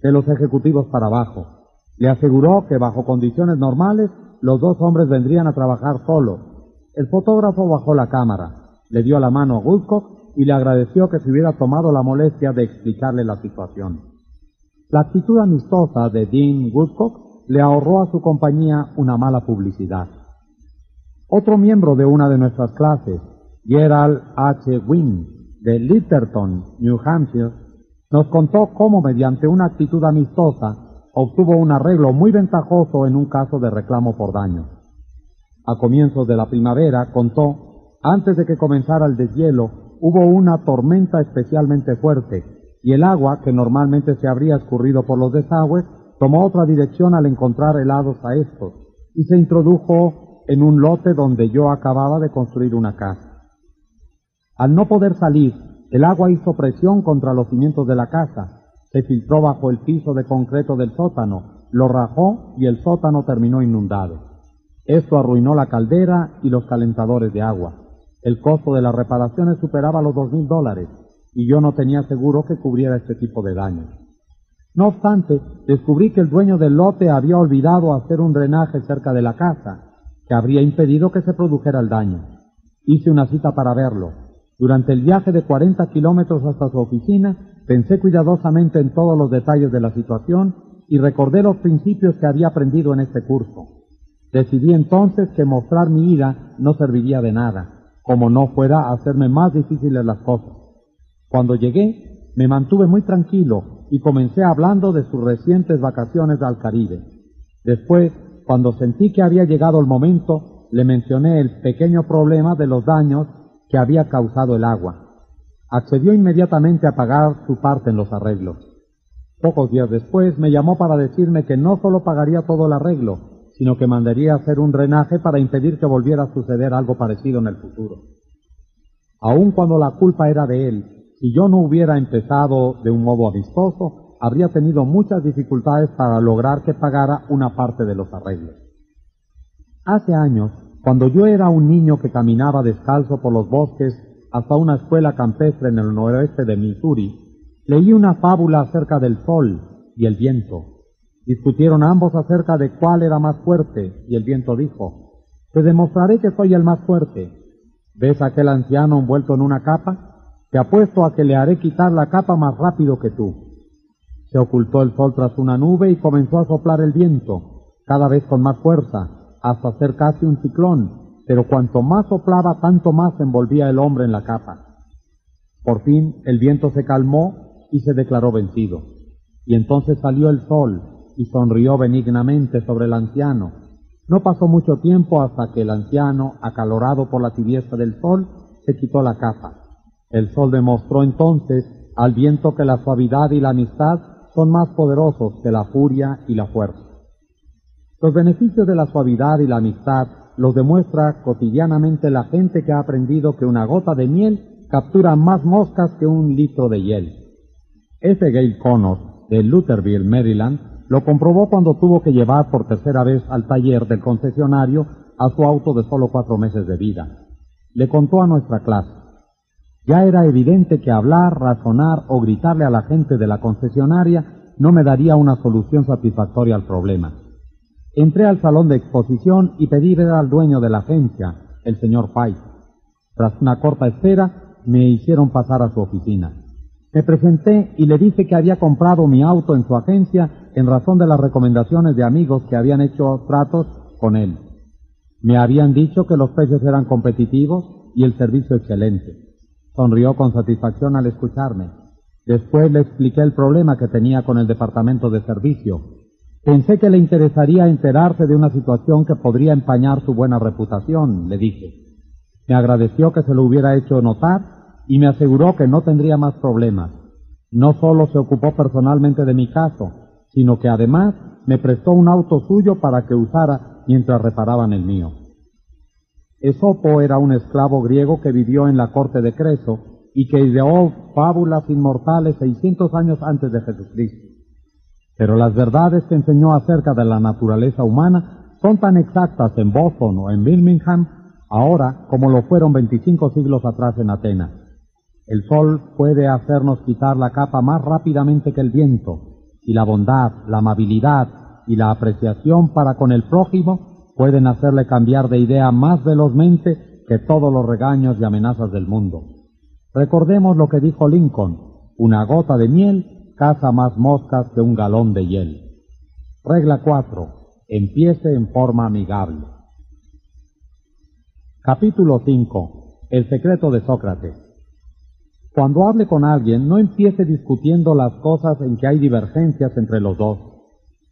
de los ejecutivos para abajo. Le aseguró que bajo condiciones normales los dos hombres vendrían a trabajar solos, el fotógrafo bajó la cámara, le dio la mano a Woodcock y le agradeció que se hubiera tomado la molestia de explicarle la situación. La actitud amistosa de Dean Woodcock le ahorró a su compañía una mala publicidad. Otro miembro de una de nuestras clases, Gerald H. Wynne, de Litterton, New Hampshire, nos contó cómo mediante una actitud amistosa obtuvo un arreglo muy ventajoso en un caso de reclamo por daño a comienzos de la primavera, contó, antes de que comenzara el deshielo, hubo una tormenta especialmente fuerte, y el agua, que normalmente se habría escurrido por los desagües, tomó otra dirección al encontrar helados a estos, y se introdujo en un lote donde yo acababa de construir una casa. Al no poder salir, el agua hizo presión contra los cimientos de la casa, se filtró bajo el piso de concreto del sótano, lo rajó y el sótano terminó inundado. Esto arruinó la caldera y los calentadores de agua. El costo de las reparaciones superaba los dos mil dólares y yo no tenía seguro que cubriera este tipo de daños. No obstante, descubrí que el dueño del lote había olvidado hacer un drenaje cerca de la casa, que habría impedido que se produjera el daño. Hice una cita para verlo. Durante el viaje de 40 kilómetros hasta su oficina, pensé cuidadosamente en todos los detalles de la situación y recordé los principios que había aprendido en este curso. Decidí entonces que mostrar mi ira no serviría de nada, como no fuera a hacerme más difíciles las cosas. Cuando llegué, me mantuve muy tranquilo y comencé hablando de sus recientes vacaciones al Caribe. Después, cuando sentí que había llegado el momento, le mencioné el pequeño problema de los daños que había causado el agua. Accedió inmediatamente a pagar su parte en los arreglos. Pocos días después me llamó para decirme que no solo pagaría todo el arreglo, sino que mandaría hacer un drenaje para impedir que volviera a suceder algo parecido en el futuro. Aun cuando la culpa era de él, si yo no hubiera empezado de un modo amistoso, habría tenido muchas dificultades para lograr que pagara una parte de los arreglos. Hace años, cuando yo era un niño que caminaba descalzo por los bosques hasta una escuela campestre en el noroeste de Missouri, leí una fábula acerca del sol y el viento. Discutieron ambos acerca de cuál era más fuerte, y el viento dijo, Te demostraré que soy el más fuerte. ¿Ves aquel anciano envuelto en una capa? Te apuesto a que le haré quitar la capa más rápido que tú. Se ocultó el sol tras una nube y comenzó a soplar el viento, cada vez con más fuerza, hasta ser casi un ciclón, pero cuanto más soplaba, tanto más envolvía el hombre en la capa. Por fin el viento se calmó y se declaró vencido. Y entonces salió el sol y sonrió benignamente sobre el anciano. No pasó mucho tiempo hasta que el anciano, acalorado por la tibieza del sol, se quitó la capa. El sol demostró entonces al viento que la suavidad y la amistad son más poderosos que la furia y la fuerza. Los beneficios de la suavidad y la amistad los demuestra cotidianamente la gente que ha aprendido que una gota de miel captura más moscas que un litro de hiel. Ese Gail Connors, de Lutherville, Maryland, lo comprobó cuando tuvo que llevar por tercera vez al taller del concesionario a su auto de solo cuatro meses de vida. Le contó a nuestra clase. Ya era evidente que hablar, razonar o gritarle a la gente de la concesionaria no me daría una solución satisfactoria al problema. Entré al salón de exposición y pedí ver al dueño de la agencia, el señor Pike. Tras una corta espera, me hicieron pasar a su oficina. Me presenté y le dije que había comprado mi auto en su agencia en razón de las recomendaciones de amigos que habían hecho tratos con él. Me habían dicho que los precios eran competitivos y el servicio excelente. Sonrió con satisfacción al escucharme. Después le expliqué el problema que tenía con el departamento de servicio Pensé que le interesaría enterarse de una situación que podría empañar su buena reputación, le dije. Me agradeció que se lo hubiera hecho notar y me aseguró que no tendría más problemas. No solo se ocupó personalmente de mi caso, sino que además me prestó un auto suyo para que usara mientras reparaban el mío. Esopo era un esclavo griego que vivió en la corte de Creso y que ideó fábulas inmortales 600 años antes de Jesucristo. Pero las verdades que enseñó acerca de la naturaleza humana son tan exactas en Boston o en Birmingham ahora como lo fueron 25 siglos atrás en Atenas. El sol puede hacernos quitar la capa más rápidamente que el viento, y la bondad, la amabilidad y la apreciación para con el prójimo pueden hacerle cambiar de idea más velozmente que todos los regaños y amenazas del mundo. Recordemos lo que dijo Lincoln, una gota de miel caza más moscas que un galón de hiel. Regla 4. Empiece en forma amigable. Capítulo 5. El secreto de Sócrates. Cuando hable con alguien, no empiece discutiendo las cosas en que hay divergencias entre los dos.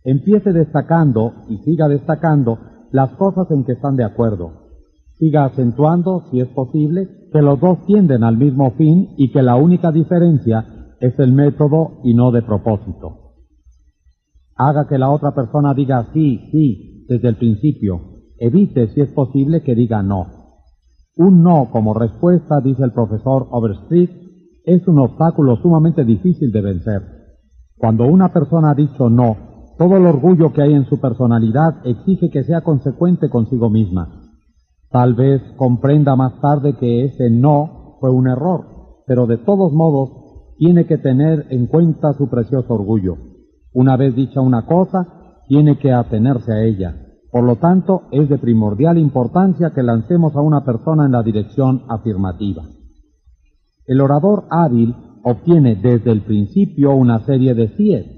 Empiece destacando y siga destacando las cosas en que están de acuerdo. Siga acentuando, si es posible, que los dos tienden al mismo fin y que la única diferencia es el método y no de propósito. Haga que la otra persona diga sí, sí, desde el principio. Evite, si es posible, que diga no. Un no como respuesta, dice el profesor Overstreet, es un obstáculo sumamente difícil de vencer. Cuando una persona ha dicho no, todo el orgullo que hay en su personalidad exige que sea consecuente consigo misma. Tal vez comprenda más tarde que ese no fue un error, pero de todos modos tiene que tener en cuenta su precioso orgullo. Una vez dicha una cosa, tiene que atenerse a ella. Por lo tanto, es de primordial importancia que lancemos a una persona en la dirección afirmativa. El orador hábil obtiene desde el principio una serie de síes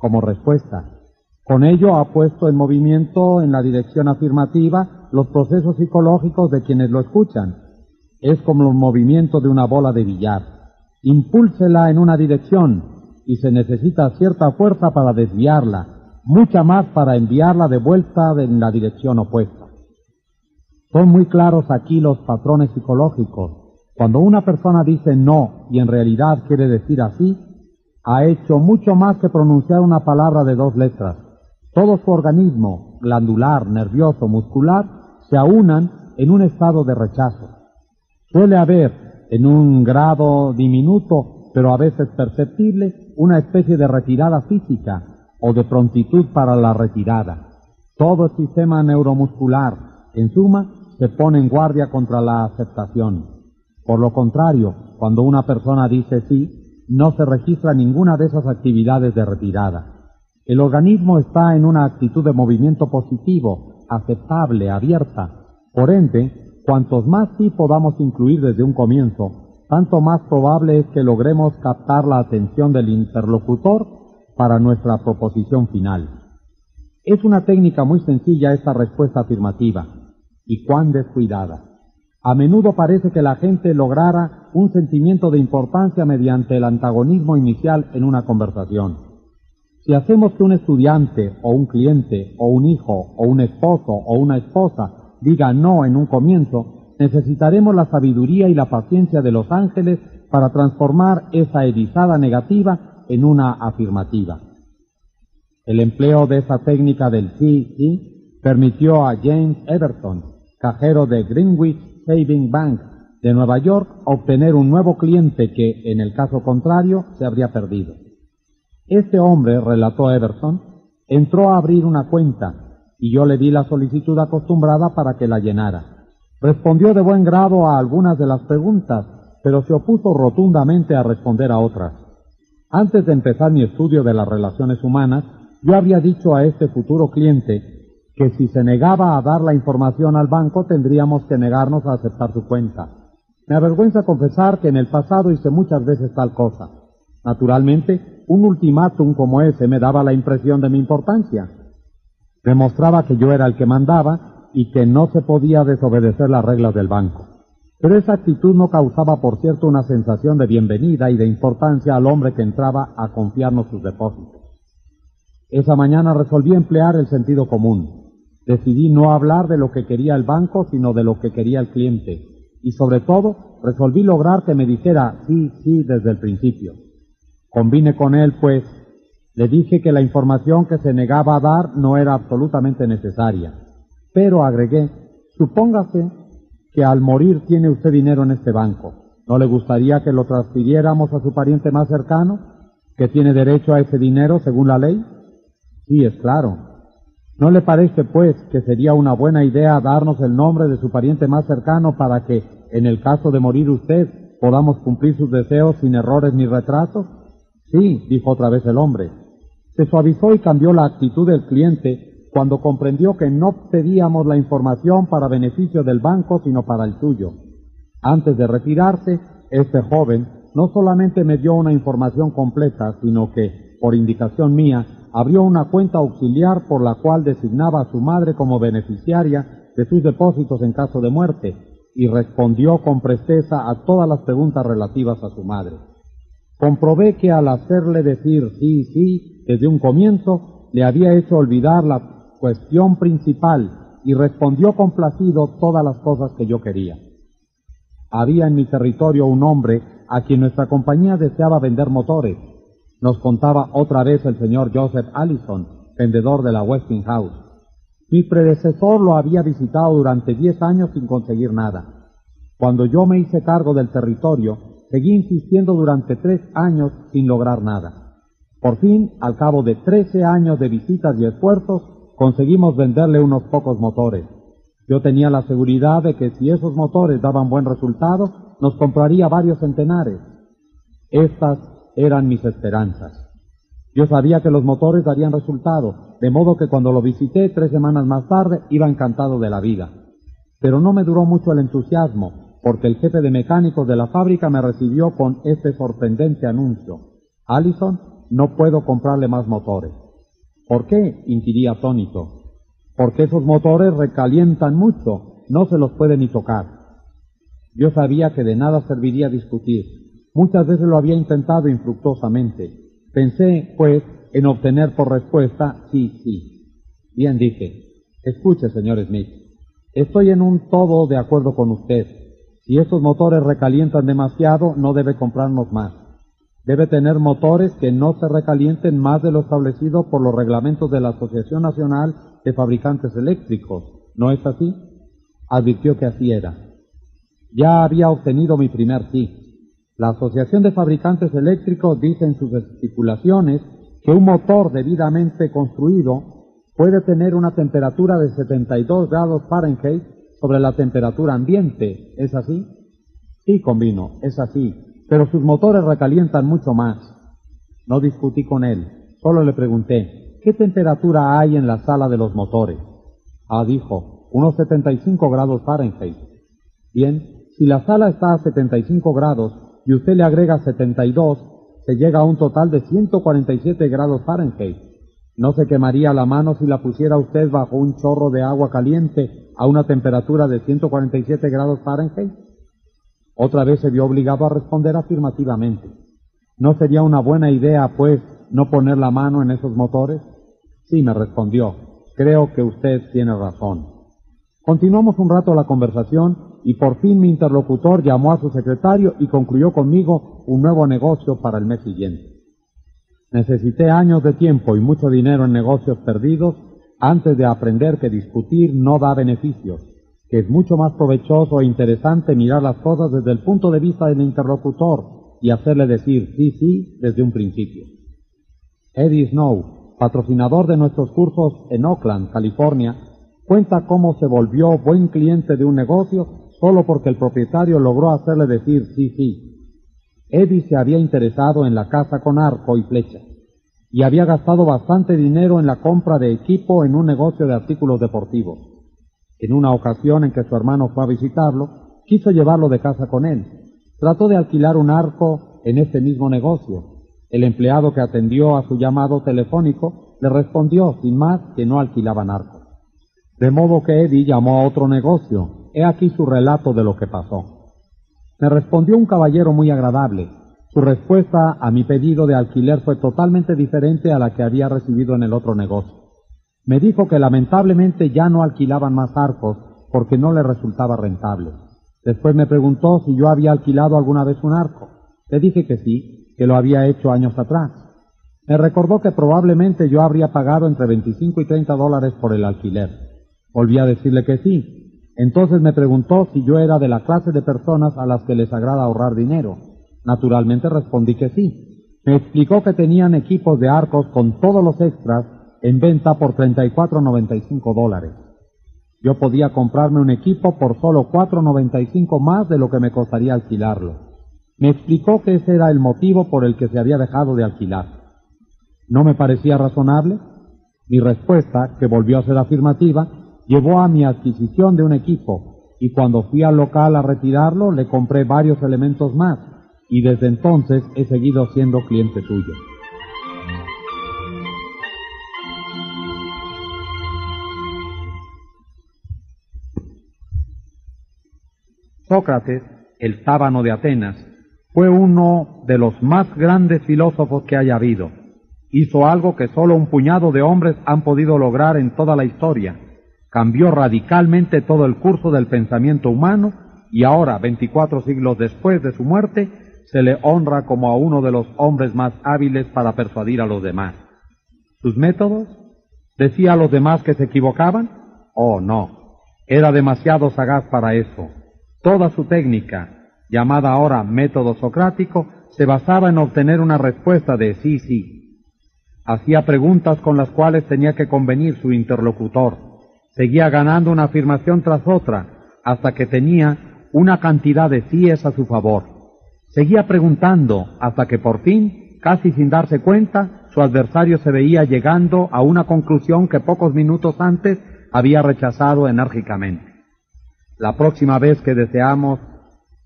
como respuesta. Con ello ha puesto en movimiento en la dirección afirmativa los procesos psicológicos de quienes lo escuchan. Es como el movimiento de una bola de billar impúlsela en una dirección y se necesita cierta fuerza para desviarla, mucha más para enviarla de vuelta en la dirección opuesta. Son muy claros aquí los patrones psicológicos. Cuando una persona dice no y en realidad quiere decir así, ha hecho mucho más que pronunciar una palabra de dos letras. Todo su organismo, glandular, nervioso, muscular, se aunan en un estado de rechazo. Suele haber en un grado diminuto, pero a veces perceptible, una especie de retirada física o de prontitud para la retirada. Todo el sistema neuromuscular, en suma, se pone en guardia contra la aceptación. Por lo contrario, cuando una persona dice sí, no se registra ninguna de esas actividades de retirada. El organismo está en una actitud de movimiento positivo, aceptable, abierta. Por ende, cuantos más sí podamos incluir desde un comienzo, tanto más probable es que logremos captar la atención del interlocutor para nuestra proposición final. Es una técnica muy sencilla esta respuesta afirmativa, y cuán descuidada. A menudo parece que la gente lograra un sentimiento de importancia mediante el antagonismo inicial en una conversación. Si hacemos que un estudiante o un cliente o un hijo o un esposo o una esposa diga no en un comienzo, necesitaremos la sabiduría y la paciencia de los ángeles para transformar esa erizada negativa en una afirmativa. El empleo de esa técnica del sí, sí, permitió a James Everton, cajero de Greenwich Saving Bank de Nueva York, obtener un nuevo cliente que, en el caso contrario, se habría perdido. Este hombre, relató Everton, entró a abrir una cuenta y yo le di la solicitud acostumbrada para que la llenara. Respondió de buen grado a algunas de las preguntas, pero se opuso rotundamente a responder a otras. Antes de empezar mi estudio de las relaciones humanas, yo había dicho a este futuro cliente que si se negaba a dar la información al banco tendríamos que negarnos a aceptar su cuenta. Me avergüenza confesar que en el pasado hice muchas veces tal cosa. Naturalmente, un ultimátum como ese me daba la impresión de mi importancia. Demostraba que yo era el que mandaba y que no se podía desobedecer las reglas del banco. Pero esa actitud no causaba, por cierto, una sensación de bienvenida y de importancia al hombre que entraba a confiarnos sus depósitos. Esa mañana resolví emplear el sentido común. Decidí no hablar de lo que quería el banco, sino de lo que quería el cliente. Y sobre todo, resolví lograr que me dijera sí, sí desde el principio. Convine con él, pues, le dije que la información que se negaba a dar no era absolutamente necesaria. Pero agregué, supóngase que al morir tiene usted dinero en este banco. ¿No le gustaría que lo transfiriéramos a su pariente más cercano, que tiene derecho a ese dinero según la ley? Sí, es claro. ¿No le parece, pues, que sería una buena idea darnos el nombre de su pariente más cercano para que, en el caso de morir usted, podamos cumplir sus deseos sin errores ni retrasos? Sí, dijo otra vez el hombre. Se suavizó y cambió la actitud del cliente cuando comprendió que no pedíamos la información para beneficio del banco, sino para el suyo. Antes de retirarse, este joven no solamente me dio una información completa, sino que, por indicación mía, abrió una cuenta auxiliar por la cual designaba a su madre como beneficiaria de sus depósitos en caso de muerte y respondió con presteza a todas las preguntas relativas a su madre. Comprobé que al hacerle decir sí, sí desde un comienzo, le había hecho olvidar la cuestión principal y respondió complacido todas las cosas que yo quería. Había en mi territorio un hombre a quien nuestra compañía deseaba vender motores nos contaba otra vez el señor Joseph Allison, vendedor de la Westinghouse. Mi predecesor lo había visitado durante diez años sin conseguir nada. Cuando yo me hice cargo del territorio, seguí insistiendo durante tres años sin lograr nada. Por fin, al cabo de trece años de visitas y esfuerzos, conseguimos venderle unos pocos motores. Yo tenía la seguridad de que si esos motores daban buen resultado, nos compraría varios centenares. Estas eran mis esperanzas. Yo sabía que los motores darían resultado, de modo que cuando lo visité tres semanas más tarde iba encantado de la vida. Pero no me duró mucho el entusiasmo, porque el jefe de mecánicos de la fábrica me recibió con este sorprendente anuncio. Allison, no puedo comprarle más motores. ¿Por qué? inquirí atónito. Porque esos motores recalientan mucho, no se los puede ni tocar. Yo sabía que de nada serviría discutir, Muchas veces lo había intentado infructuosamente. Pensé, pues, en obtener por respuesta sí, sí. Bien dije, escuche, señor Smith, estoy en un todo de acuerdo con usted. Si esos motores recalientan demasiado, no debe comprarnos más. Debe tener motores que no se recalienten más de lo establecido por los reglamentos de la Asociación Nacional de Fabricantes Eléctricos. ¿No es así? Advirtió que así era. Ya había obtenido mi primer sí. La Asociación de Fabricantes Eléctricos dice en sus estipulaciones que un motor debidamente construido puede tener una temperatura de 72 grados Fahrenheit sobre la temperatura ambiente. ¿Es así? Sí, convino, es así. Pero sus motores recalientan mucho más. No discutí con él, solo le pregunté, ¿qué temperatura hay en la sala de los motores? Ah, dijo, unos 75 grados Fahrenheit. Bien, si la sala está a 75 grados y usted le agrega 72, se llega a un total de 147 grados Fahrenheit. ¿No se quemaría la mano si la pusiera usted bajo un chorro de agua caliente a una temperatura de 147 grados Fahrenheit? Otra vez se vio obligado a responder afirmativamente. ¿No sería una buena idea, pues, no poner la mano en esos motores? Sí, me respondió. Creo que usted tiene razón. Continuamos un rato la conversación y por fin mi interlocutor llamó a su secretario y concluyó conmigo un nuevo negocio para el mes siguiente. Necesité años de tiempo y mucho dinero en negocios perdidos antes de aprender que discutir no da beneficios, que es mucho más provechoso e interesante mirar las cosas desde el punto de vista del interlocutor y hacerle decir sí, sí desde un principio. Eddie Snow, patrocinador de nuestros cursos en Oakland, California, cuenta cómo se volvió buen cliente de un negocio solo porque el propietario logró hacerle decir sí, sí. Eddie se había interesado en la casa con arco y flecha y había gastado bastante dinero en la compra de equipo en un negocio de artículos deportivos. En una ocasión en que su hermano fue a visitarlo, quiso llevarlo de casa con él, Trató de alquilar un arco en este mismo negocio. El empleado que atendió a su llamado telefónico le respondió sin más que no alquilaban arco. De modo que Eddie llamó a otro negocio. He aquí su relato de lo que pasó. Me respondió un caballero muy agradable. Su respuesta a mi pedido de alquiler fue totalmente diferente a la que había recibido en el otro negocio. Me dijo que lamentablemente ya no alquilaban más arcos porque no le resultaba rentable. Después me preguntó si yo había alquilado alguna vez un arco. Le dije que sí, que lo había hecho años atrás. Me recordó que probablemente yo habría pagado entre 25 y 30 dólares por el alquiler. Volví a decirle que sí. Entonces me preguntó si yo era de la clase de personas a las que les agrada ahorrar dinero. Naturalmente respondí que sí. Me explicó que tenían equipos de arcos con todos los extras en venta por 34.95 dólares yo podía comprarme un equipo por solo 4.95 más de lo que me costaría alquilarlo. Me explicó que ese era el motivo por el que se había dejado de alquilar. ¿No me parecía razonable? Mi respuesta, que volvió a ser afirmativa, llevó a mi adquisición de un equipo, y cuando fui al local a retirarlo le compré varios elementos más, y desde entonces he seguido siendo cliente suyo. Sócrates, el sábano de Atenas, fue uno de los más grandes filósofos que haya habido. Hizo algo que solo un puñado de hombres han podido lograr en toda la historia. Cambió radicalmente todo el curso del pensamiento humano y ahora, veinticuatro siglos después de su muerte, se le honra como a uno de los hombres más hábiles para persuadir a los demás. ¿Sus métodos? ¿Decía a los demás que se equivocaban? Oh, no. Era demasiado sagaz para eso. Toda su técnica, llamada ahora método socrático, se basaba en obtener una respuesta de sí, sí. Hacía preguntas con las cuales tenía que convenir su interlocutor. Seguía ganando una afirmación tras otra hasta que tenía una cantidad de síes a su favor. Seguía preguntando hasta que por fin, casi sin darse cuenta, su adversario se veía llegando a una conclusión que pocos minutos antes había rechazado enérgicamente. La próxima vez que deseamos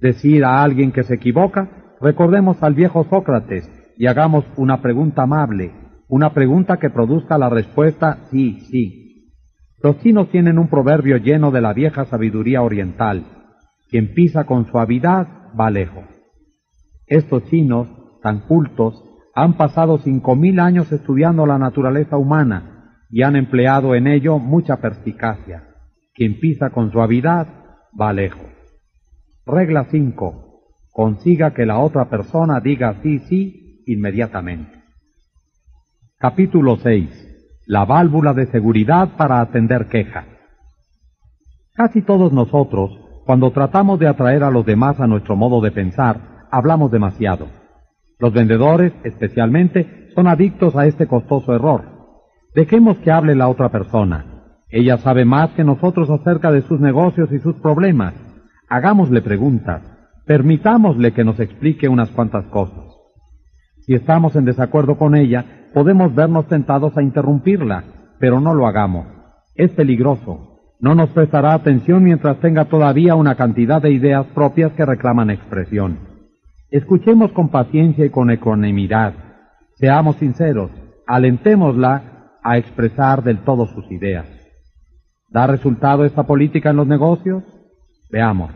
decir a alguien que se equivoca, recordemos al viejo Sócrates y hagamos una pregunta amable, una pregunta que produzca la respuesta sí, sí. Los chinos tienen un proverbio lleno de la vieja sabiduría oriental. Quien pisa con suavidad va lejos. Estos chinos, tan cultos, han pasado cinco mil años estudiando la naturaleza humana y han empleado en ello mucha perspicacia. Quien pisa con suavidad va lejos. Regla 5. Consiga que la otra persona diga sí, sí inmediatamente. Capítulo 6. La válvula de seguridad para atender quejas. Casi todos nosotros cuando tratamos de atraer a los demás a nuestro modo de pensar, hablamos demasiado. Los vendedores, especialmente, son adictos a este costoso error. Dejemos que hable la otra persona. Ella sabe más que nosotros acerca de sus negocios y sus problemas. Hagámosle preguntas. Permitámosle que nos explique unas cuantas cosas. Si estamos en desacuerdo con ella, podemos vernos tentados a interrumpirla, pero no lo hagamos. Es peligroso. No nos prestará atención mientras tenga todavía una cantidad de ideas propias que reclaman expresión. Escuchemos con paciencia y con ecuanimidad. Seamos sinceros. Alentémosla a expresar del todo sus ideas. ¿Da resultado esta política en los negocios? Veamos.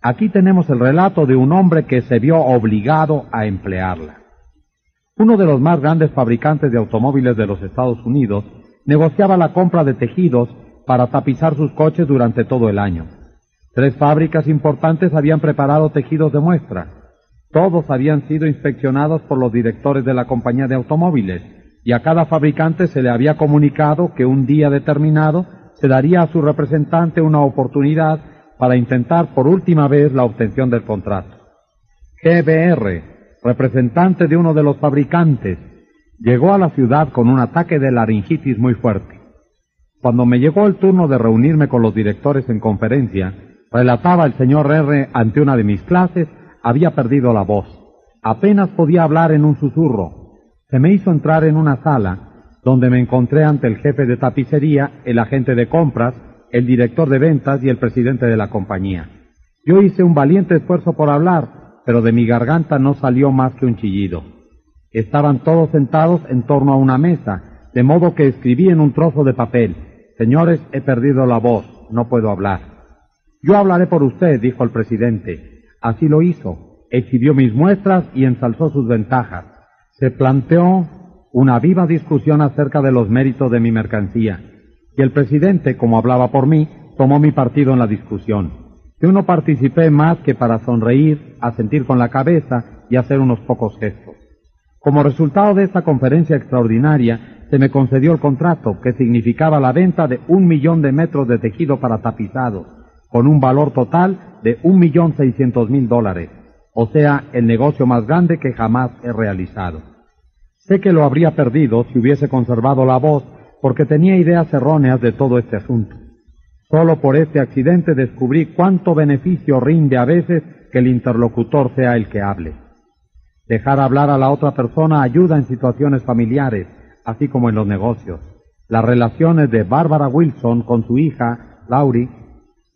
Aquí tenemos el relato de un hombre que se vio obligado a emplearla. Uno de los más grandes fabricantes de automóviles de los Estados Unidos negociaba la compra de tejidos para tapizar sus coches durante todo el año. Tres fábricas importantes habían preparado tejidos de muestra. Todos habían sido inspeccionados por los directores de la compañía de automóviles y a cada fabricante se le había comunicado que un día determinado se daría a su representante una oportunidad para intentar por última vez la obtención del contrato. GBR, representante de uno de los fabricantes, llegó a la ciudad con un ataque de laringitis muy fuerte. Cuando me llegó el turno de reunirme con los directores en conferencia, relataba el señor R ante una de mis clases, había perdido la voz. Apenas podía hablar en un susurro. Se me hizo entrar en una sala donde me encontré ante el jefe de tapicería, el agente de compras, el director de ventas y el presidente de la compañía. Yo hice un valiente esfuerzo por hablar, pero de mi garganta no salió más que un chillido. Estaban todos sentados en torno a una mesa, de modo que escribí en un trozo de papel, Señores, he perdido la voz, no puedo hablar. Yo hablaré por usted, dijo el presidente. Así lo hizo. Exhibió mis muestras y ensalzó sus ventajas. Se planteó una viva discusión acerca de los méritos de mi mercancía. Y el presidente, como hablaba por mí, tomó mi partido en la discusión. Yo no participé más que para sonreír, asentir con la cabeza y hacer unos pocos gestos. Como resultado de esta conferencia extraordinaria, se me concedió el contrato, que significaba la venta de un millón de metros de tejido para tapizado, con un valor total de un millón seiscientos mil dólares, o sea, el negocio más grande que jamás he realizado. Sé que lo habría perdido si hubiese conservado la voz, porque tenía ideas erróneas de todo este asunto. Solo por este accidente descubrí cuánto beneficio rinde a veces que el interlocutor sea el que hable. Dejar hablar a la otra persona ayuda en situaciones familiares, así como en los negocios. Las relaciones de Barbara Wilson con su hija, Laurie,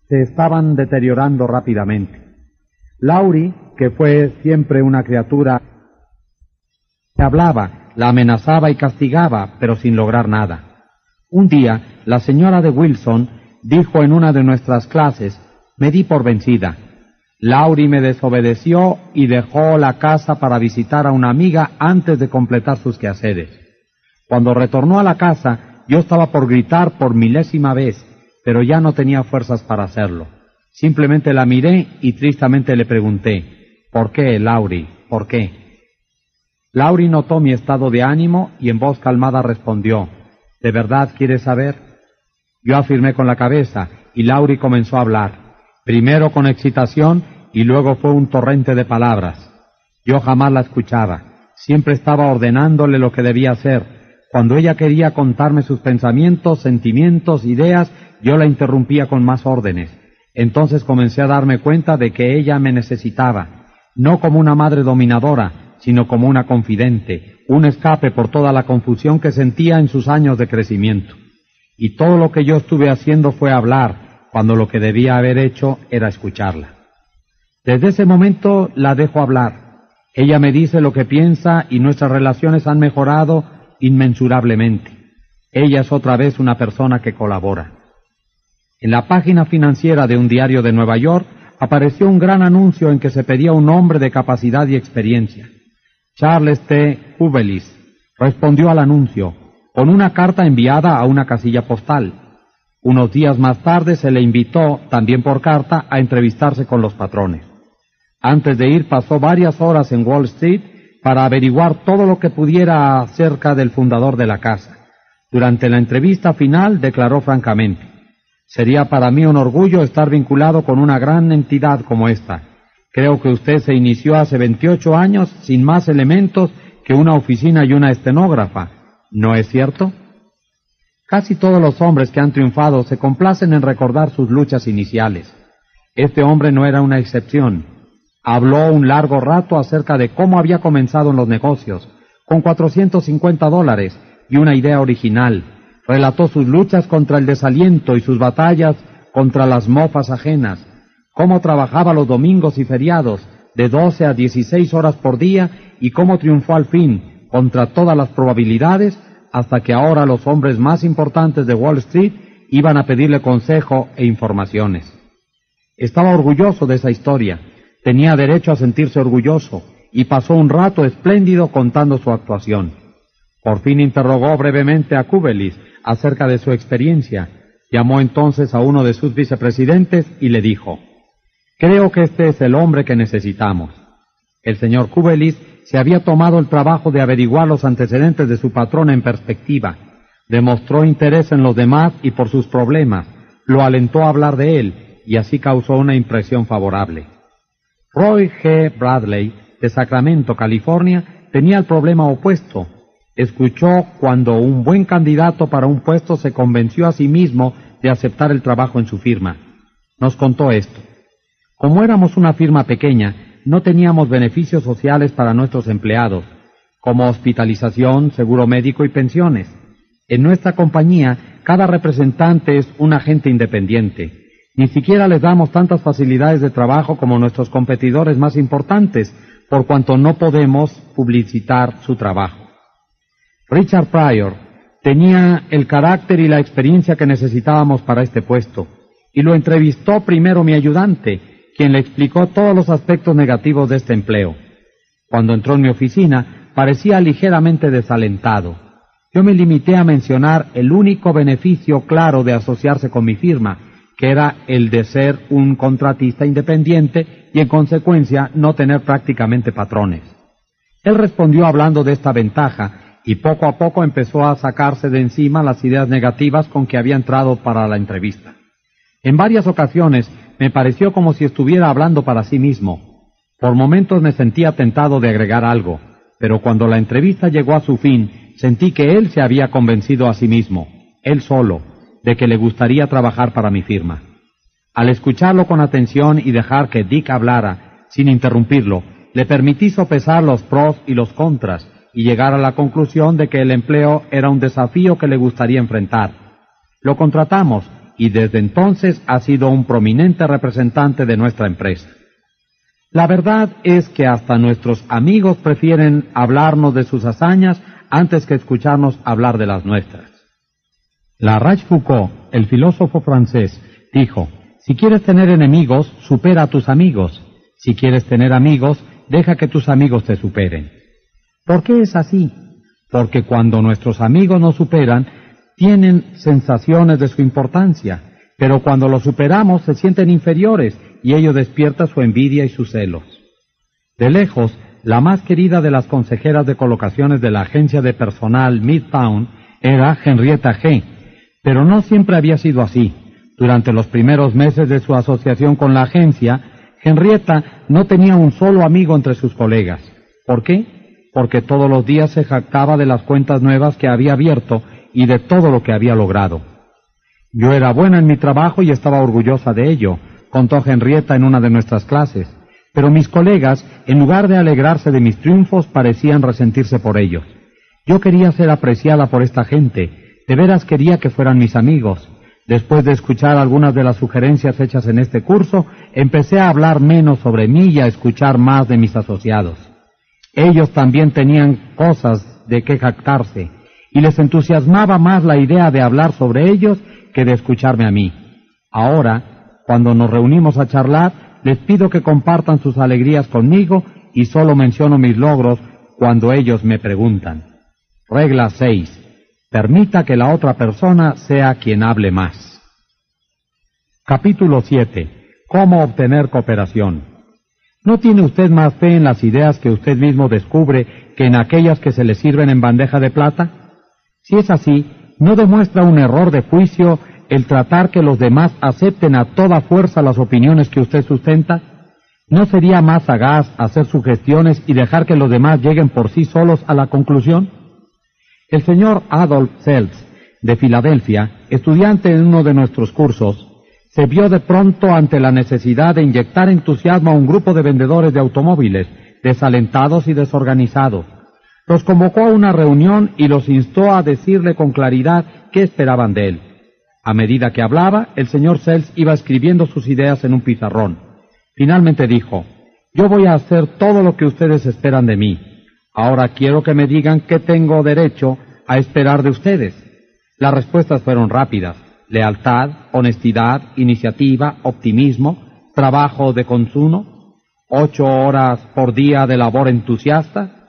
se estaban deteriorando rápidamente. Laurie, que fue siempre una criatura que hablaba, la amenazaba y castigaba, pero sin lograr nada. Un día, la señora de Wilson dijo en una de nuestras clases, me di por vencida. Laurie me desobedeció y dejó la casa para visitar a una amiga antes de completar sus quehaceres. Cuando retornó a la casa, yo estaba por gritar por milésima vez, pero ya no tenía fuerzas para hacerlo. Simplemente la miré y tristemente le pregunté, ¿por qué, Laurie? ¿Por qué? Laurie notó mi estado de ánimo y en voz calmada respondió, ¿de verdad quieres saber? Yo afirmé con la cabeza y Laurie comenzó a hablar, primero con excitación y luego fue un torrente de palabras. Yo jamás la escuchaba, siempre estaba ordenándole lo que debía hacer. Cuando ella quería contarme sus pensamientos, sentimientos, ideas, yo la interrumpía con más órdenes. Entonces comencé a darme cuenta de que ella me necesitaba, no como una madre dominadora, sino como una confidente, un escape por toda la confusión que sentía en sus años de crecimiento. Y todo lo que yo estuve haciendo fue hablar, cuando lo que debía haber hecho era escucharla. Desde ese momento la dejo hablar. Ella me dice lo que piensa y nuestras relaciones han mejorado inmensurablemente. Ella es otra vez una persona que colabora. En la página financiera de un diario de Nueva York apareció un gran anuncio en que se pedía un hombre de capacidad y experiencia. Charles T. Hubelis respondió al anuncio con una carta enviada a una casilla postal. Unos días más tarde se le invitó, también por carta, a entrevistarse con los patrones. Antes de ir pasó varias horas en Wall Street para averiguar todo lo que pudiera acerca del fundador de la casa. Durante la entrevista final declaró francamente, Sería para mí un orgullo estar vinculado con una gran entidad como esta. Creo que usted se inició hace 28 años sin más elementos que una oficina y una estenógrafa. ¿No es cierto? Casi todos los hombres que han triunfado se complacen en recordar sus luchas iniciales. Este hombre no era una excepción. Habló un largo rato acerca de cómo había comenzado en los negocios, con 450 dólares y una idea original. Relató sus luchas contra el desaliento y sus batallas contra las mofas ajenas, cómo trabajaba los domingos y feriados de 12 a 16 horas por día y cómo triunfó al fin, contra todas las probabilidades, hasta que ahora los hombres más importantes de Wall Street iban a pedirle consejo e informaciones. Estaba orgulloso de esa historia, tenía derecho a sentirse orgulloso, y pasó un rato espléndido contando su actuación. Por fin interrogó brevemente a Kubelis acerca de su experiencia. Llamó entonces a uno de sus vicepresidentes y le dijo, Creo que este es el hombre que necesitamos. El señor Kubelis se había tomado el trabajo de averiguar los antecedentes de su patrón en perspectiva. Demostró interés en los demás y por sus problemas. Lo alentó a hablar de él y así causó una impresión favorable. Roy G. Bradley de Sacramento, California, tenía el problema opuesto. Escuchó cuando un buen candidato para un puesto se convenció a sí mismo de aceptar el trabajo en su firma. Nos contó esto. Como éramos una firma pequeña, no teníamos beneficios sociales para nuestros empleados, como hospitalización, seguro médico y pensiones. En nuestra compañía, cada representante es un agente independiente. Ni siquiera les damos tantas facilidades de trabajo como nuestros competidores más importantes, por cuanto no podemos publicitar su trabajo. Richard Pryor tenía el carácter y la experiencia que necesitábamos para este puesto, y lo entrevistó primero mi ayudante, quien le explicó todos los aspectos negativos de este empleo. Cuando entró en mi oficina, parecía ligeramente desalentado. Yo me limité a mencionar el único beneficio claro de asociarse con mi firma, que era el de ser un contratista independiente y en consecuencia no tener prácticamente patrones. Él respondió hablando de esta ventaja y poco a poco empezó a sacarse de encima las ideas negativas con que había entrado para la entrevista. En varias ocasiones me pareció como si estuviera hablando para sí mismo. Por momentos me sentía tentado de agregar algo, pero cuando la entrevista llegó a su fin, sentí que él se había convencido a sí mismo, él solo, de que le gustaría trabajar para mi firma. Al escucharlo con atención y dejar que Dick hablara, sin interrumpirlo, le permití sopesar los pros y los contras y llegar a la conclusión de que el empleo era un desafío que le gustaría enfrentar. Lo contratamos y desde entonces ha sido un prominente representante de nuestra empresa. La verdad es que hasta nuestros amigos prefieren hablarnos de sus hazañas antes que escucharnos hablar de las nuestras. La Foucault, el filósofo francés, dijo, si quieres tener enemigos, supera a tus amigos. Si quieres tener amigos, deja que tus amigos te superen. ¿Por qué es así? Porque cuando nuestros amigos nos superan, tienen sensaciones de su importancia, pero cuando los superamos se sienten inferiores y ello despierta su envidia y sus celos. De lejos, la más querida de las consejeras de colocaciones de la agencia de personal Midtown era Henrietta G., pero no siempre había sido así. Durante los primeros meses de su asociación con la agencia, Henrietta no tenía un solo amigo entre sus colegas. ¿Por qué? Porque todos los días se jactaba de las cuentas nuevas que había abierto y de todo lo que había logrado. Yo era buena en mi trabajo y estaba orgullosa de ello, contó Henrietta en una de nuestras clases, pero mis colegas, en lugar de alegrarse de mis triunfos, parecían resentirse por ellos. Yo quería ser apreciada por esta gente, de veras quería que fueran mis amigos. Después de escuchar algunas de las sugerencias hechas en este curso, empecé a hablar menos sobre mí y a escuchar más de mis asociados. Ellos también tenían cosas de que jactarse, y les entusiasmaba más la idea de hablar sobre ellos que de escucharme a mí. Ahora, cuando nos reunimos a charlar, les pido que compartan sus alegrías conmigo y solo menciono mis logros cuando ellos me preguntan. Regla 6. Permita que la otra persona sea quien hable más. Capítulo 7. ¿Cómo obtener cooperación? ¿No tiene usted más fe en las ideas que usted mismo descubre que en aquellas que se le sirven en bandeja de plata? Si es así, no demuestra un error de juicio el tratar que los demás acepten a toda fuerza las opiniones que usted sustenta? ¿No sería más sagaz hacer sugestiones y dejar que los demás lleguen por sí solos a la conclusión? El señor Adolf Seltz, de Filadelfia, estudiante en uno de nuestros cursos, se vio de pronto ante la necesidad de inyectar entusiasmo a un grupo de vendedores de automóviles, desalentados y desorganizados. Los convocó a una reunión y los instó a decirle con claridad qué esperaban de él. A medida que hablaba, el señor Sells iba escribiendo sus ideas en un pizarrón. Finalmente dijo, yo voy a hacer todo lo que ustedes esperan de mí. Ahora quiero que me digan qué tengo derecho a esperar de ustedes. Las respuestas fueron rápidas lealtad, honestidad, iniciativa, optimismo, trabajo de consumo, ocho horas por día de labor entusiasta.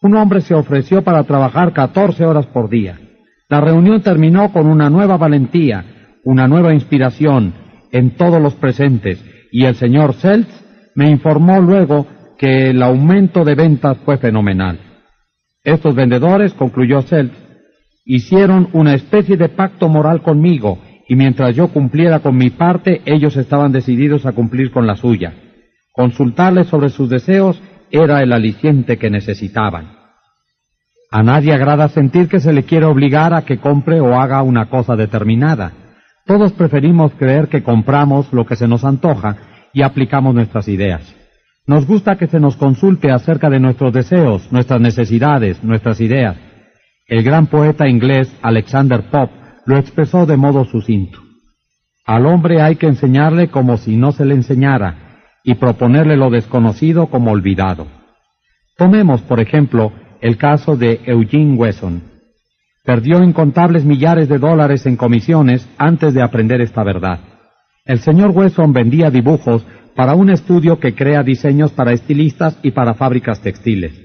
Un hombre se ofreció para trabajar catorce horas por día. La reunión terminó con una nueva valentía, una nueva inspiración en todos los presentes y el señor Seltz me informó luego que el aumento de ventas fue fenomenal. Estos vendedores, concluyó Seltz, hicieron una especie de pacto moral conmigo y mientras yo cumpliera con mi parte, ellos estaban decididos a cumplir con la suya. Consultarles sobre sus deseos era el aliciente que necesitaban. A nadie agrada sentir que se le quiere obligar a que compre o haga una cosa determinada. Todos preferimos creer que compramos lo que se nos antoja y aplicamos nuestras ideas. Nos gusta que se nos consulte acerca de nuestros deseos, nuestras necesidades, nuestras ideas. El gran poeta inglés Alexander Pope lo expresó de modo sucinto. Al hombre hay que enseñarle como si no se le enseñara y proponerle lo desconocido como olvidado. Tomemos, por ejemplo, el caso de Eugene Wesson. Perdió incontables millares de dólares en comisiones antes de aprender esta verdad. El señor Wesson vendía dibujos para un estudio que crea diseños para estilistas y para fábricas textiles.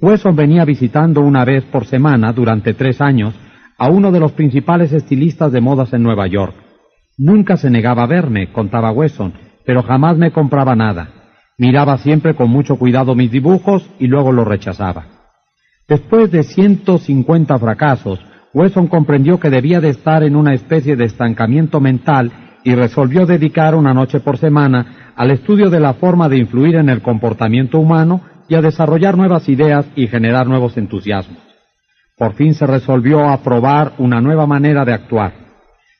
Wesson venía visitando una vez por semana durante tres años a uno de los principales estilistas de modas en Nueva York. Nunca se negaba a verme, contaba Wesson, pero jamás me compraba nada. Miraba siempre con mucho cuidado mis dibujos y luego los rechazaba. Después de 150 fracasos, Wesson comprendió que debía de estar en una especie de estancamiento mental y resolvió dedicar una noche por semana al estudio de la forma de influir en el comportamiento humano y a desarrollar nuevas ideas y generar nuevos entusiasmos. Por fin se resolvió a probar una nueva manera de actuar.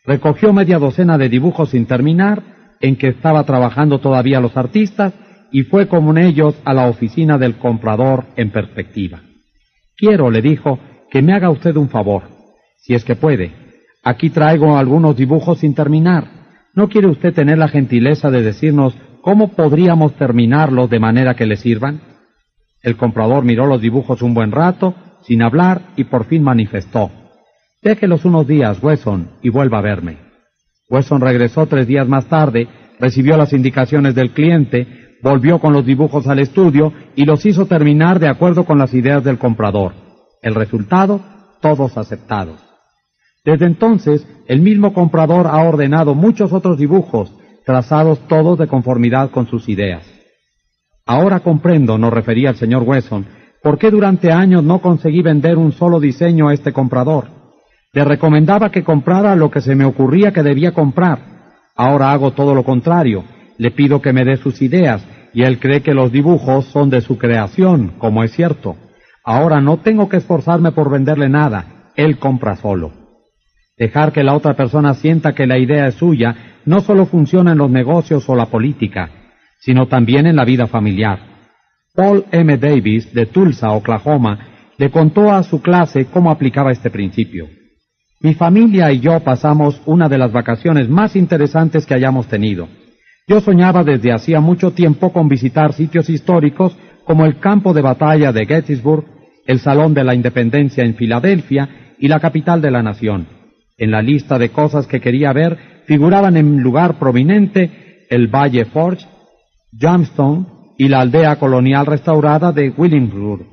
Recogió media docena de dibujos sin terminar, en que estaba trabajando todavía los artistas, y fue con ellos a la oficina del comprador en perspectiva. Quiero, le dijo, que me haga usted un favor, si es que puede. Aquí traigo algunos dibujos sin terminar. ¿No quiere usted tener la gentileza de decirnos cómo podríamos terminarlos de manera que le sirvan? El comprador miró los dibujos un buen rato, sin hablar, y por fin manifestó. Déjelos unos días, Wesson, y vuelva a verme. Wesson regresó tres días más tarde, recibió las indicaciones del cliente, volvió con los dibujos al estudio y los hizo terminar de acuerdo con las ideas del comprador. El resultado, todos aceptados. Desde entonces, el mismo comprador ha ordenado muchos otros dibujos, trazados todos de conformidad con sus ideas. Ahora comprendo, nos refería el señor Wesson, por qué durante años no conseguí vender un solo diseño a este comprador. Le recomendaba que comprara lo que se me ocurría que debía comprar. Ahora hago todo lo contrario. Le pido que me dé sus ideas y él cree que los dibujos son de su creación, como es cierto. Ahora no tengo que esforzarme por venderle nada. Él compra solo. Dejar que la otra persona sienta que la idea es suya no solo funciona en los negocios o la política, sino también en la vida familiar. Paul M. Davis, de Tulsa, Oklahoma, le contó a su clase cómo aplicaba este principio. Mi familia y yo pasamos una de las vacaciones más interesantes que hayamos tenido. Yo soñaba desde hacía mucho tiempo con visitar sitios históricos como el campo de batalla de Gettysburg, el Salón de la Independencia en Filadelfia y la capital de la nación. En la lista de cosas que quería ver figuraban en lugar prominente el Valle Forge, Jamestown y la aldea colonial restaurada de Williamsburg.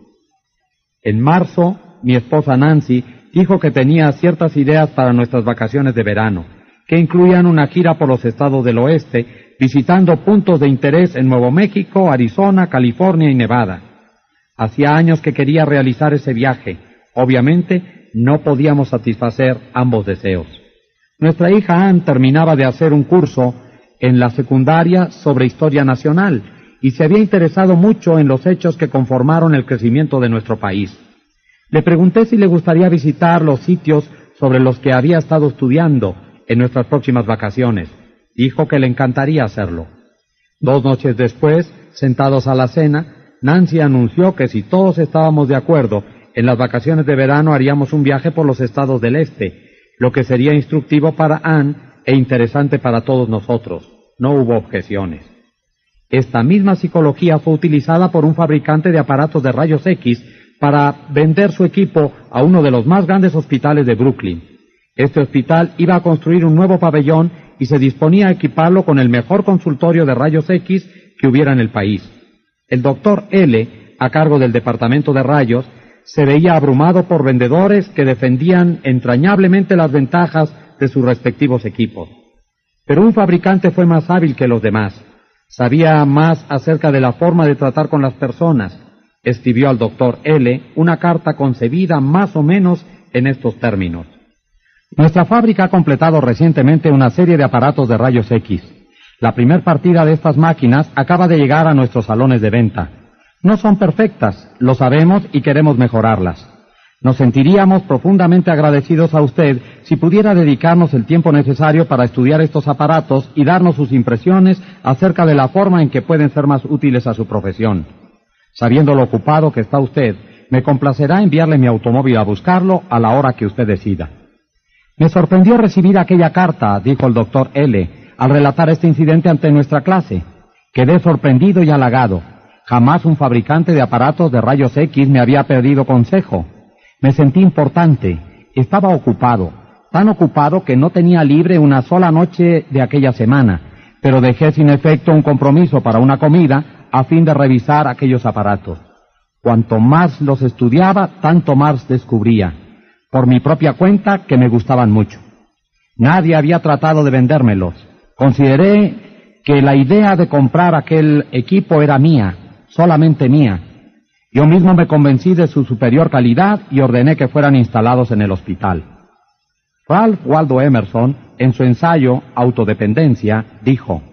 En marzo, mi esposa Nancy dijo que tenía ciertas ideas para nuestras vacaciones de verano, que incluían una gira por los estados del oeste, visitando puntos de interés en Nuevo México, Arizona, California y Nevada. Hacía años que quería realizar ese viaje. Obviamente, no podíamos satisfacer ambos deseos. Nuestra hija Ann terminaba de hacer un curso en la secundaria sobre historia nacional y se había interesado mucho en los hechos que conformaron el crecimiento de nuestro país. Le pregunté si le gustaría visitar los sitios sobre los que había estado estudiando en nuestras próximas vacaciones. Dijo que le encantaría hacerlo. Dos noches después, sentados a la cena, Nancy anunció que si todos estábamos de acuerdo, en las vacaciones de verano haríamos un viaje por los estados del este, lo que sería instructivo para Anne e interesante para todos nosotros. No hubo objeciones. Esta misma psicología fue utilizada por un fabricante de aparatos de rayos X para vender su equipo a uno de los más grandes hospitales de Brooklyn. Este hospital iba a construir un nuevo pabellón y se disponía a equiparlo con el mejor consultorio de rayos X que hubiera en el país. El doctor L, a cargo del departamento de rayos, se veía abrumado por vendedores que defendían entrañablemente las ventajas de sus respectivos equipos. Pero un fabricante fue más hábil que los demás. Sabía más acerca de la forma de tratar con las personas. Escribió al doctor L una carta concebida más o menos en estos términos. Nuestra fábrica ha completado recientemente una serie de aparatos de rayos X. La primer partida de estas máquinas acaba de llegar a nuestros salones de venta. No son perfectas, lo sabemos y queremos mejorarlas. Nos sentiríamos profundamente agradecidos a usted si pudiera dedicarnos el tiempo necesario para estudiar estos aparatos y darnos sus impresiones acerca de la forma en que pueden ser más útiles a su profesión. Sabiendo lo ocupado que está usted, me complacerá enviarle mi automóvil a buscarlo a la hora que usted decida. Me sorprendió recibir aquella carta, dijo el doctor L., al relatar este incidente ante nuestra clase. Quedé sorprendido y halagado. Jamás un fabricante de aparatos de rayos X me había pedido consejo. Me sentí importante. Estaba ocupado. Tan ocupado que no tenía libre una sola noche de aquella semana, pero dejé sin efecto un compromiso para una comida a fin de revisar aquellos aparatos. Cuanto más los estudiaba, tanto más descubría, por mi propia cuenta, que me gustaban mucho. Nadie había tratado de vendérmelos. Consideré que la idea de comprar aquel equipo era mía, solamente mía. Yo mismo me convencí de su superior calidad y ordené que fueran instalados en el hospital. Ralph Waldo Emerson, en su ensayo Autodependencia, dijo,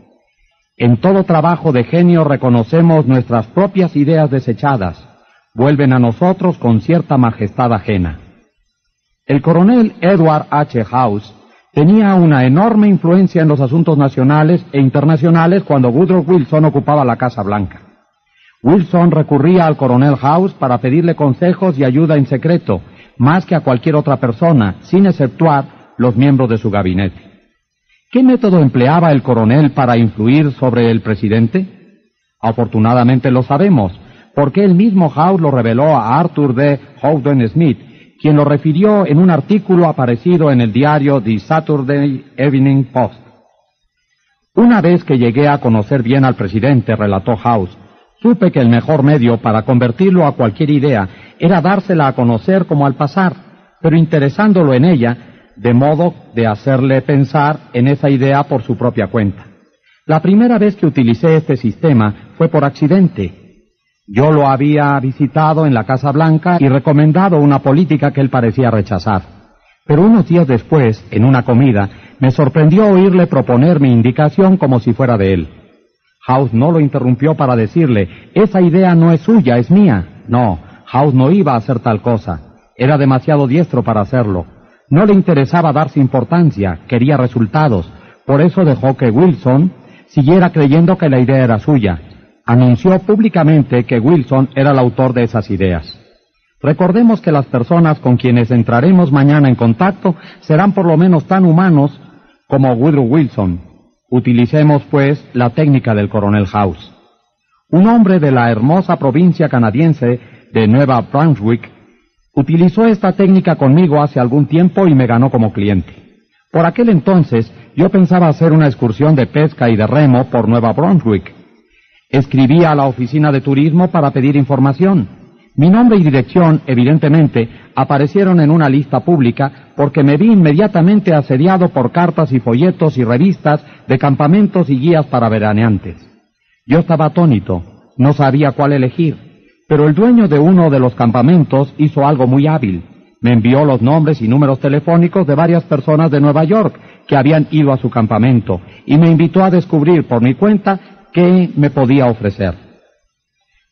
En todo trabajo de genio reconocemos nuestras propias ideas desechadas, vuelven a nosotros con cierta majestad ajena. El coronel Edward H. House tenía una enorme influencia en los asuntos nacionales e internacionales cuando Woodrow Wilson ocupaba la Casa Blanca. Wilson recurría al coronel House para pedirle consejos y ayuda en secreto, más que a cualquier otra persona, sin exceptuar los miembros de su gabinete. ¿Qué método empleaba el coronel para influir sobre el presidente? Afortunadamente lo sabemos, porque el mismo House lo reveló a Arthur D. Howden Smith, quien lo refirió en un artículo aparecido en el diario The Saturday Evening Post. Una vez que llegué a conocer bien al presidente, relató House, Supe que el mejor medio para convertirlo a cualquier idea era dársela a conocer como al pasar, pero interesándolo en ella, de modo de hacerle pensar en esa idea por su propia cuenta. La primera vez que utilicé este sistema fue por accidente. Yo lo había visitado en la Casa Blanca y recomendado una política que él parecía rechazar. Pero unos días después, en una comida, me sorprendió oírle proponer mi indicación como si fuera de él. House no lo interrumpió para decirle, esa idea no es suya, es mía. No, House no iba a hacer tal cosa. Era demasiado diestro para hacerlo. No le interesaba darse importancia, quería resultados. Por eso dejó que Wilson siguiera creyendo que la idea era suya. Anunció públicamente que Wilson era el autor de esas ideas. Recordemos que las personas con quienes entraremos mañana en contacto serán por lo menos tan humanos como Woodrow Wilson, Utilicemos, pues, la técnica del coronel House. Un hombre de la hermosa provincia canadiense de Nueva Brunswick utilizó esta técnica conmigo hace algún tiempo y me ganó como cliente. Por aquel entonces yo pensaba hacer una excursión de pesca y de remo por Nueva Brunswick. Escribí a la oficina de turismo para pedir información. Mi nombre y dirección, evidentemente, aparecieron en una lista pública porque me vi inmediatamente asediado por cartas y folletos y revistas de campamentos y guías para veraneantes. Yo estaba atónito, no sabía cuál elegir, pero el dueño de uno de los campamentos hizo algo muy hábil. Me envió los nombres y números telefónicos de varias personas de Nueva York que habían ido a su campamento y me invitó a descubrir por mi cuenta qué me podía ofrecer.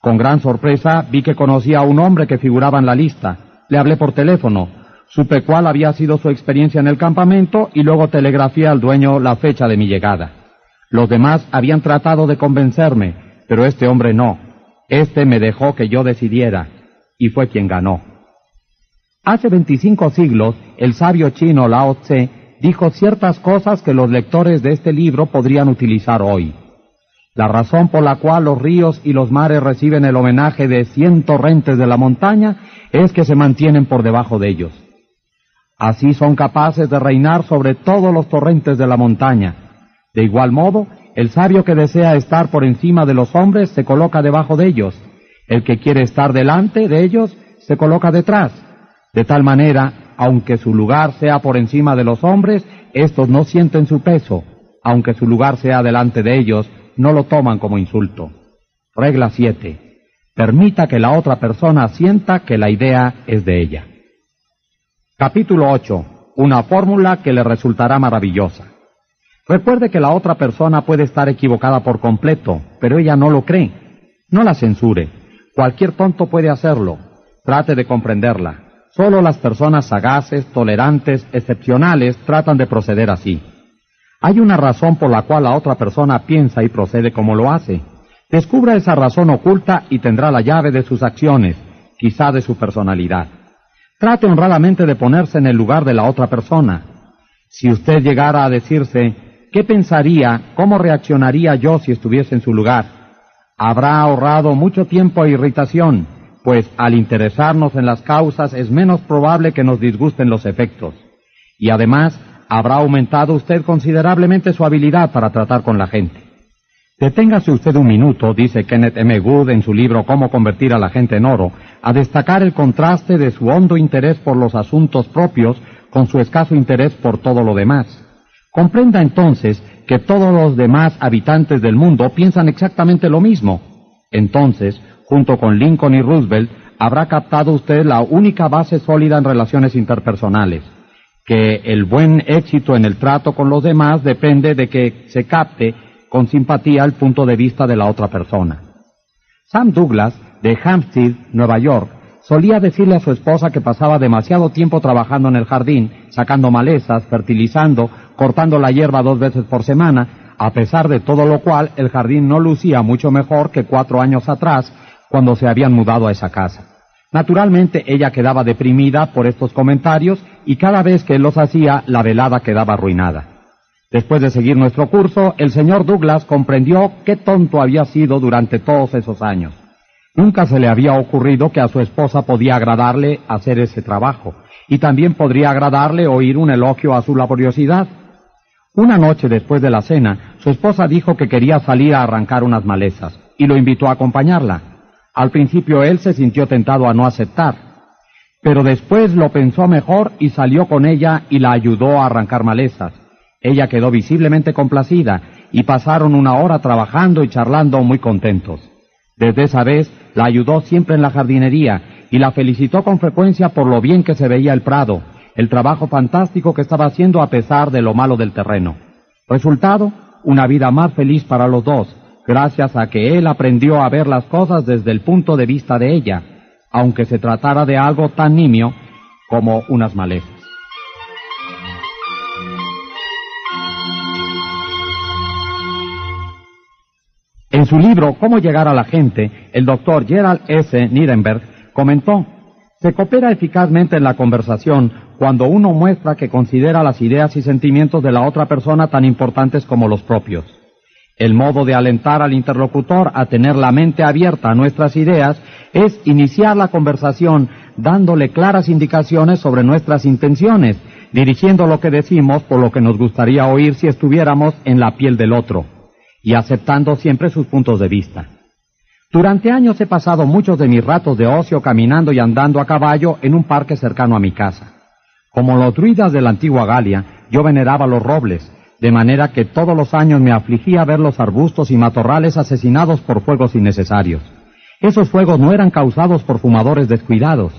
Con gran sorpresa vi que conocía a un hombre que figuraba en la lista. Le hablé por teléfono, supe cuál había sido su experiencia en el campamento y luego telegrafié al dueño la fecha de mi llegada. Los demás habían tratado de convencerme, pero este hombre no. Este me dejó que yo decidiera y fue quien ganó. Hace 25 siglos, el sabio chino Lao Tse dijo ciertas cosas que los lectores de este libro podrían utilizar hoy. La razón por la cual los ríos y los mares reciben el homenaje de cien torrentes de la montaña es que se mantienen por debajo de ellos. Así son capaces de reinar sobre todos los torrentes de la montaña. De igual modo, el sabio que desea estar por encima de los hombres se coloca debajo de ellos. El que quiere estar delante de ellos se coloca detrás. De tal manera, aunque su lugar sea por encima de los hombres, estos no sienten su peso. Aunque su lugar sea delante de ellos, no lo toman como insulto. Regla 7. Permita que la otra persona sienta que la idea es de ella. Capítulo 8. Una fórmula que le resultará maravillosa. Recuerde que la otra persona puede estar equivocada por completo, pero ella no lo cree. No la censure. Cualquier tonto puede hacerlo. Trate de comprenderla. Solo las personas sagaces, tolerantes, excepcionales tratan de proceder así. Hay una razón por la cual la otra persona piensa y procede como lo hace. Descubra esa razón oculta y tendrá la llave de sus acciones, quizá de su personalidad. Trate honradamente de ponerse en el lugar de la otra persona. Si usted llegara a decirse, ¿qué pensaría, cómo reaccionaría yo si estuviese en su lugar? Habrá ahorrado mucho tiempo e irritación, pues al interesarnos en las causas es menos probable que nos disgusten los efectos. Y además, habrá aumentado usted considerablemente su habilidad para tratar con la gente. Deténgase usted un minuto, dice Kenneth M. Good en su libro Cómo convertir a la gente en oro, a destacar el contraste de su hondo interés por los asuntos propios con su escaso interés por todo lo demás. Comprenda entonces que todos los demás habitantes del mundo piensan exactamente lo mismo. Entonces, junto con Lincoln y Roosevelt, habrá captado usted la única base sólida en relaciones interpersonales que el buen éxito en el trato con los demás depende de que se capte con simpatía el punto de vista de la otra persona. Sam Douglas, de Hampstead, Nueva York, solía decirle a su esposa que pasaba demasiado tiempo trabajando en el jardín, sacando malezas, fertilizando, cortando la hierba dos veces por semana, a pesar de todo lo cual el jardín no lucía mucho mejor que cuatro años atrás, cuando se habían mudado a esa casa. Naturalmente ella quedaba deprimida por estos comentarios y cada vez que los hacía la velada quedaba arruinada. Después de seguir nuestro curso, el señor Douglas comprendió qué tonto había sido durante todos esos años. Nunca se le había ocurrido que a su esposa podía agradarle hacer ese trabajo, y también podría agradarle oír un elogio a su laboriosidad. Una noche después de la cena, su esposa dijo que quería salir a arrancar unas malezas, y lo invitó a acompañarla. Al principio él se sintió tentado a no aceptar, pero después lo pensó mejor y salió con ella y la ayudó a arrancar malezas. Ella quedó visiblemente complacida y pasaron una hora trabajando y charlando muy contentos. Desde esa vez la ayudó siempre en la jardinería y la felicitó con frecuencia por lo bien que se veía el prado, el trabajo fantástico que estaba haciendo a pesar de lo malo del terreno. Resultado, una vida más feliz para los dos, gracias a que él aprendió a ver las cosas desde el punto de vista de ella, aunque se tratara de algo tan nimio como unas malezas. En su libro Cómo llegar a la gente, el doctor Gerald S. Nirenberg comentó, se coopera eficazmente en la conversación cuando uno muestra que considera las ideas y sentimientos de la otra persona tan importantes como los propios. El modo de alentar al interlocutor a tener la mente abierta a nuestras ideas es iniciar la conversación dándole claras indicaciones sobre nuestras intenciones, dirigiendo lo que decimos por lo que nos gustaría oír si estuviéramos en la piel del otro, y aceptando siempre sus puntos de vista. Durante años he pasado muchos de mis ratos de ocio caminando y andando a caballo en un parque cercano a mi casa. Como los druidas de la antigua Galia, yo veneraba los robles, de manera que todos los años me afligía ver los arbustos y matorrales asesinados por fuegos innecesarios. Esos fuegos no eran causados por fumadores descuidados,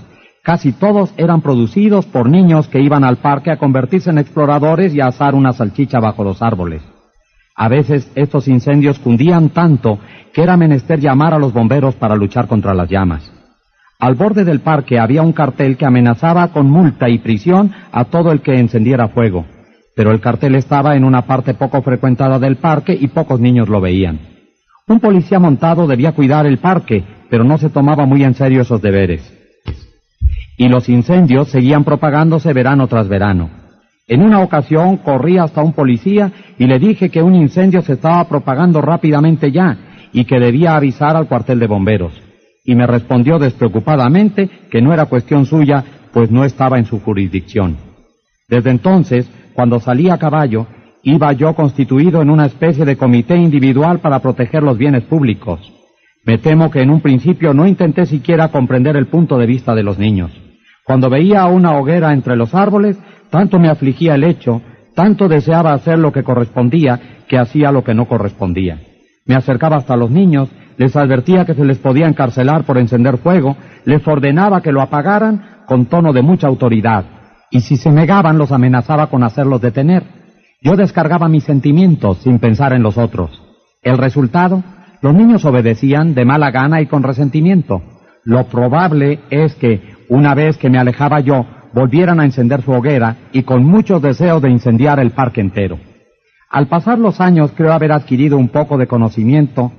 Casi todos eran producidos por niños que iban al parque a convertirse en exploradores y a asar una salchicha bajo los árboles. A veces estos incendios cundían tanto que era menester llamar a los bomberos para luchar contra las llamas. Al borde del parque había un cartel que amenazaba con multa y prisión a todo el que encendiera fuego, pero el cartel estaba en una parte poco frecuentada del parque y pocos niños lo veían. Un policía montado debía cuidar el parque, pero no se tomaba muy en serio esos deberes. Y los incendios seguían propagándose verano tras verano. En una ocasión corrí hasta un policía y le dije que un incendio se estaba propagando rápidamente ya y que debía avisar al cuartel de bomberos. Y me respondió despreocupadamente que no era cuestión suya, pues no estaba en su jurisdicción. Desde entonces, cuando salí a caballo, iba yo constituido en una especie de comité individual para proteger los bienes públicos. Me temo que en un principio no intenté siquiera comprender el punto de vista de los niños. Cuando veía una hoguera entre los árboles, tanto me afligía el hecho, tanto deseaba hacer lo que correspondía, que hacía lo que no correspondía. Me acercaba hasta los niños, les advertía que se les podía encarcelar por encender fuego, les ordenaba que lo apagaran con tono de mucha autoridad, y si se negaban los amenazaba con hacerlos detener. Yo descargaba mis sentimientos sin pensar en los otros. El resultado, los niños obedecían de mala gana y con resentimiento. Lo probable es que, una vez que me alejaba yo, volvieran a encender su hoguera y con muchos deseos de incendiar el parque entero. Al pasar los años creo haber adquirido un poco de conocimiento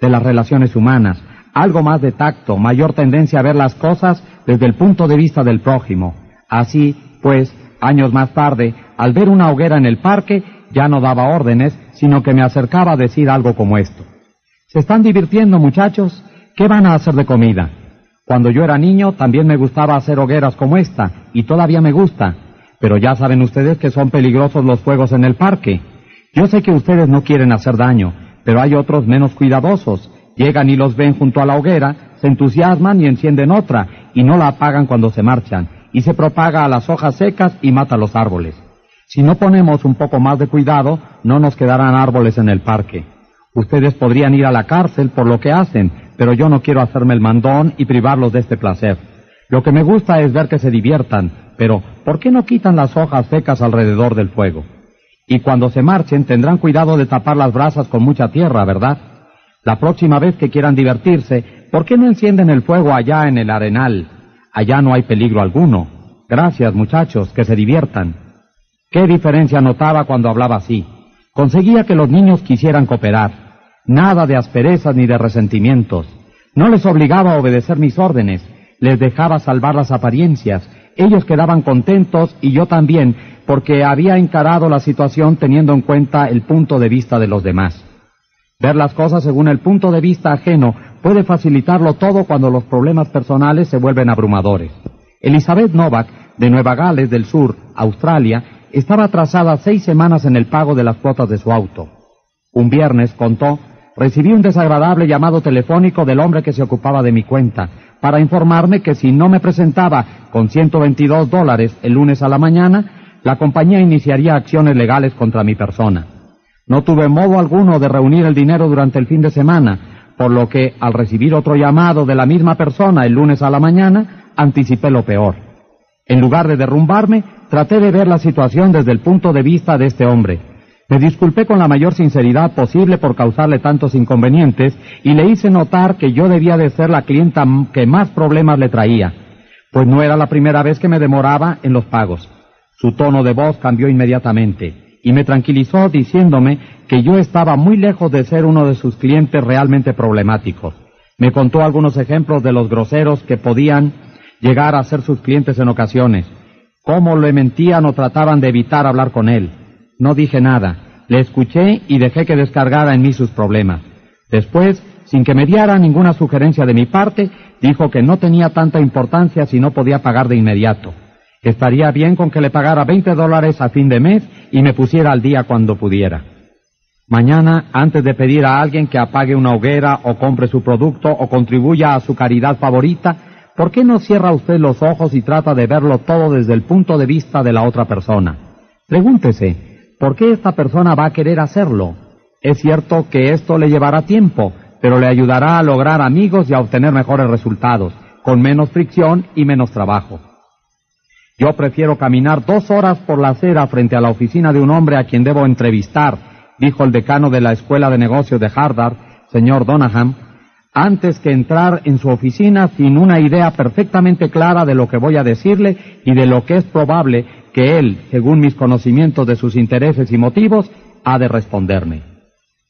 de las relaciones humanas, algo más de tacto, mayor tendencia a ver las cosas desde el punto de vista del prójimo. Así, pues, años más tarde, al ver una hoguera en el parque, ya no daba órdenes, sino que me acercaba a decir algo como esto. ¿Se están divirtiendo, muchachos? ¿Qué van a hacer de comida? Cuando yo era niño también me gustaba hacer hogueras como esta, y todavía me gusta, pero ya saben ustedes que son peligrosos los fuegos en el parque. Yo sé que ustedes no quieren hacer daño, pero hay otros menos cuidadosos. Llegan y los ven junto a la hoguera, se entusiasman y encienden otra, y no la apagan cuando se marchan, y se propaga a las hojas secas y mata los árboles. Si no ponemos un poco más de cuidado, no nos quedarán árboles en el parque. Ustedes podrían ir a la cárcel por lo que hacen, pero yo no quiero hacerme el mandón y privarlos de este placer. Lo que me gusta es ver que se diviertan, pero ¿por qué no quitan las hojas secas alrededor del fuego? Y cuando se marchen tendrán cuidado de tapar las brasas con mucha tierra, ¿verdad? La próxima vez que quieran divertirse, ¿por qué no encienden el fuego allá en el arenal? Allá no hay peligro alguno. Gracias, muchachos, que se diviertan. ¿Qué diferencia notaba cuando hablaba así? Conseguía que los niños quisieran cooperar. Nada de asperezas ni de resentimientos. No les obligaba a obedecer mis órdenes, les dejaba salvar las apariencias. Ellos quedaban contentos y yo también, porque había encarado la situación teniendo en cuenta el punto de vista de los demás. Ver las cosas según el punto de vista ajeno puede facilitarlo todo cuando los problemas personales se vuelven abrumadores. Elizabeth Novak, de Nueva Gales del Sur, Australia, estaba atrasada seis semanas en el pago de las cuotas de su auto. Un viernes, contó, recibí un desagradable llamado telefónico del hombre que se ocupaba de mi cuenta, para informarme que si no me presentaba con 122 dólares el lunes a la mañana, la compañía iniciaría acciones legales contra mi persona. No tuve modo alguno de reunir el dinero durante el fin de semana, por lo que al recibir otro llamado de la misma persona el lunes a la mañana, anticipé lo peor. En lugar de derrumbarme, traté de ver la situación desde el punto de vista de este hombre. Me disculpé con la mayor sinceridad posible por causarle tantos inconvenientes y le hice notar que yo debía de ser la clienta que más problemas le traía, pues no era la primera vez que me demoraba en los pagos. Su tono de voz cambió inmediatamente y me tranquilizó diciéndome que yo estaba muy lejos de ser uno de sus clientes realmente problemáticos. Me contó algunos ejemplos de los groseros que podían llegar a ser sus clientes en ocasiones, cómo le mentían o trataban de evitar hablar con él. No dije nada, le escuché y dejé que descargara en mí sus problemas. Después, sin que me diera ninguna sugerencia de mi parte, dijo que no tenía tanta importancia si no podía pagar de inmediato estaría bien con que le pagara 20 dólares a fin de mes y me pusiera al día cuando pudiera. Mañana, antes de pedir a alguien que apague una hoguera o compre su producto o contribuya a su caridad favorita, ¿por qué no cierra usted los ojos y trata de verlo todo desde el punto de vista de la otra persona? Pregúntese, ¿por qué esta persona va a querer hacerlo? Es cierto que esto le llevará tiempo, pero le ayudará a lograr amigos y a obtener mejores resultados. con menos fricción y menos trabajo. Yo prefiero caminar dos horas por la acera frente a la oficina de un hombre a quien debo entrevistar, dijo el decano de la Escuela de Negocios de Harvard, señor Donaham, antes que entrar en su oficina sin una idea perfectamente clara de lo que voy a decirle y de lo que es probable que él, según mis conocimientos de sus intereses y motivos, ha de responderme.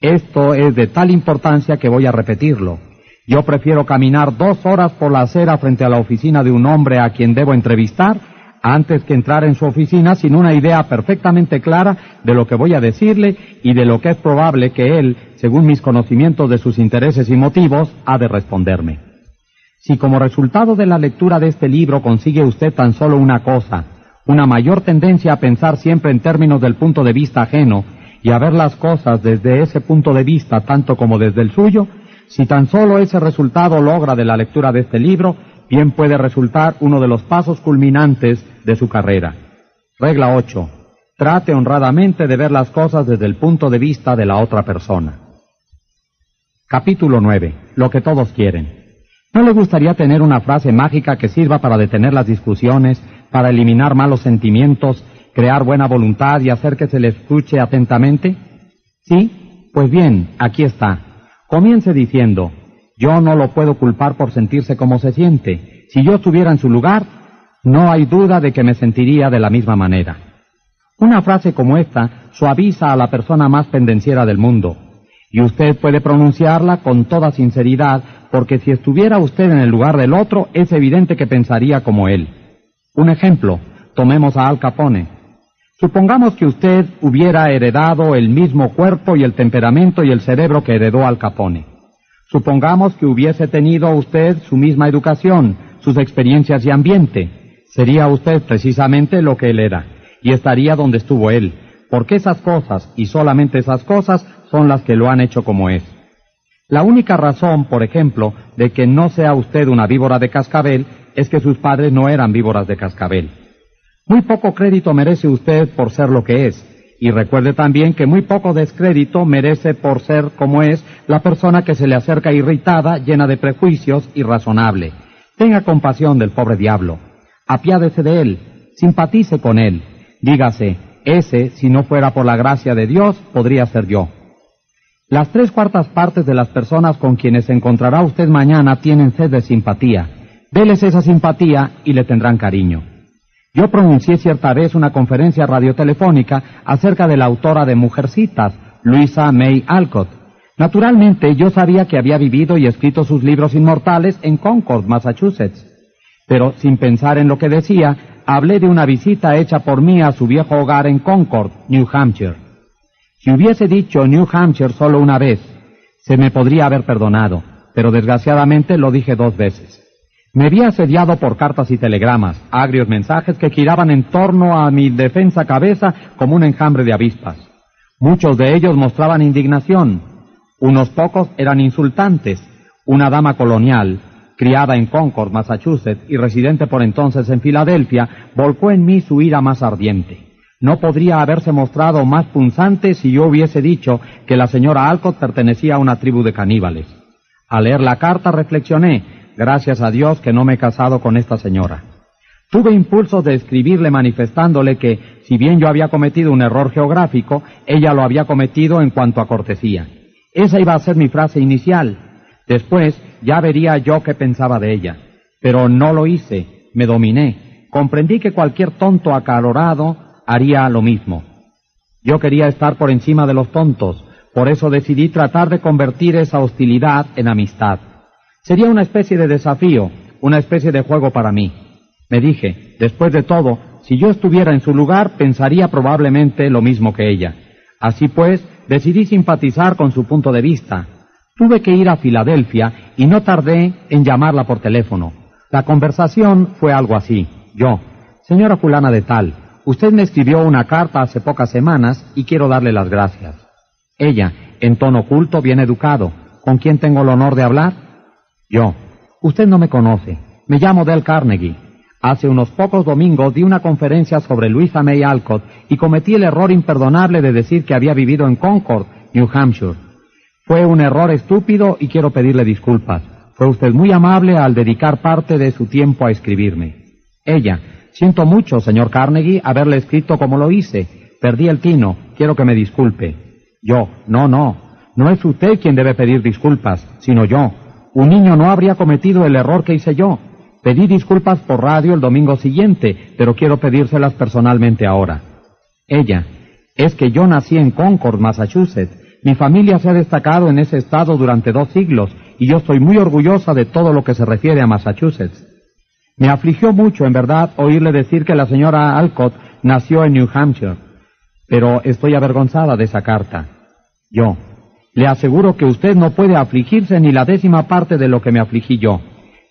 Esto es de tal importancia que voy a repetirlo. Yo prefiero caminar dos horas por la acera frente a la oficina de un hombre a quien debo entrevistar antes que entrar en su oficina sin una idea perfectamente clara de lo que voy a decirle y de lo que es probable que él, según mis conocimientos de sus intereses y motivos, ha de responderme. Si como resultado de la lectura de este libro consigue usted tan solo una cosa, una mayor tendencia a pensar siempre en términos del punto de vista ajeno y a ver las cosas desde ese punto de vista tanto como desde el suyo, si tan solo ese resultado logra de la lectura de este libro, bien puede resultar uno de los pasos culminantes de su carrera. Regla 8. Trate honradamente de ver las cosas desde el punto de vista de la otra persona. Capítulo 9. Lo que todos quieren. ¿No le gustaría tener una frase mágica que sirva para detener las discusiones, para eliminar malos sentimientos, crear buena voluntad y hacer que se le escuche atentamente? ¿Sí? Pues bien, aquí está. Comience diciendo, yo no lo puedo culpar por sentirse como se siente. Si yo estuviera en su lugar, no hay duda de que me sentiría de la misma manera. Una frase como esta suaviza a la persona más pendenciera del mundo, y usted puede pronunciarla con toda sinceridad, porque si estuviera usted en el lugar del otro, es evidente que pensaría como él. Un ejemplo, tomemos a Al Capone. Supongamos que usted hubiera heredado el mismo cuerpo y el temperamento y el cerebro que heredó Al Capone. Supongamos que hubiese tenido usted su misma educación, sus experiencias y ambiente. Sería usted precisamente lo que él era, y estaría donde estuvo él, porque esas cosas, y solamente esas cosas, son las que lo han hecho como es. La única razón, por ejemplo, de que no sea usted una víbora de cascabel es que sus padres no eran víboras de cascabel. Muy poco crédito merece usted por ser lo que es, y recuerde también que muy poco descrédito merece por ser como es la persona que se le acerca irritada, llena de prejuicios, irrazonable. Tenga compasión del pobre diablo. Apiádese de él. Simpatice con él. Dígase, ese, si no fuera por la gracia de Dios, podría ser yo. Las tres cuartas partes de las personas con quienes encontrará usted mañana tienen sed de simpatía. Deles esa simpatía y le tendrán cariño. Yo pronuncié cierta vez una conferencia radiotelefónica acerca de la autora de Mujercitas, Luisa May Alcott. Naturalmente yo sabía que había vivido y escrito sus libros inmortales en Concord, Massachusetts. Pero sin pensar en lo que decía, hablé de una visita hecha por mí a su viejo hogar en Concord, New Hampshire. Si hubiese dicho New Hampshire solo una vez, se me podría haber perdonado, pero desgraciadamente lo dije dos veces. Me había asediado por cartas y telegramas, agrios mensajes que giraban en torno a mi defensa cabeza como un enjambre de avispas. Muchos de ellos mostraban indignación, unos pocos eran insultantes. Una dama colonial, criada en Concord, Massachusetts, y residente por entonces en Filadelfia, volcó en mí su ira más ardiente. No podría haberse mostrado más punzante si yo hubiese dicho que la señora Alcott pertenecía a una tribu de caníbales. Al leer la carta reflexioné Gracias a Dios que no me he casado con esta señora. Tuve impulso de escribirle manifestándole que, si bien yo había cometido un error geográfico, ella lo había cometido en cuanto a cortesía. Esa iba a ser mi frase inicial. Después ya vería yo qué pensaba de ella. Pero no lo hice, me dominé. Comprendí que cualquier tonto acalorado haría lo mismo. Yo quería estar por encima de los tontos, por eso decidí tratar de convertir esa hostilidad en amistad. Sería una especie de desafío, una especie de juego para mí. Me dije, después de todo, si yo estuviera en su lugar, pensaría probablemente lo mismo que ella. Así pues, decidí simpatizar con su punto de vista. Tuve que ir a Filadelfia y no tardé en llamarla por teléfono. La conversación fue algo así. Yo, señora fulana de tal, usted me escribió una carta hace pocas semanas y quiero darle las gracias. Ella, en tono oculto, bien educado, ¿con quién tengo el honor de hablar? Yo. Usted no me conoce. Me llamo Del Carnegie. Hace unos pocos domingos di una conferencia sobre Luisa May Alcott y cometí el error imperdonable de decir que había vivido en Concord, New Hampshire. Fue un error estúpido y quiero pedirle disculpas. Fue usted muy amable al dedicar parte de su tiempo a escribirme. Ella, siento mucho, señor Carnegie, haberle escrito como lo hice. Perdí el tino. Quiero que me disculpe. Yo, no, no. No es usted quien debe pedir disculpas, sino yo. Un niño no habría cometido el error que hice yo. Pedí disculpas por radio el domingo siguiente, pero quiero pedírselas personalmente ahora. Ella, es que yo nací en Concord, Massachusetts. Mi familia se ha destacado en ese estado durante dos siglos y yo estoy muy orgullosa de todo lo que se refiere a Massachusetts. Me afligió mucho, en verdad, oírle decir que la señora Alcott nació en New Hampshire, pero estoy avergonzada de esa carta. Yo, le aseguro que usted no puede afligirse ni la décima parte de lo que me afligí yo.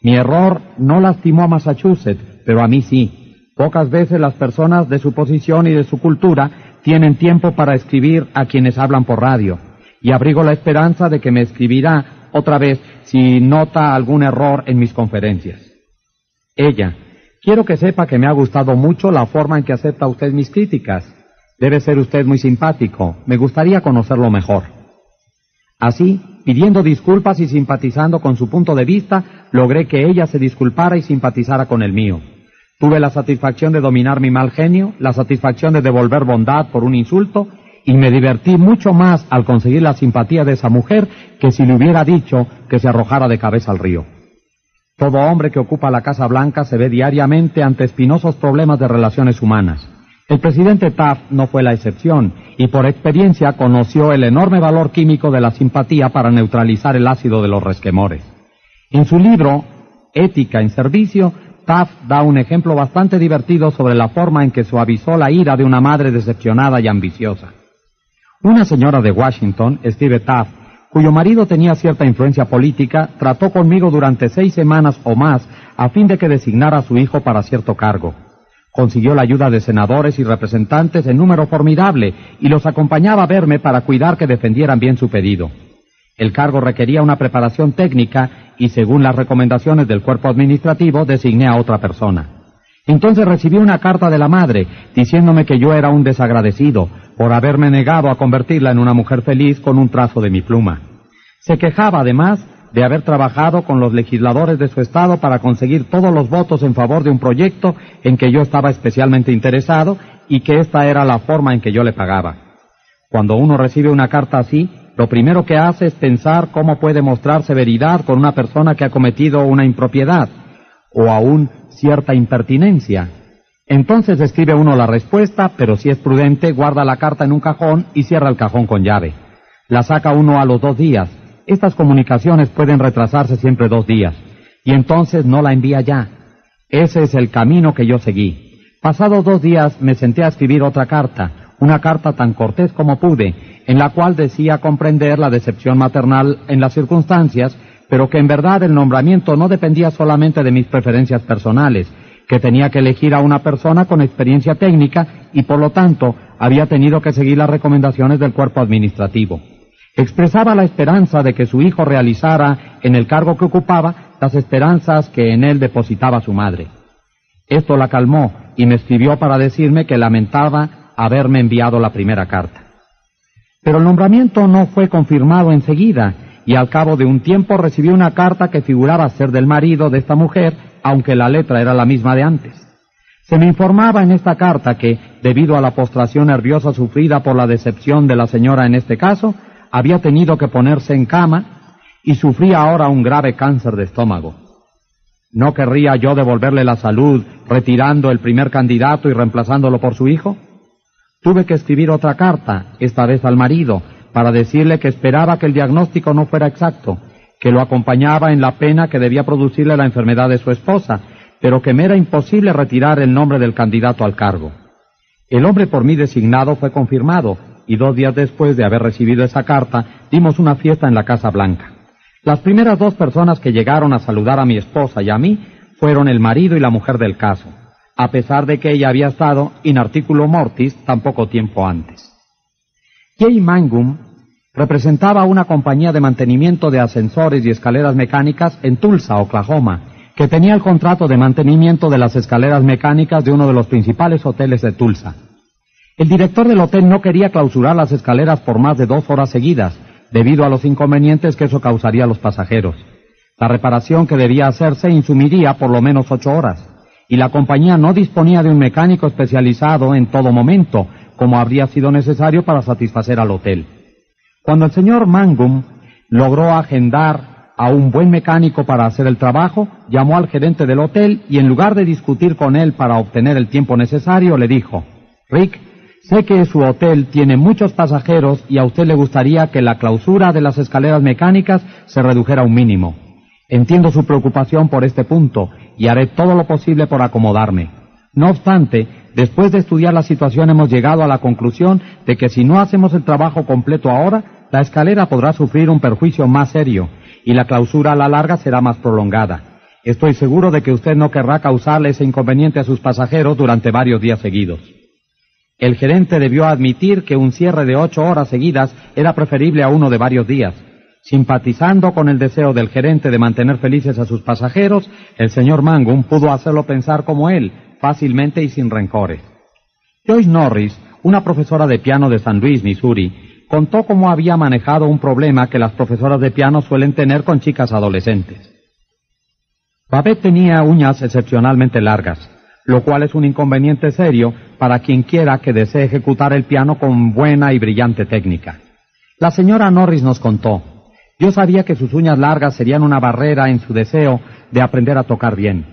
Mi error no lastimó a Massachusetts, pero a mí sí. Pocas veces las personas de su posición y de su cultura tienen tiempo para escribir a quienes hablan por radio, y abrigo la esperanza de que me escribirá otra vez si nota algún error en mis conferencias. Ella, quiero que sepa que me ha gustado mucho la forma en que acepta usted mis críticas. Debe ser usted muy simpático. Me gustaría conocerlo mejor. Así, pidiendo disculpas y simpatizando con su punto de vista, logré que ella se disculpara y simpatizara con el mío. Tuve la satisfacción de dominar mi mal genio, la satisfacción de devolver bondad por un insulto y me divertí mucho más al conseguir la simpatía de esa mujer que si le hubiera dicho que se arrojara de cabeza al río. Todo hombre que ocupa la Casa Blanca se ve diariamente ante espinosos problemas de relaciones humanas. El presidente Taft no fue la excepción y por experiencia conoció el enorme valor químico de la simpatía para neutralizar el ácido de los resquemores. En su libro, Ética en Servicio, Taft da un ejemplo bastante divertido sobre la forma en que suavizó la ira de una madre decepcionada y ambiciosa. Una señora de Washington, Steve Taft, cuyo marido tenía cierta influencia política, trató conmigo durante seis semanas o más a fin de que designara a su hijo para cierto cargo. Consiguió la ayuda de senadores y representantes en número formidable y los acompañaba a verme para cuidar que defendieran bien su pedido. El cargo requería una preparación técnica y según las recomendaciones del cuerpo administrativo designé a otra persona. Entonces recibí una carta de la madre diciéndome que yo era un desagradecido por haberme negado a convertirla en una mujer feliz con un trazo de mi pluma. Se quejaba además de haber trabajado con los legisladores de su estado para conseguir todos los votos en favor de un proyecto en que yo estaba especialmente interesado y que esta era la forma en que yo le pagaba. Cuando uno recibe una carta así, lo primero que hace es pensar cómo puede mostrar severidad con una persona que ha cometido una impropiedad, o aún cierta impertinencia. Entonces escribe uno la respuesta, pero si es prudente, guarda la carta en un cajón y cierra el cajón con llave. La saca uno a los dos días. Estas comunicaciones pueden retrasarse siempre dos días. Y entonces no la envía ya. Ese es el camino que yo seguí. Pasados dos días me senté a escribir otra carta, una carta tan cortés como pude, en la cual decía comprender la decepción maternal en las circunstancias pero que en verdad el nombramiento no dependía solamente de mis preferencias personales, que tenía que elegir a una persona con experiencia técnica y por lo tanto había tenido que seguir las recomendaciones del cuerpo administrativo. Expresaba la esperanza de que su hijo realizara en el cargo que ocupaba las esperanzas que en él depositaba su madre. Esto la calmó y me escribió para decirme que lamentaba haberme enviado la primera carta. Pero el nombramiento no fue confirmado enseguida y al cabo de un tiempo recibí una carta que figuraba ser del marido de esta mujer, aunque la letra era la misma de antes. Se me informaba en esta carta que, debido a la postración nerviosa sufrida por la decepción de la señora en este caso, había tenido que ponerse en cama y sufría ahora un grave cáncer de estómago. ¿No querría yo devolverle la salud retirando el primer candidato y reemplazándolo por su hijo? Tuve que escribir otra carta, esta vez al marido, para decirle que esperaba que el diagnóstico no fuera exacto, que lo acompañaba en la pena que debía producirle la enfermedad de su esposa, pero que me era imposible retirar el nombre del candidato al cargo. El hombre por mí designado fue confirmado, y dos días después de haber recibido esa carta, dimos una fiesta en la Casa Blanca. Las primeras dos personas que llegaron a saludar a mi esposa y a mí fueron el marido y la mujer del caso, a pesar de que ella había estado in articulo mortis tan poco tiempo antes. Jay Mangum representaba una compañía de mantenimiento de ascensores y escaleras mecánicas en Tulsa, Oklahoma, que tenía el contrato de mantenimiento de las escaleras mecánicas de uno de los principales hoteles de Tulsa. El director del hotel no quería clausurar las escaleras por más de dos horas seguidas, debido a los inconvenientes que eso causaría a los pasajeros. La reparación que debía hacerse insumiría por lo menos ocho horas, y la compañía no disponía de un mecánico especializado en todo momento, como habría sido necesario para satisfacer al hotel. Cuando el señor Mangum logró agendar a un buen mecánico para hacer el trabajo, llamó al gerente del hotel y en lugar de discutir con él para obtener el tiempo necesario, le dijo, Rick, sé que su hotel tiene muchos pasajeros y a usted le gustaría que la clausura de las escaleras mecánicas se redujera a un mínimo. Entiendo su preocupación por este punto y haré todo lo posible por acomodarme. No obstante, después de estudiar la situación hemos llegado a la conclusión de que si no hacemos el trabajo completo ahora, la escalera podrá sufrir un perjuicio más serio y la clausura a la larga será más prolongada. Estoy seguro de que usted no querrá causarle ese inconveniente a sus pasajeros durante varios días seguidos. El gerente debió admitir que un cierre de ocho horas seguidas era preferible a uno de varios días, Simpatizando con el deseo del gerente de mantener felices a sus pasajeros, el señor Mangum pudo hacerlo pensar como él, fácilmente y sin rencores. Joyce Norris, una profesora de piano de San Luis, Missouri, contó cómo había manejado un problema que las profesoras de piano suelen tener con chicas adolescentes. Babette tenía uñas excepcionalmente largas, lo cual es un inconveniente serio para quien quiera que desee ejecutar el piano con buena y brillante técnica. La señora Norris nos contó, yo sabía que sus uñas largas serían una barrera en su deseo de aprender a tocar bien.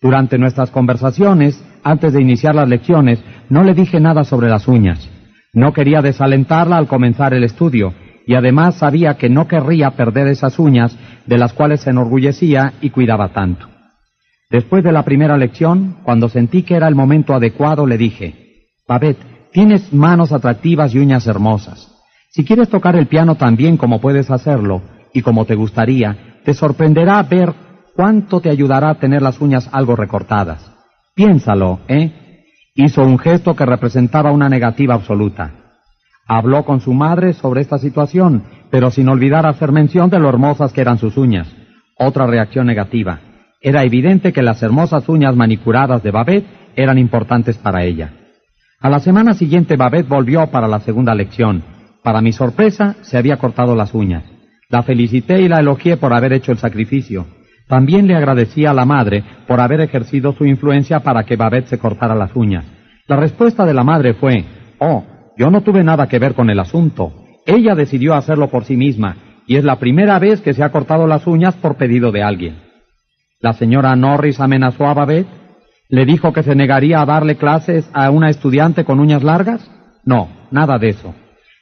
Durante nuestras conversaciones, antes de iniciar las lecciones, no le dije nada sobre las uñas. No quería desalentarla al comenzar el estudio, y además sabía que no querría perder esas uñas de las cuales se enorgullecía y cuidaba tanto. Después de la primera lección, cuando sentí que era el momento adecuado, le dije, Babette, tienes manos atractivas y uñas hermosas. Si quieres tocar el piano tan bien como puedes hacerlo y como te gustaría, te sorprenderá ver cuánto te ayudará a tener las uñas algo recortadas. Piénsalo, ¿eh? Hizo un gesto que representaba una negativa absoluta. Habló con su madre sobre esta situación, pero sin olvidar hacer mención de lo hermosas que eran sus uñas. Otra reacción negativa. Era evidente que las hermosas uñas manicuradas de Babette eran importantes para ella. A la semana siguiente Babette volvió para la segunda lección para mi sorpresa, se había cortado las uñas. La felicité y la elogié por haber hecho el sacrificio. También le agradecí a la madre por haber ejercido su influencia para que Babette se cortara las uñas. La respuesta de la madre fue, oh, yo no tuve nada que ver con el asunto. Ella decidió hacerlo por sí misma, y es la primera vez que se ha cortado las uñas por pedido de alguien. La señora Norris amenazó a Babette. ¿Le dijo que se negaría a darle clases a una estudiante con uñas largas? No, nada de eso.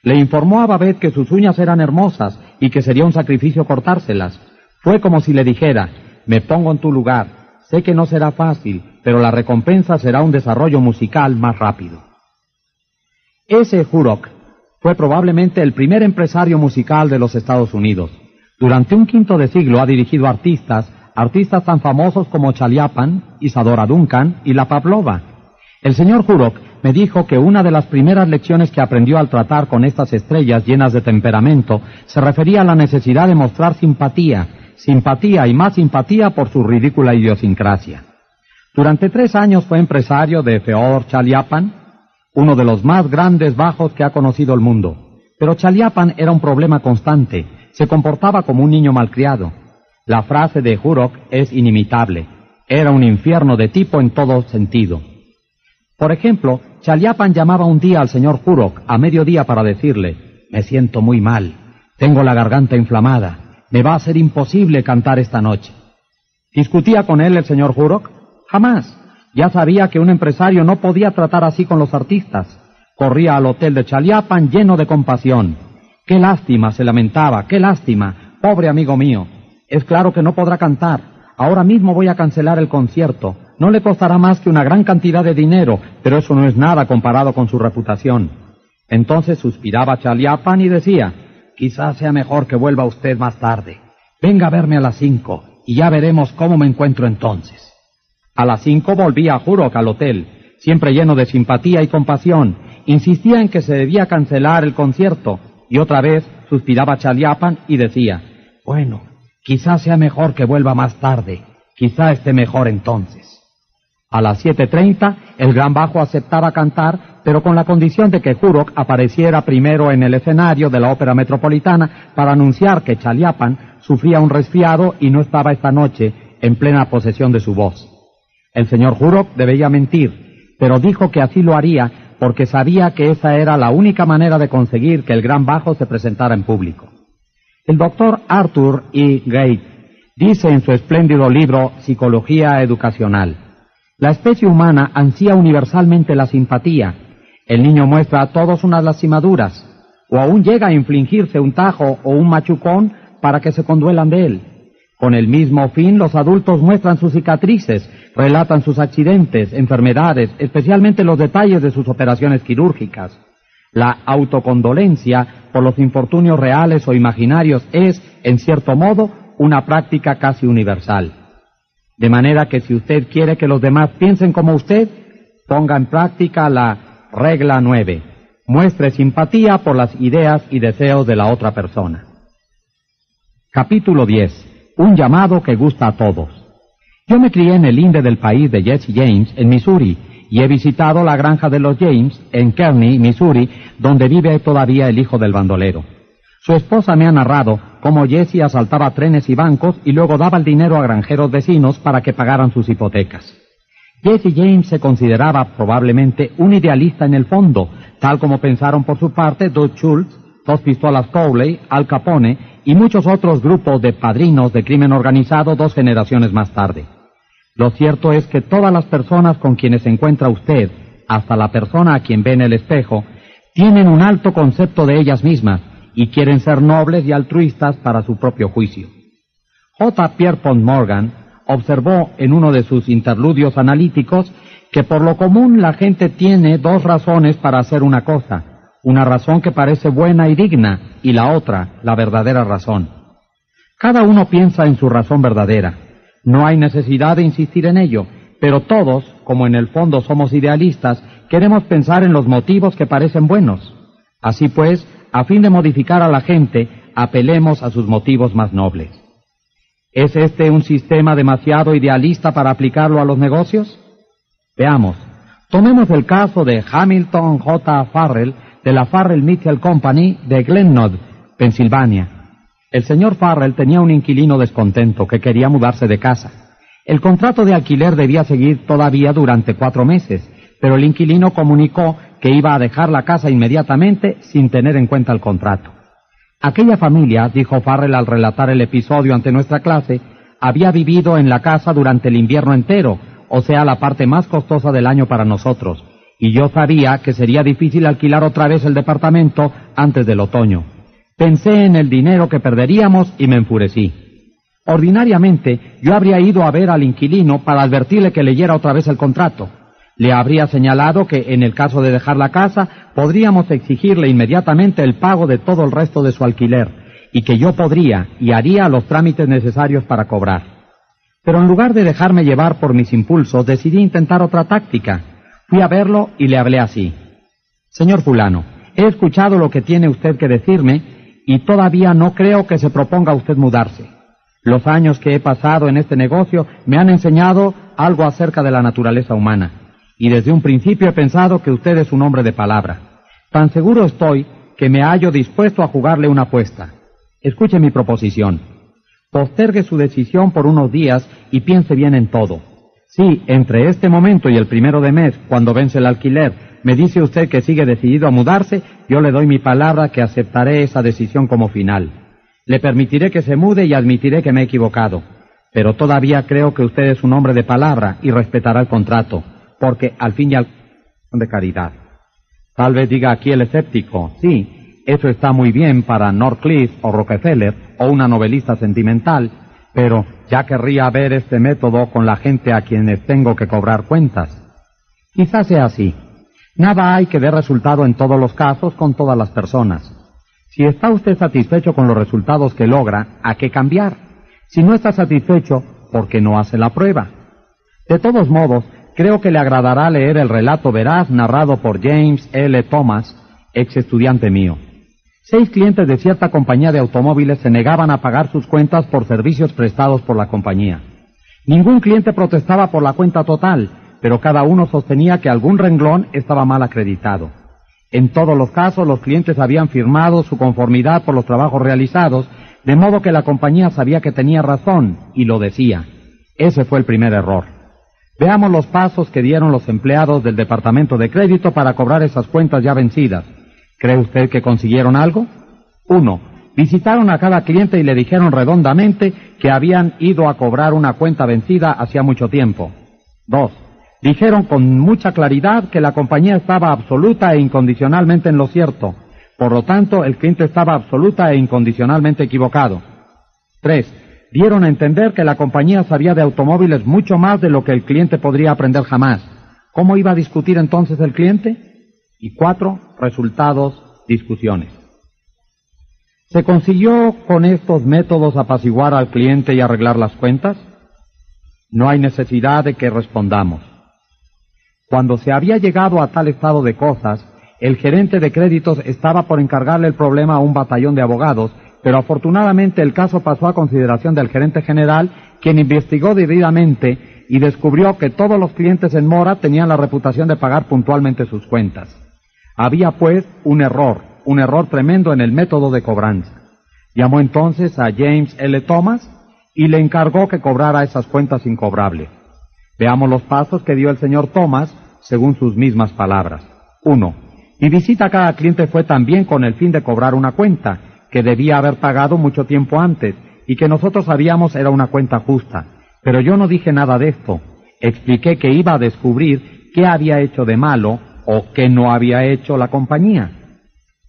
Le informó a Babette que sus uñas eran hermosas y que sería un sacrificio cortárselas. Fue como si le dijera, me pongo en tu lugar, sé que no será fácil, pero la recompensa será un desarrollo musical más rápido. Ese Hurok fue probablemente el primer empresario musical de los Estados Unidos. Durante un quinto de siglo ha dirigido artistas, artistas tan famosos como Chaliapan, Isadora Duncan y La Pavlova. El señor Hurok me dijo que una de las primeras lecciones que aprendió al tratar con estas estrellas llenas de temperamento se refería a la necesidad de mostrar simpatía, simpatía y más simpatía por su ridícula idiosincrasia. Durante tres años fue empresario de Feodor Chaliapan, uno de los más grandes bajos que ha conocido el mundo. Pero Chaliapan era un problema constante, se comportaba como un niño malcriado. La frase de Hurok es inimitable. Era un infierno de tipo en todo sentido. Por ejemplo, Chaliapan llamaba un día al señor Hurok a mediodía para decirle, me siento muy mal, tengo la garganta inflamada, me va a ser imposible cantar esta noche. ¿Discutía con él el señor Hurok? Jamás. Ya sabía que un empresario no podía tratar así con los artistas. Corría al hotel de Chaliapan lleno de compasión. Qué lástima, se lamentaba, qué lástima, pobre amigo mío. Es claro que no podrá cantar. Ahora mismo voy a cancelar el concierto. No le costará más que una gran cantidad de dinero, pero eso no es nada comparado con su reputación. Entonces suspiraba Chaliapan y decía, quizás sea mejor que vuelva usted más tarde. Venga a verme a las cinco y ya veremos cómo me encuentro entonces. A las cinco volvía a Jurok al hotel, siempre lleno de simpatía y compasión. Insistía en que se debía cancelar el concierto y otra vez suspiraba Chaliapan y decía, bueno, quizás sea mejor que vuelva más tarde, quizá esté mejor entonces. A las 7.30 el gran bajo aceptaba cantar, pero con la condición de que Jurok apareciera primero en el escenario de la ópera metropolitana para anunciar que Chaliapan sufría un resfriado y no estaba esta noche en plena posesión de su voz. El señor Hurok debía mentir, pero dijo que así lo haría porque sabía que esa era la única manera de conseguir que el gran bajo se presentara en público. El doctor Arthur E. Gates dice en su espléndido libro Psicología Educacional, la especie humana ansía universalmente la simpatía. El niño muestra a todos unas lastimaduras, o aún llega a infligirse un tajo o un machucón para que se conduelan de él. Con el mismo fin, los adultos muestran sus cicatrices, relatan sus accidentes, enfermedades, especialmente los detalles de sus operaciones quirúrgicas. La autocondolencia por los infortunios reales o imaginarios es, en cierto modo, una práctica casi universal. De manera que si usted quiere que los demás piensen como usted, ponga en práctica la regla nueve. Muestre simpatía por las ideas y deseos de la otra persona. Capítulo 10. Un llamado que gusta a todos. Yo me crié en el INDE del país de Jesse James, en Missouri, y he visitado la granja de los James, en Kearney, Missouri, donde vive todavía el hijo del bandolero. Su esposa me ha narrado cómo Jesse asaltaba trenes y bancos y luego daba el dinero a granjeros vecinos para que pagaran sus hipotecas. Jesse James se consideraba probablemente un idealista en el fondo, tal como pensaron por su parte Doug Schultz, dos pistolas Cowley, Al Capone y muchos otros grupos de padrinos de crimen organizado dos generaciones más tarde. Lo cierto es que todas las personas con quienes se encuentra usted, hasta la persona a quien ve en el espejo, tienen un alto concepto de ellas mismas y quieren ser nobles y altruistas para su propio juicio. J. Pierpont Morgan observó en uno de sus interludios analíticos que por lo común la gente tiene dos razones para hacer una cosa, una razón que parece buena y digna y la otra, la verdadera razón. Cada uno piensa en su razón verdadera, no hay necesidad de insistir en ello, pero todos, como en el fondo somos idealistas, queremos pensar en los motivos que parecen buenos. Así pues, a fin de modificar a la gente, apelemos a sus motivos más nobles. ¿Es este un sistema demasiado idealista para aplicarlo a los negocios? Veamos. Tomemos el caso de Hamilton J. Farrell de la Farrell Mitchell Company de Glennod, Pensilvania. El señor Farrell tenía un inquilino descontento que quería mudarse de casa. El contrato de alquiler debía seguir todavía durante cuatro meses, pero el inquilino comunicó que iba a dejar la casa inmediatamente sin tener en cuenta el contrato. Aquella familia, dijo Farrell al relatar el episodio ante nuestra clase, había vivido en la casa durante el invierno entero, o sea, la parte más costosa del año para nosotros, y yo sabía que sería difícil alquilar otra vez el departamento antes del otoño. Pensé en el dinero que perderíamos y me enfurecí. Ordinariamente, yo habría ido a ver al inquilino para advertirle que leyera otra vez el contrato. Le habría señalado que, en el caso de dejar la casa, podríamos exigirle inmediatamente el pago de todo el resto de su alquiler, y que yo podría y haría los trámites necesarios para cobrar. Pero en lugar de dejarme llevar por mis impulsos, decidí intentar otra táctica. Fui a verlo y le hablé así. Señor fulano, he escuchado lo que tiene usted que decirme y todavía no creo que se proponga usted mudarse. Los años que he pasado en este negocio me han enseñado algo acerca de la naturaleza humana, y desde un principio he pensado que usted es un hombre de palabra. Tan seguro estoy que me hallo dispuesto a jugarle una apuesta. Escuche mi proposición. Postergue su decisión por unos días y piense bien en todo. Si entre este momento y el primero de mes, cuando vence el alquiler, me dice usted que sigue decidido a mudarse, yo le doy mi palabra que aceptaré esa decisión como final. Le permitiré que se mude y admitiré que me he equivocado. Pero todavía creo que usted es un hombre de palabra y respetará el contrato, porque al fin y al cabo de caridad. Tal vez diga aquí el escéptico, sí, eso está muy bien para Northcliffe o Rockefeller o una novelista sentimental, pero ya querría ver este método con la gente a quienes tengo que cobrar cuentas. Quizás sea así, Nada hay que dé resultado en todos los casos con todas las personas. Si está usted satisfecho con los resultados que logra, ¿a qué cambiar? Si no está satisfecho, ¿por qué no hace la prueba? De todos modos, creo que le agradará leer el relato veraz narrado por James L. Thomas, ex estudiante mío. Seis clientes de cierta compañía de automóviles se negaban a pagar sus cuentas por servicios prestados por la compañía. Ningún cliente protestaba por la cuenta total, pero cada uno sostenía que algún renglón estaba mal acreditado. En todos los casos, los clientes habían firmado su conformidad por los trabajos realizados, de modo que la compañía sabía que tenía razón y lo decía. Ese fue el primer error. Veamos los pasos que dieron los empleados del Departamento de Crédito para cobrar esas cuentas ya vencidas. ¿Cree usted que consiguieron algo? Uno, visitaron a cada cliente y le dijeron redondamente que habían ido a cobrar una cuenta vencida hacía mucho tiempo. Dos, dijeron con mucha claridad que la compañía estaba absoluta e incondicionalmente en lo cierto. Por lo tanto, el cliente estaba absoluta e incondicionalmente equivocado. Tres, dieron a entender que la compañía sabía de automóviles mucho más de lo que el cliente podría aprender jamás. ¿Cómo iba a discutir entonces el cliente? Y cuatro, resultados, discusiones. ¿Se consiguió con estos métodos apaciguar al cliente y arreglar las cuentas? No hay necesidad de que respondamos. Cuando se había llegado a tal estado de cosas, el gerente de créditos estaba por encargarle el problema a un batallón de abogados pero afortunadamente el caso pasó a consideración del gerente general, quien investigó debidamente y descubrió que todos los clientes en Mora tenían la reputación de pagar puntualmente sus cuentas. Había pues un error, un error tremendo en el método de cobranza. Llamó entonces a James L. Thomas y le encargó que cobrara esas cuentas incobrables. Veamos los pasos que dio el señor Thomas según sus mismas palabras. Uno, Mi visita a cada cliente fue también con el fin de cobrar una cuenta, que debía haber pagado mucho tiempo antes y que nosotros sabíamos era una cuenta justa. Pero yo no dije nada de esto. Expliqué que iba a descubrir qué había hecho de malo o qué no había hecho la compañía.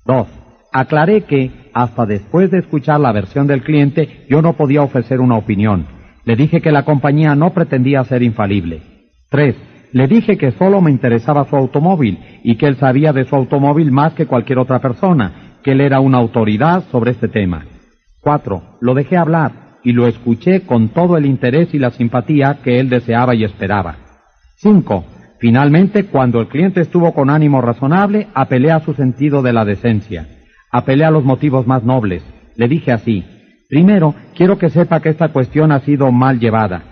Dos, aclaré que hasta después de escuchar la versión del cliente yo no podía ofrecer una opinión. Le dije que la compañía no pretendía ser infalible. Tres, le dije que solo me interesaba su automóvil y que él sabía de su automóvil más que cualquier otra persona que él era una autoridad sobre este tema. Cuatro, lo dejé hablar y lo escuché con todo el interés y la simpatía que él deseaba y esperaba. Cinco, finalmente, cuando el cliente estuvo con ánimo razonable, apelé a su sentido de la decencia. Apelé a los motivos más nobles. Le dije así, primero, quiero que sepa que esta cuestión ha sido mal llevada.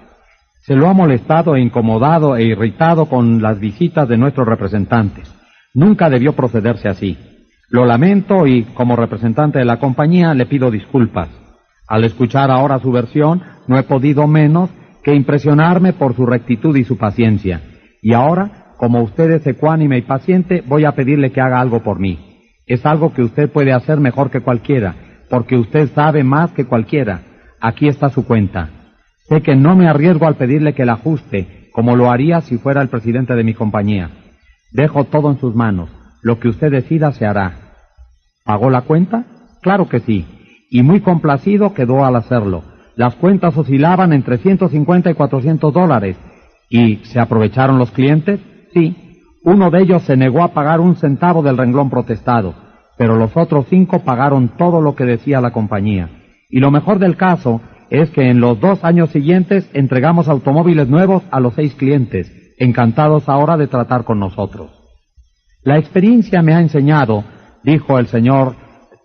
Se lo ha molestado incomodado e irritado con las visitas de nuestros representantes. Nunca debió procederse así. Lo lamento y, como representante de la compañía, le pido disculpas. Al escuchar ahora su versión, no he podido menos que impresionarme por su rectitud y su paciencia. Y ahora, como usted es ecuánime y paciente, voy a pedirle que haga algo por mí. Es algo que usted puede hacer mejor que cualquiera, porque usted sabe más que cualquiera. Aquí está su cuenta. Sé que no me arriesgo al pedirle que la ajuste, como lo haría si fuera el presidente de mi compañía. Dejo todo en sus manos. Lo que usted decida se hará. ¿Pagó la cuenta? Claro que sí. Y muy complacido quedó al hacerlo. Las cuentas oscilaban entre 150 y 400 dólares. ¿Y se aprovecharon los clientes? Sí. Uno de ellos se negó a pagar un centavo del renglón protestado, pero los otros cinco pagaron todo lo que decía la compañía. Y lo mejor del caso es que en los dos años siguientes entregamos automóviles nuevos a los seis clientes, encantados ahora de tratar con nosotros. La experiencia me ha enseñado, dijo el señor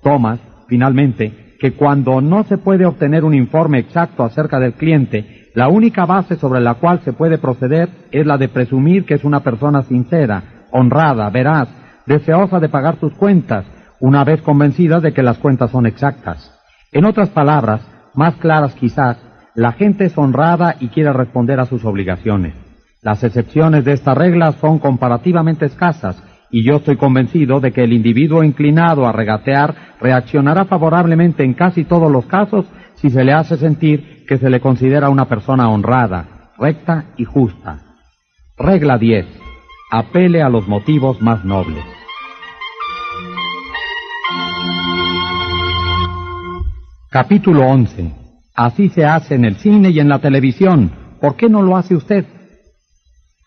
Thomas, finalmente, que cuando no se puede obtener un informe exacto acerca del cliente, la única base sobre la cual se puede proceder es la de presumir que es una persona sincera, honrada, veraz, deseosa de pagar sus cuentas, una vez convencida de que las cuentas son exactas. En otras palabras, más claras quizás, la gente es honrada y quiere responder a sus obligaciones. Las excepciones de esta regla son comparativamente escasas y yo estoy convencido de que el individuo inclinado a regatear reaccionará favorablemente en casi todos los casos si se le hace sentir que se le considera una persona honrada, recta y justa. Regla 10. Apele a los motivos más nobles. Capítulo 11. Así se hace en el cine y en la televisión. ¿Por qué no lo hace usted?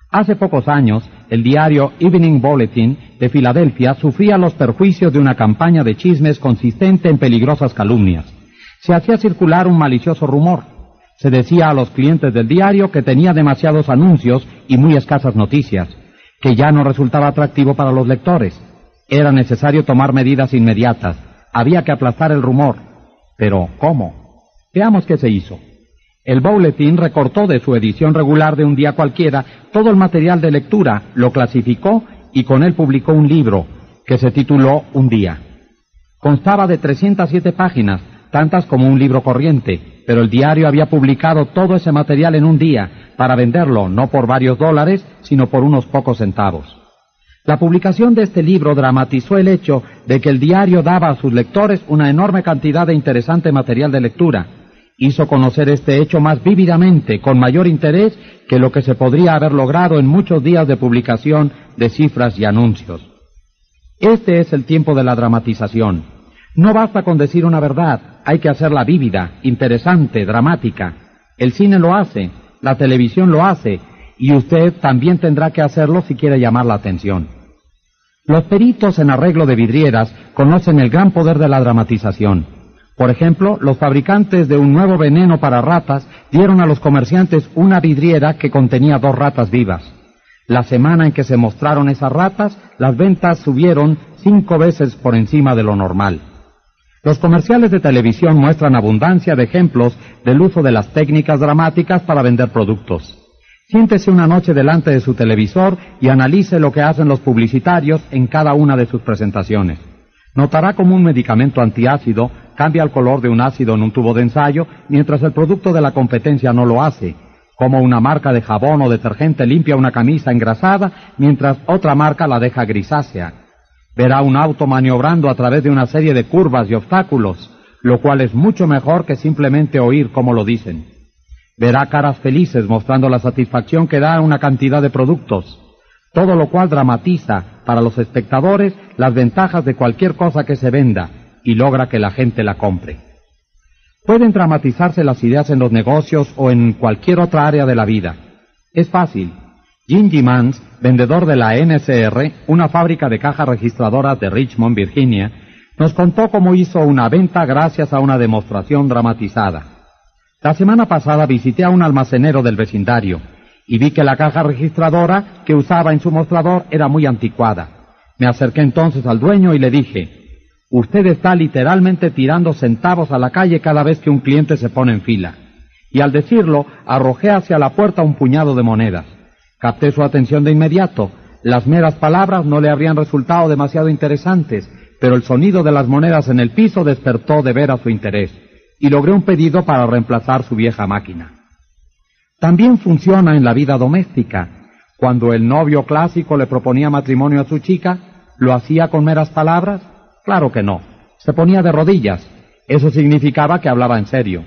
Hace pocos años, el diario Evening Bulletin de Filadelfia sufría los perjuicios de una campaña de chismes consistente en peligrosas calumnias. Se hacía circular un malicioso rumor. Se decía a los clientes del diario que tenía demasiados anuncios y muy escasas noticias, que ya no resultaba atractivo para los lectores. Era necesario tomar medidas inmediatas. Había que aplastar el rumor. Pero, ¿cómo? Veamos qué se hizo. El Bulletin recortó de su edición regular de un día cualquiera todo el material de lectura, lo clasificó y con él publicó un libro que se tituló Un día. Constaba de 307 páginas, tantas como un libro corriente, pero el diario había publicado todo ese material en un día para venderlo no por varios dólares, sino por unos pocos centavos. La publicación de este libro dramatizó el hecho de que el diario daba a sus lectores una enorme cantidad de interesante material de lectura. Hizo conocer este hecho más vívidamente, con mayor interés que lo que se podría haber logrado en muchos días de publicación de cifras y anuncios. Este es el tiempo de la dramatización. No basta con decir una verdad, hay que hacerla vívida, interesante, dramática. El cine lo hace, la televisión lo hace, y usted también tendrá que hacerlo si quiere llamar la atención. Los peritos en arreglo de vidrieras conocen el gran poder de la dramatización. Por ejemplo, los fabricantes de un nuevo veneno para ratas dieron a los comerciantes una vidriera que contenía dos ratas vivas. La semana en que se mostraron esas ratas, las ventas subieron cinco veces por encima de lo normal. Los comerciales de televisión muestran abundancia de ejemplos del uso de las técnicas dramáticas para vender productos. Siéntese una noche delante de su televisor y analice lo que hacen los publicitarios en cada una de sus presentaciones. Notará como un medicamento antiácido cambia el color de un ácido en un tubo de ensayo, mientras el producto de la competencia no lo hace, como una marca de jabón o detergente limpia una camisa engrasada, mientras otra marca la deja grisácea. Verá un auto maniobrando a través de una serie de curvas y obstáculos, lo cual es mucho mejor que simplemente oír cómo lo dicen. Verá caras felices mostrando la satisfacción que da una cantidad de productos, todo lo cual dramatiza para los espectadores las ventajas de cualquier cosa que se venda y logra que la gente la compre. Pueden dramatizarse las ideas en los negocios o en cualquier otra área de la vida. Es fácil. Jim Mans, vendedor de la NCR, una fábrica de cajas registradoras de Richmond, Virginia, nos contó cómo hizo una venta gracias a una demostración dramatizada. La semana pasada visité a un almacenero del vecindario y vi que la caja registradora que usaba en su mostrador era muy anticuada. Me acerqué entonces al dueño y le dije, usted está literalmente tirando centavos a la calle cada vez que un cliente se pone en fila. Y al decirlo, arrojé hacia la puerta un puñado de monedas. Capté su atención de inmediato. Las meras palabras no le habrían resultado demasiado interesantes, pero el sonido de las monedas en el piso despertó de veras su interés y logré un pedido para reemplazar su vieja máquina. También funciona en la vida doméstica. Cuando el novio clásico le proponía matrimonio a su chica, ¿lo hacía con meras palabras? Claro que no. Se ponía de rodillas. Eso significaba que hablaba en serio.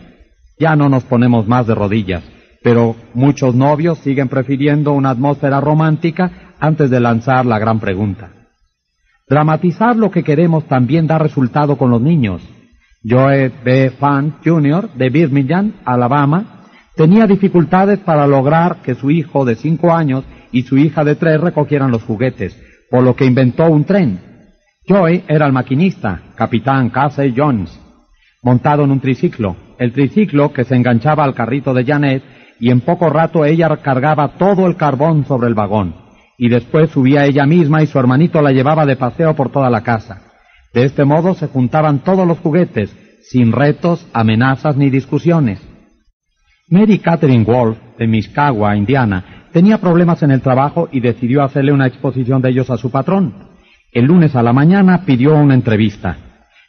Ya no nos ponemos más de rodillas, pero muchos novios siguen prefiriendo una atmósfera romántica antes de lanzar la gran pregunta. Dramatizar lo que queremos también da resultado con los niños. Joe B. Fan Jr. de Birmingham, Alabama, tenía dificultades para lograr que su hijo de cinco años y su hija de tres recogieran los juguetes, por lo que inventó un tren. Joe era el maquinista, capitán Casey Jones, montado en un triciclo, el triciclo que se enganchaba al carrito de Janet y en poco rato ella cargaba todo el carbón sobre el vagón, y después subía ella misma y su hermanito la llevaba de paseo por toda la casa. De este modo se juntaban todos los juguetes, sin retos, amenazas ni discusiones. Mary Catherine Wolf, de Miscagua, Indiana, tenía problemas en el trabajo y decidió hacerle una exposición de ellos a su patrón. El lunes a la mañana pidió una entrevista,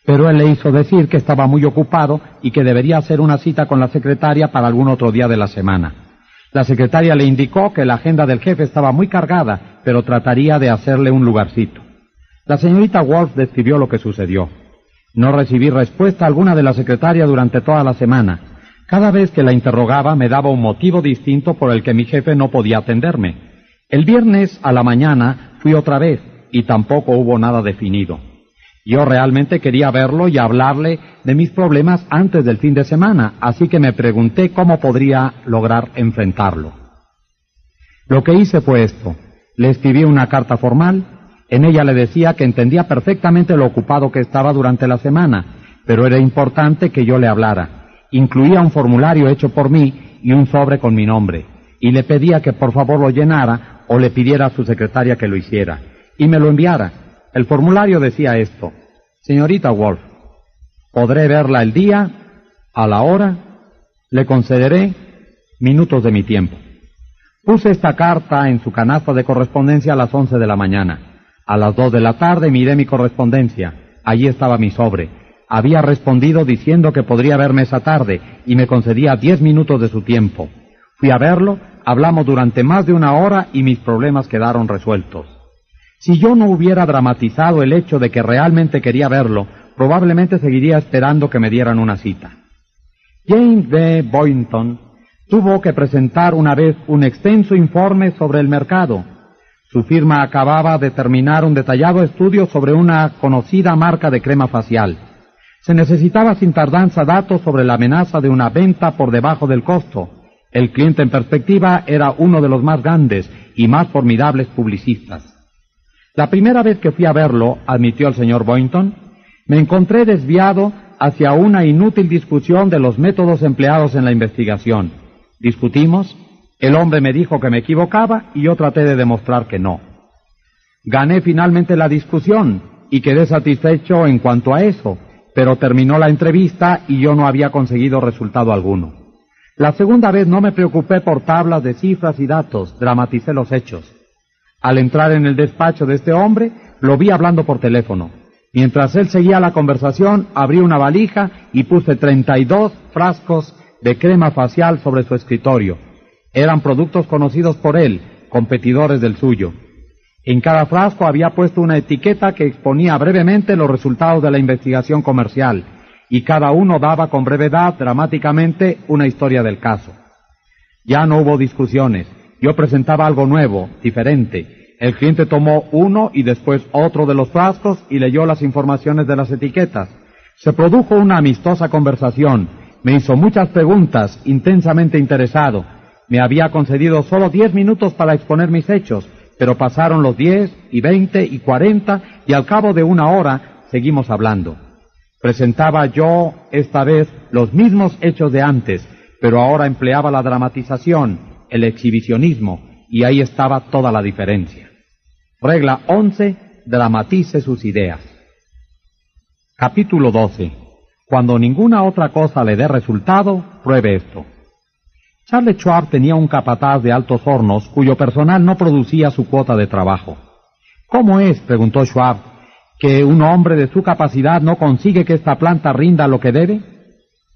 pero él le hizo decir que estaba muy ocupado y que debería hacer una cita con la secretaria para algún otro día de la semana. La secretaria le indicó que la agenda del jefe estaba muy cargada, pero trataría de hacerle un lugarcito. La señorita Wolf describió lo que sucedió. No recibí respuesta alguna de la secretaria durante toda la semana. Cada vez que la interrogaba me daba un motivo distinto por el que mi jefe no podía atenderme. El viernes a la mañana fui otra vez y tampoco hubo nada definido. Yo realmente quería verlo y hablarle de mis problemas antes del fin de semana, así que me pregunté cómo podría lograr enfrentarlo. Lo que hice fue esto. Le escribí una carta formal en ella le decía que entendía perfectamente lo ocupado que estaba durante la semana, pero era importante que yo le hablara. Incluía un formulario hecho por mí y un sobre con mi nombre, y le pedía que por favor lo llenara o le pidiera a su secretaria que lo hiciera, y me lo enviara. El formulario decía esto, Señorita Wolf, podré verla el día, a la hora, le concederé minutos de mi tiempo. Puse esta carta en su canasta de correspondencia a las once de la mañana. A las dos de la tarde miré mi correspondencia. Allí estaba mi sobre. había respondido diciendo que podría verme esa tarde y me concedía diez minutos de su tiempo. Fui a verlo, hablamos durante más de una hora y mis problemas quedaron resueltos. Si yo no hubiera dramatizado el hecho de que realmente quería verlo, probablemente seguiría esperando que me dieran una cita. James B. Boynton tuvo que presentar una vez un extenso informe sobre el mercado. Su firma acababa de terminar un detallado estudio sobre una conocida marca de crema facial. Se necesitaba sin tardanza datos sobre la amenaza de una venta por debajo del costo. El cliente en perspectiva era uno de los más grandes y más formidables publicistas. La primera vez que fui a verlo, admitió el señor Boynton, me encontré desviado hacia una inútil discusión de los métodos empleados en la investigación. Discutimos, el hombre me dijo que me equivocaba y yo traté de demostrar que no. Gané finalmente la discusión y quedé satisfecho en cuanto a eso, pero terminó la entrevista y yo no había conseguido resultado alguno. La segunda vez no me preocupé por tablas de cifras y datos, dramaticé los hechos. Al entrar en el despacho de este hombre, lo vi hablando por teléfono. Mientras él seguía la conversación, abrí una valija y puse 32 frascos de crema facial sobre su escritorio. Eran productos conocidos por él, competidores del suyo. En cada frasco había puesto una etiqueta que exponía brevemente los resultados de la investigación comercial, y cada uno daba con brevedad, dramáticamente, una historia del caso. Ya no hubo discusiones. Yo presentaba algo nuevo, diferente. El cliente tomó uno y después otro de los frascos y leyó las informaciones de las etiquetas. Se produjo una amistosa conversación. Me hizo muchas preguntas, intensamente interesado. Me había concedido solo diez minutos para exponer mis hechos, pero pasaron los diez y veinte y cuarenta y al cabo de una hora seguimos hablando. Presentaba yo esta vez los mismos hechos de antes, pero ahora empleaba la dramatización, el exhibicionismo, y ahí estaba toda la diferencia. Regla 11. Dramatice sus ideas. Capítulo 12. Cuando ninguna otra cosa le dé resultado, pruebe esto. Charles Schwab tenía un capataz de altos hornos cuyo personal no producía su cuota de trabajo. ¿Cómo es, preguntó Schwab, que un hombre de su capacidad no consigue que esta planta rinda lo que debe?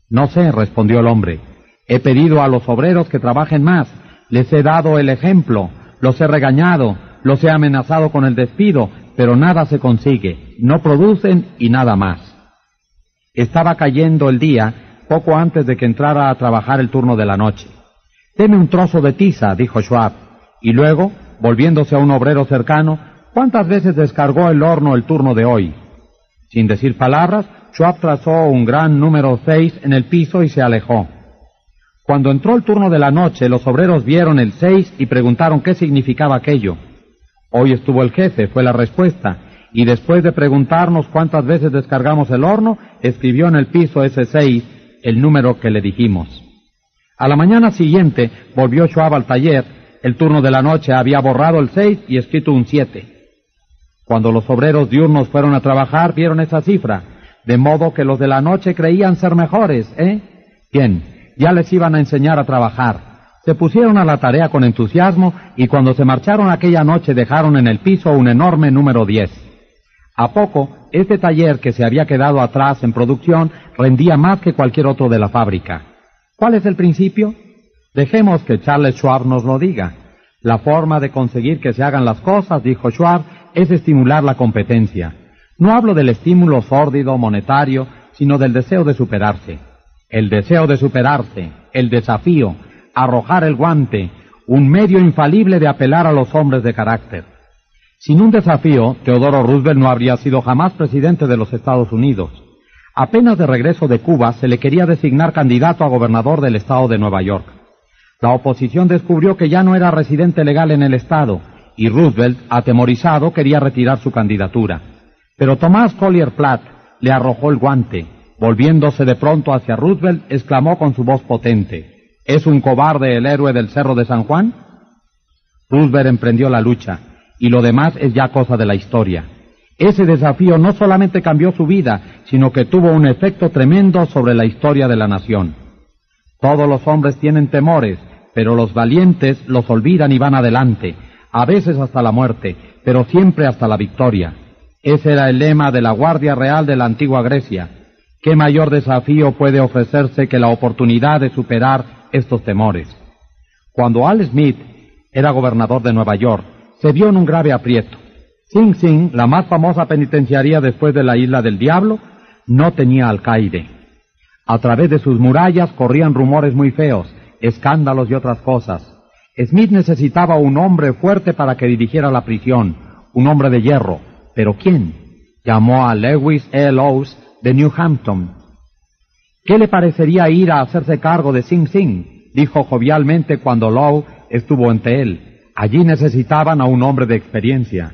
No sé, respondió el hombre. He pedido a los obreros que trabajen más, les he dado el ejemplo, los he regañado, los he amenazado con el despido, pero nada se consigue, no producen y nada más. Estaba cayendo el día poco antes de que entrara a trabajar el turno de la noche. Deme un trozo de tiza, dijo Schwab, y luego, volviéndose a un obrero cercano, ¿cuántas veces descargó el horno el turno de hoy? Sin decir palabras, Schwab trazó un gran número seis en el piso y se alejó. Cuando entró el turno de la noche, los obreros vieron el seis y preguntaron qué significaba aquello. Hoy estuvo el jefe, fue la respuesta, y después de preguntarnos cuántas veces descargamos el horno, escribió en el piso ese seis el número que le dijimos. A la mañana siguiente volvió Schwab al taller, el turno de la noche había borrado el seis y escrito un siete. Cuando los obreros diurnos fueron a trabajar, vieron esa cifra, de modo que los de la noche creían ser mejores, ¿eh? Bien, ya les iban a enseñar a trabajar. Se pusieron a la tarea con entusiasmo y cuando se marcharon aquella noche dejaron en el piso un enorme número 10. A poco, este taller que se había quedado atrás en producción rendía más que cualquier otro de la fábrica. ¿Cuál es el principio? Dejemos que Charles Schwab nos lo diga. La forma de conseguir que se hagan las cosas, dijo Schwab, es estimular la competencia. No hablo del estímulo sórdido, monetario, sino del deseo de superarse. El deseo de superarse, el desafío, arrojar el guante, un medio infalible de apelar a los hombres de carácter. Sin un desafío, Teodoro Roosevelt no habría sido jamás presidente de los Estados Unidos. Apenas de regreso de Cuba se le quería designar candidato a gobernador del estado de Nueva York. La oposición descubrió que ya no era residente legal en el estado y Roosevelt, atemorizado, quería retirar su candidatura. Pero Tomás Collier Platt le arrojó el guante Volviéndose de pronto hacia Roosevelt, exclamó con su voz potente, ¿Es un cobarde el héroe del Cerro de San Juan? Roosevelt emprendió la lucha, y lo demás es ya cosa de la historia. Ese desafío no solamente cambió su vida, sino que tuvo un efecto tremendo sobre la historia de la nación. Todos los hombres tienen temores, pero los valientes los olvidan y van adelante, a veces hasta la muerte, pero siempre hasta la victoria. Ese era el lema de la Guardia Real de la antigua Grecia, ¿Qué mayor desafío puede ofrecerse que la oportunidad de superar estos temores? Cuando Al Smith era gobernador de Nueva York, se vio en un grave aprieto. Sing Sing, la más famosa penitenciaría después de la Isla del Diablo, no tenía alcaide. A través de sus murallas corrían rumores muy feos, escándalos y otras cosas. Smith necesitaba un hombre fuerte para que dirigiera la prisión, un hombre de hierro. ¿Pero quién? Llamó a Lewis L. Owes de New Hampton. ¿Qué le parecería ir a hacerse cargo de Sing Sing? dijo jovialmente cuando Lowe estuvo ante él. Allí necesitaban a un hombre de experiencia.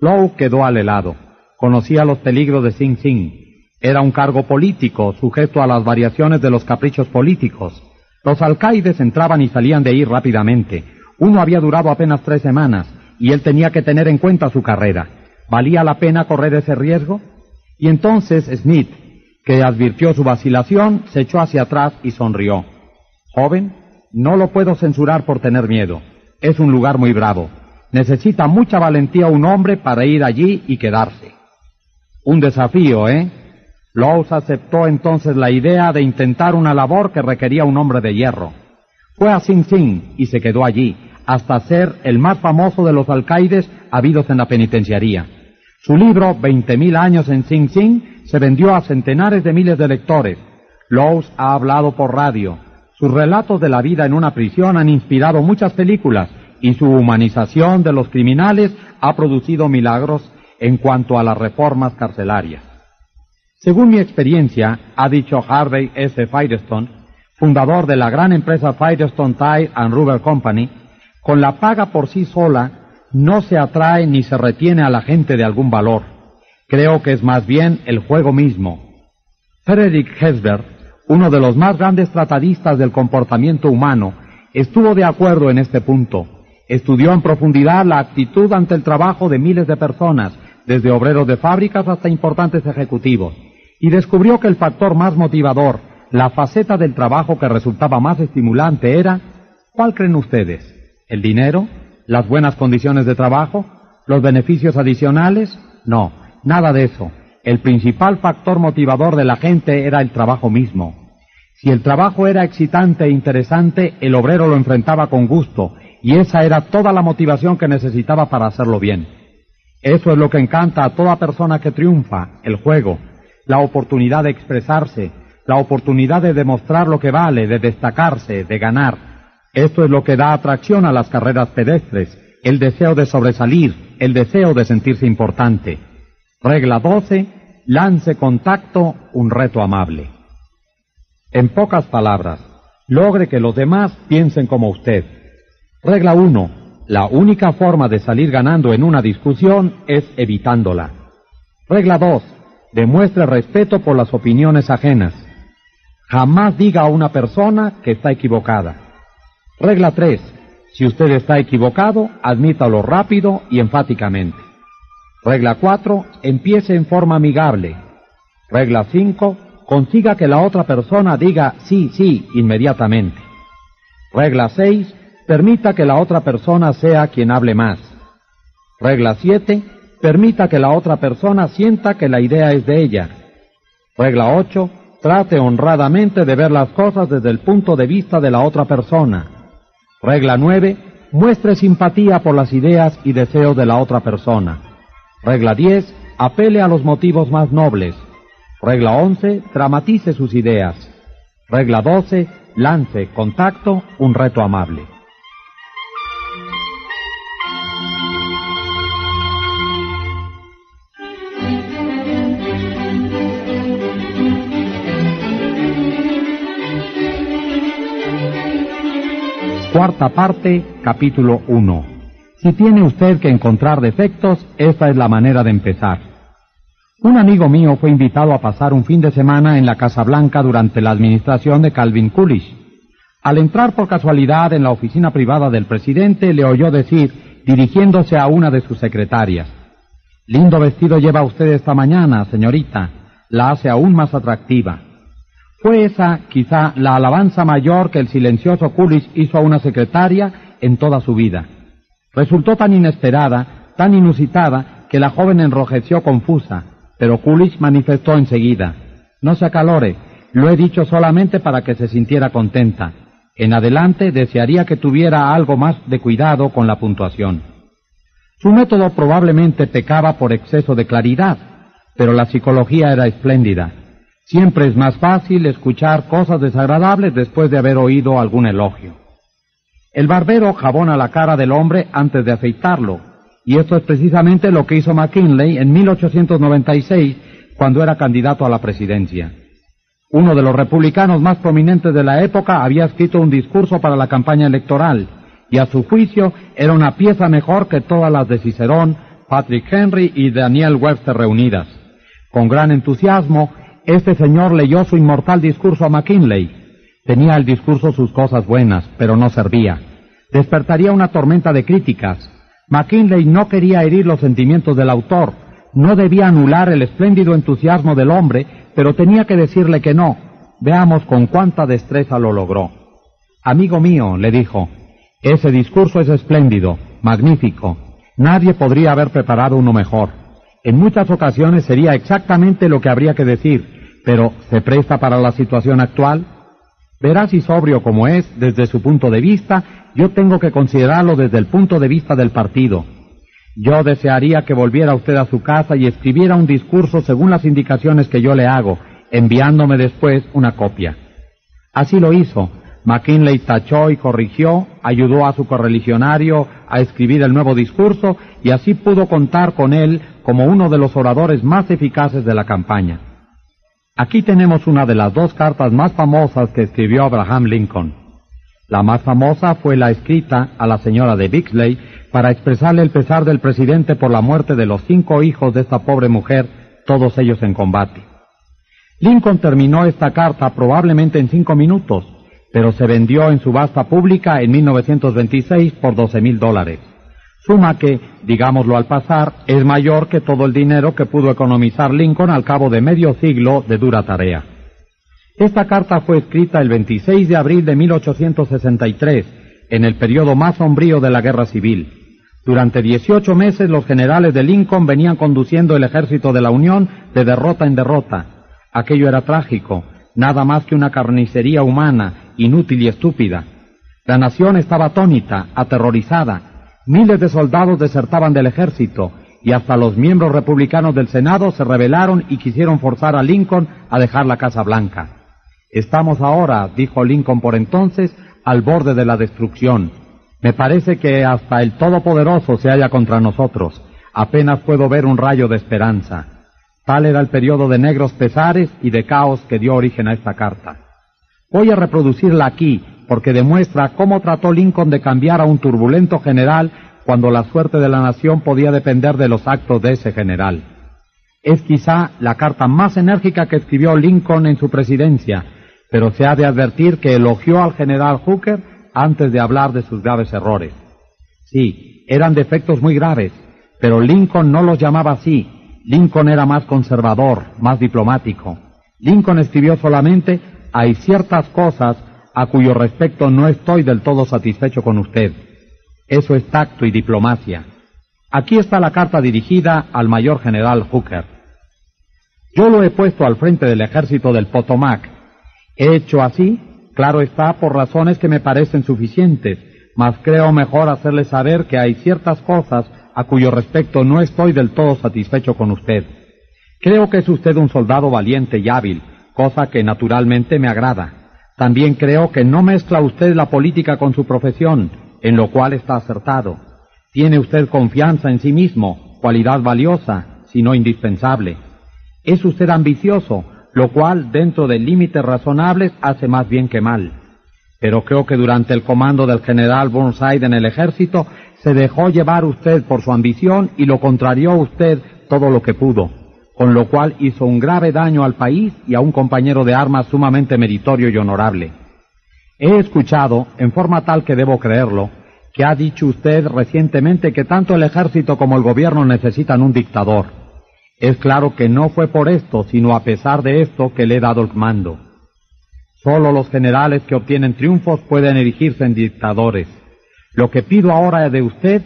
Lowe quedó al helado. Conocía los peligros de Sing Sing. Era un cargo político, sujeto a las variaciones de los caprichos políticos. Los alcaides entraban y salían de ahí rápidamente. Uno había durado apenas tres semanas y él tenía que tener en cuenta su carrera. ¿Valía la pena correr ese riesgo? Y entonces Smith, que advirtió su vacilación, se echó hacia atrás y sonrió. Joven, no lo puedo censurar por tener miedo. Es un lugar muy bravo. Necesita mucha valentía un hombre para ir allí y quedarse. Un desafío, ¿eh? Lowes aceptó entonces la idea de intentar una labor que requería un hombre de hierro. Fue a Sing Sing y se quedó allí, hasta ser el más famoso de los alcaides habidos en la penitenciaría. Su libro, Veinte mil años en Sing Sing, se vendió a centenares de miles de lectores. Lowes ha hablado por radio. Sus relatos de la vida en una prisión han inspirado muchas películas y su humanización de los criminales ha producido milagros en cuanto a las reformas carcelarias. Según mi experiencia, ha dicho Harvey S. Firestone, fundador de la gran empresa Firestone Tire and Rubber Company, con la paga por sí sola no se atrae ni se retiene a la gente de algún valor. Creo que es más bien el juego mismo. Frederick Hesberg, uno de los más grandes tratadistas del comportamiento humano, estuvo de acuerdo en este punto. Estudió en profundidad la actitud ante el trabajo de miles de personas, desde obreros de fábricas hasta importantes ejecutivos y descubrió que el factor más motivador, la faceta del trabajo que resultaba más estimulante era, ¿cuál creen ustedes? ¿El dinero? ¿Las buenas condiciones de trabajo? ¿Los beneficios adicionales? No, nada de eso. El principal factor motivador de la gente era el trabajo mismo. Si el trabajo era excitante e interesante, el obrero lo enfrentaba con gusto, y esa era toda la motivación que necesitaba para hacerlo bien. Eso es lo que encanta a toda persona que triunfa, el juego, la oportunidad de expresarse, la oportunidad de demostrar lo que vale, de destacarse, de ganar. Esto es lo que da atracción a las carreras pedestres, el deseo de sobresalir, el deseo de sentirse importante. Regla 12. Lance contacto, un reto amable. En pocas palabras, logre que los demás piensen como usted. Regla 1. La única forma de salir ganando en una discusión es evitándola. Regla 2 Demuestre respeto por las opiniones ajenas. Jamás diga a una persona que está equivocada. Regla 3. Si usted está equivocado, admítalo rápido y enfáticamente. Regla 4. Empiece en forma amigable. Regla 5. Consiga que la otra persona diga sí, sí inmediatamente. Regla 6. Permita que la otra persona sea quien hable más. Regla 7 permita que la otra persona sienta que la idea es de ella. Regla 8. Trate honradamente de ver las cosas desde el punto de vista de la otra persona. Regla 9. Muestre simpatía por las ideas y deseos de la otra persona. Regla 10. Apele a los motivos más nobles. Regla 11. Dramatice sus ideas. Regla 12. Lance, contacto, un reto amable. Cuarta parte, capítulo 1. Si tiene usted que encontrar defectos, esta es la manera de empezar. Un amigo mío fue invitado a pasar un fin de semana en la Casa Blanca durante la administración de Calvin Coolidge. Al entrar por casualidad en la oficina privada del presidente, le oyó decir, dirigiéndose a una de sus secretarias, Lindo vestido lleva usted esta mañana, señorita. La hace aún más atractiva. Fue esa, quizá, la alabanza mayor que el silencioso Coolidge hizo a una secretaria en toda su vida. Resultó tan inesperada, tan inusitada, que la joven enrojeció confusa, pero Coolidge manifestó enseguida. No se acalore, lo he dicho solamente para que se sintiera contenta. En adelante desearía que tuviera algo más de cuidado con la puntuación. Su método probablemente pecaba por exceso de claridad, pero la psicología era espléndida. Siempre es más fácil escuchar cosas desagradables después de haber oído algún elogio. El barbero jabona la cara del hombre antes de afeitarlo, y esto es precisamente lo que hizo McKinley en 1896 cuando era candidato a la presidencia. Uno de los republicanos más prominentes de la época había escrito un discurso para la campaña electoral, y a su juicio era una pieza mejor que todas las de Cicerón, Patrick Henry y Daniel Webster reunidas. Con gran entusiasmo, este señor leyó su inmortal discurso a McKinley, Tenía el discurso sus cosas buenas, pero no servía. Despertaría una tormenta de críticas. McKinley no quería herir los sentimientos del autor, no debía anular el espléndido entusiasmo del hombre, pero tenía que decirle que no. Veamos con cuánta destreza lo logró. Amigo mío, le dijo, ese discurso es espléndido, magnífico. Nadie podría haber preparado uno mejor. En muchas ocasiones sería exactamente lo que habría que decir, pero ¿se presta para la situación actual? Verás y sobrio como es, desde su punto de vista, yo tengo que considerarlo desde el punto de vista del partido. Yo desearía que volviera usted a su casa y escribiera un discurso según las indicaciones que yo le hago, enviándome después una copia. Así lo hizo. McKinley tachó y corrigió, ayudó a su correligionario a escribir el nuevo discurso y así pudo contar con él como uno de los oradores más eficaces de la campaña. Aquí tenemos una de las dos cartas más famosas que escribió Abraham Lincoln. La más famosa fue la escrita a la señora de Bixley para expresarle el pesar del presidente por la muerte de los cinco hijos de esta pobre mujer, todos ellos en combate. Lincoln terminó esta carta probablemente en cinco minutos, pero se vendió en subasta pública en 1926 por 12 mil dólares suma que, digámoslo al pasar, es mayor que todo el dinero que pudo economizar Lincoln al cabo de medio siglo de dura tarea. Esta carta fue escrita el 26 de abril de 1863, en el periodo más sombrío de la guerra civil. Durante 18 meses los generales de Lincoln venían conduciendo el ejército de la Unión de derrota en derrota. Aquello era trágico, nada más que una carnicería humana, inútil y estúpida. La nación estaba atónita, aterrorizada, Miles de soldados desertaban del ejército y hasta los miembros republicanos del Senado se rebelaron y quisieron forzar a Lincoln a dejar la Casa Blanca. Estamos ahora, dijo Lincoln por entonces, al borde de la destrucción. Me parece que hasta el Todopoderoso se halla contra nosotros. Apenas puedo ver un rayo de esperanza. Tal era el periodo de negros pesares y de caos que dio origen a esta carta. Voy a reproducirla aquí porque demuestra cómo trató Lincoln de cambiar a un turbulento general cuando la suerte de la nación podía depender de los actos de ese general. Es quizá la carta más enérgica que escribió Lincoln en su presidencia, pero se ha de advertir que elogió al general Hooker antes de hablar de sus graves errores. Sí, eran defectos muy graves, pero Lincoln no los llamaba así. Lincoln era más conservador, más diplomático. Lincoln escribió solamente, hay ciertas cosas a cuyo respecto no estoy del todo satisfecho con usted. Eso es tacto y diplomacia. Aquí está la carta dirigida al mayor general Hooker. Yo lo he puesto al frente del ejército del Potomac. He hecho así, claro está, por razones que me parecen suficientes, mas creo mejor hacerle saber que hay ciertas cosas a cuyo respecto no estoy del todo satisfecho con usted. Creo que es usted un soldado valiente y hábil, cosa que naturalmente me agrada. También creo que no mezcla usted la política con su profesión, en lo cual está acertado. Tiene usted confianza en sí mismo, cualidad valiosa, si no indispensable. Es usted ambicioso, lo cual, dentro de límites razonables, hace más bien que mal. Pero creo que durante el comando del general Burnside en el ejército, se dejó llevar usted por su ambición y lo contrarió usted todo lo que pudo con lo cual hizo un grave daño al país y a un compañero de armas sumamente meritorio y honorable. He escuchado, en forma tal que debo creerlo, que ha dicho usted recientemente que tanto el ejército como el gobierno necesitan un dictador. Es claro que no fue por esto, sino a pesar de esto que le he dado el mando. Solo los generales que obtienen triunfos pueden erigirse en dictadores. Lo que pido ahora de usted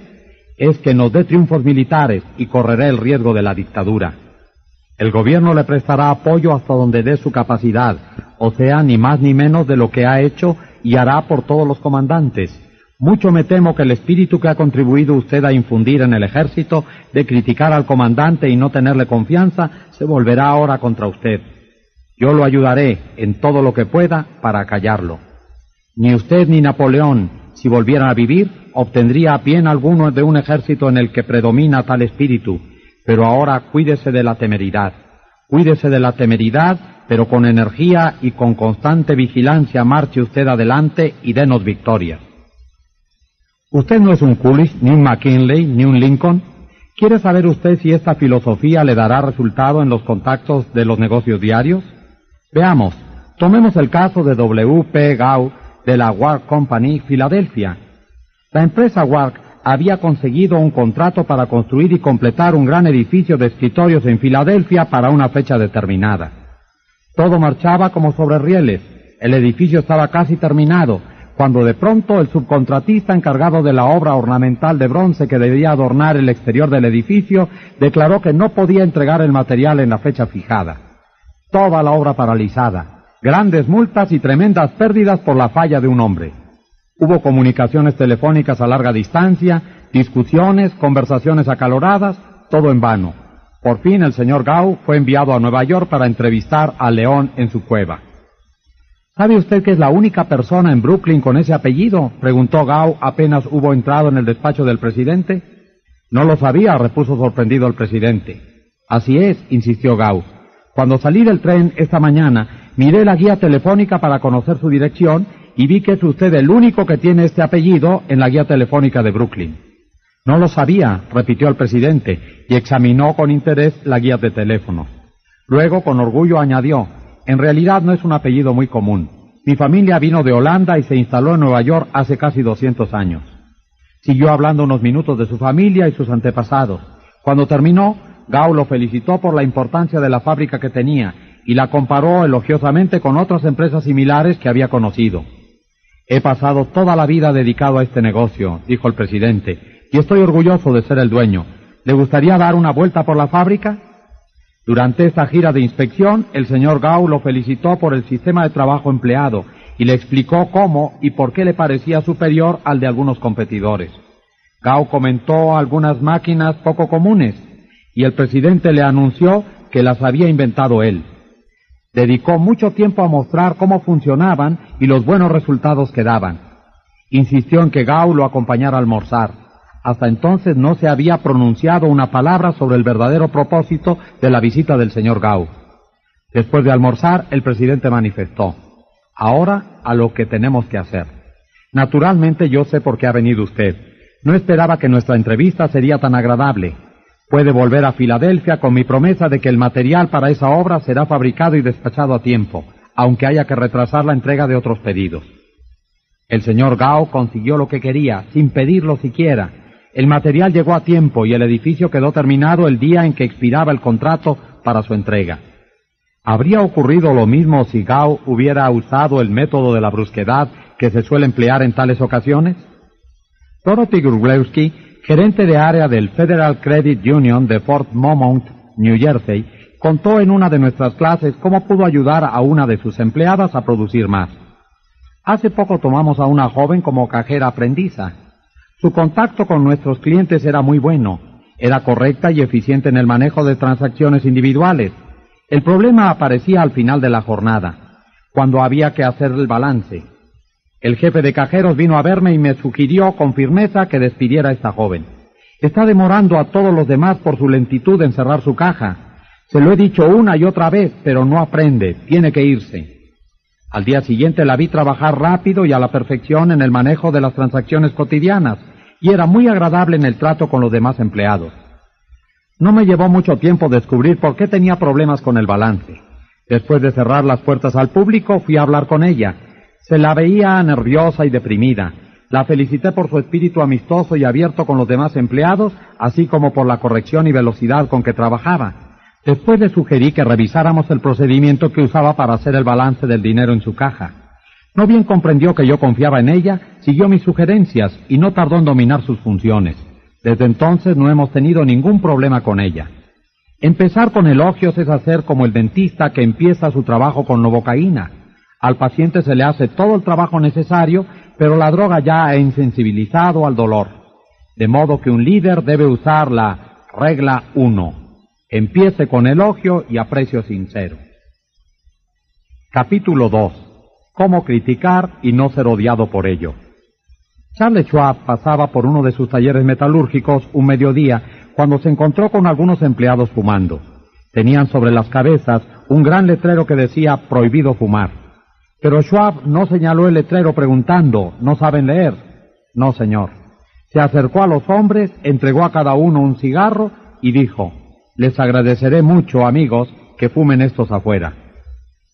es que nos dé triunfos militares y correré el riesgo de la dictadura. El gobierno le prestará apoyo hasta donde dé su capacidad, o sea, ni más ni menos de lo que ha hecho y hará por todos los comandantes. Mucho me temo que el espíritu que ha contribuido usted a infundir en el ejército de criticar al comandante y no tenerle confianza se volverá ahora contra usted. Yo lo ayudaré en todo lo que pueda para callarlo. Ni usted ni Napoleón, si volvieran a vivir, obtendría pie alguno de un ejército en el que predomina tal espíritu, pero ahora cuídese de la temeridad. Cuídese de la temeridad, pero con energía y con constante vigilancia marche usted adelante y denos victorias. Usted no es un Coolidge, ni un McKinley, ni un Lincoln. ¿Quiere saber usted si esta filosofía le dará resultado en los contactos de los negocios diarios? Veamos, tomemos el caso de W. P. Gau de la Wark Company, Filadelfia. La empresa Wark había conseguido un contrato para construir y completar un gran edificio de escritorios en Filadelfia para una fecha determinada. Todo marchaba como sobre rieles. El edificio estaba casi terminado, cuando de pronto el subcontratista encargado de la obra ornamental de bronce que debía adornar el exterior del edificio declaró que no podía entregar el material en la fecha fijada. Toda la obra paralizada, grandes multas y tremendas pérdidas por la falla de un hombre. Hubo comunicaciones telefónicas a larga distancia, discusiones, conversaciones acaloradas, todo en vano. Por fin el señor Gau fue enviado a Nueva York para entrevistar a León en su cueva. ¿Sabe usted que es la única persona en Brooklyn con ese apellido? preguntó Gau apenas hubo entrado en el despacho del presidente. No lo sabía, repuso sorprendido el presidente. Así es, insistió Gau. Cuando salí del tren esta mañana, miré la guía telefónica para conocer su dirección y vi que es usted el único que tiene este apellido en la guía telefónica de Brooklyn. No lo sabía, repitió el presidente, y examinó con interés la guía de teléfonos. Luego, con orgullo, añadió, en realidad no es un apellido muy común. Mi familia vino de Holanda y se instaló en Nueva York hace casi 200 años. Siguió hablando unos minutos de su familia y sus antepasados. Cuando terminó, Gao lo felicitó por la importancia de la fábrica que tenía y la comparó elogiosamente con otras empresas similares que había conocido. He pasado toda la vida dedicado a este negocio, dijo el presidente, y estoy orgulloso de ser el dueño. ¿Le gustaría dar una vuelta por la fábrica? Durante esta gira de inspección, el señor Gau lo felicitó por el sistema de trabajo empleado y le explicó cómo y por qué le parecía superior al de algunos competidores. Gau comentó algunas máquinas poco comunes y el presidente le anunció que las había inventado él dedicó mucho tiempo a mostrar cómo funcionaban y los buenos resultados que daban. Insistió en que Gau lo acompañara a almorzar. Hasta entonces no se había pronunciado una palabra sobre el verdadero propósito de la visita del señor Gau. Después de almorzar, el presidente manifestó, ahora a lo que tenemos que hacer. Naturalmente yo sé por qué ha venido usted. No esperaba que nuestra entrevista sería tan agradable. Puede volver a Filadelfia con mi promesa de que el material para esa obra será fabricado y despachado a tiempo, aunque haya que retrasar la entrega de otros pedidos. El señor Gao consiguió lo que quería, sin pedirlo siquiera. El material llegó a tiempo y el edificio quedó terminado el día en que expiraba el contrato para su entrega. ¿Habría ocurrido lo mismo si Gao hubiera usado el método de la brusquedad que se suele emplear en tales ocasiones? Dorothy Grublewski gerente de área del Federal Credit Union de Fort Monmouth, New Jersey, contó en una de nuestras clases cómo pudo ayudar a una de sus empleadas a producir más. Hace poco tomamos a una joven como cajera aprendiza. Su contacto con nuestros clientes era muy bueno, era correcta y eficiente en el manejo de transacciones individuales. El problema aparecía al final de la jornada, cuando había que hacer el balance. El jefe de cajeros vino a verme y me sugirió con firmeza que despidiera a esta joven. Está demorando a todos los demás por su lentitud en cerrar su caja. Se lo he dicho una y otra vez, pero no aprende, tiene que irse. Al día siguiente la vi trabajar rápido y a la perfección en el manejo de las transacciones cotidianas, y era muy agradable en el trato con los demás empleados. No me llevó mucho tiempo descubrir por qué tenía problemas con el balance. Después de cerrar las puertas al público, fui a hablar con ella, se la veía nerviosa y deprimida. La felicité por su espíritu amistoso y abierto con los demás empleados, así como por la corrección y velocidad con que trabajaba. Después le sugerí que revisáramos el procedimiento que usaba para hacer el balance del dinero en su caja. No bien comprendió que yo confiaba en ella, siguió mis sugerencias y no tardó en dominar sus funciones. Desde entonces no hemos tenido ningún problema con ella. Empezar con elogios es hacer como el dentista que empieza su trabajo con novocaína. Al paciente se le hace todo el trabajo necesario, pero la droga ya ha insensibilizado al dolor. De modo que un líder debe usar la regla 1. Empiece con elogio y aprecio sincero. Capítulo 2. Cómo criticar y no ser odiado por ello. Charles Schwab pasaba por uno de sus talleres metalúrgicos un mediodía cuando se encontró con algunos empleados fumando. Tenían sobre las cabezas un gran letrero que decía prohibido fumar. Pero Schwab no señaló el letrero preguntando, ¿no saben leer? No, señor. Se acercó a los hombres, entregó a cada uno un cigarro y dijo, les agradeceré mucho, amigos, que fumen estos afuera.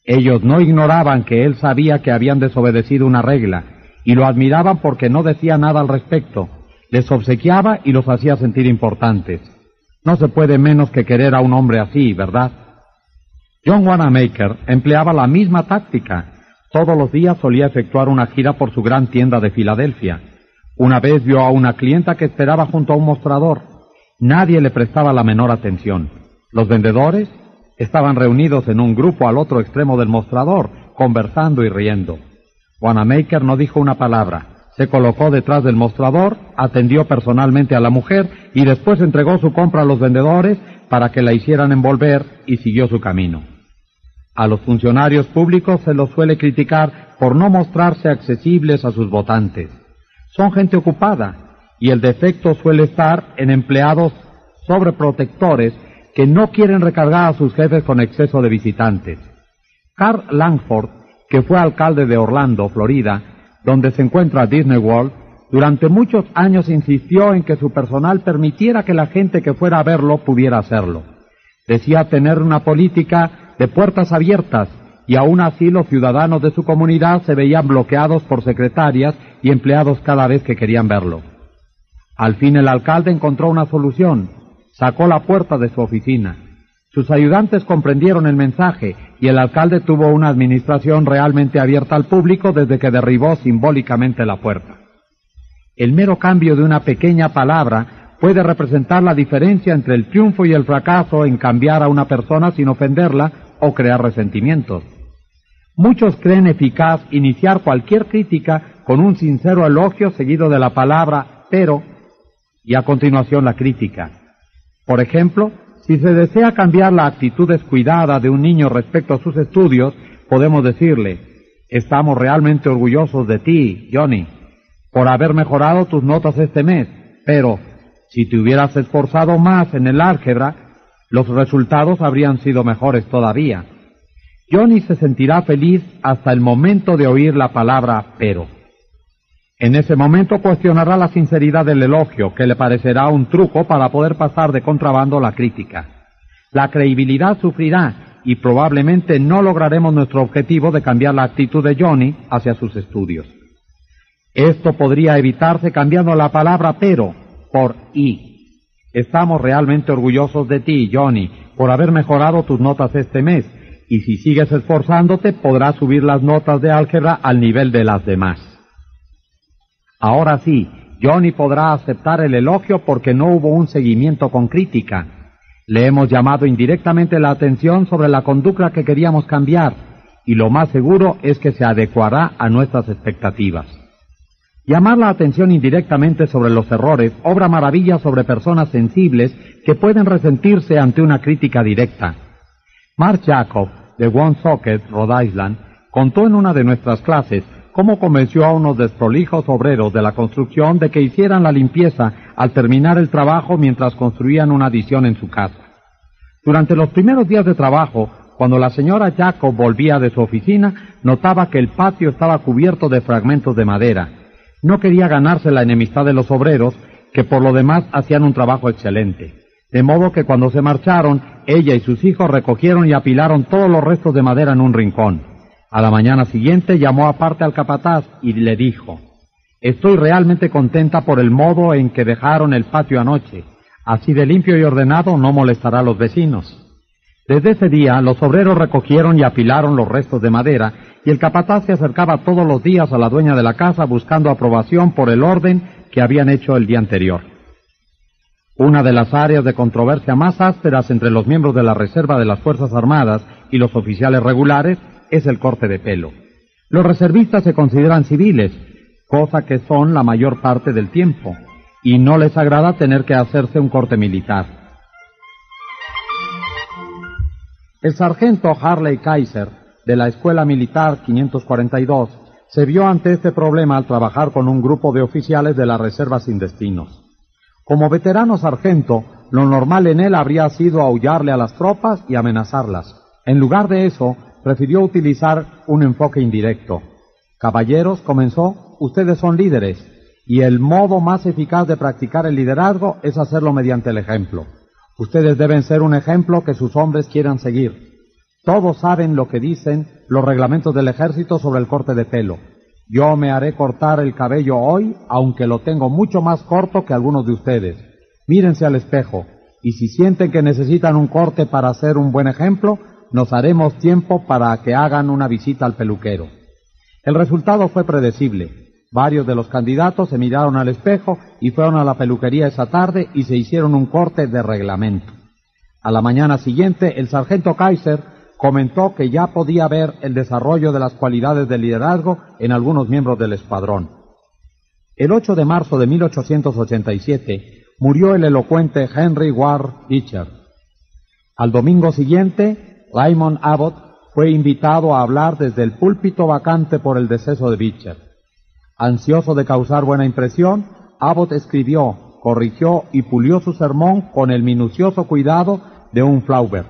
Ellos no ignoraban que él sabía que habían desobedecido una regla y lo admiraban porque no decía nada al respecto les obsequiaba y los hacía sentir importantes. No se puede menos que querer a un hombre así, ¿verdad? John Wanamaker empleaba la misma táctica. Todos los días solía efectuar una gira por su gran tienda de Filadelfia. Una vez vio a una clienta que esperaba junto a un mostrador. Nadie le prestaba la menor atención. Los vendedores estaban reunidos en un grupo al otro extremo del mostrador, conversando y riendo. Wanamaker no dijo una palabra se colocó detrás del mostrador, atendió personalmente a la mujer y después entregó su compra a los vendedores para que la hicieran envolver y siguió su camino. A los funcionarios públicos se los suele criticar por no mostrarse accesibles a sus votantes. Son gente ocupada y el defecto suele estar en empleados sobreprotectores que no quieren recargar a sus jefes con exceso de visitantes. Carl Langford, que fue alcalde de Orlando, Florida, donde se encuentra Disney World, durante muchos años insistió en que su personal permitiera que la gente que fuera a verlo pudiera hacerlo. Decía tener una política de puertas abiertas y aún así los ciudadanos de su comunidad se veían bloqueados por secretarias y empleados cada vez que querían verlo. Al fin el alcalde encontró una solución, sacó la puerta de su oficina. Sus ayudantes comprendieron el mensaje y el alcalde tuvo una administración realmente abierta al público desde que derribó simbólicamente la puerta. El mero cambio de una pequeña palabra puede representar la diferencia entre el triunfo y el fracaso en cambiar a una persona sin ofenderla o crear resentimientos. Muchos creen eficaz iniciar cualquier crítica con un sincero elogio seguido de la palabra pero y a continuación la crítica. Por ejemplo, si se desea cambiar la actitud descuidada de un niño respecto a sus estudios, podemos decirle, estamos realmente orgullosos de ti, Johnny, por haber mejorado tus notas este mes, pero si te hubieras esforzado más en el álgebra, los resultados habrían sido mejores todavía. Johnny se sentirá feliz hasta el momento de oír la palabra pero. En ese momento cuestionará la sinceridad del elogio, que le parecerá un truco para poder pasar de contrabando la crítica. La credibilidad sufrirá y probablemente no lograremos nuestro objetivo de cambiar la actitud de Johnny hacia sus estudios. Esto podría evitarse cambiando la palabra pero por y. Estamos realmente orgullosos de ti, Johnny, por haber mejorado tus notas este mes, y si sigues esforzándote podrás subir las notas de álgebra al nivel de las demás. Ahora sí, Johnny podrá aceptar el elogio porque no hubo un seguimiento con crítica. Le hemos llamado indirectamente la atención sobre la conducta que queríamos cambiar y lo más seguro es que se adecuará a nuestras expectativas. Llamar la atención indirectamente sobre los errores obra maravilla sobre personas sensibles que pueden resentirse ante una crítica directa. Mark Jacob, de Woonsocket, Rhode Island, contó en una de nuestras clases cómo convenció a unos desprolijos obreros de la construcción de que hicieran la limpieza al terminar el trabajo mientras construían una adición en su casa. Durante los primeros días de trabajo, cuando la señora Jacob volvía de su oficina, notaba que el patio estaba cubierto de fragmentos de madera. No quería ganarse la enemistad de los obreros, que por lo demás hacían un trabajo excelente. De modo que cuando se marcharon, ella y sus hijos recogieron y apilaron todos los restos de madera en un rincón. A la mañana siguiente llamó aparte al capataz y le dijo, Estoy realmente contenta por el modo en que dejaron el patio anoche. Así de limpio y ordenado no molestará a los vecinos. Desde ese día los obreros recogieron y apilaron los restos de madera y el capataz se acercaba todos los días a la dueña de la casa buscando aprobación por el orden que habían hecho el día anterior. Una de las áreas de controversia más ásperas entre los miembros de la Reserva de las Fuerzas Armadas y los oficiales regulares es el corte de pelo. Los reservistas se consideran civiles, cosa que son la mayor parte del tiempo, y no les agrada tener que hacerse un corte militar. El sargento Harley Kaiser, de la Escuela Militar 542, se vio ante este problema al trabajar con un grupo de oficiales de la Reserva sin destinos. Como veterano sargento, lo normal en él habría sido aullarle a las tropas y amenazarlas. En lugar de eso, prefirió utilizar un enfoque indirecto. Caballeros, comenzó, ustedes son líderes, y el modo más eficaz de practicar el liderazgo es hacerlo mediante el ejemplo. Ustedes deben ser un ejemplo que sus hombres quieran seguir. Todos saben lo que dicen los reglamentos del ejército sobre el corte de pelo. Yo me haré cortar el cabello hoy, aunque lo tengo mucho más corto que algunos de ustedes. Mírense al espejo, y si sienten que necesitan un corte para ser un buen ejemplo, nos haremos tiempo para que hagan una visita al peluquero. El resultado fue predecible. Varios de los candidatos se miraron al espejo y fueron a la peluquería esa tarde y se hicieron un corte de reglamento. A la mañana siguiente, el sargento Kaiser comentó que ya podía ver el desarrollo de las cualidades de liderazgo en algunos miembros del escuadrón. El 8 de marzo de 1887 murió el elocuente Henry Ward Beecher. Al domingo siguiente, Raymond Abbott fue invitado a hablar desde el púlpito vacante por el deceso de Beecher. Ansioso de causar buena impresión, Abbott escribió, corrigió y pulió su sermón con el minucioso cuidado de un Flaubert.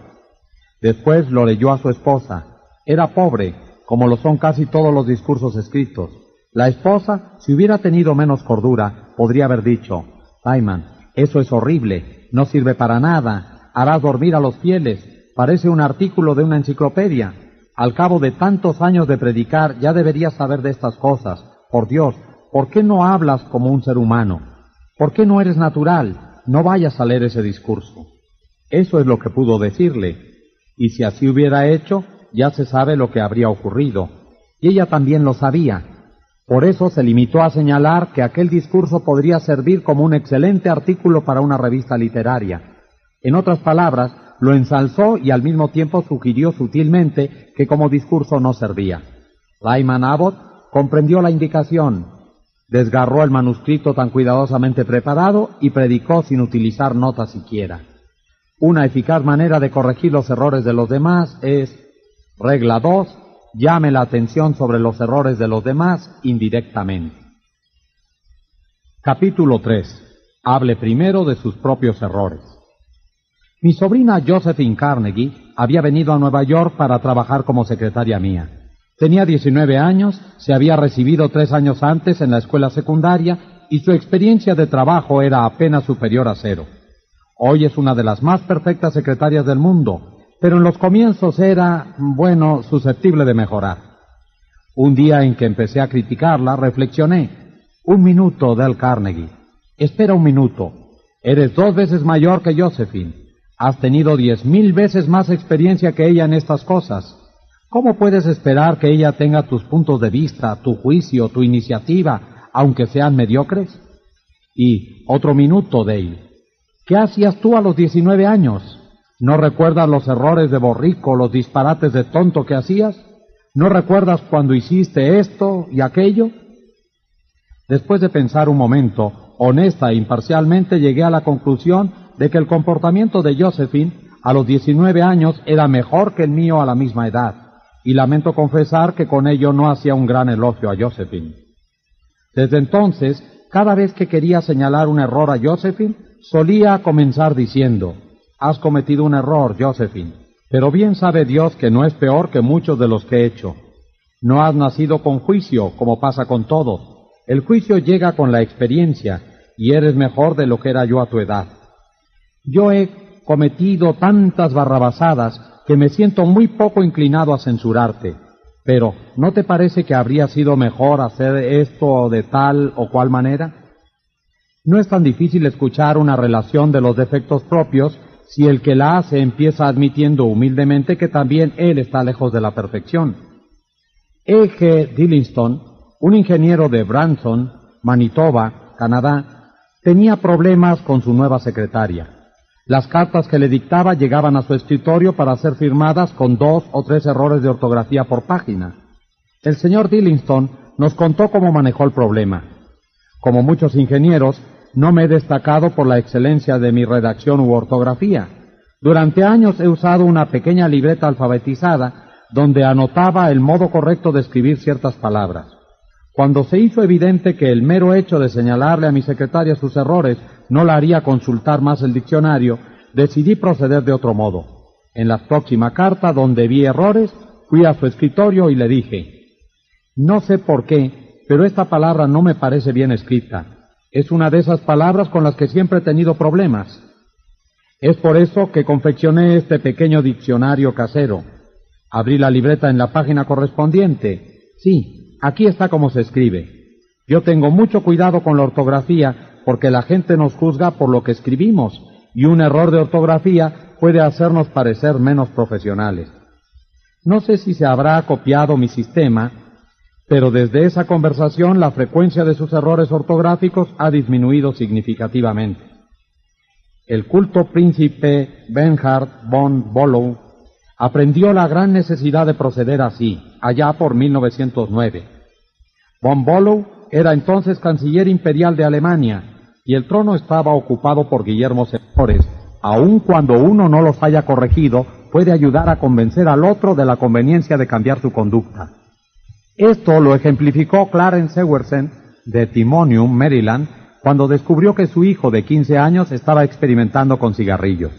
Después lo leyó a su esposa. Era pobre, como lo son casi todos los discursos escritos. La esposa, si hubiera tenido menos cordura, podría haber dicho, Raymond, eso es horrible, no sirve para nada, harás dormir a los fieles, Parece un artículo de una enciclopedia. Al cabo de tantos años de predicar ya deberías saber de estas cosas. Por Dios, ¿por qué no hablas como un ser humano? ¿Por qué no eres natural? No vayas a leer ese discurso. Eso es lo que pudo decirle. Y si así hubiera hecho, ya se sabe lo que habría ocurrido. Y ella también lo sabía. Por eso se limitó a señalar que aquel discurso podría servir como un excelente artículo para una revista literaria. En otras palabras, lo ensalzó y al mismo tiempo sugirió sutilmente que como discurso no servía. Lyman Abbott comprendió la indicación, desgarró el manuscrito tan cuidadosamente preparado y predicó sin utilizar notas siquiera. Una eficaz manera de corregir los errores de los demás es, regla 2, llame la atención sobre los errores de los demás indirectamente. Capítulo 3. Hable primero de sus propios errores. Mi sobrina Josephine Carnegie había venido a Nueva York para trabajar como secretaria mía. Tenía 19 años, se había recibido tres años antes en la escuela secundaria y su experiencia de trabajo era apenas superior a cero. Hoy es una de las más perfectas secretarias del mundo, pero en los comienzos era, bueno, susceptible de mejorar. Un día en que empecé a criticarla, reflexioné. Un minuto, Del Carnegie. Espera un minuto. Eres dos veces mayor que Josephine. Has tenido diez mil veces más experiencia que ella en estas cosas. ¿Cómo puedes esperar que ella tenga tus puntos de vista, tu juicio, tu iniciativa, aunque sean mediocres? Y otro minuto, Dale. ¿Qué hacías tú a los diecinueve años? ¿No recuerdas los errores de borrico, los disparates de tonto que hacías? ¿No recuerdas cuando hiciste esto y aquello? Después de pensar un momento, honesta e imparcialmente llegué a la conclusión de que el comportamiento de Josephine a los 19 años era mejor que el mío a la misma edad, y lamento confesar que con ello no hacía un gran elogio a Josephine. Desde entonces, cada vez que quería señalar un error a Josephine, solía comenzar diciendo, Has cometido un error, Josephine, pero bien sabe Dios que no es peor que muchos de los que he hecho. No has nacido con juicio, como pasa con todo. El juicio llega con la experiencia, y eres mejor de lo que era yo a tu edad. Yo he cometido tantas barrabasadas que me siento muy poco inclinado a censurarte. Pero, ¿no te parece que habría sido mejor hacer esto de tal o cual manera? No es tan difícil escuchar una relación de los defectos propios si el que la hace empieza admitiendo humildemente que también él está lejos de la perfección. E. G. Dillingston, un ingeniero de Branson, Manitoba, Canadá, Tenía problemas con su nueva secretaria. Las cartas que le dictaba llegaban a su escritorio para ser firmadas con dos o tres errores de ortografía por página. El señor Dillingston nos contó cómo manejó el problema. Como muchos ingenieros, no me he destacado por la excelencia de mi redacción u ortografía. Durante años he usado una pequeña libreta alfabetizada donde anotaba el modo correcto de escribir ciertas palabras. Cuando se hizo evidente que el mero hecho de señalarle a mi secretaria sus errores no la haría consultar más el diccionario, decidí proceder de otro modo. En la próxima carta donde vi errores, fui a su escritorio y le dije, no sé por qué, pero esta palabra no me parece bien escrita. Es una de esas palabras con las que siempre he tenido problemas. Es por eso que confeccioné este pequeño diccionario casero. Abrí la libreta en la página correspondiente. Sí, aquí está como se escribe. Yo tengo mucho cuidado con la ortografía porque la gente nos juzga por lo que escribimos y un error de ortografía puede hacernos parecer menos profesionales. No sé si se habrá copiado mi sistema pero desde esa conversación la frecuencia de sus errores ortográficos ha disminuido significativamente. El culto príncipe Bernhard von Bollow aprendió la gran necesidad de proceder así, allá por 1909. Von Bollow era entonces canciller imperial de Alemania y el trono estaba ocupado por Guillermo II. Aun cuando uno no los haya corregido, puede ayudar a convencer al otro de la conveniencia de cambiar su conducta. Esto lo ejemplificó Clarence Ewersen de Timonium, Maryland, cuando descubrió que su hijo de 15 años estaba experimentando con cigarrillos.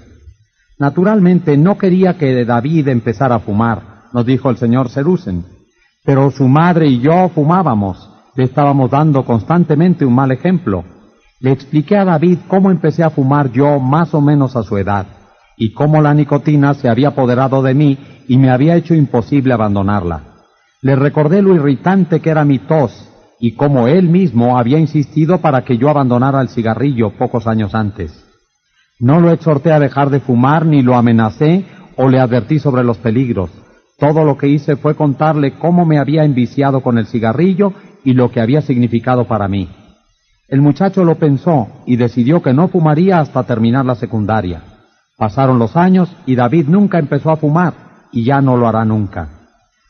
Naturalmente no quería que David empezara a fumar, nos dijo el señor Serusen, pero su madre y yo fumábamos, le estábamos dando constantemente un mal ejemplo. Le expliqué a David cómo empecé a fumar yo más o menos a su edad, y cómo la nicotina se había apoderado de mí y me había hecho imposible abandonarla. Le recordé lo irritante que era mi tos y cómo él mismo había insistido para que yo abandonara el cigarrillo pocos años antes. No lo exhorté a dejar de fumar ni lo amenacé o le advertí sobre los peligros. Todo lo que hice fue contarle cómo me había enviciado con el cigarrillo y lo que había significado para mí. El muchacho lo pensó y decidió que no fumaría hasta terminar la secundaria. Pasaron los años y David nunca empezó a fumar y ya no lo hará nunca.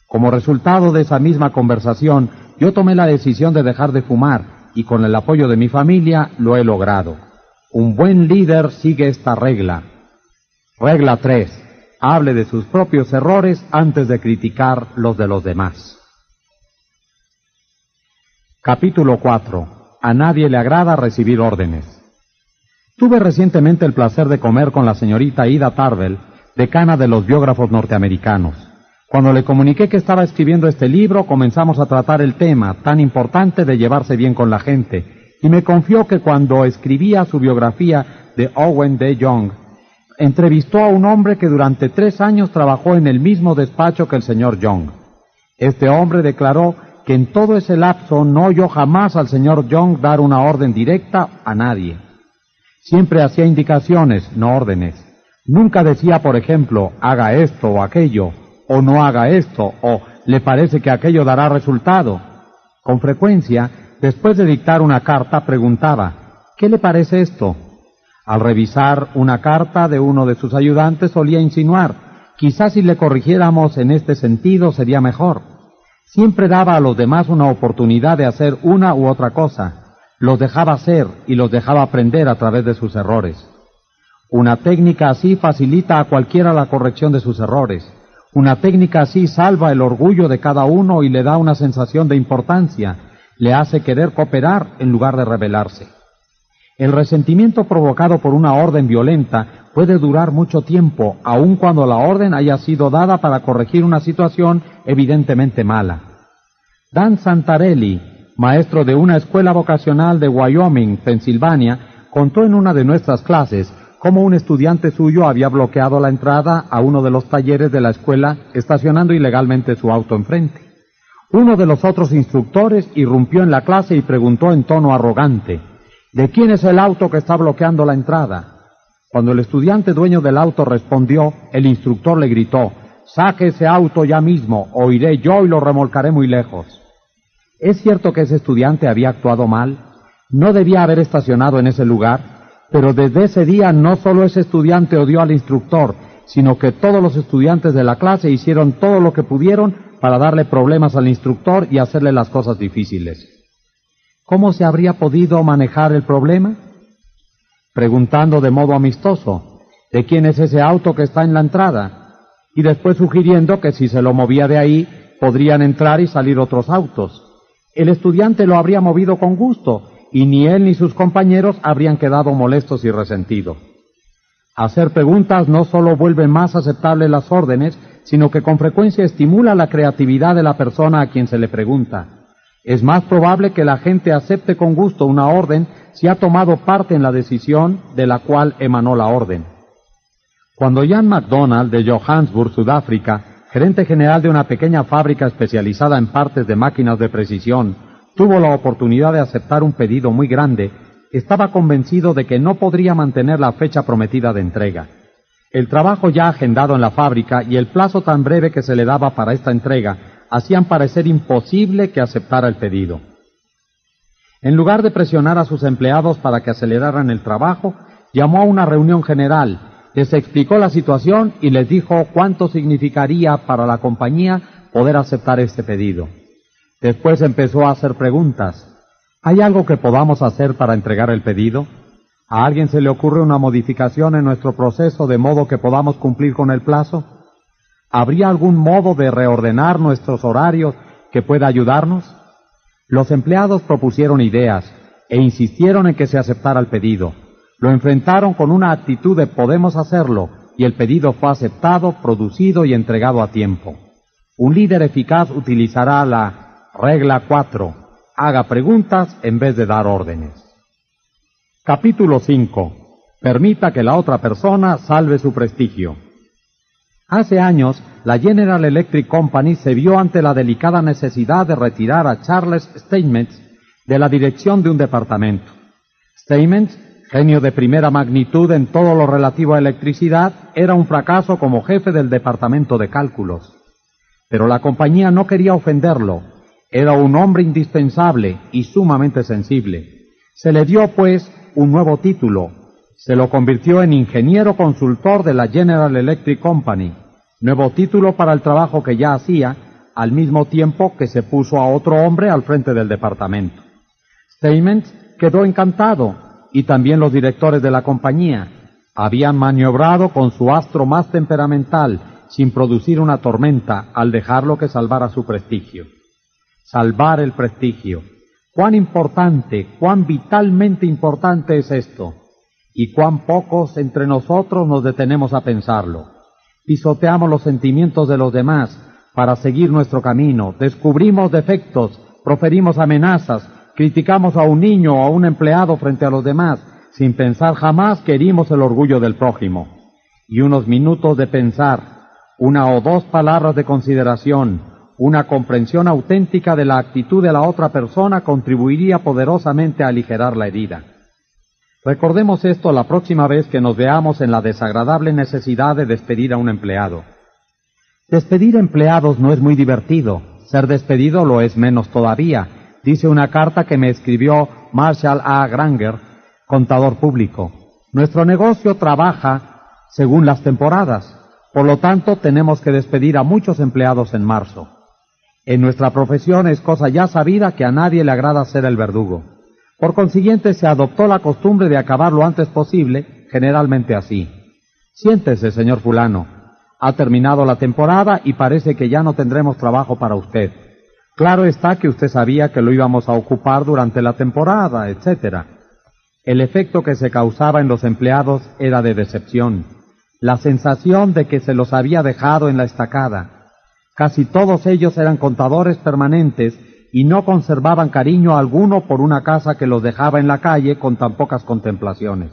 Como resultado de esa misma conversación, yo tomé la decisión de dejar de fumar y con el apoyo de mi familia lo he logrado. Un buen líder sigue esta regla. Regla 3. Hable de sus propios errores antes de criticar los de los demás. Capítulo 4. A nadie le agrada recibir órdenes. Tuve recientemente el placer de comer con la señorita Ida Tarvel, decana de los biógrafos norteamericanos. Cuando le comuniqué que estaba escribiendo este libro, comenzamos a tratar el tema tan importante de llevarse bien con la gente, y me confió que cuando escribía su biografía de Owen D. Young, entrevistó a un hombre que durante tres años trabajó en el mismo despacho que el señor Young. Este hombre declaró que en todo ese lapso no oyó jamás al señor Young dar una orden directa a nadie. Siempre hacía indicaciones, no órdenes. Nunca decía, por ejemplo, haga esto o aquello, o no haga esto, o le parece que aquello dará resultado. Con frecuencia, después de dictar una carta, preguntaba, ¿qué le parece esto? Al revisar una carta de uno de sus ayudantes solía insinuar, quizás si le corrigiéramos en este sentido sería mejor. Siempre daba a los demás una oportunidad de hacer una u otra cosa. Los dejaba hacer y los dejaba aprender a través de sus errores. Una técnica así facilita a cualquiera la corrección de sus errores. Una técnica así salva el orgullo de cada uno y le da una sensación de importancia, le hace querer cooperar en lugar de rebelarse. El resentimiento provocado por una orden violenta puede durar mucho tiempo, aun cuando la orden haya sido dada para corregir una situación evidentemente mala. Dan Santarelli, maestro de una escuela vocacional de Wyoming, Pensilvania, contó en una de nuestras clases cómo un estudiante suyo había bloqueado la entrada a uno de los talleres de la escuela estacionando ilegalmente su auto enfrente. Uno de los otros instructores irrumpió en la clase y preguntó en tono arrogante, ¿de quién es el auto que está bloqueando la entrada? Cuando el estudiante dueño del auto respondió, el instructor le gritó, saque ese auto ya mismo, o iré yo y lo remolcaré muy lejos. ¿Es cierto que ese estudiante había actuado mal? No debía haber estacionado en ese lugar, pero desde ese día no solo ese estudiante odió al instructor, sino que todos los estudiantes de la clase hicieron todo lo que pudieron para darle problemas al instructor y hacerle las cosas difíciles. ¿Cómo se habría podido manejar el problema? Preguntando de modo amistoso, ¿de quién es ese auto que está en la entrada? Y después sugiriendo que si se lo movía de ahí, podrían entrar y salir otros autos. El estudiante lo habría movido con gusto, y ni él ni sus compañeros habrían quedado molestos y resentidos. Hacer preguntas no solo vuelve más aceptables las órdenes, sino que con frecuencia estimula la creatividad de la persona a quien se le pregunta. Es más probable que la gente acepte con gusto una orden si ha tomado parte en la decisión de la cual emanó la orden. Cuando Jan MacDonald de Johannesburg, Sudáfrica, gerente general de una pequeña fábrica especializada en partes de máquinas de precisión, tuvo la oportunidad de aceptar un pedido muy grande, estaba convencido de que no podría mantener la fecha prometida de entrega. El trabajo ya agendado en la fábrica y el plazo tan breve que se le daba para esta entrega hacían parecer imposible que aceptara el pedido. En lugar de presionar a sus empleados para que aceleraran el trabajo, llamó a una reunión general, les explicó la situación y les dijo cuánto significaría para la compañía poder aceptar este pedido. Después empezó a hacer preguntas. ¿Hay algo que podamos hacer para entregar el pedido? ¿A alguien se le ocurre una modificación en nuestro proceso de modo que podamos cumplir con el plazo? ¿Habría algún modo de reordenar nuestros horarios que pueda ayudarnos? Los empleados propusieron ideas e insistieron en que se aceptara el pedido. Lo enfrentaron con una actitud de podemos hacerlo y el pedido fue aceptado, producido y entregado a tiempo. Un líder eficaz utilizará la regla 4. Haga preguntas en vez de dar órdenes. Capítulo 5. Permita que la otra persona salve su prestigio. Hace años, la General Electric Company se vio ante la delicada necesidad de retirar a Charles Steinmetz de la dirección de un departamento. Steinmetz, genio de primera magnitud en todo lo relativo a electricidad, era un fracaso como jefe del departamento de cálculos. Pero la compañía no quería ofenderlo. Era un hombre indispensable y sumamente sensible. Se le dio, pues, un nuevo título. Se lo convirtió en ingeniero consultor de la General Electric Company nuevo título para el trabajo que ya hacía, al mismo tiempo que se puso a otro hombre al frente del departamento. Steinmetz quedó encantado y también los directores de la compañía habían maniobrado con su astro más temperamental sin producir una tormenta al dejarlo que salvara su prestigio. Salvar el prestigio. Cuán importante, cuán vitalmente importante es esto, y cuán pocos entre nosotros nos detenemos a pensarlo pisoteamos los sentimientos de los demás para seguir nuestro camino, descubrimos defectos, proferimos amenazas, criticamos a un niño o a un empleado frente a los demás, sin pensar jamás que herimos el orgullo del prójimo. Y unos minutos de pensar, una o dos palabras de consideración, una comprensión auténtica de la actitud de la otra persona contribuiría poderosamente a aligerar la herida. Recordemos esto la próxima vez que nos veamos en la desagradable necesidad de despedir a un empleado. Despedir empleados no es muy divertido, ser despedido lo es menos todavía, dice una carta que me escribió Marshall A. Granger, contador público. Nuestro negocio trabaja según las temporadas, por lo tanto tenemos que despedir a muchos empleados en marzo. En nuestra profesión es cosa ya sabida que a nadie le agrada ser el verdugo. Por consiguiente, se adoptó la costumbre de acabar lo antes posible, generalmente así. Siéntese, señor fulano. Ha terminado la temporada y parece que ya no tendremos trabajo para usted. Claro está que usted sabía que lo íbamos a ocupar durante la temporada, etc. El efecto que se causaba en los empleados era de decepción, la sensación de que se los había dejado en la estacada. Casi todos ellos eran contadores permanentes y no conservaban cariño alguno por una casa que los dejaba en la calle con tan pocas contemplaciones.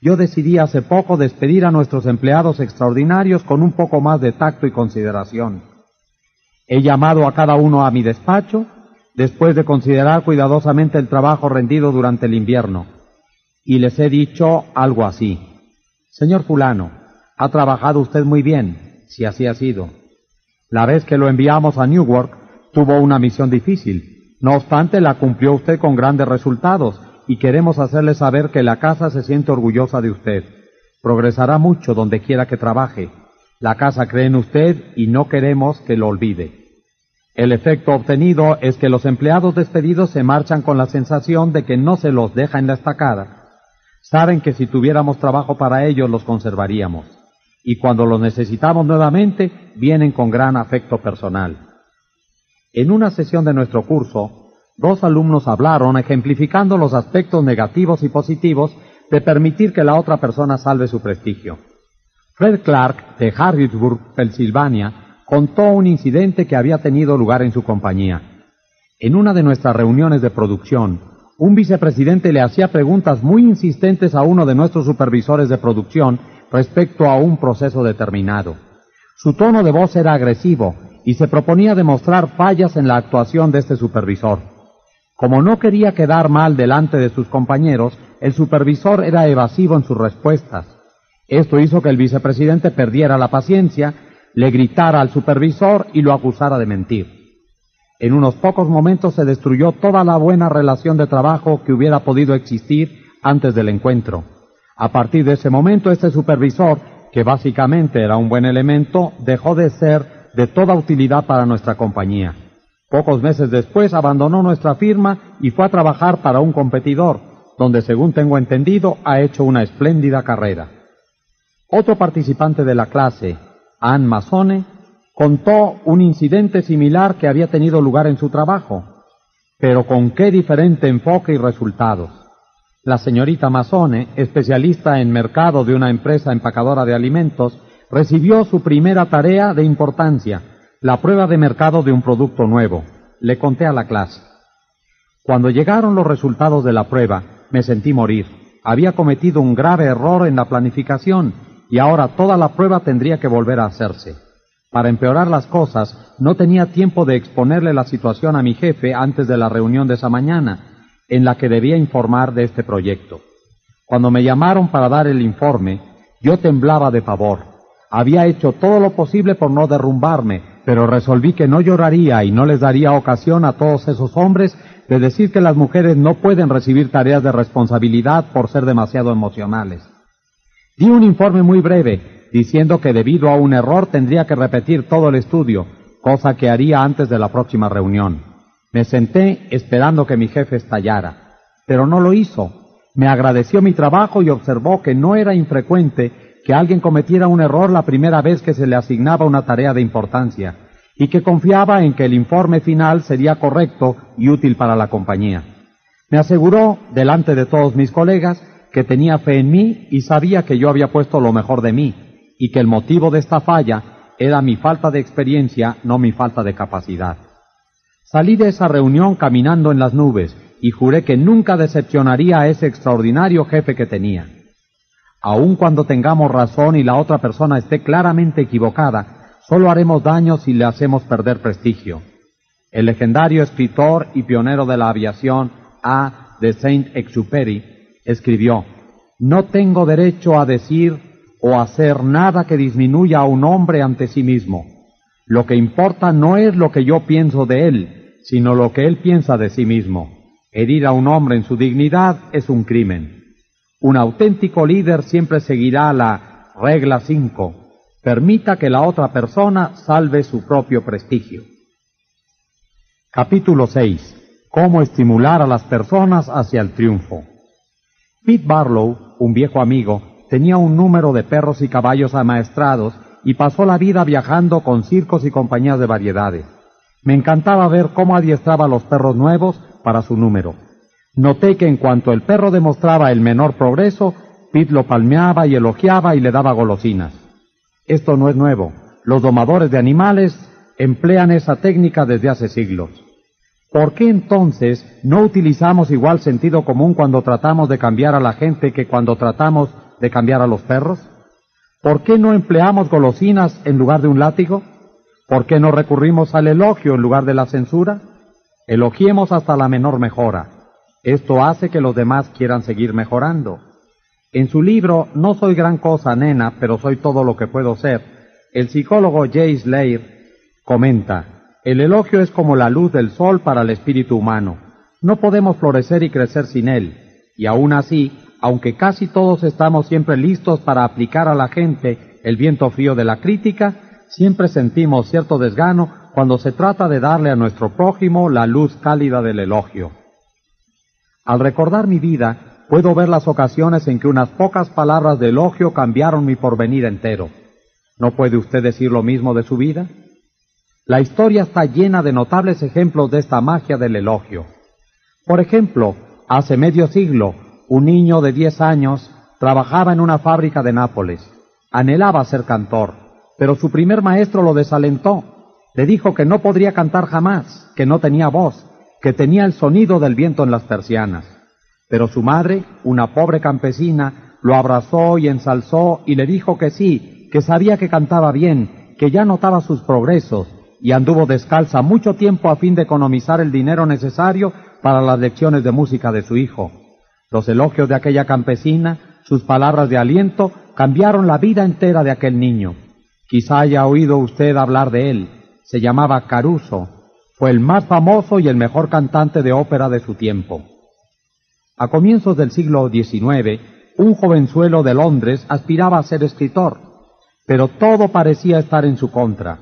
Yo decidí hace poco despedir a nuestros empleados extraordinarios con un poco más de tacto y consideración. He llamado a cada uno a mi despacho, después de considerar cuidadosamente el trabajo rendido durante el invierno, y les he dicho algo así. Señor fulano, ha trabajado usted muy bien, si así ha sido. La vez que lo enviamos a Newark, tuvo una misión difícil. No obstante, la cumplió usted con grandes resultados y queremos hacerle saber que la casa se siente orgullosa de usted. Progresará mucho donde quiera que trabaje. La casa cree en usted y no queremos que lo olvide. El efecto obtenido es que los empleados despedidos se marchan con la sensación de que no se los deja en la estacada. Saben que si tuviéramos trabajo para ellos los conservaríamos. Y cuando los necesitamos nuevamente, vienen con gran afecto personal. En una sesión de nuestro curso, dos alumnos hablaron ejemplificando los aspectos negativos y positivos de permitir que la otra persona salve su prestigio. Fred Clark, de Harrisburg, Pensilvania, contó un incidente que había tenido lugar en su compañía. En una de nuestras reuniones de producción, un vicepresidente le hacía preguntas muy insistentes a uno de nuestros supervisores de producción respecto a un proceso determinado. Su tono de voz era agresivo y se proponía demostrar fallas en la actuación de este supervisor. Como no quería quedar mal delante de sus compañeros, el supervisor era evasivo en sus respuestas. Esto hizo que el vicepresidente perdiera la paciencia, le gritara al supervisor y lo acusara de mentir. En unos pocos momentos se destruyó toda la buena relación de trabajo que hubiera podido existir antes del encuentro. A partir de ese momento, este supervisor, que básicamente era un buen elemento, dejó de ser de toda utilidad para nuestra compañía. Pocos meses después abandonó nuestra firma y fue a trabajar para un competidor, donde según tengo entendido ha hecho una espléndida carrera. Otro participante de la clase, Anne Masone, contó un incidente similar que había tenido lugar en su trabajo, pero con qué diferente enfoque y resultados. La señorita Masone, especialista en mercado de una empresa empacadora de alimentos, recibió su primera tarea de importancia, la prueba de mercado de un producto nuevo. Le conté a la clase. Cuando llegaron los resultados de la prueba, me sentí morir. Había cometido un grave error en la planificación y ahora toda la prueba tendría que volver a hacerse. Para empeorar las cosas, no tenía tiempo de exponerle la situación a mi jefe antes de la reunión de esa mañana, en la que debía informar de este proyecto. Cuando me llamaron para dar el informe, yo temblaba de pavor. Había hecho todo lo posible por no derrumbarme, pero resolví que no lloraría y no les daría ocasión a todos esos hombres de decir que las mujeres no pueden recibir tareas de responsabilidad por ser demasiado emocionales. Di un informe muy breve, diciendo que debido a un error tendría que repetir todo el estudio, cosa que haría antes de la próxima reunión. Me senté esperando que mi jefe estallara, pero no lo hizo. Me agradeció mi trabajo y observó que no era infrecuente que alguien cometiera un error la primera vez que se le asignaba una tarea de importancia y que confiaba en que el informe final sería correcto y útil para la compañía. Me aseguró, delante de todos mis colegas, que tenía fe en mí y sabía que yo había puesto lo mejor de mí y que el motivo de esta falla era mi falta de experiencia, no mi falta de capacidad. Salí de esa reunión caminando en las nubes y juré que nunca decepcionaría a ese extraordinario jefe que tenía. Aun cuando tengamos razón y la otra persona esté claramente equivocada, solo haremos daño si le hacemos perder prestigio. El legendario escritor y pionero de la aviación A. de Saint-Exupéry escribió, No tengo derecho a decir o hacer nada que disminuya a un hombre ante sí mismo. Lo que importa no es lo que yo pienso de él, sino lo que él piensa de sí mismo. Herir a un hombre en su dignidad es un crimen. Un auténtico líder siempre seguirá la regla 5. Permita que la otra persona salve su propio prestigio. Capítulo 6. Cómo estimular a las personas hacia el triunfo. Pete Barlow, un viejo amigo, tenía un número de perros y caballos amaestrados y pasó la vida viajando con circos y compañías de variedades. Me encantaba ver cómo adiestraba a los perros nuevos para su número. Noté que en cuanto el perro demostraba el menor progreso, Pete lo palmeaba y elogiaba y le daba golosinas. Esto no es nuevo. Los domadores de animales emplean esa técnica desde hace siglos. ¿Por qué entonces no utilizamos igual sentido común cuando tratamos de cambiar a la gente que cuando tratamos de cambiar a los perros? ¿Por qué no empleamos golosinas en lugar de un látigo? ¿Por qué no recurrimos al elogio en lugar de la censura? Elogiemos hasta la menor mejora. Esto hace que los demás quieran seguir mejorando. En su libro No soy gran cosa, nena, pero soy todo lo que puedo ser, el psicólogo Jay Slayer comenta, El elogio es como la luz del sol para el espíritu humano. No podemos florecer y crecer sin él. Y aún así, aunque casi todos estamos siempre listos para aplicar a la gente el viento frío de la crítica, siempre sentimos cierto desgano cuando se trata de darle a nuestro prójimo la luz cálida del elogio. Al recordar mi vida, puedo ver las ocasiones en que unas pocas palabras de elogio cambiaron mi porvenir entero. ¿No puede usted decir lo mismo de su vida? La historia está llena de notables ejemplos de esta magia del elogio. Por ejemplo, hace medio siglo, un niño de diez años trabajaba en una fábrica de Nápoles. Anhelaba ser cantor, pero su primer maestro lo desalentó. Le dijo que no podría cantar jamás, que no tenía voz, que tenía el sonido del viento en las persianas. Pero su madre, una pobre campesina, lo abrazó y ensalzó y le dijo que sí, que sabía que cantaba bien, que ya notaba sus progresos, y anduvo descalza mucho tiempo a fin de economizar el dinero necesario para las lecciones de música de su hijo. Los elogios de aquella campesina, sus palabras de aliento, cambiaron la vida entera de aquel niño. Quizá haya oído usted hablar de él. Se llamaba Caruso. Fue el más famoso y el mejor cantante de ópera de su tiempo. A comienzos del siglo XIX, un jovenzuelo de Londres aspiraba a ser escritor, pero todo parecía estar en su contra.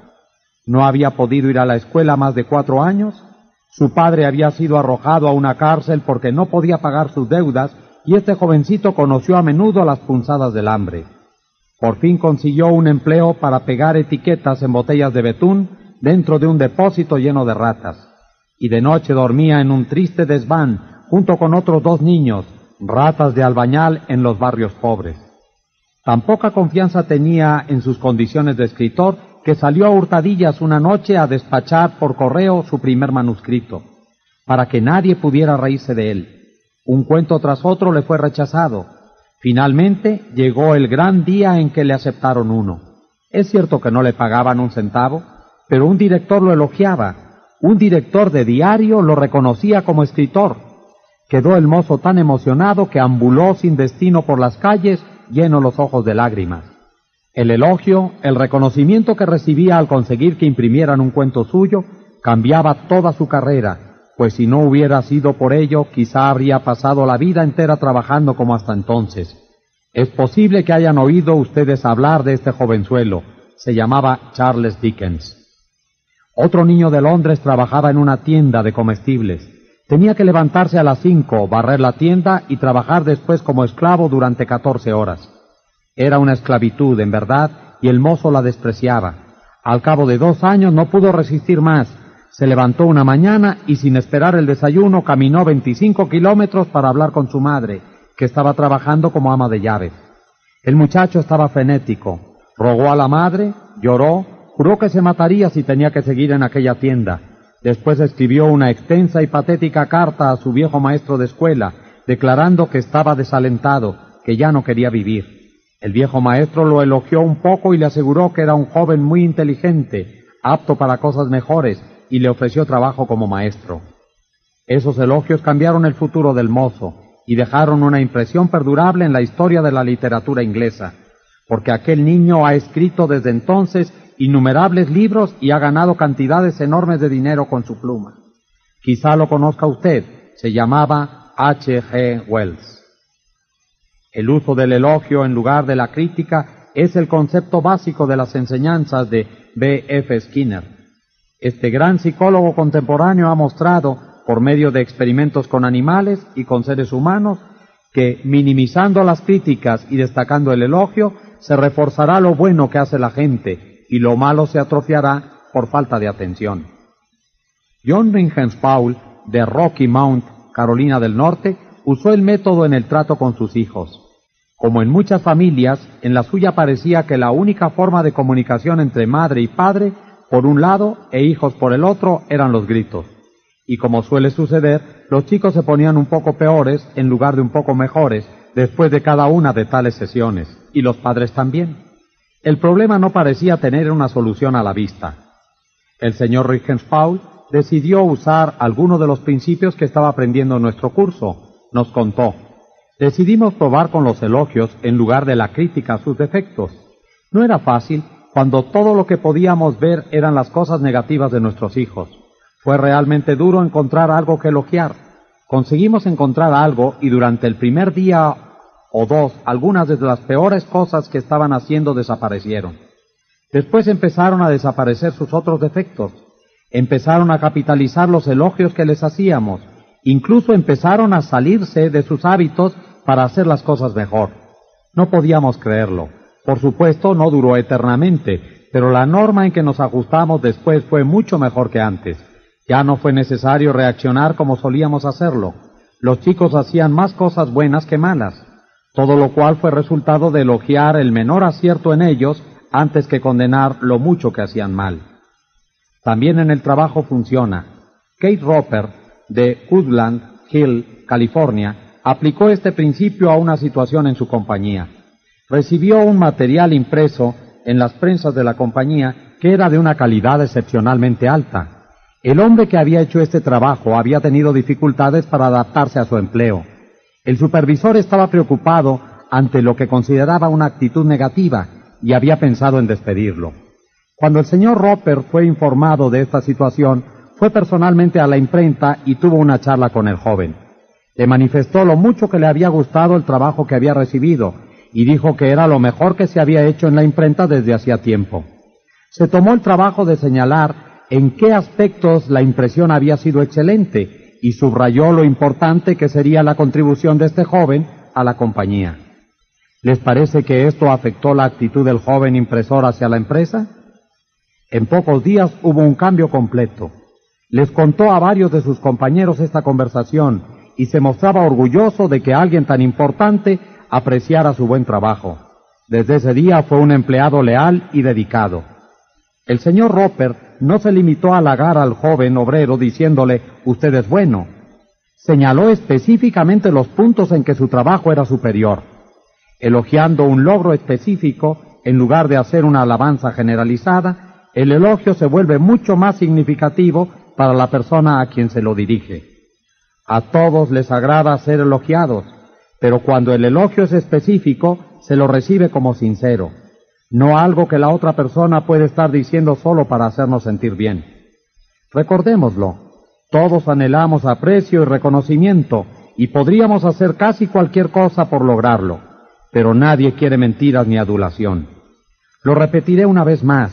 No había podido ir a la escuela más de cuatro años. Su padre había sido arrojado a una cárcel porque no podía pagar sus deudas y este jovencito conoció a menudo las punzadas del hambre. Por fin consiguió un empleo para pegar etiquetas en botellas de betún dentro de un depósito lleno de ratas. Y de noche dormía en un triste desván junto con otros dos niños, ratas de albañal en los barrios pobres. Tan poca confianza tenía en sus condiciones de escritor que salió a hurtadillas una noche a despachar por correo su primer manuscrito, para que nadie pudiera reírse de él. Un cuento tras otro le fue rechazado. Finalmente llegó el gran día en que le aceptaron uno. Es cierto que no le pagaban un centavo, pero un director lo elogiaba. Un director de diario lo reconocía como escritor. Quedó el mozo tan emocionado que ambuló sin destino por las calles, lleno los ojos de lágrimas. El elogio, el reconocimiento que recibía al conseguir que imprimieran un cuento suyo, cambiaba toda su carrera, pues si no hubiera sido por ello, quizá habría pasado la vida entera trabajando como hasta entonces. Es posible que hayan oído ustedes hablar de este jovenzuelo. Se llamaba Charles Dickens. Otro niño de Londres trabajaba en una tienda de comestibles. Tenía que levantarse a las cinco, barrer la tienda y trabajar después como esclavo durante catorce horas. Era una esclavitud, en verdad, y el mozo la despreciaba. Al cabo de dos años no pudo resistir más. Se levantó una mañana y sin esperar el desayuno caminó 25 kilómetros para hablar con su madre, que estaba trabajando como ama de llaves. El muchacho estaba frenético. Rogó a la madre, lloró, juró que se mataría si tenía que seguir en aquella tienda. Después escribió una extensa y patética carta a su viejo maestro de escuela, declarando que estaba desalentado, que ya no quería vivir. El viejo maestro lo elogió un poco y le aseguró que era un joven muy inteligente, apto para cosas mejores, y le ofreció trabajo como maestro. Esos elogios cambiaron el futuro del mozo y dejaron una impresión perdurable en la historia de la literatura inglesa, porque aquel niño ha escrito desde entonces innumerables libros y ha ganado cantidades enormes de dinero con su pluma. Quizá lo conozca usted, se llamaba H. G. Wells. El uso del elogio en lugar de la crítica es el concepto básico de las enseñanzas de B. F. Skinner. Este gran psicólogo contemporáneo ha mostrado, por medio de experimentos con animales y con seres humanos, que minimizando las críticas y destacando el elogio, se reforzará lo bueno que hace la gente y lo malo se atrofiará por falta de atención. John Ringens Paul, de Rocky Mount, Carolina del Norte, usó el método en el trato con sus hijos. Como en muchas familias, en la suya parecía que la única forma de comunicación entre madre y padre, por un lado, e hijos por el otro, eran los gritos. Y como suele suceder, los chicos se ponían un poco peores en lugar de un poco mejores después de cada una de tales sesiones, y los padres también. El problema no parecía tener una solución a la vista. El señor Paul decidió usar alguno de los principios que estaba aprendiendo en nuestro curso. Nos contó, Decidimos probar con los elogios en lugar de la crítica a sus defectos. No era fácil cuando todo lo que podíamos ver eran las cosas negativas de nuestros hijos. Fue realmente duro encontrar algo que elogiar. Conseguimos encontrar algo y durante el primer día o dos, algunas de las peores cosas que estaban haciendo desaparecieron. Después empezaron a desaparecer sus otros defectos. Empezaron a capitalizar los elogios que les hacíamos. Incluso empezaron a salirse de sus hábitos para hacer las cosas mejor. No podíamos creerlo. Por supuesto, no duró eternamente, pero la norma en que nos ajustamos después fue mucho mejor que antes. Ya no fue necesario reaccionar como solíamos hacerlo. Los chicos hacían más cosas buenas que malas todo lo cual fue resultado de elogiar el menor acierto en ellos antes que condenar lo mucho que hacían mal. También en el trabajo funciona. Kate Roper, de Woodland Hill, California, aplicó este principio a una situación en su compañía. Recibió un material impreso en las prensas de la compañía que era de una calidad excepcionalmente alta. El hombre que había hecho este trabajo había tenido dificultades para adaptarse a su empleo el supervisor estaba preocupado ante lo que consideraba una actitud negativa y había pensado en despedirlo. Cuando el señor Roper fue informado de esta situación, fue personalmente a la imprenta y tuvo una charla con el joven. Le manifestó lo mucho que le había gustado el trabajo que había recibido y dijo que era lo mejor que se había hecho en la imprenta desde hacía tiempo. Se tomó el trabajo de señalar en qué aspectos la impresión había sido excelente y subrayó lo importante que sería la contribución de este joven a la compañía. ¿Les parece que esto afectó la actitud del joven impresor hacia la empresa? En pocos días hubo un cambio completo. Les contó a varios de sus compañeros esta conversación y se mostraba orgulloso de que alguien tan importante apreciara su buen trabajo. Desde ese día fue un empleado leal y dedicado. El señor Roper no se limitó a halagar al joven obrero diciéndole, usted es bueno. Señaló específicamente los puntos en que su trabajo era superior, elogiando un logro específico en lugar de hacer una alabanza generalizada, el elogio se vuelve mucho más significativo para la persona a quien se lo dirige. A todos les agrada ser elogiados, pero cuando el elogio es específico, se lo recibe como sincero no algo que la otra persona puede estar diciendo solo para hacernos sentir bien. Recordémoslo, todos anhelamos aprecio y reconocimiento y podríamos hacer casi cualquier cosa por lograrlo, pero nadie quiere mentiras ni adulación. Lo repetiré una vez más,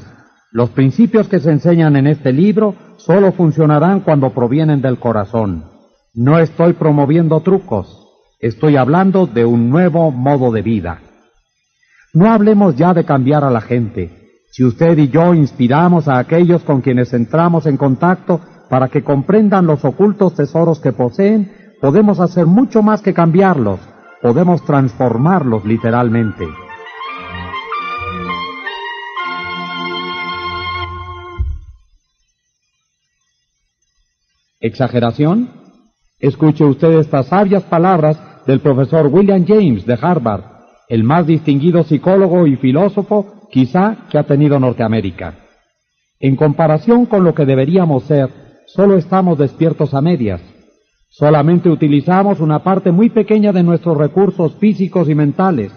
los principios que se enseñan en este libro solo funcionarán cuando provienen del corazón. No estoy promoviendo trucos, estoy hablando de un nuevo modo de vida. No hablemos ya de cambiar a la gente. Si usted y yo inspiramos a aquellos con quienes entramos en contacto para que comprendan los ocultos tesoros que poseen, podemos hacer mucho más que cambiarlos, podemos transformarlos literalmente. ¿Exageración? Escuche usted estas sabias palabras del profesor William James de Harvard el más distinguido psicólogo y filósofo quizá que ha tenido Norteamérica. En comparación con lo que deberíamos ser, solo estamos despiertos a medias. Solamente utilizamos una parte muy pequeña de nuestros recursos físicos y mentales.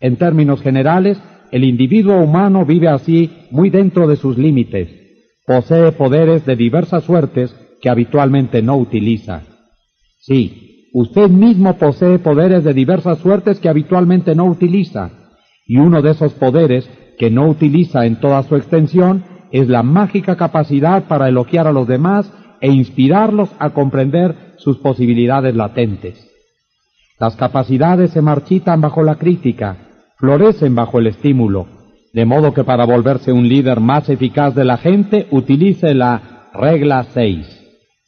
En términos generales, el individuo humano vive así muy dentro de sus límites. Posee poderes de diversas suertes que habitualmente no utiliza. Sí, Usted mismo posee poderes de diversas suertes que habitualmente no utiliza, y uno de esos poderes que no utiliza en toda su extensión es la mágica capacidad para elogiar a los demás e inspirarlos a comprender sus posibilidades latentes. Las capacidades se marchitan bajo la crítica, florecen bajo el estímulo, de modo que para volverse un líder más eficaz de la gente utilice la regla 6.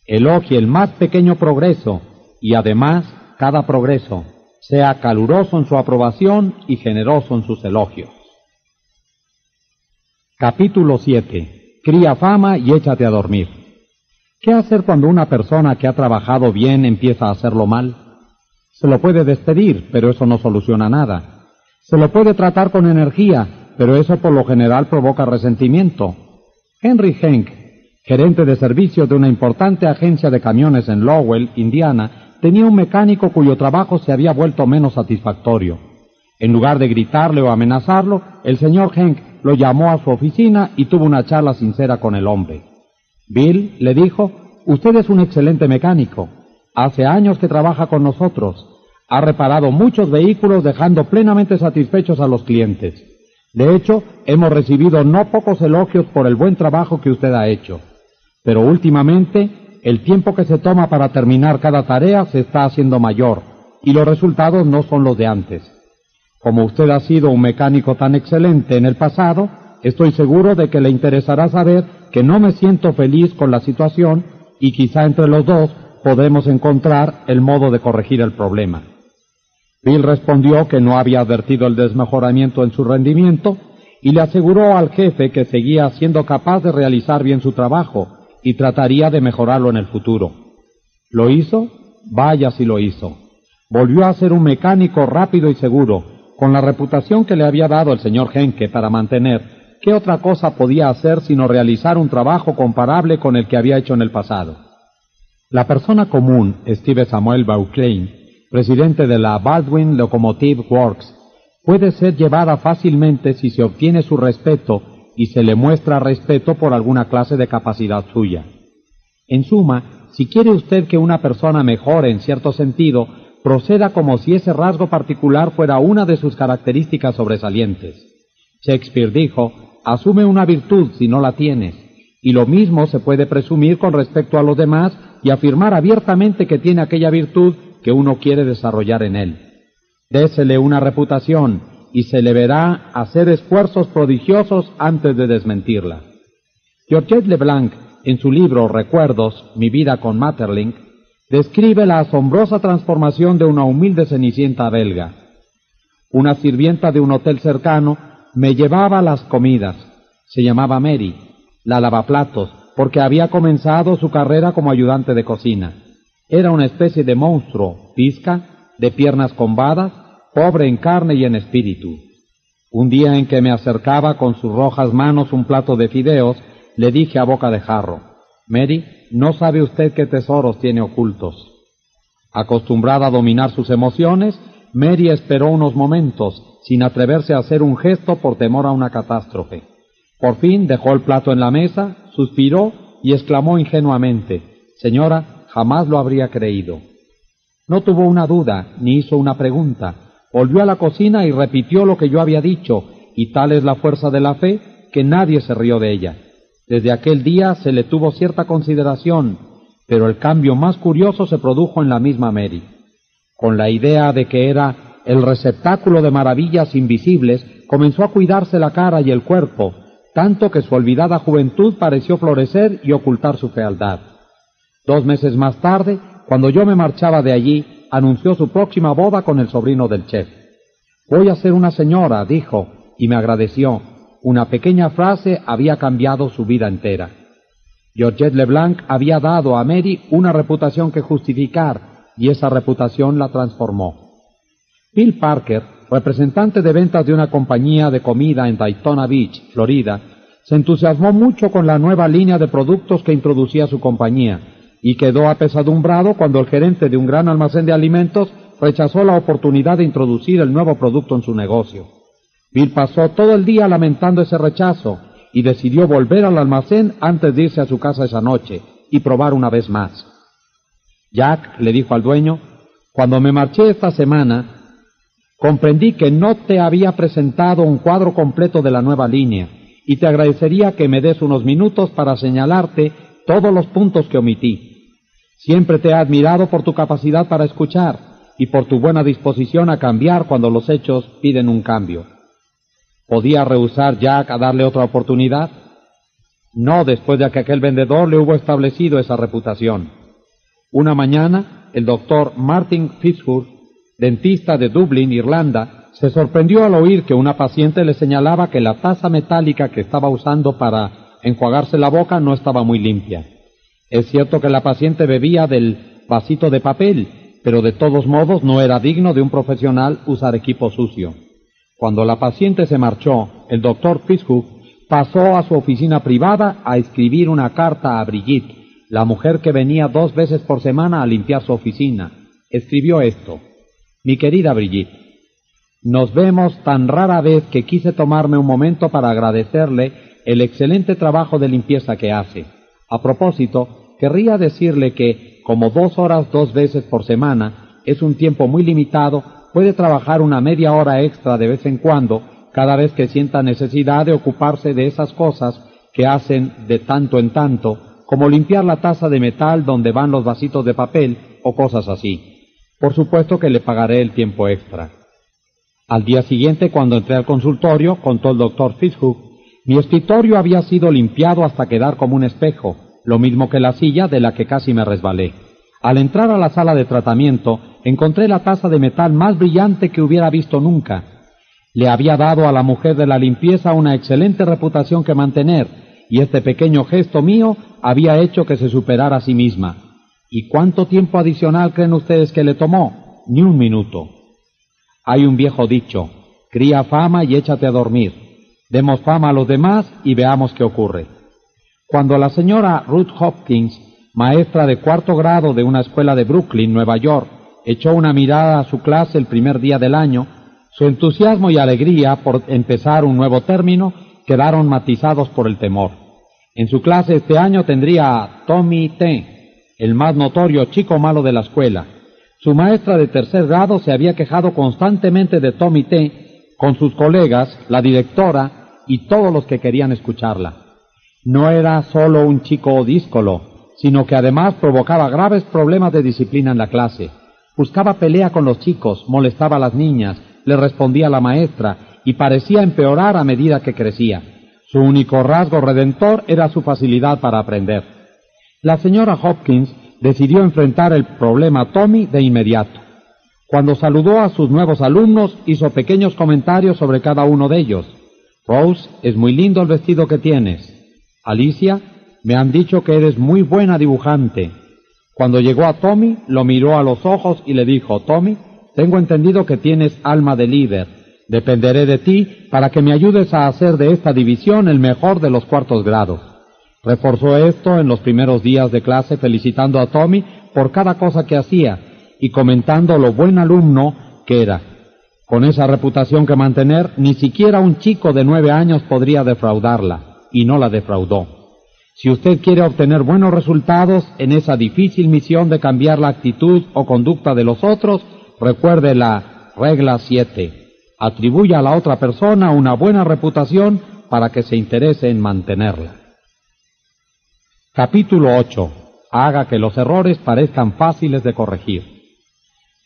Elogie el más pequeño progreso, y además cada progreso sea caluroso en su aprobación y generoso en sus elogios. Capítulo 7. Cría fama y échate a dormir. ¿Qué hacer cuando una persona que ha trabajado bien empieza a hacerlo mal? Se lo puede despedir, pero eso no soluciona nada. Se lo puede tratar con energía, pero eso por lo general provoca resentimiento. Henry Henk, gerente de servicios de una importante agencia de camiones en Lowell, Indiana, tenía un mecánico cuyo trabajo se había vuelto menos satisfactorio. En lugar de gritarle o amenazarlo, el señor Henk lo llamó a su oficina y tuvo una charla sincera con el hombre. Bill le dijo, usted es un excelente mecánico. Hace años que trabaja con nosotros. Ha reparado muchos vehículos dejando plenamente satisfechos a los clientes. De hecho, hemos recibido no pocos elogios por el buen trabajo que usted ha hecho. Pero últimamente, el tiempo que se toma para terminar cada tarea se está haciendo mayor y los resultados no son los de antes. Como usted ha sido un mecánico tan excelente en el pasado, estoy seguro de que le interesará saber que no me siento feliz con la situación y quizá entre los dos podremos encontrar el modo de corregir el problema. Bill respondió que no había advertido el desmejoramiento en su rendimiento y le aseguró al jefe que seguía siendo capaz de realizar bien su trabajo y trataría de mejorarlo en el futuro. ¿Lo hizo? Vaya si lo hizo. Volvió a ser un mecánico rápido y seguro, con la reputación que le había dado el señor Henke para mantener, ¿qué otra cosa podía hacer sino realizar un trabajo comparable con el que había hecho en el pasado? La persona común, Steve Samuel Bauclain, presidente de la Baldwin Locomotive Works, puede ser llevada fácilmente si se obtiene su respeto y se le muestra respeto por alguna clase de capacidad suya. En suma, si quiere usted que una persona mejore en cierto sentido, proceda como si ese rasgo particular fuera una de sus características sobresalientes. Shakespeare dijo, asume una virtud si no la tienes, y lo mismo se puede presumir con respecto a los demás y afirmar abiertamente que tiene aquella virtud que uno quiere desarrollar en él. Désele una reputación y se le verá hacer esfuerzos prodigiosos antes de desmentirla. Georgette Leblanc, en su libro Recuerdos, Mi vida con Maeterlinck, describe la asombrosa transformación de una humilde cenicienta belga. Una sirvienta de un hotel cercano me llevaba las comidas. Se llamaba Mary, la lavaplatos, porque había comenzado su carrera como ayudante de cocina. Era una especie de monstruo, pizca, de piernas combadas, pobre en carne y en espíritu. Un día en que me acercaba con sus rojas manos un plato de fideos, le dije a boca de jarro, Mary, no sabe usted qué tesoros tiene ocultos. Acostumbrada a dominar sus emociones, Mary esperó unos momentos, sin atreverse a hacer un gesto por temor a una catástrofe. Por fin dejó el plato en la mesa, suspiró y exclamó ingenuamente, Señora, jamás lo habría creído. No tuvo una duda, ni hizo una pregunta. Volvió a la cocina y repitió lo que yo había dicho, y tal es la fuerza de la fe que nadie se rió de ella. Desde aquel día se le tuvo cierta consideración, pero el cambio más curioso se produjo en la misma Mary. Con la idea de que era el receptáculo de maravillas invisibles, comenzó a cuidarse la cara y el cuerpo, tanto que su olvidada juventud pareció florecer y ocultar su fealdad. Dos meses más tarde, cuando yo me marchaba de allí, anunció su próxima boda con el sobrino del chef. Voy a ser una señora, dijo, y me agradeció, una pequeña frase había cambiado su vida entera. Georgette Leblanc había dado a Mary una reputación que justificar y esa reputación la transformó. Bill Parker, representante de ventas de una compañía de comida en Daytona Beach, Florida, se entusiasmó mucho con la nueva línea de productos que introducía su compañía y quedó apesadumbrado cuando el gerente de un gran almacén de alimentos rechazó la oportunidad de introducir el nuevo producto en su negocio. Bill pasó todo el día lamentando ese rechazo y decidió volver al almacén antes de irse a su casa esa noche y probar una vez más. Jack le dijo al dueño, cuando me marché esta semana, comprendí que no te había presentado un cuadro completo de la nueva línea y te agradecería que me des unos minutos para señalarte todos los puntos que omití. Siempre te he admirado por tu capacidad para escuchar y por tu buena disposición a cambiar cuando los hechos piden un cambio. ¿Podía rehusar Jack a darle otra oportunidad? No después de que aquel vendedor le hubo establecido esa reputación. Una mañana, el doctor Martin Fitzhugh, dentista de Dublín, Irlanda, se sorprendió al oír que una paciente le señalaba que la taza metálica que estaba usando para enjuagarse la boca no estaba muy limpia. Es cierto que la paciente bebía del vasito de papel, pero de todos modos no era digno de un profesional usar equipo sucio. Cuando la paciente se marchó, el doctor Fitzhugh pasó a su oficina privada a escribir una carta a Brigitte, la mujer que venía dos veces por semana a limpiar su oficina. Escribió esto. Mi querida Brigitte, Nos vemos tan rara vez que quise tomarme un momento para agradecerle el excelente trabajo de limpieza que hace. A propósito, querría decirle que, como dos horas dos veces por semana es un tiempo muy limitado, puede trabajar una media hora extra de vez en cuando, cada vez que sienta necesidad de ocuparse de esas cosas que hacen de tanto en tanto, como limpiar la taza de metal donde van los vasitos de papel o cosas así. Por supuesto que le pagaré el tiempo extra. Al día siguiente, cuando entré al consultorio, contó el doctor Fitzhugh, mi escritorio había sido limpiado hasta quedar como un espejo, lo mismo que la silla de la que casi me resbalé. Al entrar a la sala de tratamiento, encontré la taza de metal más brillante que hubiera visto nunca. Le había dado a la mujer de la limpieza una excelente reputación que mantener, y este pequeño gesto mío había hecho que se superara a sí misma. ¿Y cuánto tiempo adicional creen ustedes que le tomó? Ni un minuto. Hay un viejo dicho, cría fama y échate a dormir. Demos fama a los demás y veamos qué ocurre. Cuando la señora Ruth Hopkins, maestra de cuarto grado de una escuela de Brooklyn, Nueva York, echó una mirada a su clase el primer día del año, su entusiasmo y alegría por empezar un nuevo término quedaron matizados por el temor. En su clase este año tendría a Tommy T., el más notorio chico malo de la escuela, su maestra de tercer grado se había quejado constantemente de Tommy T. con sus colegas, la directora y todos los que querían escucharla. No era solo un chico díscolo, sino que además provocaba graves problemas de disciplina en la clase. Buscaba pelea con los chicos, molestaba a las niñas, le respondía a la maestra y parecía empeorar a medida que crecía. Su único rasgo redentor era su facilidad para aprender. La señora Hopkins decidió enfrentar el problema Tommy de inmediato. Cuando saludó a sus nuevos alumnos, hizo pequeños comentarios sobre cada uno de ellos. Rose, es muy lindo el vestido que tienes. Alicia, me han dicho que eres muy buena dibujante. Cuando llegó a Tommy, lo miró a los ojos y le dijo, Tommy, tengo entendido que tienes alma de líder. Dependeré de ti para que me ayudes a hacer de esta división el mejor de los cuartos grados. Reforzó esto en los primeros días de clase felicitando a Tommy por cada cosa que hacía y comentando lo buen alumno que era. Con esa reputación que mantener, ni siquiera un chico de nueve años podría defraudarla, y no la defraudó. Si usted quiere obtener buenos resultados en esa difícil misión de cambiar la actitud o conducta de los otros, recuerde la regla 7. Atribuya a la otra persona una buena reputación para que se interese en mantenerla. Capítulo 8. Haga que los errores parezcan fáciles de corregir.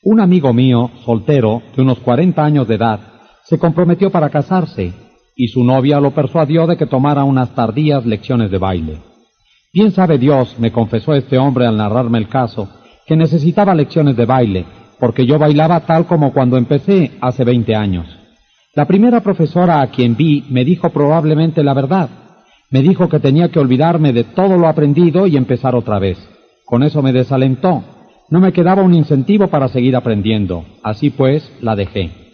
Un amigo mío, soltero, de unos 40 años de edad, se comprometió para casarse y su novia lo persuadió de que tomara unas tardías lecciones de baile. Bien sabe Dios, me confesó este hombre al narrarme el caso, que necesitaba lecciones de baile, porque yo bailaba tal como cuando empecé hace 20 años. La primera profesora a quien vi me dijo probablemente la verdad, me dijo que tenía que olvidarme de todo lo aprendido y empezar otra vez. Con eso me desalentó. No me quedaba un incentivo para seguir aprendiendo. Así pues, la dejé.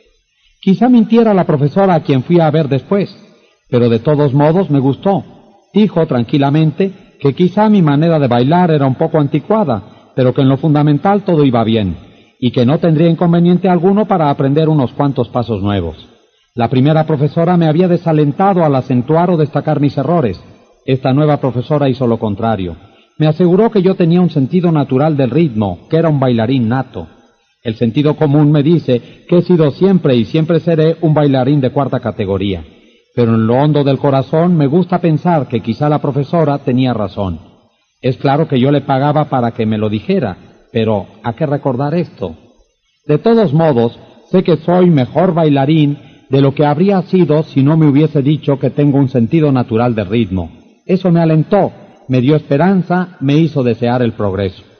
Quizá mintiera la profesora a quien fui a ver después, pero de todos modos me gustó. Dijo tranquilamente que quizá mi manera de bailar era un poco anticuada, pero que en lo fundamental todo iba bien, y que no tendría inconveniente alguno para aprender unos cuantos pasos nuevos. La primera profesora me había desalentado al acentuar o destacar mis errores. Esta nueva profesora hizo lo contrario. Me aseguró que yo tenía un sentido natural del ritmo, que era un bailarín nato. El sentido común me dice que he sido siempre y siempre seré un bailarín de cuarta categoría. Pero en lo hondo del corazón me gusta pensar que quizá la profesora tenía razón. Es claro que yo le pagaba para que me lo dijera, pero ¿a qué recordar esto? De todos modos, sé que soy mejor bailarín de lo que habría sido si no me hubiese dicho que tengo un sentido natural de ritmo. Eso me alentó, me dio esperanza, me hizo desear el progreso.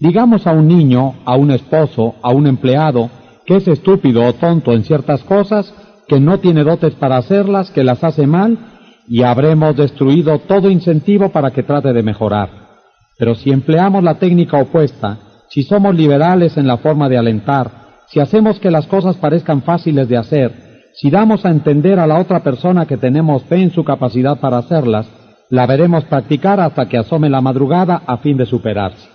Digamos a un niño, a un esposo, a un empleado, que es estúpido o tonto en ciertas cosas, que no tiene dotes para hacerlas, que las hace mal, y habremos destruido todo incentivo para que trate de mejorar. Pero si empleamos la técnica opuesta, si somos liberales en la forma de alentar, si hacemos que las cosas parezcan fáciles de hacer, si damos a entender a la otra persona que tenemos fe en su capacidad para hacerlas, la veremos practicar hasta que asome la madrugada a fin de superarse.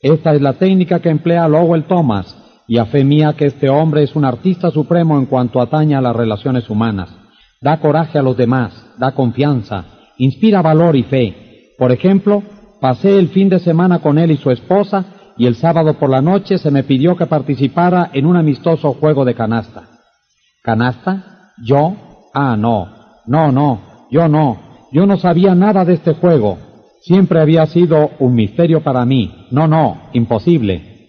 Esta es la técnica que emplea Lowell Thomas, y a fe mía que este hombre es un artista supremo en cuanto atañe a las relaciones humanas. Da coraje a los demás, da confianza, inspira valor y fe. Por ejemplo, pasé el fin de semana con él y su esposa y el sábado por la noche se me pidió que participara en un amistoso juego de canasta. ¿Canasta? ¿Yo? Ah, no. No, no. Yo no. Yo no sabía nada de este juego. Siempre había sido un misterio para mí. No, no. Imposible.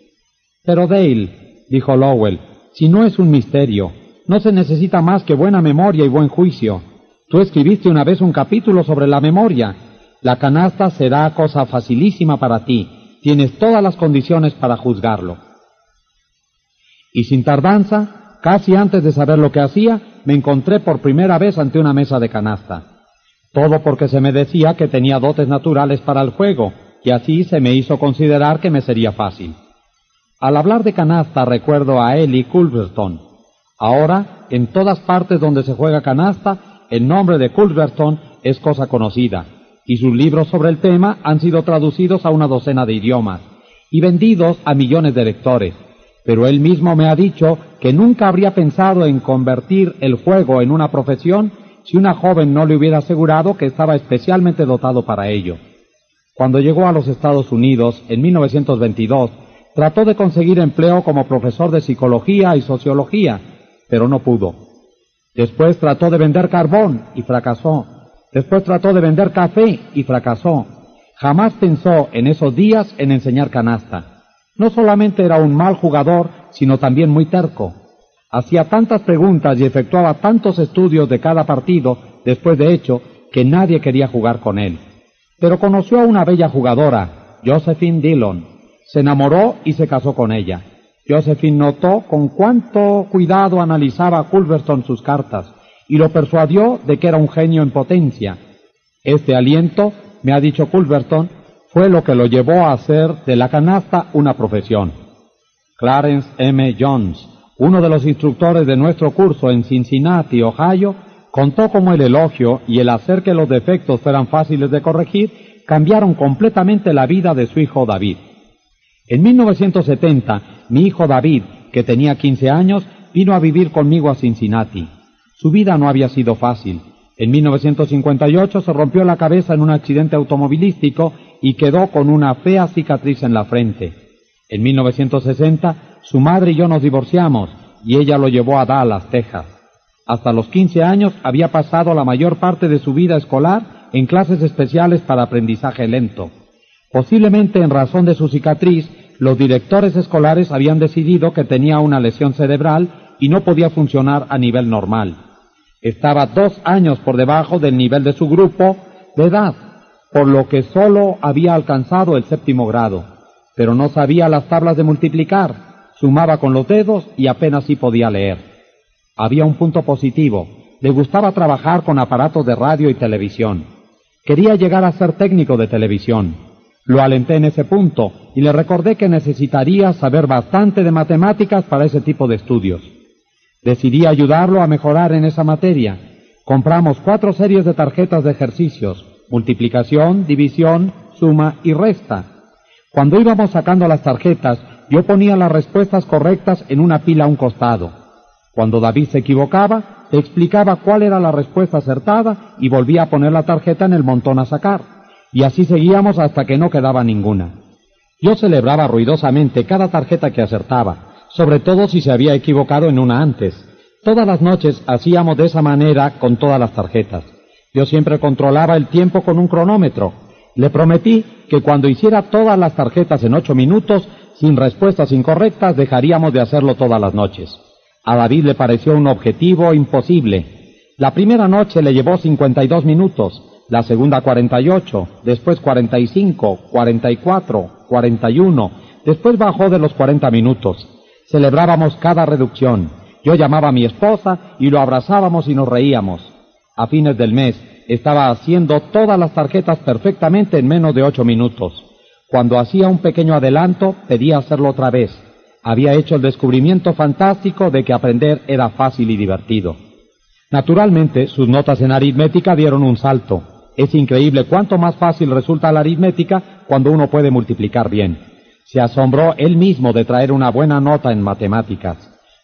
Pero Dale, dijo Lowell, si no es un misterio, no se necesita más que buena memoria y buen juicio. Tú escribiste una vez un capítulo sobre la memoria. La canasta será cosa facilísima para ti tienes todas las condiciones para juzgarlo. Y sin tardanza, casi antes de saber lo que hacía, me encontré por primera vez ante una mesa de canasta. Todo porque se me decía que tenía dotes naturales para el juego, y así se me hizo considerar que me sería fácil. Al hablar de canasta recuerdo a Ellie Culverstone. Ahora, en todas partes donde se juega canasta, el nombre de Culverstone es cosa conocida, y sus libros sobre el tema han sido traducidos a una docena de idiomas y vendidos a millones de lectores. Pero él mismo me ha dicho que nunca habría pensado en convertir el juego en una profesión si una joven no le hubiera asegurado que estaba especialmente dotado para ello. Cuando llegó a los Estados Unidos en 1922, trató de conseguir empleo como profesor de psicología y sociología, pero no pudo. Después trató de vender carbón y fracasó. Después trató de vender café y fracasó. Jamás pensó en esos días en enseñar canasta. No solamente era un mal jugador, sino también muy terco. Hacía tantas preguntas y efectuaba tantos estudios de cada partido, después de hecho, que nadie quería jugar con él. Pero conoció a una bella jugadora, Josephine Dillon. Se enamoró y se casó con ella. Josephine notó con cuánto cuidado analizaba Culverstone sus cartas y lo persuadió de que era un genio en potencia. Este aliento, me ha dicho Culverton, fue lo que lo llevó a hacer de la canasta una profesión. Clarence M. Jones, uno de los instructores de nuestro curso en Cincinnati, Ohio, contó cómo el elogio y el hacer que los defectos fueran fáciles de corregir cambiaron completamente la vida de su hijo David. En 1970, mi hijo David, que tenía 15 años, vino a vivir conmigo a Cincinnati. Su vida no había sido fácil. En 1958 se rompió la cabeza en un accidente automovilístico y quedó con una fea cicatriz en la frente. En 1960 su madre y yo nos divorciamos y ella lo llevó a Dallas, Texas. Hasta los 15 años había pasado la mayor parte de su vida escolar en clases especiales para aprendizaje lento. Posiblemente en razón de su cicatriz, los directores escolares habían decidido que tenía una lesión cerebral y no podía funcionar a nivel normal. Estaba dos años por debajo del nivel de su grupo de edad, por lo que solo había alcanzado el séptimo grado, pero no sabía las tablas de multiplicar, sumaba con los dedos y apenas sí podía leer. Había un punto positivo, le gustaba trabajar con aparatos de radio y televisión. Quería llegar a ser técnico de televisión. Lo alenté en ese punto y le recordé que necesitaría saber bastante de matemáticas para ese tipo de estudios. Decidí ayudarlo a mejorar en esa materia. Compramos cuatro series de tarjetas de ejercicios, multiplicación, división, suma y resta. Cuando íbamos sacando las tarjetas, yo ponía las respuestas correctas en una pila a un costado. Cuando David se equivocaba, te explicaba cuál era la respuesta acertada y volvía a poner la tarjeta en el montón a sacar. Y así seguíamos hasta que no quedaba ninguna. Yo celebraba ruidosamente cada tarjeta que acertaba, sobre todo si se había equivocado en una antes. Todas las noches hacíamos de esa manera con todas las tarjetas. Yo siempre controlaba el tiempo con un cronómetro. Le prometí que cuando hiciera todas las tarjetas en ocho minutos, sin respuestas incorrectas, dejaríamos de hacerlo todas las noches. A David le pareció un objetivo imposible. La primera noche le llevó 52 minutos, la segunda 48, después 45, 44, 41, después bajó de los 40 minutos. Celebrábamos cada reducción. Yo llamaba a mi esposa y lo abrazábamos y nos reíamos. A fines del mes estaba haciendo todas las tarjetas perfectamente en menos de ocho minutos. Cuando hacía un pequeño adelanto, pedía hacerlo otra vez. Había hecho el descubrimiento fantástico de que aprender era fácil y divertido. Naturalmente, sus notas en aritmética dieron un salto. Es increíble cuánto más fácil resulta la aritmética cuando uno puede multiplicar bien. Se asombró él mismo de traer una buena nota en matemáticas.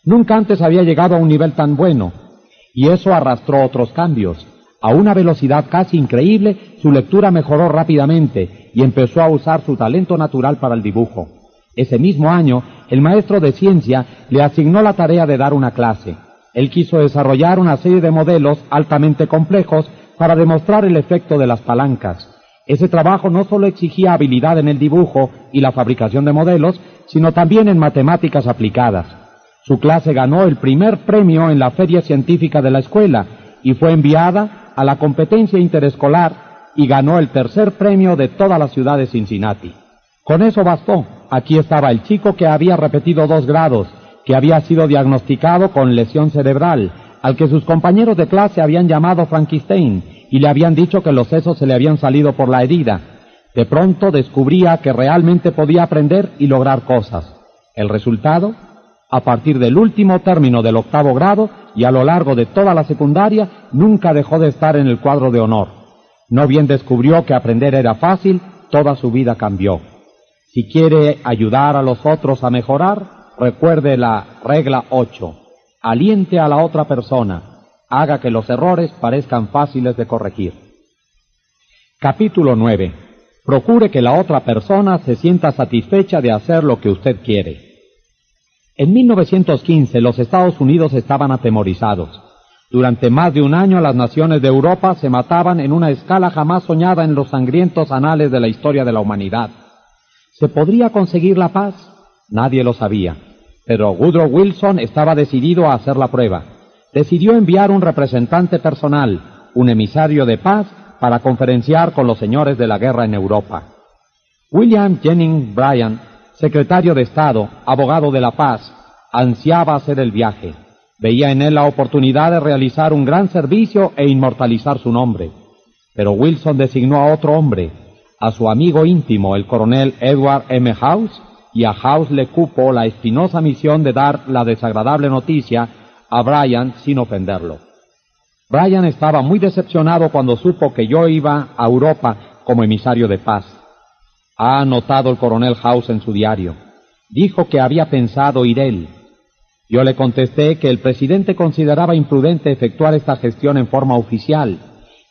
Nunca antes había llegado a un nivel tan bueno, y eso arrastró otros cambios. A una velocidad casi increíble, su lectura mejoró rápidamente y empezó a usar su talento natural para el dibujo. Ese mismo año, el maestro de ciencia le asignó la tarea de dar una clase. Él quiso desarrollar una serie de modelos altamente complejos para demostrar el efecto de las palancas. Ese trabajo no solo exigía habilidad en el dibujo y la fabricación de modelos, sino también en matemáticas aplicadas. Su clase ganó el primer premio en la feria científica de la escuela y fue enviada a la competencia interescolar y ganó el tercer premio de toda la ciudad de Cincinnati. Con eso bastó. Aquí estaba el chico que había repetido dos grados, que había sido diagnosticado con lesión cerebral, al que sus compañeros de clase habían llamado Frankenstein y le habían dicho que los sesos se le habían salido por la herida. De pronto descubría que realmente podía aprender y lograr cosas. El resultado, a partir del último término del octavo grado y a lo largo de toda la secundaria, nunca dejó de estar en el cuadro de honor. No bien descubrió que aprender era fácil, toda su vida cambió. Si quiere ayudar a los otros a mejorar, recuerde la regla 8. Aliente a la otra persona. Haga que los errores parezcan fáciles de corregir. Capítulo 9. Procure que la otra persona se sienta satisfecha de hacer lo que usted quiere. En 1915 los Estados Unidos estaban atemorizados. Durante más de un año las naciones de Europa se mataban en una escala jamás soñada en los sangrientos anales de la historia de la humanidad. ¿Se podría conseguir la paz? Nadie lo sabía. Pero Woodrow Wilson estaba decidido a hacer la prueba. Decidió enviar un representante personal, un emisario de paz, para conferenciar con los señores de la guerra en Europa. William Jennings Bryan secretario de Estado, abogado de la paz, ansiaba hacer el viaje. Veía en él la oportunidad de realizar un gran servicio e inmortalizar su nombre. Pero Wilson designó a otro hombre, a su amigo íntimo, el coronel Edward M. House, y a House le cupo la espinosa misión de dar la desagradable noticia a Brian sin ofenderlo. Brian estaba muy decepcionado cuando supo que yo iba a Europa como emisario de paz. Ha anotado el coronel House en su diario. Dijo que había pensado ir él. Yo le contesté que el presidente consideraba imprudente efectuar esta gestión en forma oficial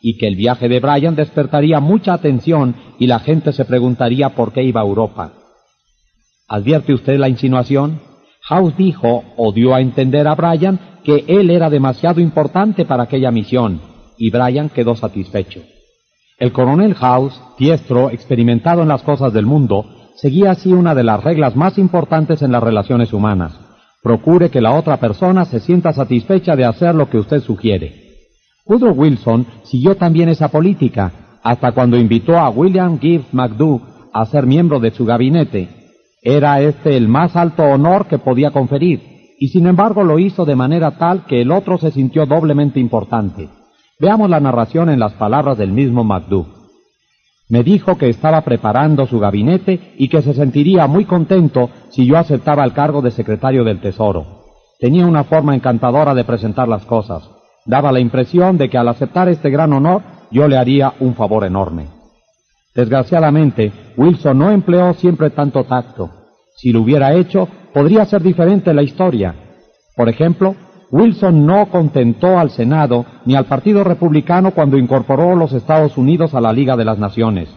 y que el viaje de Bryan despertaría mucha atención y la gente se preguntaría por qué iba a Europa. ¿Advierte usted la insinuación? House dijo o dio a entender a Bryan que él era demasiado importante para aquella misión y Bryan quedó satisfecho. El coronel House, diestro, experimentado en las cosas del mundo, seguía así una de las reglas más importantes en las relaciones humanas. Procure que la otra persona se sienta satisfecha de hacer lo que usted sugiere. Woodrow Wilson siguió también esa política hasta cuando invitó a William Gibbs McDough a ser miembro de su gabinete. Era este el más alto honor que podía conferir, y sin embargo lo hizo de manera tal que el otro se sintió doblemente importante. Veamos la narración en las palabras del mismo MacDough. Me dijo que estaba preparando su gabinete y que se sentiría muy contento si yo aceptaba el cargo de secretario del Tesoro. Tenía una forma encantadora de presentar las cosas. Daba la impresión de que al aceptar este gran honor yo le haría un favor enorme. Desgraciadamente, Wilson no empleó siempre tanto tacto. Si lo hubiera hecho, podría ser diferente la historia. Por ejemplo, Wilson no contentó al Senado ni al Partido Republicano cuando incorporó los Estados Unidos a la Liga de las Naciones.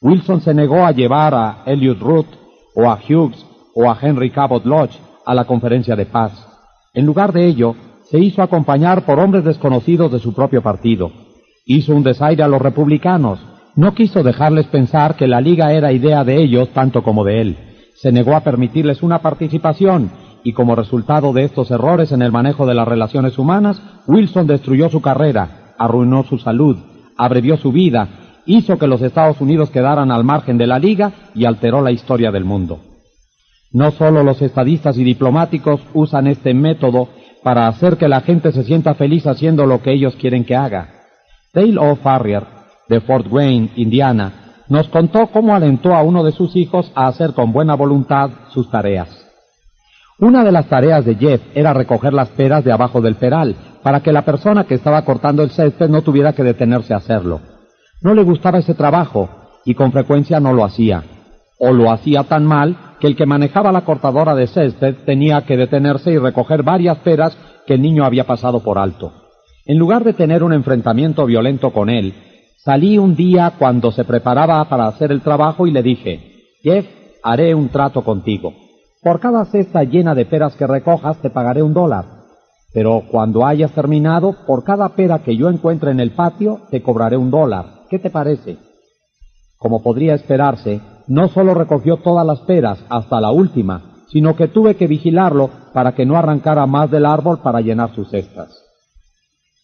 Wilson se negó a llevar a Elliot Root o a Hughes o a Henry Cabot Lodge a la conferencia de paz. En lugar de ello, se hizo acompañar por hombres desconocidos de su propio partido. Hizo un desaire a los republicanos. No quiso dejarles pensar que la Liga era idea de ellos tanto como de él. Se negó a permitirles una participación y como resultado de estos errores en el manejo de las relaciones humanas, Wilson destruyó su carrera, arruinó su salud, abrevió su vida, hizo que los Estados Unidos quedaran al margen de la Liga y alteró la historia del mundo. No solo los estadistas y diplomáticos usan este método para hacer que la gente se sienta feliz haciendo lo que ellos quieren que haga. Dale O. Farrier, de Fort Wayne, Indiana, nos contó cómo alentó a uno de sus hijos a hacer con buena voluntad sus tareas. Una de las tareas de Jeff era recoger las peras de abajo del peral, para que la persona que estaba cortando el césped no tuviera que detenerse a hacerlo. No le gustaba ese trabajo, y con frecuencia no lo hacía. O lo hacía tan mal que el que manejaba la cortadora de césped tenía que detenerse y recoger varias peras que el niño había pasado por alto. En lugar de tener un enfrentamiento violento con él, salí un día cuando se preparaba para hacer el trabajo y le dije, Jeff, haré un trato contigo. Por cada cesta llena de peras que recojas te pagaré un dólar. Pero cuando hayas terminado, por cada pera que yo encuentre en el patio, te cobraré un dólar. ¿Qué te parece? Como podría esperarse, no solo recogió todas las peras hasta la última, sino que tuve que vigilarlo para que no arrancara más del árbol para llenar sus cestas.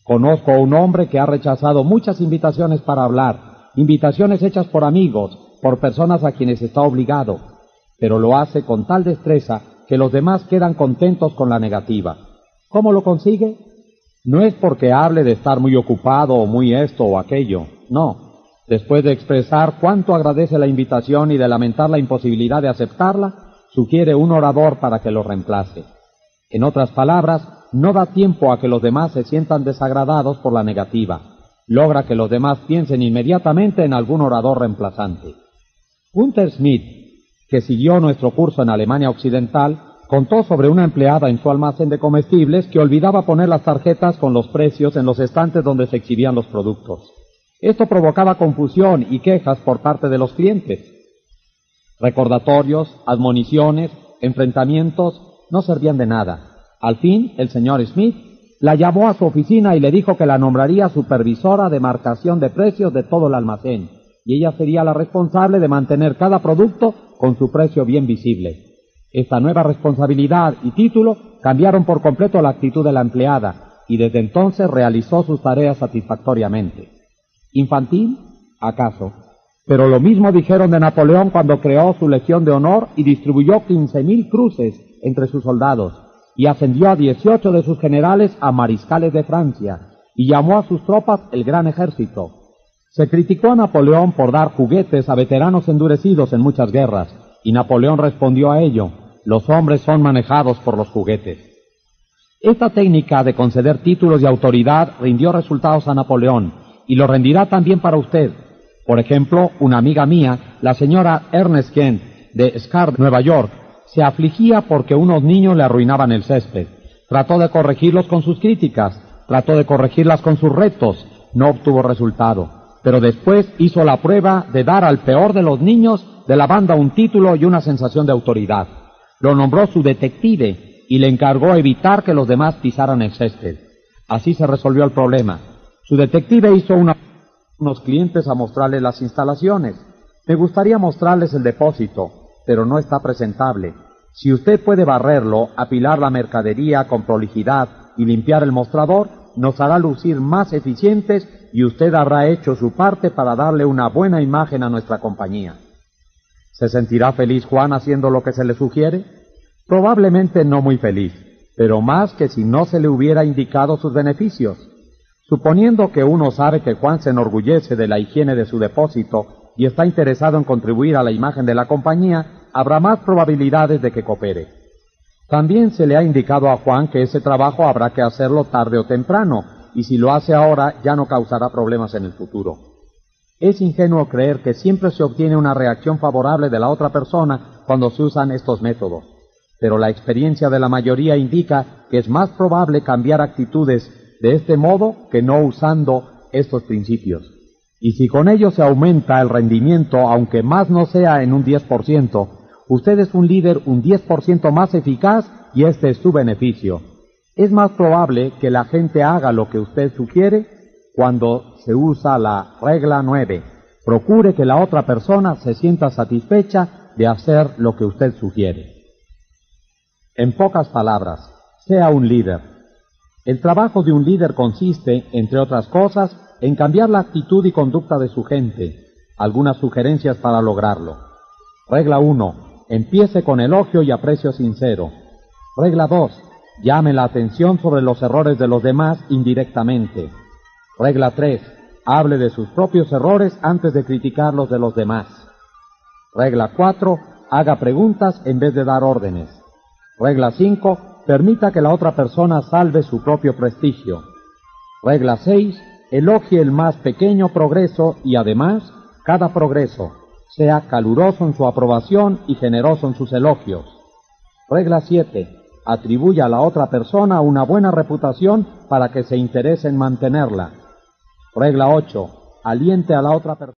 Conozco a un hombre que ha rechazado muchas invitaciones para hablar, invitaciones hechas por amigos, por personas a quienes está obligado, pero lo hace con tal destreza que los demás quedan contentos con la negativa. ¿Cómo lo consigue? No es porque hable de estar muy ocupado o muy esto o aquello, no. Después de expresar cuánto agradece la invitación y de lamentar la imposibilidad de aceptarla, sugiere un orador para que lo reemplace. En otras palabras, no da tiempo a que los demás se sientan desagradados por la negativa. Logra que los demás piensen inmediatamente en algún orador reemplazante. Gunther Smith, que siguió nuestro curso en Alemania Occidental, contó sobre una empleada en su almacén de comestibles que olvidaba poner las tarjetas con los precios en los estantes donde se exhibían los productos. Esto provocaba confusión y quejas por parte de los clientes. Recordatorios, admoniciones, enfrentamientos no servían de nada. Al fin, el señor Smith la llamó a su oficina y le dijo que la nombraría supervisora de marcación de precios de todo el almacén, y ella sería la responsable de mantener cada producto con su precio bien visible. Esta nueva responsabilidad y título cambiaron por completo la actitud de la empleada, y desde entonces realizó sus tareas satisfactoriamente. ¿Infantil? ¿Acaso? Pero lo mismo dijeron de Napoleón cuando creó su Legión de Honor y distribuyó quince mil cruces entre sus soldados y ascendió a dieciocho de sus generales a mariscales de Francia y llamó a sus tropas el gran ejército. Se criticó a Napoleón por dar juguetes a veteranos endurecidos en muchas guerras y Napoleón respondió a ello, los hombres son manejados por los juguetes. Esta técnica de conceder títulos de autoridad rindió resultados a Napoleón y lo rendirá también para usted. Por ejemplo, una amiga mía, la señora Ernest Kent de Scar, Nueva York, se afligía porque unos niños le arruinaban el césped. Trató de corregirlos con sus críticas, trató de corregirlas con sus retos, no obtuvo resultado. Pero después hizo la prueba de dar al peor de los niños de la banda un título y una sensación de autoridad. Lo nombró su detective y le encargó evitar que los demás pisaran el césped. Así se resolvió el problema. Su detective hizo unos clientes a mostrarles las instalaciones. Me gustaría mostrarles el depósito, pero no está presentable. Si usted puede barrerlo, apilar la mercadería con prolijidad y limpiar el mostrador, nos hará lucir más eficientes y usted habrá hecho su parte para darle una buena imagen a nuestra compañía. ¿Se sentirá feliz Juan haciendo lo que se le sugiere? Probablemente no muy feliz, pero más que si no se le hubiera indicado sus beneficios. Suponiendo que uno sabe que Juan se enorgullece de la higiene de su depósito y está interesado en contribuir a la imagen de la compañía, habrá más probabilidades de que coopere. También se le ha indicado a Juan que ese trabajo habrá que hacerlo tarde o temprano, y si lo hace ahora ya no causará problemas en el futuro. Es ingenuo creer que siempre se obtiene una reacción favorable de la otra persona cuando se usan estos métodos, pero la experiencia de la mayoría indica que es más probable cambiar actitudes de este modo que no usando estos principios. Y si con ello se aumenta el rendimiento, aunque más no sea en un 10%, usted es un líder un 10% más eficaz y este es su beneficio. Es más probable que la gente haga lo que usted sugiere cuando se usa la regla 9. Procure que la otra persona se sienta satisfecha de hacer lo que usted sugiere. En pocas palabras, sea un líder. El trabajo de un líder consiste, entre otras cosas, en cambiar la actitud y conducta de su gente. Algunas sugerencias para lograrlo. Regla 1. Empiece con elogio y aprecio sincero. Regla 2. Llame la atención sobre los errores de los demás indirectamente. Regla 3. Hable de sus propios errores antes de criticar los de los demás. Regla 4. Haga preguntas en vez de dar órdenes. Regla 5. Permita que la otra persona salve su propio prestigio. Regla 6 elogie el más pequeño progreso y además cada progreso. Sea caluroso en su aprobación y generoso en sus elogios. Regla 7. Atribuya a la otra persona una buena reputación para que se interese en mantenerla. Regla 8. Aliente a la otra persona.